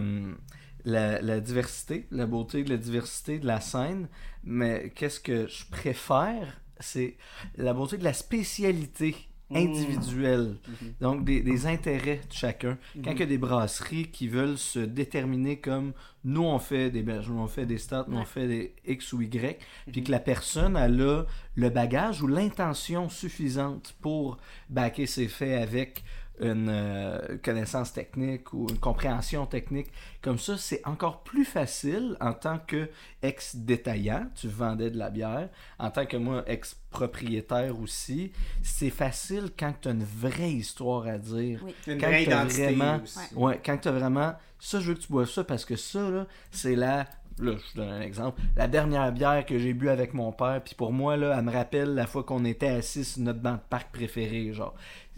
Speaker 3: la, la diversité, la beauté de la diversité de la scène. Mais qu'est-ce que je préfère, c'est la beauté de la spécialité individuelle. Donc, des, des intérêts de chacun. Quand il y a des brasseries qui veulent se déterminer comme nous, on fait des belges, nous, on fait des stats, nous, on fait des X ou Y, puis que la personne, elle a le bagage ou l'intention suffisante pour backer ses faits avec une euh, connaissance technique ou une compréhension technique. Comme ça, c'est encore plus facile en tant que ex-détaillant, tu vendais de la bière, en tant que moi, ex-propriétaire aussi, c'est facile quand tu as une vraie histoire à dire.
Speaker 2: Oui.
Speaker 1: Une
Speaker 3: Quand
Speaker 1: vraie
Speaker 3: t'as
Speaker 1: identité
Speaker 3: vraiment-
Speaker 1: aussi.
Speaker 2: Ouais.
Speaker 3: Ouais, quand tu as vraiment ça, je veux que tu bois ça parce que ça, là, c'est la. Là, je te donne un exemple. La dernière bière que j'ai bu avec mon père, puis pour moi, là, elle me rappelle la fois qu'on était assis sur notre banc de parc préféré. Genre,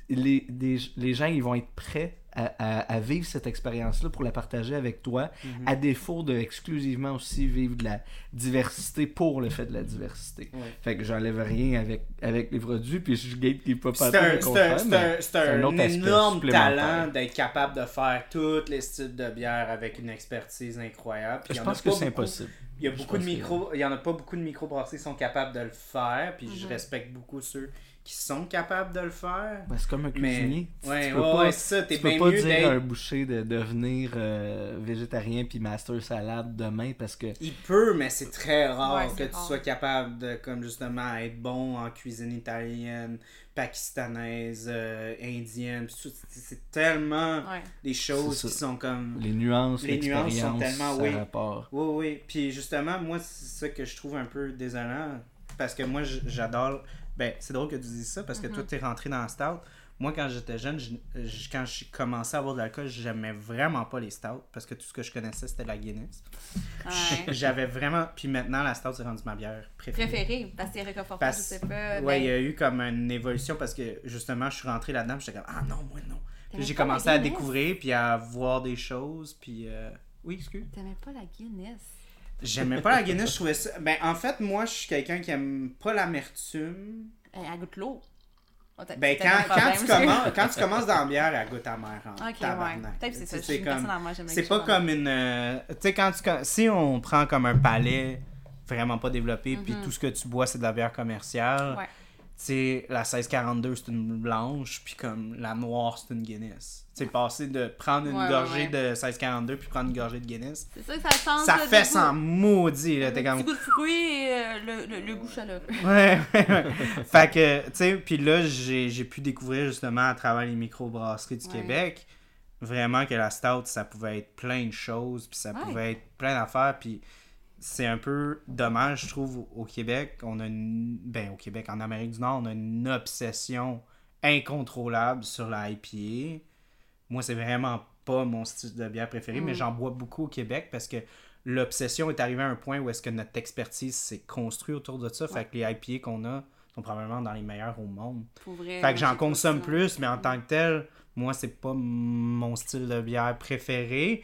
Speaker 3: les, des- les gens, ils vont être prêts à, à- à vivre cette expérience-là pour la partager avec toi,
Speaker 1: Mhm.
Speaker 3: à défaut de exclusivement aussi vivre de la diversité pour le fait de la diversité.
Speaker 1: Ouais.
Speaker 3: Fait que j'enlève rien avec, avec les produits, puis je gatekeep pas
Speaker 1: C'est
Speaker 3: pas
Speaker 1: c'est un, un- un
Speaker 3: un
Speaker 1: énorme talent d'être capable de faire tous les styles de bière avec une expertise incroyable. Puis il y
Speaker 3: Je
Speaker 1: en
Speaker 3: pense
Speaker 1: a
Speaker 3: que c'est
Speaker 1: beaucoup-
Speaker 3: impossible.
Speaker 1: Il y a beaucoup de
Speaker 3: que-
Speaker 1: micros, il y en a pas beaucoup de microbrasseries qui sont capables de le faire, puis je
Speaker 2: Mhm.
Speaker 1: respecte beaucoup ceux qui sont capables de le faire.
Speaker 3: Ben, c'est comme un
Speaker 1: Mais
Speaker 3: cuisinier. Tu-
Speaker 1: ouais,
Speaker 3: tu peux
Speaker 1: ouais,
Speaker 3: pas-
Speaker 1: ouais, ça,
Speaker 3: Tu peux pas dire à un boucher de devenir euh, végétarien puis master salade demain parce que
Speaker 1: Il peut, mais c'est très rare
Speaker 2: Ouais,
Speaker 1: que tu sois capable de, comme justement, être bon en cuisine italienne, pakistanaise, euh, indienne. C'est tellement
Speaker 2: Ouais.
Speaker 1: des choses qui sont comme.
Speaker 3: les nuances,
Speaker 1: Les nuances sont tellement- oui.
Speaker 3: rapport.
Speaker 1: Oui, oui. Puis justement, moi, c'est ça que je trouve un peu désolant. Parce que moi, j'adore. Ben, c'est drôle que tu dises ça parce que toi, t'es rentré dans le stout. Moi, quand j'étais jeune, je- je- quand j'ai commencé à boire de l'alcool, j'aimais vraiment pas les stouts parce que tout ce que je connaissais, c'était la Guinness.
Speaker 2: Ouais.
Speaker 1: J'avais vraiment. Puis maintenant, la stout, c'est rendu ma bière préférée.
Speaker 2: Préféré, parce que c'est réconfortant,
Speaker 1: Parce-
Speaker 2: je sais pas.
Speaker 1: Ouais, il y
Speaker 2: ben,
Speaker 1: a eu comme une évolution parce que justement, je suis rentré là-dedans, j'étais comme ah non, moi non. J'ai
Speaker 2: la
Speaker 1: commencé à découvrir puis à voir des choses, puis euh, oui, excuse.
Speaker 2: T'aimais pas la Guinness?
Speaker 1: J'aimais pas la Guinness, je trouvais ça. Ben, en fait, moi, je suis quelqu'un qui aime pas l'amertume.
Speaker 2: Elle, elle goûte l'eau. Oh,
Speaker 1: Ben, quand, quand, tu commences, quand tu commences dans la bière, elle goûte amère en
Speaker 2: Ok,
Speaker 1: tabarnak.
Speaker 2: ouais. Peut-être que c'est
Speaker 1: comme- pas comme une. euh, Tu sais, quand tu. Si on prend comme un palais vraiment pas développé, puis
Speaker 2: Mhm.
Speaker 1: tout ce que tu bois, c'est de la bière commerciale.
Speaker 2: Ouais.
Speaker 1: Sais, la 1642, c'est une blanche, puis comme la noire, c'est une Guinness. Tu sais, passer de prendre une
Speaker 2: Ouais,
Speaker 1: gorgée
Speaker 2: ouais.
Speaker 1: de 1642 puis prendre une gorgée de Guinness,
Speaker 2: C'est ça que ça change.
Speaker 1: ça
Speaker 2: le
Speaker 1: fait sans maudit, là.
Speaker 2: Le
Speaker 1: T'es comme.
Speaker 2: goût de fruits et euh, le, le, le goût chaleureux.
Speaker 1: Ouais, ouais, ouais. fait que, tu sais, puis là, j'ai j'ai pu découvrir justement à travers les microbrasseries du. Québec, vraiment que la stout, ça pouvait être plein de choses, puis ça pouvait être plein d'affaires, puis c'est un peu dommage, je trouve, au Québec. On a une. Ben, au Québec, en Amérique du Nord, on a une obsession incontrôlable sur la IPA. Moi, c'est vraiment pas mon style de bière préféré, mais
Speaker 2: Mm.
Speaker 1: j'en bois beaucoup au Québec parce que l'obsession est arrivée à un point où est-ce que notre expertise s'est construite autour de ça. Fait que les IPA qu'on a sont probablement dans les meilleurs au monde.
Speaker 2: Pour vrai.
Speaker 1: Fait que j'en consomme plus, mais en tant que tel, moi, c'est pas mon style de bière préféré.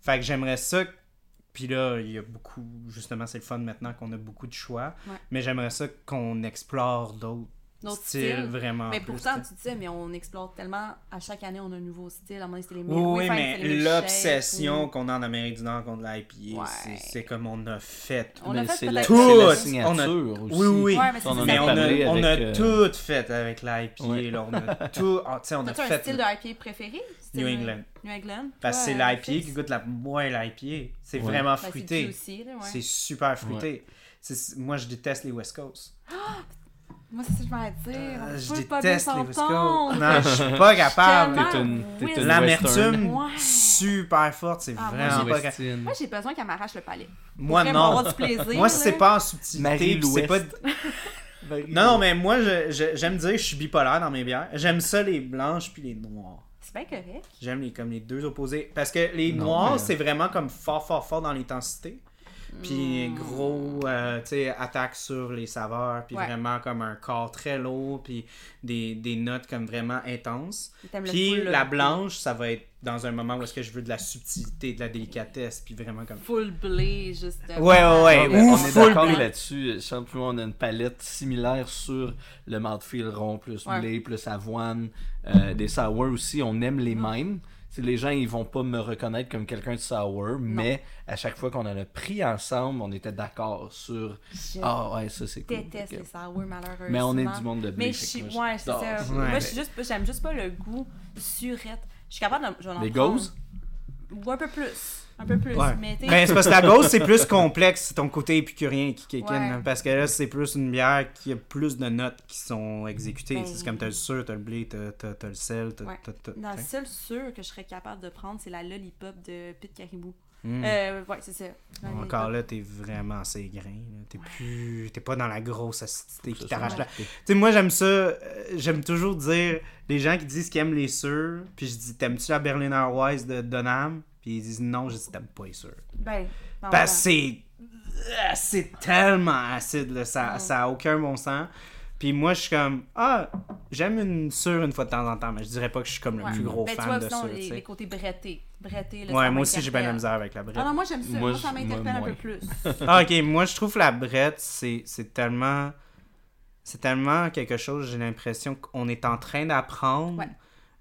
Speaker 1: Fait que j'aimerais ça. Puis là, il y a beaucoup. Justement, c'est le fun maintenant qu'on a beaucoup de choix.
Speaker 2: Ouais.
Speaker 1: Mais j'aimerais ça qu'on explore d'autres
Speaker 2: D'autres
Speaker 1: styles
Speaker 2: styles.
Speaker 1: vraiment.
Speaker 2: Mais
Speaker 1: plus,
Speaker 2: pourtant,
Speaker 1: tu sais.
Speaker 2: tu disais, mais on explore tellement. À chaque année, on a un nouveau style. À un moment donné, c'était les
Speaker 1: Oui, oui, mais l'obsession
Speaker 2: ou-
Speaker 1: qu'on a en Amérique du Nord contre l'IPA,
Speaker 2: Ouais.
Speaker 1: c'est- comme on a fait.
Speaker 2: On
Speaker 3: Mais
Speaker 2: a fait
Speaker 3: c'est la, la
Speaker 1: Tout.
Speaker 3: signature aussi.
Speaker 1: Oui, oui.
Speaker 2: Ouais, mais
Speaker 3: On en
Speaker 1: Mais
Speaker 3: a
Speaker 1: on a, on a
Speaker 3: avec, euh,
Speaker 1: tout fait avec l'IPA.
Speaker 3: Ouais.
Speaker 1: On a tout. ah, tu sais, on a
Speaker 2: T'as-tu un
Speaker 1: fait.
Speaker 2: style de IPA préféré? Style
Speaker 1: New England.
Speaker 2: New England?
Speaker 1: Parce que c'est l'IPA qui goûte la moins l'IPA. C'est vraiment
Speaker 2: Ben,
Speaker 1: fruité. C'est super fruité. Moi, je déteste les West Coast.
Speaker 2: Moi, c'est ça que je m'allais dire.
Speaker 1: Euh, je
Speaker 2: pas
Speaker 1: déteste les
Speaker 2: s'entendre.
Speaker 1: Non, je suis pas capable.
Speaker 3: T'es une,
Speaker 1: L'amertume.
Speaker 2: Ouais.
Speaker 1: super forte. C'est
Speaker 2: Ah, moi,
Speaker 1: vraiment
Speaker 3: Une
Speaker 1: pas capable.
Speaker 2: Moi, j'ai besoin qu'elle m'arrache le palais.
Speaker 1: Moi, non.
Speaker 2: avoir du plaisir.
Speaker 1: Moi, si c'est pas en subtilité, c'est pas... Non, non, mais moi, j'aime dire que je suis bipolaire dans mes bières. J'aime ça, les blanches puis les noires.
Speaker 2: C'est bien correct.
Speaker 1: J'aime les, comme les deux opposés. Parce que les
Speaker 3: Non,
Speaker 1: noirs,
Speaker 3: mais-
Speaker 1: c'est vraiment comme fort, fort, fort dans l'intensité. Puis
Speaker 2: Hmm.
Speaker 1: gros, euh, tu sais, attaque sur les saveurs. Puis
Speaker 2: Ouais.
Speaker 1: vraiment comme un corps très lourd. Puis des, des notes comme vraiment intenses. Puis la
Speaker 2: euh,
Speaker 1: blanche, ça va être dans un moment où est-ce que je veux de la subtilité, de la délicatesse. Puis vraiment comme...
Speaker 2: Full blé, juste.
Speaker 1: Ouais, ouais, ouais. Ou
Speaker 3: on est d'accord là-dessus. Plus on a une palette similaire sur le mouthfeel rond, plus
Speaker 2: Ouais.
Speaker 3: blé, plus avoine. Euh, des sour aussi, on aime les
Speaker 2: Mm.
Speaker 3: mêmes. Les gens, ils vont pas me reconnaître comme quelqu'un de sour, mais à chaque fois qu'on en a pris ensemble, on était d'accord sur Ah ouais, ça c'est cool.
Speaker 2: déteste les sour, malheureusement.
Speaker 3: Mais on est du monde de blé.
Speaker 2: Mais je suis. Ouais, c'est ça. Moi, je suis juste. J'aime juste pas le goût surette. Je suis capable de.
Speaker 3: Les?
Speaker 2: Ou un peu plus. Un peu plus.
Speaker 1: Ouais.
Speaker 2: Mais,
Speaker 1: Mais c'est parce que la gauze, c'est plus complexe, c'est ton côté épicurien qui kick in,
Speaker 2: Ouais.
Speaker 1: hein, Parce que là, c'est plus une bière qui a plus de notes qui sont exécutées.
Speaker 2: Ben-
Speaker 1: C'est comme t'as le sucre, t'as le blé, t'as, t'as- t'as le sel, t'as.
Speaker 2: Ouais.
Speaker 1: t'as- t'as-
Speaker 2: Dans le seul que je serais capable de prendre, c'est la lollipop de Pete Caribou.
Speaker 1: Mm.
Speaker 2: Euh, ouais, c'est ça.
Speaker 1: Encore là, t'es vraiment assez grain. là. T'es plus. T'es pas dans la grosse acidité qui t'arrache
Speaker 3: marqué.
Speaker 1: Tu sais, moi, j'aime ça. euh, J'aime toujours dire. Les gens qui disent qu'ils aiment les sûrs, puis je dis T'aimes-tu la Berliner Weiss de Donham Puis ils disent Non, je dis T'aimes pas sûrs.
Speaker 2: Ben, non,
Speaker 1: Parce que
Speaker 2: non.
Speaker 1: c'est. C'est tellement acide, là. Ça,
Speaker 2: Mm.
Speaker 1: ça a aucun bon sens. Puis moi, je suis comme. Ah, j'aime une sûre une fois de temps en temps, mais je dirais pas que je suis comme le
Speaker 2: Ouais.
Speaker 1: plus gros
Speaker 2: Ben, tu
Speaker 1: fan
Speaker 2: vois,
Speaker 1: de
Speaker 2: sinon,
Speaker 1: sûre.
Speaker 2: les,
Speaker 1: tu
Speaker 2: côtés brettés. Brettés,
Speaker 1: Ouais, moi aussi, j'ai bien la misère avec la brette.
Speaker 2: Ah non, moi, j'aime ça.
Speaker 3: Moi,
Speaker 2: ça m'interpelle un peu plus.
Speaker 1: Ah, ok, moi je trouve la brette, c'est c'est tellement. C'est tellement quelque chose, j'ai l'impression qu'on est en train d'apprendre,
Speaker 2: Ouais.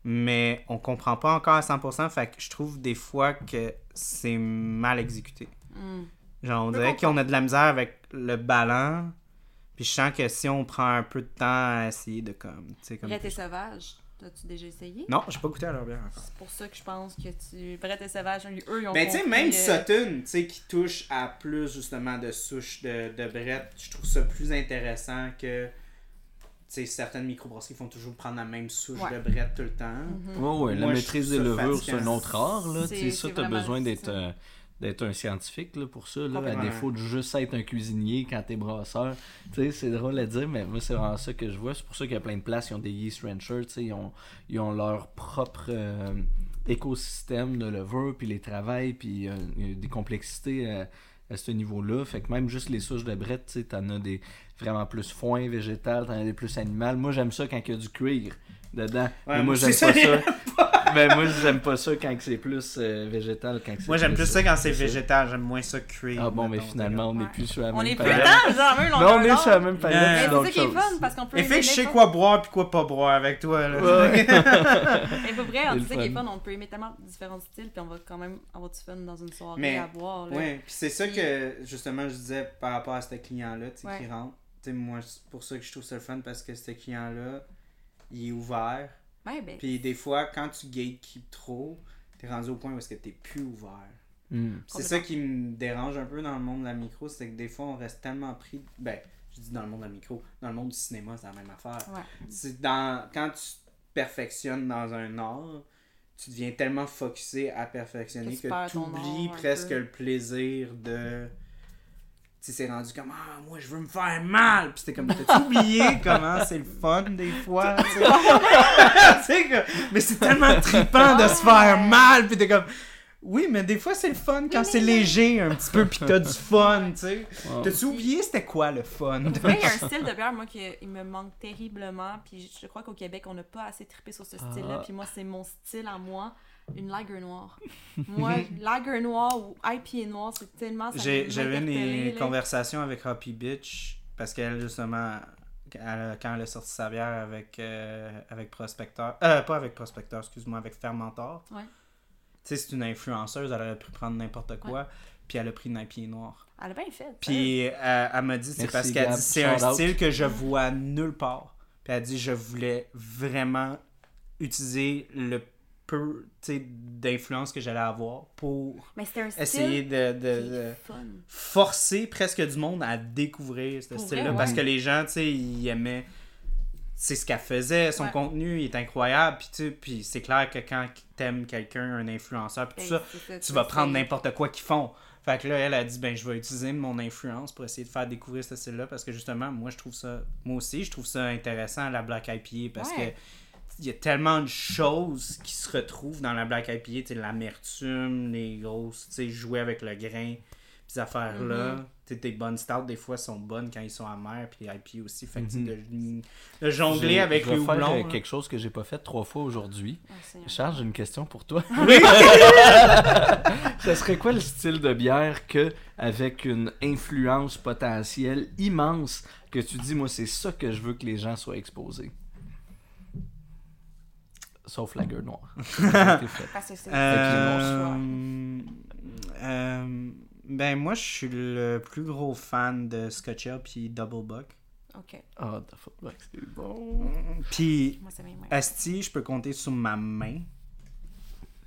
Speaker 1: Mais on comprend pas encore à 100%. Fait que je trouve des fois que c'est mal exécuté.
Speaker 2: Hmm.
Speaker 1: Genre, on
Speaker 2: Je
Speaker 1: dirait qu'on a de la misère avec le ballon. Puis je sens que si on prend un peu de temps à essayer de comme. comme
Speaker 2: Brett et sauvage. T'as-tu déjà essayé?
Speaker 1: Non, j'ai pas goûté à leur bière encore.
Speaker 2: C'est pour ça que je pense que tu. Brett et sauvage, eux, ils ont.
Speaker 1: Mais tu sais, même
Speaker 2: euh,
Speaker 1: Sutton, tu sais, qui touche à plus justement de souches de, de Brett, je trouve ça plus intéressant que. Tu sais, certaines microbrasseries font toujours prendre la même souche
Speaker 2: Ouais.
Speaker 1: de Brett tout le temps.
Speaker 2: Mhm.
Speaker 3: Ouais, ouais, la
Speaker 1: Moi,
Speaker 3: maîtrise des levures, c'est un autre art. Là. Tu ça, t'as
Speaker 2: vraiment-
Speaker 3: besoin d'être
Speaker 2: ça.
Speaker 3: euh, d'être un scientifique là, pour ça. Là. À défaut de juste être un cuisinier quand t'es brasseur. Tu sais, c'est drôle à dire, mais moi, c'est vraiment ça que je vois. C'est pour ça qu'il y a plein de places qui ont des yeast ranchers. Tu sais, ils ont, ils ont leur propre euh, écosystème de levure, puis les travails, puis euh, il y a des complexités euh, à ce niveau-là. Fait que même juste les souches de brette, tu sais, t'en as des vraiment plus foin végétal, t'en as des plus animal. Moi, j'aime ça quand il y a du cuir dedans.
Speaker 1: Ouais,
Speaker 3: mais moi, j'aime pas
Speaker 1: ça.
Speaker 3: mais moi, j'aime pas ça quand c'est plus euh, végétal. Quand c'est
Speaker 1: Moi, j'aime plus ça quand c'est
Speaker 3: ça.
Speaker 1: végétal, j'aime moins ça cuit.
Speaker 3: Ah bon, mais finalement, on n'est
Speaker 2: Ouais.
Speaker 3: plus sur la
Speaker 2: On
Speaker 3: même
Speaker 2: est plus
Speaker 3: palette.
Speaker 2: dans genre, eux,
Speaker 3: Non, on est sur la même palette.
Speaker 1: Mais
Speaker 2: Mais
Speaker 3: c'est
Speaker 2: ça qui est fun parce qu'on peut.
Speaker 1: Et fait que je sais quoi boire puis quoi pas boire avec toi. Là.
Speaker 3: Ouais.
Speaker 2: Mais pour vrai,
Speaker 3: C'est le
Speaker 2: ça qui est
Speaker 3: fun.
Speaker 2: On peut aimer tellement différents styles, puis on va quand même avoir du fun dans une soirée
Speaker 1: Mais-
Speaker 2: à boire. Là.
Speaker 1: Ouais, puis c'est ça que justement je disais par rapport à ce client-là, tu sais,
Speaker 2: Ouais.
Speaker 1: qui rentre. Sais, moi, c'est pour ça que je trouve ça le fun parce que ce client-là, il est ouvert.
Speaker 2: Ouais, ben.
Speaker 1: Puis des fois, quand tu gatekeep trop, t'es rendu au point où est-ce que t'es plus ouvert.
Speaker 3: Hmm.
Speaker 1: C'est ça qui me dérange un peu dans le monde de la micro, c'est que des fois, on reste tellement pris. Ben, je dis dans le monde de la micro, dans le monde du cinéma, c'est la même affaire.
Speaker 2: Ouais.
Speaker 1: C'est dans quand tu perfectionnes dans un art, tu deviens tellement focusé à perfectionner
Speaker 2: Que tu
Speaker 1: que oublies presque
Speaker 2: peu.
Speaker 1: le plaisir de sais, c'est rendu comme ah moi je veux me faire mal puis c'était comme t'as oublié comment c'est le fun des fois tu? Tu comme- mais c'est tellement trippant de se faire mal puis t'es comme oui mais des fois c'est le fun quand c'est léger un petit peu puis que t'as du fun tu sais
Speaker 3: Ouais.
Speaker 1: t'as-tu oublié c'était quoi le fun?
Speaker 2: Mais il y a un style de bière, moi, qui il me manque terriblement. Puis je crois qu'au Québec, on n'a pas assez trippé sur ce style-là.
Speaker 3: Ah.
Speaker 2: Puis moi, c'est mon style à moi, une lager noire. Moi, lager noire ou IPA noire, c'est tellement.
Speaker 1: J'avais une conversation avec Hoppy Bitch parce qu'elle, justement, elle- quand elle a sorti sa bière avec, euh, avec Prospecteur, euh, pas avec Prospecteur, excuse-moi, avec Fermentor.
Speaker 2: Ouais.
Speaker 1: Tu sais, c'est une influenceuse, elle aurait pu prendre n'importe quoi, puis elle a pris une IPA noire.
Speaker 2: Elle a bien fait.
Speaker 1: Puis euh, elle m'a dit, c'est parce qu'elle dit, c'est un style que je vois nulle part. Puis elle dit, je voulais vraiment utiliser le peu d'influence que j'allais avoir pour
Speaker 2: Mais c'était un style
Speaker 1: essayer de- de- de forcer presque du monde à découvrir ce style-là parce que les gens, tu sais, ils aimaient c'est ce qu'elle faisait, son
Speaker 2: Ouais.
Speaker 1: contenu il est incroyable, puis puis c'est clair que quand t'aimes quelqu'un, un influenceur, puis tout
Speaker 2: Ben,
Speaker 1: ça, tu vas prendre n'importe quoi qu'ils font. Fait que là, elle a dit, ben, je vais utiliser mon influence pour essayer de faire découvrir ce style-là parce que justement, moi, je trouve ça, moi aussi, je trouve ça intéressant, la Black IPA, parce
Speaker 2: Ouais.
Speaker 1: que il y a tellement de choses qui se retrouvent dans la Black IPA, tu sais, l'amertume, les grosses, tu sais, jouer avec le grain, ces affaires-là. Tu sais, tes bonnes stouts, des fois, sont bonnes quand ils sont amers, puis les IPA aussi. Fait que, sais,
Speaker 3: Mhm.
Speaker 1: de, de jongler avec
Speaker 3: je vais
Speaker 1: les
Speaker 3: faire
Speaker 1: houblons. là.
Speaker 3: quelque chose que j'ai pas fait trois fois aujourd'hui.
Speaker 2: Seigneur.
Speaker 3: Charles, j'ai une question pour toi.
Speaker 1: Oui!
Speaker 3: Ça serait quoi le style de bière que, avec une influence potentielle immense, que tu dis, moi, c'est ça que je veux que les gens soient exposés? Sauf la gueule noire.
Speaker 2: Parce que c'est
Speaker 1: Euh, euh, ben, moi, je suis le plus gros fan de Scotch Ale puis Double Buck.
Speaker 2: Ok.
Speaker 3: Ah, the fuck, ouais, c'est bon.
Speaker 1: Puis. Asti, je peux compter sur ma main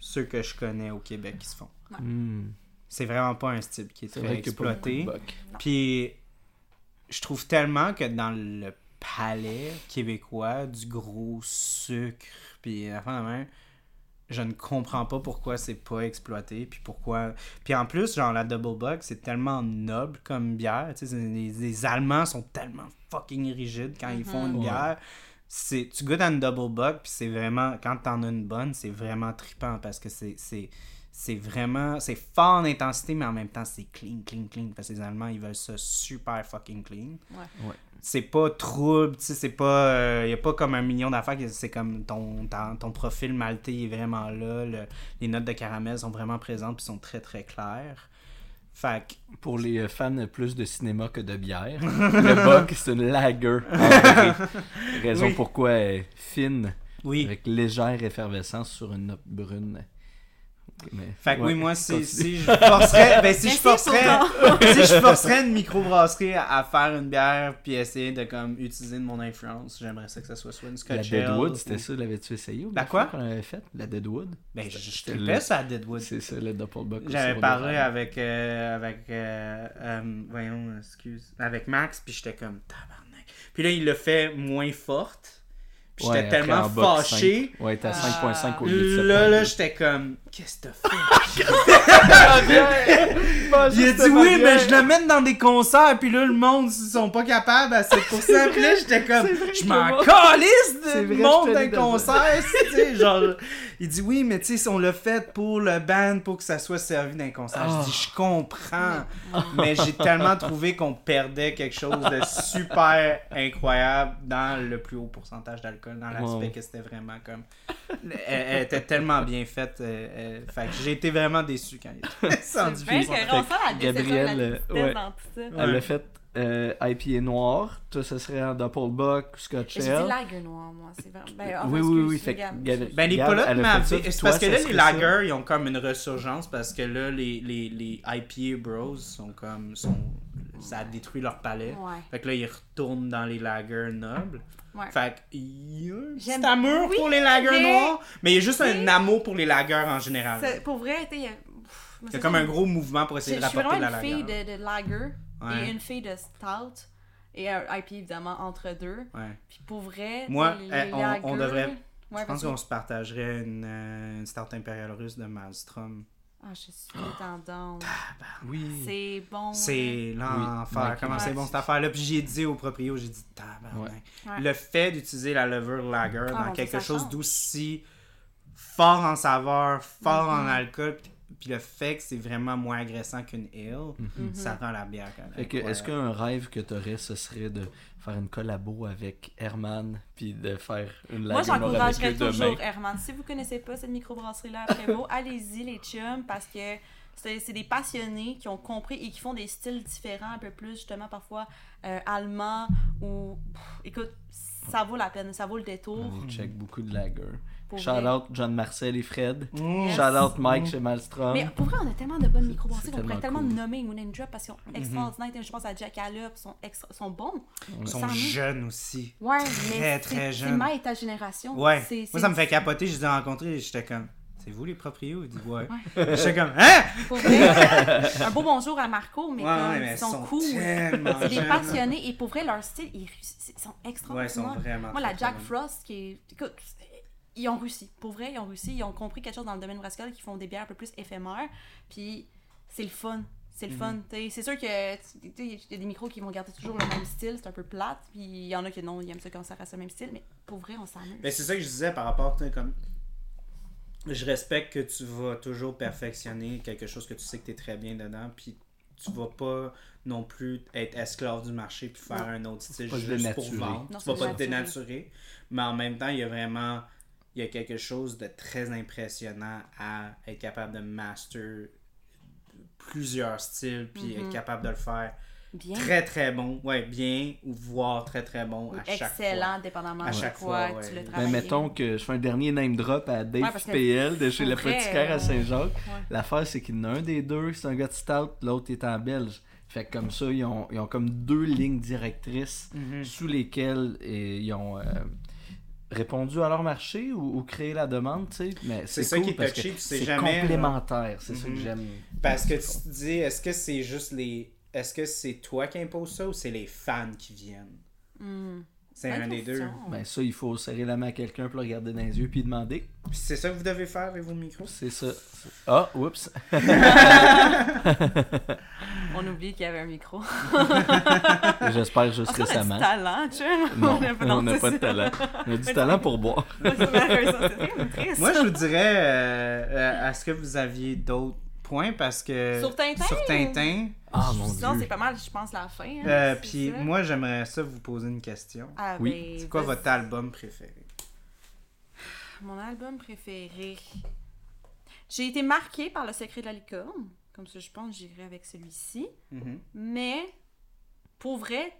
Speaker 1: ceux que je connais au Québec qui se font.
Speaker 3: Hmm.
Speaker 1: C'est vraiment pas un style qui est très
Speaker 3: vrai
Speaker 1: exploité.
Speaker 3: buck.
Speaker 1: Puis, je trouve tellement que dans le palais québécois, du gros sucre, puis enfin de même, je ne comprends pas pourquoi c'est pas exploité, puis pourquoi... Puis en plus, genre, la Double Buck, c'est tellement noble comme bière, tu sais, les, les Allemands sont tellement fucking rigides quand ils font une
Speaker 3: Ouais.
Speaker 1: bière. C'est, tu goûtes à une Double Buck, puis c'est vraiment... Quand t'en as une bonne, c'est vraiment trippant, parce que c'est... c'est vraiment c'est fort en intensité mais en même temps c'est clean clean clean parce que les allemands ils veulent ça super fucking clean
Speaker 2: Ouais.
Speaker 3: Ouais.
Speaker 1: c'est pas trouble tu sais c'est pas il y a pas comme un million d'affaires que c'est comme ton profil maltais est vraiment là le- les notes de caramel sont vraiment présentes puis sont très très claires fait que
Speaker 3: Pour les euh, fans plus de cinéma que de bière, le buck, c'est une lager. Raison
Speaker 1: Oui.
Speaker 3: pourquoi elle est fine,
Speaker 1: oui
Speaker 3: avec légère effervescence sur une note brune. Mais-
Speaker 1: fait que
Speaker 3: ouais,
Speaker 1: oui moi si, je forcerais ben si je forcerais si je forcerais une microbrasserie à, à faire une bière puis essayer de comme utiliser de mon influence j'aimerais ça que ça soit soit une
Speaker 3: La
Speaker 1: Scotch Ale
Speaker 3: Deadwood,
Speaker 1: ou-
Speaker 3: c'était ça, l'avais-tu essayé ou
Speaker 1: La quoi?
Speaker 3: qu'on avait fait? La Deadwood?
Speaker 1: Ben, je, je
Speaker 3: C'était
Speaker 1: tripais
Speaker 3: le-
Speaker 1: ça à Deadwood.
Speaker 3: C'est ça, le Doppelbuck. au
Speaker 1: J'avais parlé avec, euh, avec euh, euh, voyons, excuse, avec Max, puis j'étais comme tabarnak. Puis là, il l'a fait moins forte. Puis
Speaker 3: Ouais,
Speaker 1: j'étais tellement fâché.
Speaker 3: 5. Ouais, t'es à
Speaker 2: Ah.
Speaker 3: 5.5 au lieu de 7.2.
Speaker 1: Là, là, j'étais comme, qu'est-ce que t'as fait? Il a dit oui, mais je le mène dans des concerts, puis là, le monde, ils sont pas capables à 7%. Puis là, j'étais comme, je m'en calisse
Speaker 3: vrai,
Speaker 1: monde d'un concert, genre. Il dit oui, mais tu sais, on l'a fait pour le band, pour que ça soit servi d'un concert.
Speaker 3: Ah.
Speaker 1: Je dis, je comprends, mais j'ai tellement trouvé qu'on perdait quelque chose de super incroyable dans le plus haut pourcentage d'alcool, dans l'aspect
Speaker 3: Wow.
Speaker 1: que c'était vraiment comme. Elle, elle était tellement bien faite. euh, euh, fait que j'ai été vraiment déçu quand il est descendu.
Speaker 2: La
Speaker 3: Gabriel,
Speaker 2: la
Speaker 3: euh, ouais. Elle
Speaker 1: Ouais.
Speaker 3: a fait euh, IPA noir. Toi, ce serait en Doppelbuck, Scotch
Speaker 2: J'ai dit
Speaker 3: Ale.
Speaker 2: lager noir, moi. C'est vraiment. Ben, oh,
Speaker 3: Oui, oui, oui. Fait. Gabriel-
Speaker 1: Ben, les
Speaker 3: a
Speaker 1: m'avaient. C'est parce que là, les lagers, ils ont comme une ressurgence parce que là, les, les, les IPA bros sont comme. Sont, ça a détruit leur palais.
Speaker 2: Ouais.
Speaker 1: Fait que là, ils retournent dans les lagers nobles.
Speaker 2: Ouais.
Speaker 1: Fait qu'il y a un petit amour
Speaker 2: Oui,
Speaker 1: pour les lagers
Speaker 2: mais-
Speaker 1: noirs, mais il y a juste un amour pour les lagers en général.
Speaker 2: Pour vrai, tu
Speaker 1: C'est comme un gros mouvement pour
Speaker 2: Je
Speaker 1: essayer
Speaker 2: je
Speaker 1: de
Speaker 2: suis
Speaker 1: rapporter
Speaker 2: vraiment
Speaker 1: la
Speaker 2: une
Speaker 1: lager.
Speaker 2: fille de, de lager
Speaker 1: Ouais.
Speaker 2: et une fille de stout et IP évidemment entre deux.
Speaker 1: Ouais.
Speaker 2: Puis pour vrai,
Speaker 1: Moi,
Speaker 2: les
Speaker 1: eh, on-
Speaker 2: lagers-
Speaker 1: on devrait-
Speaker 2: Ouais,
Speaker 1: Je pense qu'on se partagerait une, euh, une start impériale russe de Maelstrom.
Speaker 2: Ah, je suis tendance.
Speaker 3: Oui.
Speaker 2: C'est bon.
Speaker 1: C'est l'enfer.
Speaker 3: Oui.
Speaker 1: Comment c'est bon cette affaire-là? Puis j'ai dit au proprio, j'ai dit tabarnak.
Speaker 2: Ouais.
Speaker 1: Le fait d'utiliser la lever lager
Speaker 2: Ah,
Speaker 1: dans quelque chose d'aussi fort en saveur, fort en
Speaker 2: Mhm.
Speaker 1: alcool, puis- le fait que c'est vraiment moins agressant qu'une ale,
Speaker 2: Mhm.
Speaker 1: ça rend la bière quand même.
Speaker 3: Est-ce qu'un rêve que t'aurais, ce serait de faire une collabo avec Herman, puis de faire une
Speaker 2: Moi, j'encouragerais toujours Herman. Si vous connaissez pas cette microbrasserie-là à Prévost, allez-y, les chums, parce que c'est c'est des passionnés qui ont compris et qui font des styles différents, un peu plus, justement, parfois euh, allemands ou. pff, écoute, ça vaut la peine, ça vaut le détour.
Speaker 3: On check beaucoup de lager. Shout out John Marcel et Fred.
Speaker 1: Mmh.
Speaker 3: Shout out Mike chez Malstrom.
Speaker 2: Mais pour vrai, on a tellement de bonnes microbrasseries qu'on pourrait
Speaker 3: tellement
Speaker 2: tellement
Speaker 3: cool.
Speaker 2: nommer Moon and Drop parce qu'ils sont extraordinaires. Je pense à Jack Allop, ils sont, extra... sont bons.
Speaker 1: Ils sont
Speaker 2: Sans nous.
Speaker 1: jeunes aussi.
Speaker 2: Ouais,
Speaker 1: Très,
Speaker 2: mais
Speaker 1: très
Speaker 2: c'est-
Speaker 1: jeunes.
Speaker 2: C'est ma et ta génération.
Speaker 1: Ouais.
Speaker 2: C'est-
Speaker 1: Moi, ça me fait capoter. Je les ai rencontrés et j'étais comme, c'est vous les proprios? Il dit, ouais. J'étais comme, hein?
Speaker 2: Pour vrai, un beau bonjour à Marco, mais
Speaker 1: Ouais,
Speaker 2: comme,
Speaker 1: ouais, mais
Speaker 2: ils sont, cool.
Speaker 1: tellement
Speaker 2: C'est des passionnés et pour vrai, leur style, ils, ils sont
Speaker 1: Ouais, ils
Speaker 2: extraordinaires.
Speaker 1: sont vraiment.
Speaker 2: Moi, la Jack Frost, qui est. Écoute, ils ont réussi. Pour vrai, ils ont réussi. Ils ont compris quelque chose dans le domaine brassicole qui font des bières un peu plus éphémères. Puis c'est le fun. C'est le
Speaker 1: Mhm.
Speaker 2: fun. C'est sûr que tu- t'sais, il y a des micros qui vont garder toujours le même style, c'est un peu plate. Puis il y en a qui non, ils aiment ça quand ça reste le même style. Mais pour vrai, on s'amuse.
Speaker 1: Mais c'est ça que je disais par rapport, tu sais, comme. Je respecte que tu vas toujours perfectionner quelque chose que tu sais que tu es très bien dedans, puis tu vas pas non plus être esclave du marché puis faire
Speaker 2: Non.
Speaker 1: un autre style juste pour vendre.
Speaker 2: Non,
Speaker 1: tu vas pas te
Speaker 2: dénaturer.
Speaker 1: dénaturer, mais en même temps, il y a vraiment il y a quelque chose de très impressionnant à être capable de master plusieurs styles puis être capable de le faire
Speaker 2: Bien.
Speaker 1: très très bon, ouais, bien ou voire très très bon à chaque
Speaker 2: Excellent,
Speaker 1: fois.
Speaker 2: dépendamment
Speaker 1: À
Speaker 2: de
Speaker 1: chaque
Speaker 2: quoi
Speaker 1: fois,
Speaker 2: tu le
Speaker 1: Ben,
Speaker 2: travailles.
Speaker 3: Mais mettons que je fais un dernier name drop à Dave
Speaker 2: Ouais,
Speaker 3: PL de chez
Speaker 2: vrai,
Speaker 3: Poticaire
Speaker 2: euh,
Speaker 3: à Saint-Jacques.
Speaker 2: ouais.
Speaker 3: L'affaire, c'est qu'il y en a un des deux, c'est un gars de Stout, l'autre est en Belge. Fait que comme ça, ils ont, ils ont comme deux lignes directrices
Speaker 1: Mhm.
Speaker 3: sous lesquelles euh, ils ont euh, répondu à leur marché ou, ou créé la demande, tu sais. Mais
Speaker 1: C'est ça
Speaker 3: cool
Speaker 1: qui est
Speaker 3: parce
Speaker 1: touchy,
Speaker 3: que
Speaker 1: puis c'est jamais,
Speaker 3: complémentaire. C'est ça que
Speaker 1: Mhm.
Speaker 3: j'aime.
Speaker 1: Parce que tu te dis, est-ce que c'est juste les. Est-ce que c'est toi qui impose ça ou c'est les fans qui viennent?
Speaker 2: Hmm.
Speaker 1: C'est un des deux.
Speaker 3: Ben ça, il faut serrer la main à quelqu'un pour le regarder dans les yeux puis demander.
Speaker 1: Puis c'est ça que vous devez faire avec vos micros?
Speaker 3: C'est ça. Ah, oups.
Speaker 2: On oublie qu'il y avait un micro.
Speaker 3: J'espère juste
Speaker 2: Parce qu'on a du
Speaker 3: récemment.
Speaker 2: talent.
Speaker 3: Non,
Speaker 2: pas-
Speaker 3: on n'a pas de
Speaker 2: ça.
Speaker 3: talent. On a du talent pour boire.
Speaker 1: Moi, je vous dirais, euh, euh, est-ce que vous aviez d'autres points? Parce que.
Speaker 2: Sur Tintin,
Speaker 1: Sur Tintin.
Speaker 3: Ah mon
Speaker 2: Sinon,
Speaker 3: dieu.
Speaker 2: c'est pas mal, je pense, la fin. hein,
Speaker 1: Euh,
Speaker 2: c'est
Speaker 1: Puis
Speaker 2: ça.
Speaker 1: moi, j'aimerais ça vous poser une question.
Speaker 2: Ah,
Speaker 3: Oui.
Speaker 2: ben,
Speaker 1: C'est quoi
Speaker 2: vas-y.
Speaker 1: votre album préféré?
Speaker 2: Mon album préféré. J'ai été marquée par Le Secret de la licorne. Comme ça, je pense que j'irai avec celui-ci.
Speaker 1: Mhm.
Speaker 2: Mais, pour vrai,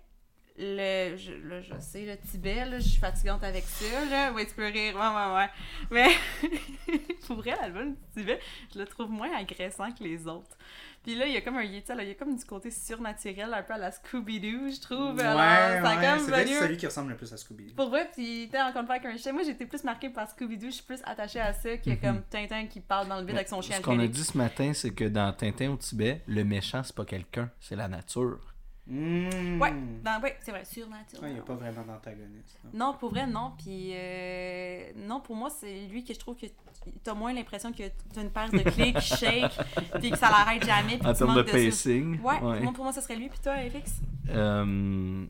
Speaker 2: le, je, là, je sais, le Tibet, là, je suis fatigante avec ça, là. Ouais, tu peux rire, ouais, ouais, ouais. Mais, pour vrai, l'album du Tibet, je le trouve moins agressant que les autres. Puis là, il y a comme un, y a- il y a comme du côté surnaturel, un peu à la Scooby-Doo, je trouve.
Speaker 1: Ouais,
Speaker 2: Alors, ça a
Speaker 1: ouais,
Speaker 2: comme
Speaker 1: c'est vrai que
Speaker 2: venu-
Speaker 1: c'est celui qui ressemble le plus à Scooby.
Speaker 2: pour vrai, puis t'es encore une fois avec un chien. Moi, j'étais plus marquée par Scooby-Doo. Je suis plus attachée à ça que comme Tintin qui parle dans le vide avec son chien
Speaker 3: Ce qu'on a dit ce matin, c'est que dans Tintin au Tibet, le méchant, c'est pas quelqu'un, c'est la nature.
Speaker 1: Mmh.
Speaker 2: Ouais, dans, ouais c'est vrai, surnaturel.
Speaker 1: Ouais, il n'y a pas vraiment d'antagoniste. non?
Speaker 2: Non, pour vrai, non. Puis, euh, non, pour moi, c'est lui que je trouve que t'as moins l'impression que t'as une paire de clés qui shake, puis que ça l'arrête jamais. Puis
Speaker 3: En
Speaker 2: tu
Speaker 3: termes de
Speaker 2: manques de-
Speaker 3: pacing.
Speaker 2: Ouais, Moi, pour moi, ça serait lui. Puis toi, FX?
Speaker 3: Euh,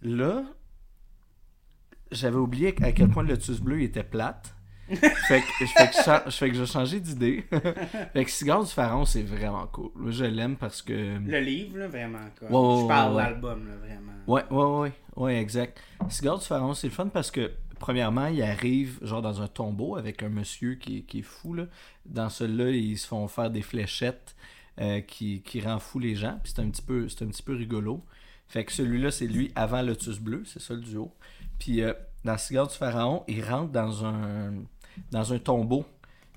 Speaker 3: Là, j'avais oublié à quel point le Lotus Bleu était plate. Fait, que, fait, que je, fait que j'ai changé d'idée. fait que Cigare du Pharaon, c'est vraiment cool. Moi, je l'aime parce que.
Speaker 1: Le livre, là, vraiment. Quoi.
Speaker 3: Ouais, ouais,
Speaker 1: je parle de
Speaker 3: ouais.
Speaker 1: l'album, là, vraiment.
Speaker 3: Ouais, ouais, ouais, ouais, exact. Cigare du Pharaon, c'est le fun parce que, premièrement, il arrive genre dans un tombeau avec un monsieur qui, qui est fou. Là. Dans celui-là, ils se font faire des fléchettes euh, qui, qui rend fou les gens. Puis c'est un, petit peu- c'est un petit peu rigolo. Fait que celui-là, c'est lui avant Lotus Bleu, c'est ça le duo. Puis euh, dans Cigare du Pharaon, il rentre dans un, dans un tombeau.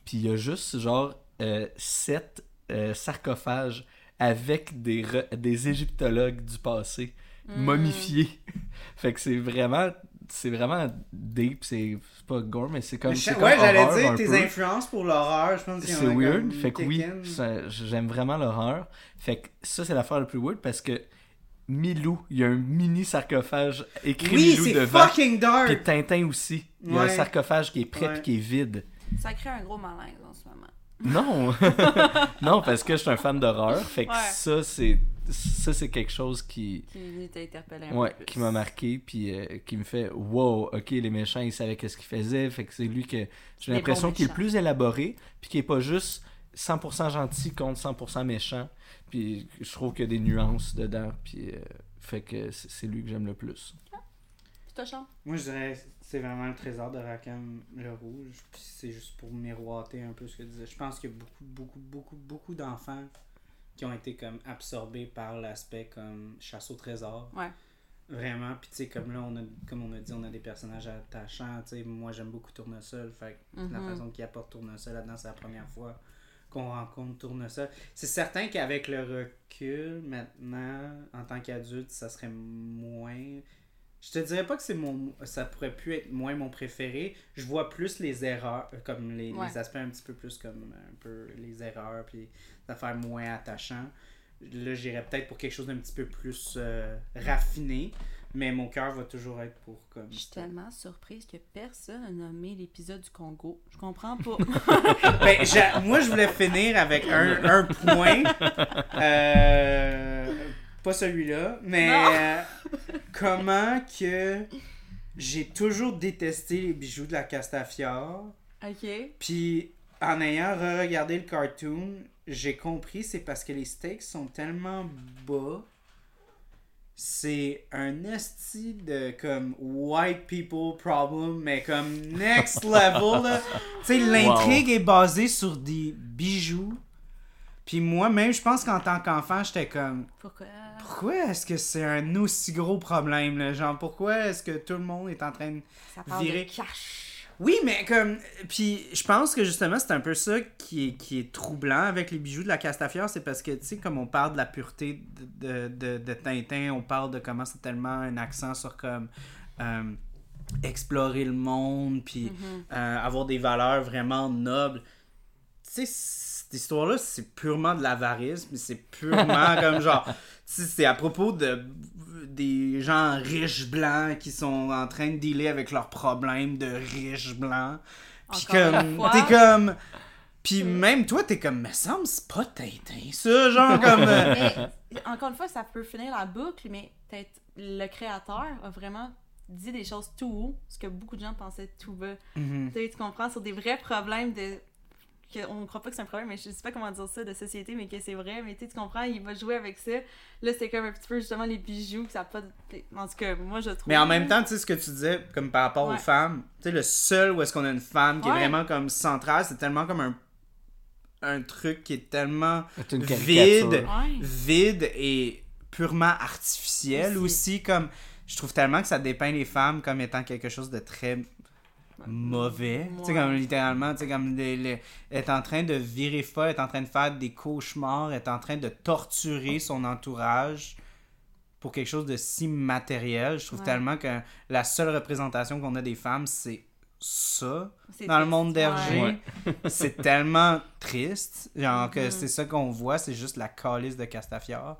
Speaker 3: Puis il y a juste genre euh, sept euh, sarcophages avec des, re- des égyptologues du passé momifiés. fait que c'est vraiment c'est vraiment deep, c'est pas gore mais c'est comme
Speaker 1: Mais je-
Speaker 3: comme
Speaker 1: ouais, j'allais dire tes
Speaker 3: peu.
Speaker 1: influences pour l'horreur, je pense en
Speaker 3: C'est weird, fait que oui, j'aime vraiment l'horreur. Fait que ça, c'est l'affaire la plus weird parce que Milou, il y a un mini sarcophage écrit
Speaker 1: Oui,
Speaker 3: Milou
Speaker 1: c'est
Speaker 3: devant.
Speaker 1: fucking dark!
Speaker 3: Puis Tintin aussi. Il y a un sarcophage qui est prêt
Speaker 1: Ouais.
Speaker 3: et qui est vide.
Speaker 2: Ça crée un gros malaise en ce moment.
Speaker 3: Non! non, parce que je suis un fan d'horreur. Fait que
Speaker 2: Ouais.
Speaker 3: ça, c'est ça c'est quelque chose qui,
Speaker 2: Qui t'a interpellé un
Speaker 3: ouais,
Speaker 2: peu plus.
Speaker 3: qui m'a marqué, puis euh, qui me fait wow, ok, les méchants, ils savaient qu'est-ce qu'ils faisaient. Fait que c'est lui que j'ai l'impression qu'il est plus élaboré, puis qu'il est pas juste 100% gentil contre 100% méchant. Puis je trouve qu'il y a des nuances dedans, puis euh, fait que c'est c'est lui que j'aime le plus.
Speaker 2: Charles?
Speaker 1: Moi, je dirais que c'est vraiment le trésor de Rackham le Rouge. Puis c'est juste pour miroiter un peu ce que tu disais. Je pense qu'il y a beaucoup, beaucoup, beaucoup, beaucoup d'enfants qui ont été comme absorbés par l'aspect comme chasse au trésor.
Speaker 2: Ouais.
Speaker 1: Vraiment. Puis tu sais, comme là, on a, comme on a dit, on a des personnages attachants. Tu sais, moi, j'aime beaucoup Tournesol. Fait que la
Speaker 2: Mhm.
Speaker 1: façon qu'il apporte Tournesol là-dedans, c'est la première fois qu'on rencontre Tournesol. C'est certain qu'avec le recul, maintenant, en tant qu'adulte, ça serait moins. Je te dirais pas que c'est mon ça pourrait plus être moins mon préféré. Je vois plus les erreurs euh, comme les,
Speaker 2: Ouais.
Speaker 1: les aspects un petit peu plus comme un peu les erreurs puis des affaires moins attachants. Là, j'irais peut-être pour quelque chose d'un petit peu plus euh, raffiné, mais mon cœur va toujours être pour comme
Speaker 2: Je suis tellement surprise que personne n'a nommé l'épisode du Congo. Je comprends pas.
Speaker 1: Ben, moi, je voulais finir avec un, un point. Euh, pas celui-là, mais euh, comment que j'ai toujours détesté les bijoux de la Castafiore.
Speaker 2: ok.
Speaker 1: Puis en ayant re-regardé le cartoon, j'ai compris c'est parce que les stakes sont tellement bas. C'est un esti de comme white people problem, mais comme next level. là. Tu sais, l'intrigue est basée sur des bijoux. Puis moi-même, je pense qu'en tant qu'enfant, j'étais comme
Speaker 2: Pourquoi?
Speaker 1: pourquoi est-ce que c'est un aussi gros problème là? Genre pourquoi est-ce que tout le monde est en train de
Speaker 2: Ça parle
Speaker 1: Virer?
Speaker 2: de cash.
Speaker 1: Oui, mais comme. Puis je pense que justement, c'est un peu ça qui est, qui est troublant avec les bijoux de la Castafiore. C'est parce que, tu sais, comme on parle de la pureté de, de, de, de Tintin, on parle de comment c'est tellement un accent sur comme. euh, explorer le monde, puis euh, avoir des valeurs vraiment nobles. Tu sais, cette histoire-là, c'est purement de l'avarisme, c'est purement comme genre. tu sais, C'est à propos de des gens riches blancs qui sont en train de dealer avec leurs problèmes de riches blancs. Puis comme. T'es comme. Puis même toi, t'es comme, me semble, c'est pas Tintin, ça, genre comme. euh,
Speaker 2: Mais encore une fois, ça peut finir la boucle, mais peut-être le créateur a vraiment dit des choses tout haut, ce que beaucoup de gens pensaient tout bas.
Speaker 1: mhm.
Speaker 2: Tu sais, tu comprends, sur des vrais problèmes de. Que on ne croit pas que c'est un problème, mais je sais pas comment dire ça, de société, mais que c'est vrai. Mais tu comprends, il va jouer avec ça. Là, c'est comme un petit peu justement les bijoux, que ça a pas. de- En tout cas, moi, je trouve.
Speaker 1: Mais en même temps, tu sais, ce que tu disais, comme par rapport
Speaker 2: Ouais.
Speaker 1: aux femmes, tu sais, le seul où est-ce qu'on a une femme qui
Speaker 2: Ouais.
Speaker 1: est vraiment comme centrale, c'est tellement comme un, un truc qui est tellement vide.
Speaker 2: Ouais.
Speaker 1: vide et purement artificiel
Speaker 2: Aussi.
Speaker 1: aussi. Comme, je trouve tellement que ça dépeint les femmes comme étant quelque chose de très mauvais. Tu sais,
Speaker 2: Ouais.
Speaker 1: comme littéralement, tu sais, comme les, les- est en train de virer folle, est en train de faire des cauchemars, est en train de torturer son entourage pour quelque chose de si matériel. Je trouve
Speaker 2: Ouais.
Speaker 1: tellement que la seule représentation qu'on a des femmes, c'est ça dans le monde d'Hergé.
Speaker 3: Ouais.
Speaker 1: c'est tellement triste. Genre que
Speaker 2: Mhm.
Speaker 1: c'est ça qu'on voit, c'est juste la calice de Castafiore.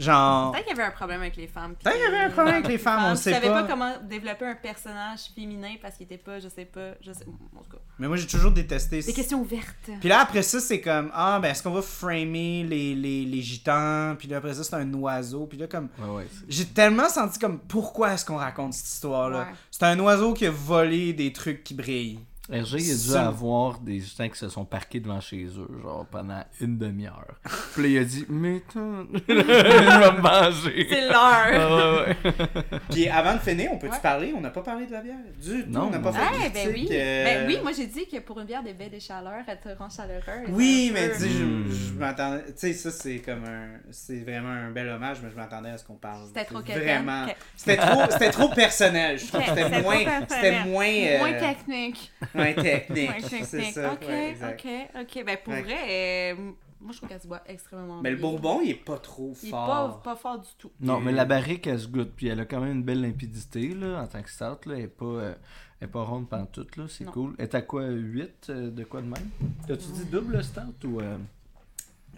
Speaker 1: Genre.
Speaker 2: Peut-être qu'il y avait un problème avec les femmes.
Speaker 1: Peut-être qu'il y avait un problème avec les femmes, on
Speaker 2: Je
Speaker 1: sait
Speaker 2: savais
Speaker 1: pas.
Speaker 2: pas comment développer un personnage féminin parce qu'il était pas, je sais pas, je sais. En tout cas,
Speaker 1: Mais moi j'ai toujours détesté
Speaker 2: des questions ouvertes.
Speaker 1: Puis là, après ça, c'est comme, ah, ben, est-ce qu'on va framer les, les, les gitans? Puis là, après ça, c'est un oiseau. Puis là, comme,
Speaker 3: Ouais, ouais, c'est-
Speaker 1: j'ai tellement senti comme, pourquoi est-ce qu'on raconte cette histoire-là?
Speaker 2: Ouais.
Speaker 1: C'est un oiseau qui a volé des trucs qui brillent.
Speaker 3: Hergé, il a dû avoir des gens qui se sont parqués devant chez eux, genre pendant une demi-heure. Puis là, il a dit Mais attends, je vais manger.
Speaker 2: C'est l'heure!
Speaker 3: Ah, ouais, ouais.
Speaker 1: Puis avant de finir, on peut-tu
Speaker 2: Ouais.
Speaker 1: parler? On n'a pas parlé de la bière. Du tout,
Speaker 3: Non.
Speaker 1: on n'a pas fait de
Speaker 2: ben oui.
Speaker 1: euh,
Speaker 2: Ben oui, moi j'ai dit que pour une bière de baie des chaleurs, elle te rend chaleureuse.
Speaker 1: Oui, mais tu sais, je,
Speaker 3: Hmm.
Speaker 1: je m'attendais. Tu sais, ça, c'est comme un. C'est vraiment un bel hommage, mais je m'attendais à ce qu'on parle.
Speaker 2: C'était trop.
Speaker 1: Vraiment. C'était trop, c'était trop personnel. Je trouve que
Speaker 2: C'était
Speaker 1: moins. C'était moins. euh,
Speaker 2: Moins technique.
Speaker 1: Moins technique.
Speaker 2: Moins technique.
Speaker 1: C'est ça.
Speaker 2: ok,
Speaker 1: ouais,
Speaker 2: ok, ok. Ben pour
Speaker 1: Ouais.
Speaker 2: vrai, euh, moi je trouve qu'elle se boit extrêmement
Speaker 1: Mais le
Speaker 2: bien.
Speaker 1: bourbon, il est pas trop
Speaker 2: Il est
Speaker 1: fort.
Speaker 2: pas, pas fort du tout.
Speaker 3: Non, mais la barrique, elle se goûte. Puis elle a quand même une belle limpidité là, en tant que stout. Là. Elle n'est pas, euh, elle est pas ronde pantoute. là. C'est cool. Elle est à quoi 8 de quoi de même? T'as-tu dit double stout ou. euh,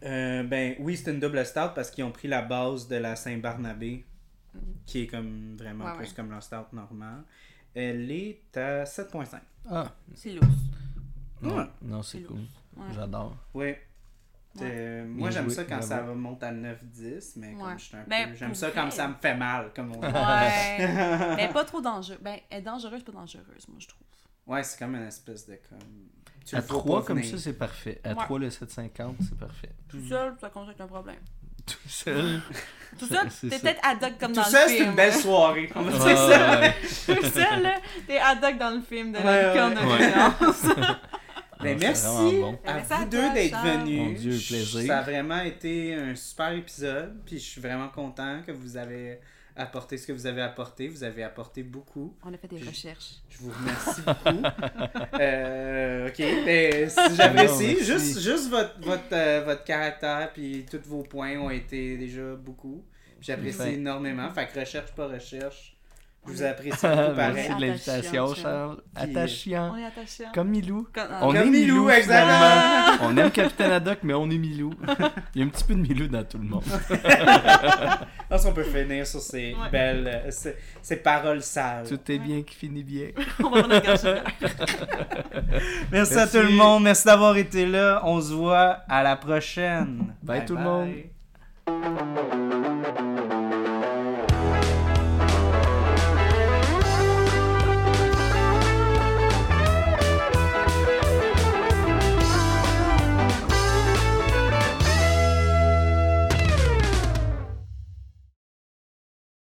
Speaker 1: Euh, ben oui, c'est une double stout parce qu'ils ont pris la base de la Saint-Barnabé, qui est comme vraiment
Speaker 2: Ouais,
Speaker 1: plus
Speaker 2: ouais.
Speaker 1: comme leur stout normal. Elle est à 7.5.
Speaker 3: Ah,
Speaker 2: C'est lourd.
Speaker 3: non,
Speaker 1: Ouais.
Speaker 3: non c'est cool.
Speaker 2: Ouais.
Speaker 3: J'adore.
Speaker 1: Oui. Euh, moi, j'aime ça quand ça remonte à 9-10, mais comme
Speaker 2: Ouais.
Speaker 1: je suis un
Speaker 2: Ben,
Speaker 1: peu... J'aime ça quand ça me fait mal, comme on dit.
Speaker 2: Ouais. Mais pas trop dangereux. Ben, elle est dangereuse, pas dangereuse, moi, je trouve.
Speaker 1: Ouais, c'est comme une espèce de comme. Tu
Speaker 3: À
Speaker 1: le vois
Speaker 3: 3
Speaker 1: pas
Speaker 3: comme
Speaker 1: venir.
Speaker 3: ça, c'est parfait. À
Speaker 2: Ouais.
Speaker 3: 3, le 750, c'est parfait.
Speaker 2: Tout seul, ça compte avec un problème.
Speaker 3: Tout seul.
Speaker 2: Tout seul,
Speaker 3: C'est
Speaker 2: t'es peut-être ad hoc comme
Speaker 1: Tout
Speaker 2: dans
Speaker 1: ça,
Speaker 2: le
Speaker 1: c'est
Speaker 2: film.
Speaker 1: une belle soirée. On va dire
Speaker 3: Ouais,
Speaker 1: ça.
Speaker 3: ouais,
Speaker 2: Tout seul, là, t'es ad hoc dans le film de
Speaker 1: Ouais,
Speaker 2: la licorne.
Speaker 1: Ben, merci
Speaker 3: c'est bon.
Speaker 1: à
Speaker 2: Merci à
Speaker 1: vous
Speaker 2: toi,
Speaker 1: deux d'être
Speaker 2: Charles.
Speaker 1: venus.
Speaker 3: Mon Dieu, plaisir.
Speaker 1: Ça a vraiment été un super épisode. Puis je suis vraiment content que vous avez apporté ce que vous avez apporté. Vous avez apporté beaucoup.
Speaker 2: On a fait des recherches.
Speaker 1: Je vous remercie beaucoup. Euh, ok, ben, si j'apprécie.
Speaker 3: Non,
Speaker 1: Juste, juste votre, votre, euh, votre caractère puis tous vos points ont été déjà beaucoup. J'apprécie énormément. Fait que recherche, pas recherche. Je vous
Speaker 2: On est-
Speaker 1: apprécie beaucoup pareil.
Speaker 3: Merci de
Speaker 2: Attachant,
Speaker 3: l'invitation,
Speaker 2: Charles.
Speaker 3: Attachant.
Speaker 2: On est attachés.
Speaker 3: Comme Milou.
Speaker 2: Comme-
Speaker 3: On
Speaker 1: Comme
Speaker 3: est
Speaker 1: Milou,
Speaker 3: Milou,
Speaker 1: exactement.
Speaker 3: On aime Capitaine Haddock, mais on est Milou. Il y a un petit peu de Milou dans tout le monde.
Speaker 1: Je pense qu'on peut finir sur ces
Speaker 2: Ouais.
Speaker 1: belles, euh, ces, ces paroles sages.
Speaker 3: Tout est bien qui finit bien.
Speaker 2: On va d'air.
Speaker 1: Merci, à
Speaker 3: Merci.
Speaker 1: tout le monde. Merci d'avoir été là. On se voit à la prochaine.
Speaker 3: Bye tout le monde.
Speaker 1: bye.